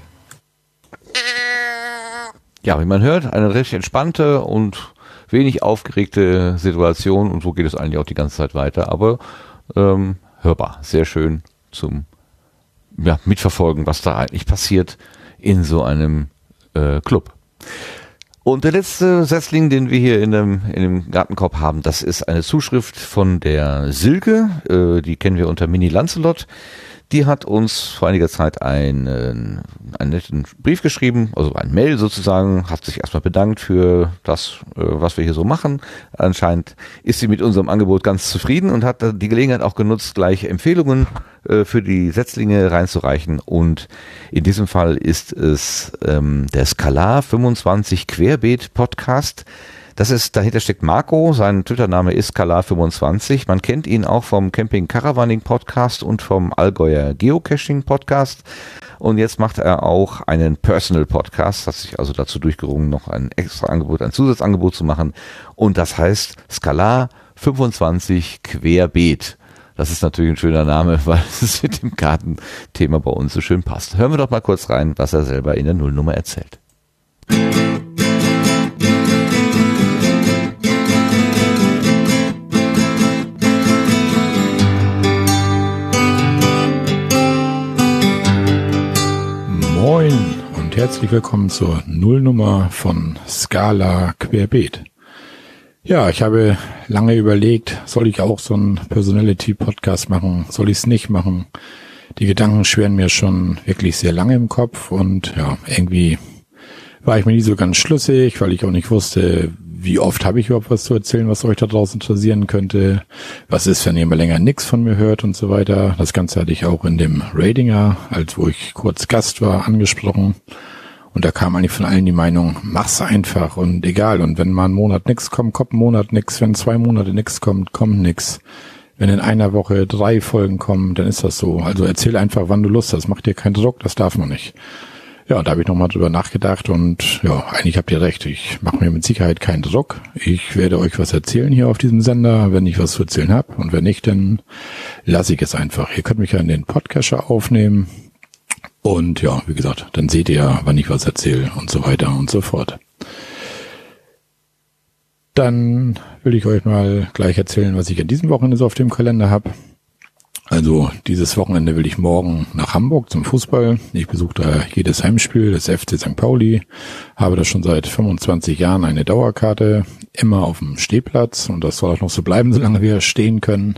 Ja, wie man hört, eine recht entspannte und wenig aufgeregte Situation und so geht es eigentlich auch die ganze Zeit weiter, aber ähm, hörbar, sehr schön zum ja, Mitverfolgen, was da eigentlich passiert in so einem äh, Club. Und der letzte Setzling, den wir hier in dem, in dem Gartenkorb haben, das ist eine Zuschrift von der Silke, äh, die kennen wir unter Mini Lancelot. Die hat uns vor einiger Zeit einen, einen netten Brief geschrieben, also ein Mail sozusagen, hat sich erstmal bedankt für das, äh, was wir hier so machen. Anscheinend ist sie mit unserem Angebot ganz zufrieden und hat die Gelegenheit auch genutzt, gleich Empfehlungen äh, für die Setzlinge reinzureichen. Und in diesem Fall ist es ähm, der Skalar 25 Querbeet Podcast. Das ist, dahinter steckt Marco, sein Twitter-Name ist Kalar25. Man kennt ihn auch vom Camping Caravaning Podcast und vom Allgäuer Geocaching Podcast. Und jetzt macht er auch einen Personal Podcast, hat sich also dazu durchgerungen, noch ein extra Angebot, ein Zusatzangebot zu machen. Und das heißt Skalar 25 Querbeet. Das ist natürlich ein schöner Name, weil es mit dem Kartenthema bei uns so schön passt. Hören wir doch mal kurz rein, was er selber in der Nullnummer erzählt. Moin und herzlich willkommen zur Nullnummer von Scala Querbeet. Ja, ich habe lange überlegt, soll ich auch so einen Personality-Podcast machen? Soll ich es nicht machen? Die Gedanken schweren mir schon wirklich sehr lange im Kopf und ja, irgendwie war ich mir nie so ganz schlüssig, weil ich auch nicht wusste, wie oft habe ich überhaupt was zu erzählen, was euch da draußen interessieren könnte. Was ist, wenn ihr mal länger nichts von mir hört und so weiter. Das Ganze hatte ich auch in dem Ratinger, als wo ich kurz Gast war, angesprochen. Und da kam eigentlich von allen die Meinung, mach's einfach und egal. Und wenn mal ein Monat nix kommt, kommt ein Monat nix. Wenn zwei Monate nix kommt, kommt nix. Wenn in einer Woche drei Folgen kommen, dann ist das so. Also erzähl einfach, wann du Lust hast. Mach dir keinen Druck, das darf man nicht. Ja, da habe ich nochmal drüber nachgedacht und ja, eigentlich habt ihr recht. Ich mache mir mit Sicherheit keinen Druck. Ich werde euch was erzählen hier auf diesem Sender, wenn ich was zu erzählen habe. Und wenn nicht, dann lasse ich es einfach. Ihr könnt mich ja in den Podcatcher aufnehmen. Und ja, wie gesagt, dann seht ihr, wann ich was erzähle und so weiter und so fort. Dann will ich euch mal gleich erzählen, was ich in diesem Wochenende so auf dem Kalender habe. Also dieses Wochenende will ich morgen nach Hamburg zum Fußball. Ich besuche da jedes Heimspiel des FC St. Pauli, habe da schon seit 25 Jahren eine Dauerkarte, immer auf dem Stehplatz und das soll auch noch so bleiben, solange wir stehen können.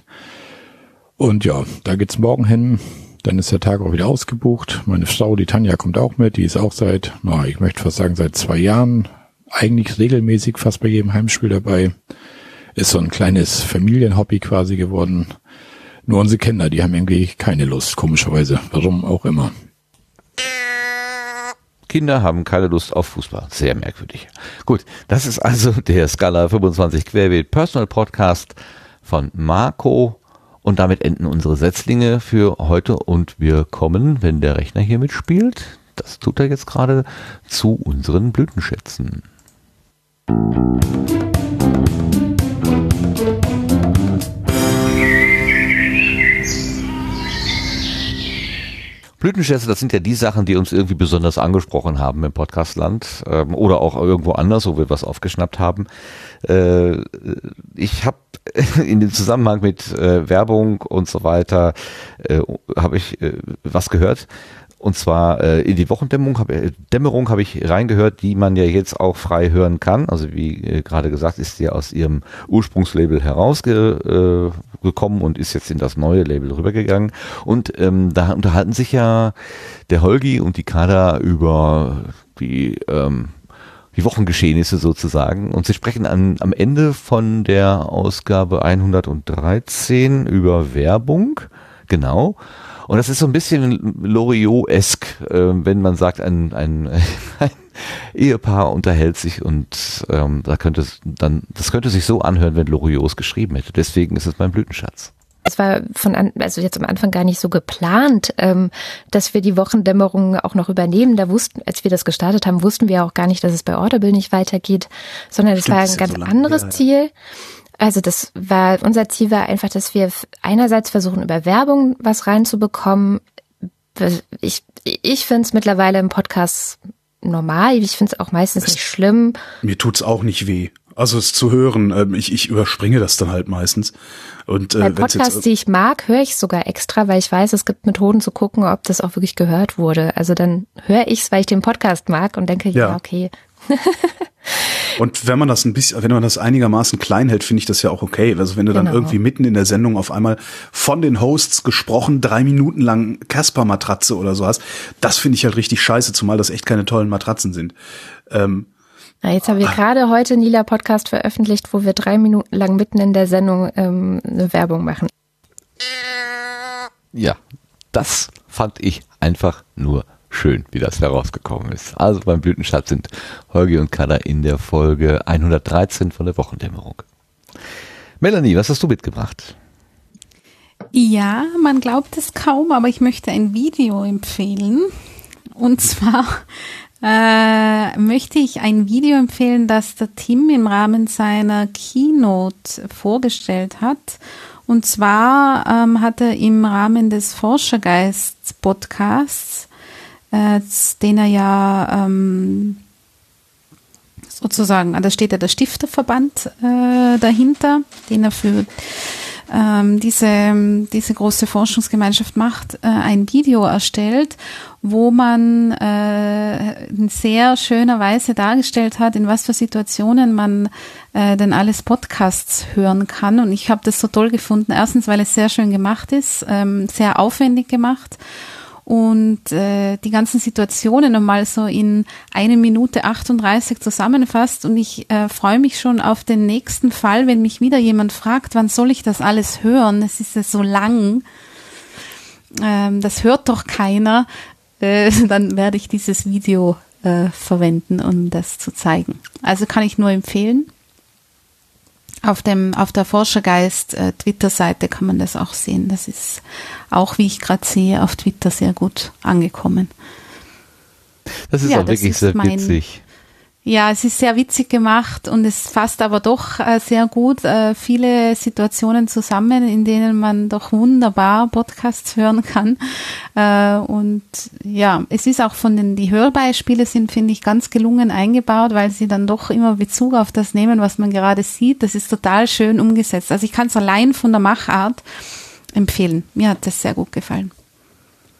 Und ja, da geht's morgen hin. Dann ist der Tag auch wieder ausgebucht. Meine Frau, die Tanja, kommt auch mit. Die ist auch seit, na, ich möchte fast sagen, seit zwei Jahren eigentlich regelmäßig fast bei jedem Heimspiel dabei. Ist so ein kleines Familienhobby quasi geworden. Nur unsere Kinder, die haben irgendwie keine Lust, komischerweise. Warum auch immer. Kinder haben keine Lust auf Fußball. Sehr merkwürdig. Gut, das ist also der Scala 25 Querbeet Personal Podcast von Marco. Und damit enden unsere Setzlinge für heute und wir kommen, wenn der Rechner hier mitspielt, das tut er jetzt gerade, zu unseren Blütenschätzen. Blütenschätze, das sind ja die Sachen, die uns irgendwie besonders angesprochen haben im Podcastland ähm, oder auch irgendwo anders, wo wir was aufgeschnappt haben. Äh, ich habe in dem Zusammenhang mit äh, Werbung und so weiter äh, habe ich äh, was gehört und zwar äh, in die Wochendämmerung habe äh, Dämmerung habe ich reingehört, die man ja jetzt auch frei hören kann. Also wie äh, gerade gesagt, ist sie aus ihrem Ursprungslabel herausgekommen äh, und ist jetzt in das neue Label rübergegangen. Und ähm, da unterhalten sich ja der Holgi und die Kader über die ähm, die Wochengeschehnisse sozusagen. Und sie sprechen an, am Ende von der Ausgabe 113 über Werbung. Genau. Und das ist so ein bisschen Loriot-esk, äh, wenn man sagt, ein, ein, ein Ehepaar unterhält sich und ähm, da könnte es dann, das könnte sich so anhören, wenn Loriot es geschrieben hätte. Deswegen ist es mein Blütenschatz. Es war von an, also jetzt am Anfang gar nicht so geplant, ähm, dass wir die Wochendämmerung auch noch übernehmen. Da wussten, als wir das gestartet haben, wussten wir auch gar nicht, dass es bei Audible nicht weitergeht, sondern es war ein ganz so anderes ja, ja. Also das war, unser Ziel war einfach, dass wir einerseits versuchen, über Werbung was reinzubekommen. Ich, ich finde es mittlerweile im Podcast normal. Ich finde es auch meistens es, nicht schlimm. Mir tut's auch nicht weh. Also es zu hören, ähm, ich, ich überspringe das dann halt meistens. Und äh, Bei Podcasts, jetzt, die ich mag, höre ich sogar extra, weil ich weiß, es gibt Methoden zu gucken, ob das auch wirklich gehört wurde. Also dann höre ich es, weil ich den Podcast mag und denke, ja, ja okay. Und wenn man das ein bisschen, wenn man das einigermaßen klein hält, finde ich das ja auch okay. Also wenn du genau. dann irgendwie mitten in der Sendung auf einmal von den Hosts gesprochen drei Minuten lang Casper-Matratze oder so hast, das finde ich halt richtig scheiße, zumal das echt keine tollen Matratzen sind. Ähm, na, jetzt haben wir ah. gerade heute einen lila Podcast veröffentlicht, wo wir drei Minuten lang mitten in der Sendung ähm, eine Werbung machen. Ja, das fand ich einfach nur schön, wie das herausgekommen ist. Also beim Blütenschatz sind Holgi und Kada in der Folge 113 von der Wochendämmerung. Melanie, was hast du mitgebracht? Ja, man glaubt es kaum, aber ich möchte ein Video empfehlen. Und zwar äh, möchte ich ein Video empfehlen, das der Tim im Rahmen seiner Keynote vorgestellt hat. Und zwar ähm, hat er im Rahmen des Forschergeist-Podcasts äh, den er ja ähm, sozusagen, da steht ja der Stifterverband äh, dahinter, den er für ähm, diese, diese große Forschungsgemeinschaft macht, äh, ein Video erstellt, wo man äh, in sehr schöner Weise dargestellt hat, in was für Situationen man äh, denn alles Podcasts hören kann. Und ich habe das so toll gefunden. Erstens, weil es sehr schön gemacht ist, ähm, sehr aufwendig gemacht und äh, die ganzen Situationen nochmal so in eine Minute 38 zusammenfasst. Und ich äh, freue mich schon auf den nächsten Fall, wenn mich wieder jemand fragt, wann soll ich das alles hören? Es ist ja so lang. Ähm, das hört doch keiner. Äh, dann werde ich dieses Video äh, verwenden, um das zu zeigen. Also kann ich nur empfehlen. Auf dem, auf der Forschergeist äh, Twitter-Seite kann man das auch sehen. Das ist auch, wie ich gerade sehe, auf Twitter sehr gut angekommen. Das ist ja, auch wirklich sehr witzig. Ja, es ist sehr witzig gemacht und es fasst aber doch äh, sehr gut äh, viele Situationen zusammen, in denen man doch wunderbar Podcasts hören kann. Äh, und ja, es ist auch von den, die Hörbeispiele sind, finde ich, ganz gelungen eingebaut, weil sie dann doch immer Bezug auf das nehmen, was man gerade sieht. Das ist total schön umgesetzt. Also ich kann es allein von der Machart empfehlen. Mir hat das sehr gut gefallen.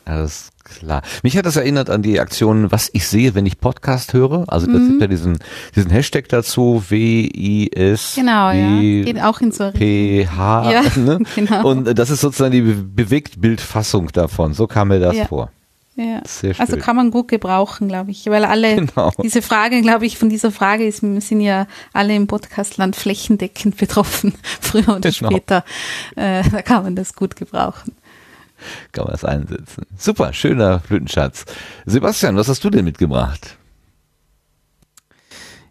Alles klar. Mich hat das erinnert an die Aktion, was ich sehe, wenn ich Podcast höre. Also das Mhm. gibt ja diesen, diesen Hashtag dazu, W-I-S. Genau, ja. Geht auch in so PH. Ja, ne? genau. Und das ist sozusagen die Be Bewegtbildfassung davon. So kam mir das Ja. vor. Ja. Sehr schön. Also kann man gut gebrauchen, glaube ich, weil alle Genau. diese Frage, glaube ich, von dieser Frage ist, sind ja alle im Podcastland flächendeckend betroffen, früher oder Genau. später. Äh, da kann man das gut gebrauchen. Kann man das einsetzen. Super, schöner Blütenschatz. Sebastian, was hast du denn mitgebracht?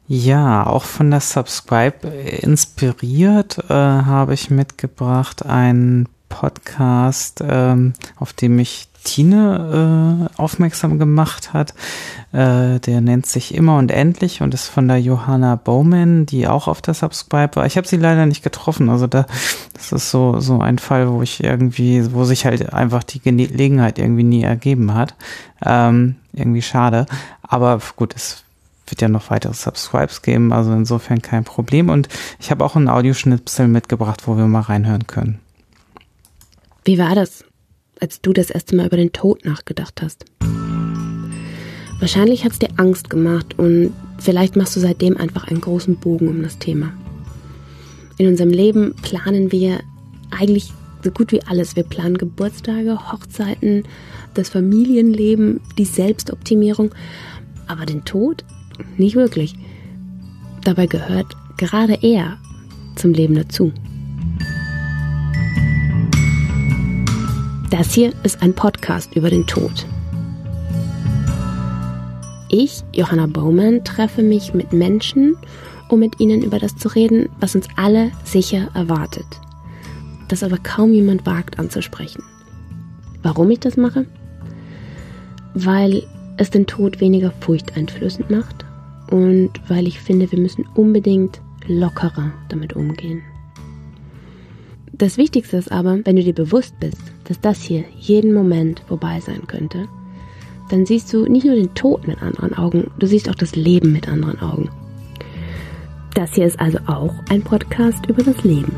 Ja, auch von der Subscribe inspiriert äh, habe ich mitgebracht einen Podcast, ähm, auf dem mich Tine äh, aufmerksam gemacht hat. Äh, der nennt sich Immer und Endlich und ist von der Johanna Bowman, die auch auf der Subscribe war. Ich habe sie leider nicht getroffen. Also da, das ist so so ein Fall, wo ich irgendwie, wo sich halt einfach die Gelegenheit irgendwie nie ergeben hat. Ähm, irgendwie schade. Aber gut, es wird ja noch weitere Subscribes geben, also insofern kein Problem. Und ich habe auch einen Audioschnipsel mitgebracht, wo wir mal reinhören können. Wie war das, als du das erste Mal über den Tod nachgedacht hast? Wahrscheinlich hat es dir Angst gemacht und vielleicht machst du seitdem einfach einen großen Bogen um das Thema. In unserem Leben planen wir eigentlich so gut wie alles. Wir planen Geburtstage, Hochzeiten, das Familienleben, die Selbstoptimierung, aber den Tod nicht wirklich. Dabei gehört gerade er zum Leben dazu. Das hier ist ein Podcast über den Tod. Ich, Johanna Bowman, treffe mich mit Menschen, um mit ihnen über das zu reden, was uns alle sicher erwartet. Das aber kaum jemand wagt anzusprechen. Warum ich das mache? Weil es den Tod weniger furchteinflößend macht und weil ich finde, wir müssen unbedingt lockerer damit umgehen. Das Wichtigste ist aber, wenn du dir bewusst bist, dass das hier jeden Moment vorbei sein könnte, dann siehst du nicht nur den Tod mit anderen Augen, du siehst auch das Leben mit anderen Augen. Das hier ist also auch ein Podcast über das Leben.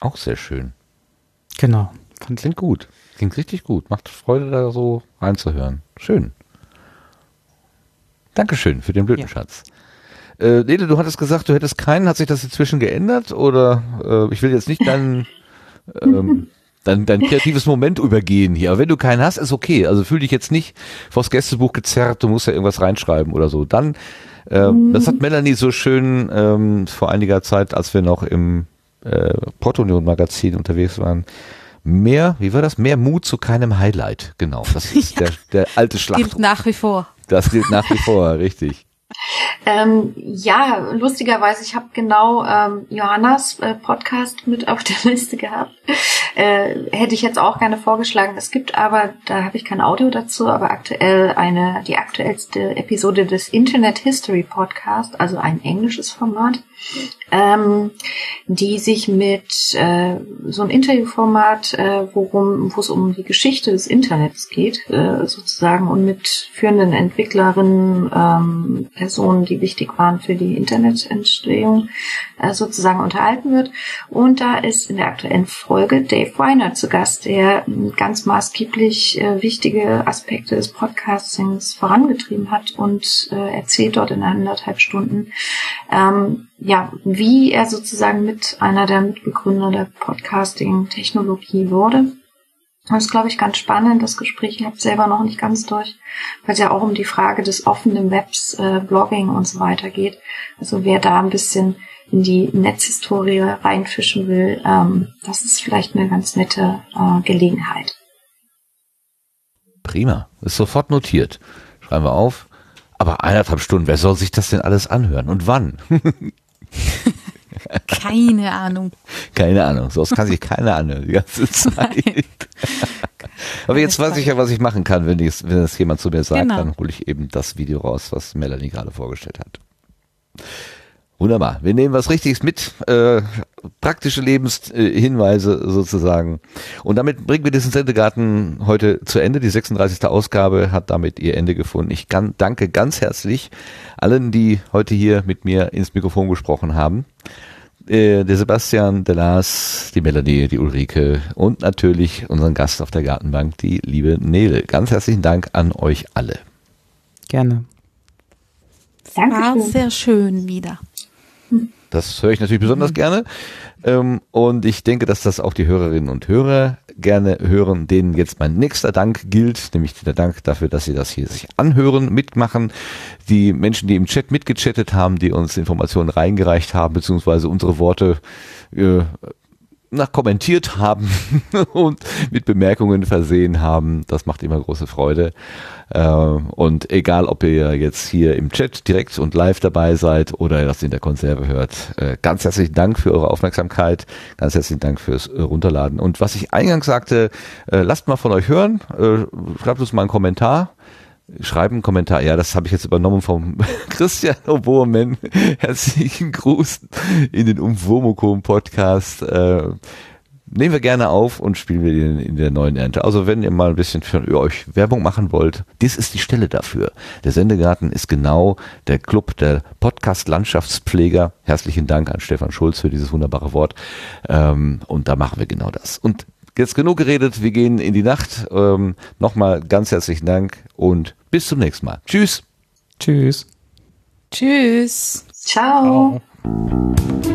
Auch sehr schön. Genau. Klingt gut. Klingt richtig gut. Macht Freude, da so reinzuhören. Schön. Dankeschön für den Blütenschatz. Äh, Nele, du hattest gesagt, du hättest keinen. Hat sich das inzwischen geändert? Oder äh, ich will jetzt nicht dein, ähm, dein, dein kreatives Moment übergehen hier. Aber wenn du keinen hast, ist okay. Also fühl dich jetzt nicht vors Gästebuch gezerrt, du musst ja irgendwas reinschreiben oder so. Dann, äh, das hat Melanie so schön ähm, vor einiger Zeit, als wir noch im äh, Portunion-Magazin unterwegs waren, mehr, wie war das? Mehr Mut zu keinem Highlight. Genau, das ist der, der alte Schlacht. Gilt nach wie vor. Das gilt nach wie vor, richtig. Ähm, ja, lustigerweise, ich habe genau ähm, Johannas äh, Podcast mit auf der Liste gehabt. Äh, hätte ich jetzt auch gerne vorgeschlagen. Es gibt aber, da habe ich kein Audio dazu, aber aktuell eine, die aktuellste Episode des Internet History Podcast, also ein englisches Format, ähm, die sich mit äh, so ein Interviewformat, äh, wo es um die Geschichte des Internets geht, äh, sozusagen, und mit führenden Entwicklerinnen, ähm, Personen, die wichtig waren für die Internetentstehung, äh, sozusagen unterhalten wird. Und da ist in der aktuellen Folge Dave Weiner zu Gast, der ähm, ganz maßgeblich äh, wichtige Aspekte des Podcastings vorangetrieben hat und äh, erzählt dort in anderthalb Stunden, ähm, ja, wie er sozusagen mit einer der Mitbegründer der Podcasting-Technologie wurde. Das ist, glaube ich, ganz spannend, das Gespräch. Ich habe selber noch nicht ganz durch, weil es ja auch um die Frage des offenen Webs, äh, Blogging und so weiter geht. Also wer da ein bisschen in die Netzhistorie reinfischen will, ähm, das ist vielleicht eine ganz nette äh, Gelegenheit. Prima. Ist sofort notiert. Schreiben wir auf. Aber eineinhalb Stunden, wer soll sich das denn alles anhören? Und wann? Keine Ahnung. Keine Ahnung. So kann sich keiner anhören die ganze Zeit. Aber jetzt weiß ich ja, was ich machen kann, wenn, ich, wenn das jemand zu mir sagt, Genau. dann hole ich eben das Video raus, was Melanie gerade vorgestellt hat. Wunderbar. Wir nehmen was Richtiges mit, äh, praktische Lebenshinweise sozusagen. Und damit bringen wir diesen Sendegarten heute zu Ende. Die 36. Ausgabe hat damit ihr Ende gefunden. Ich kann, danke ganz herzlich allen, die heute hier mit mir ins Mikrofon gesprochen haben. äh, der Sebastian, der Lars, die Melanie, die Ulrike und natürlich unseren Gast auf der Gartenbank, die liebe Nele. Ganz herzlichen Dank an euch alle. Gerne. War sehr schön wieder. Das höre ich natürlich besonders gerne. Ähm, und ich denke, dass das auch die Hörerinnen und Hörer gerne hören, denen jetzt mein nächster Dank gilt, nämlich der Dank dafür, dass sie das hier sich anhören, mitmachen. Die Menschen, die im Chat mitgechattet haben, die uns Informationen reingereicht haben, beziehungsweise unsere Worte äh, nach kommentiert haben und mit Bemerkungen versehen haben. Das macht immer große Freude. Äh, und egal, ob ihr jetzt hier im Chat direkt und live dabei seid oder das in der Konserve hört, äh, ganz herzlichen Dank für eure Aufmerksamkeit. Ganz herzlichen Dank fürs äh, Runterladen. Und was ich eingangs sagte, lasst mal von euch hören. Schreibt uns mal einen Kommentar. Schreiben einen Kommentar. Ja, das habe ich jetzt übernommen vom Christian Oboermann. Herzlichen Gruß in den Umwomukum Podcast. Äh, nehmen wir gerne auf und spielen wir den in der neuen Ernte. Also wenn ihr mal ein bisschen für euch Werbung machen wollt, dies ist die Stelle dafür. Der Sendegarten ist genau der Club der Podcast-Landschaftspfleger. Herzlichen Dank an Stefan Schulz für dieses wunderbare Wort. Ähm, und da machen wir genau das. Und jetzt genug geredet, wir gehen in die Nacht. Ähm, Nochmal ganz herzlichen Dank und bis zum nächsten Mal. Tschüss. Tschüss. Tschüss. Ciao. Ciao.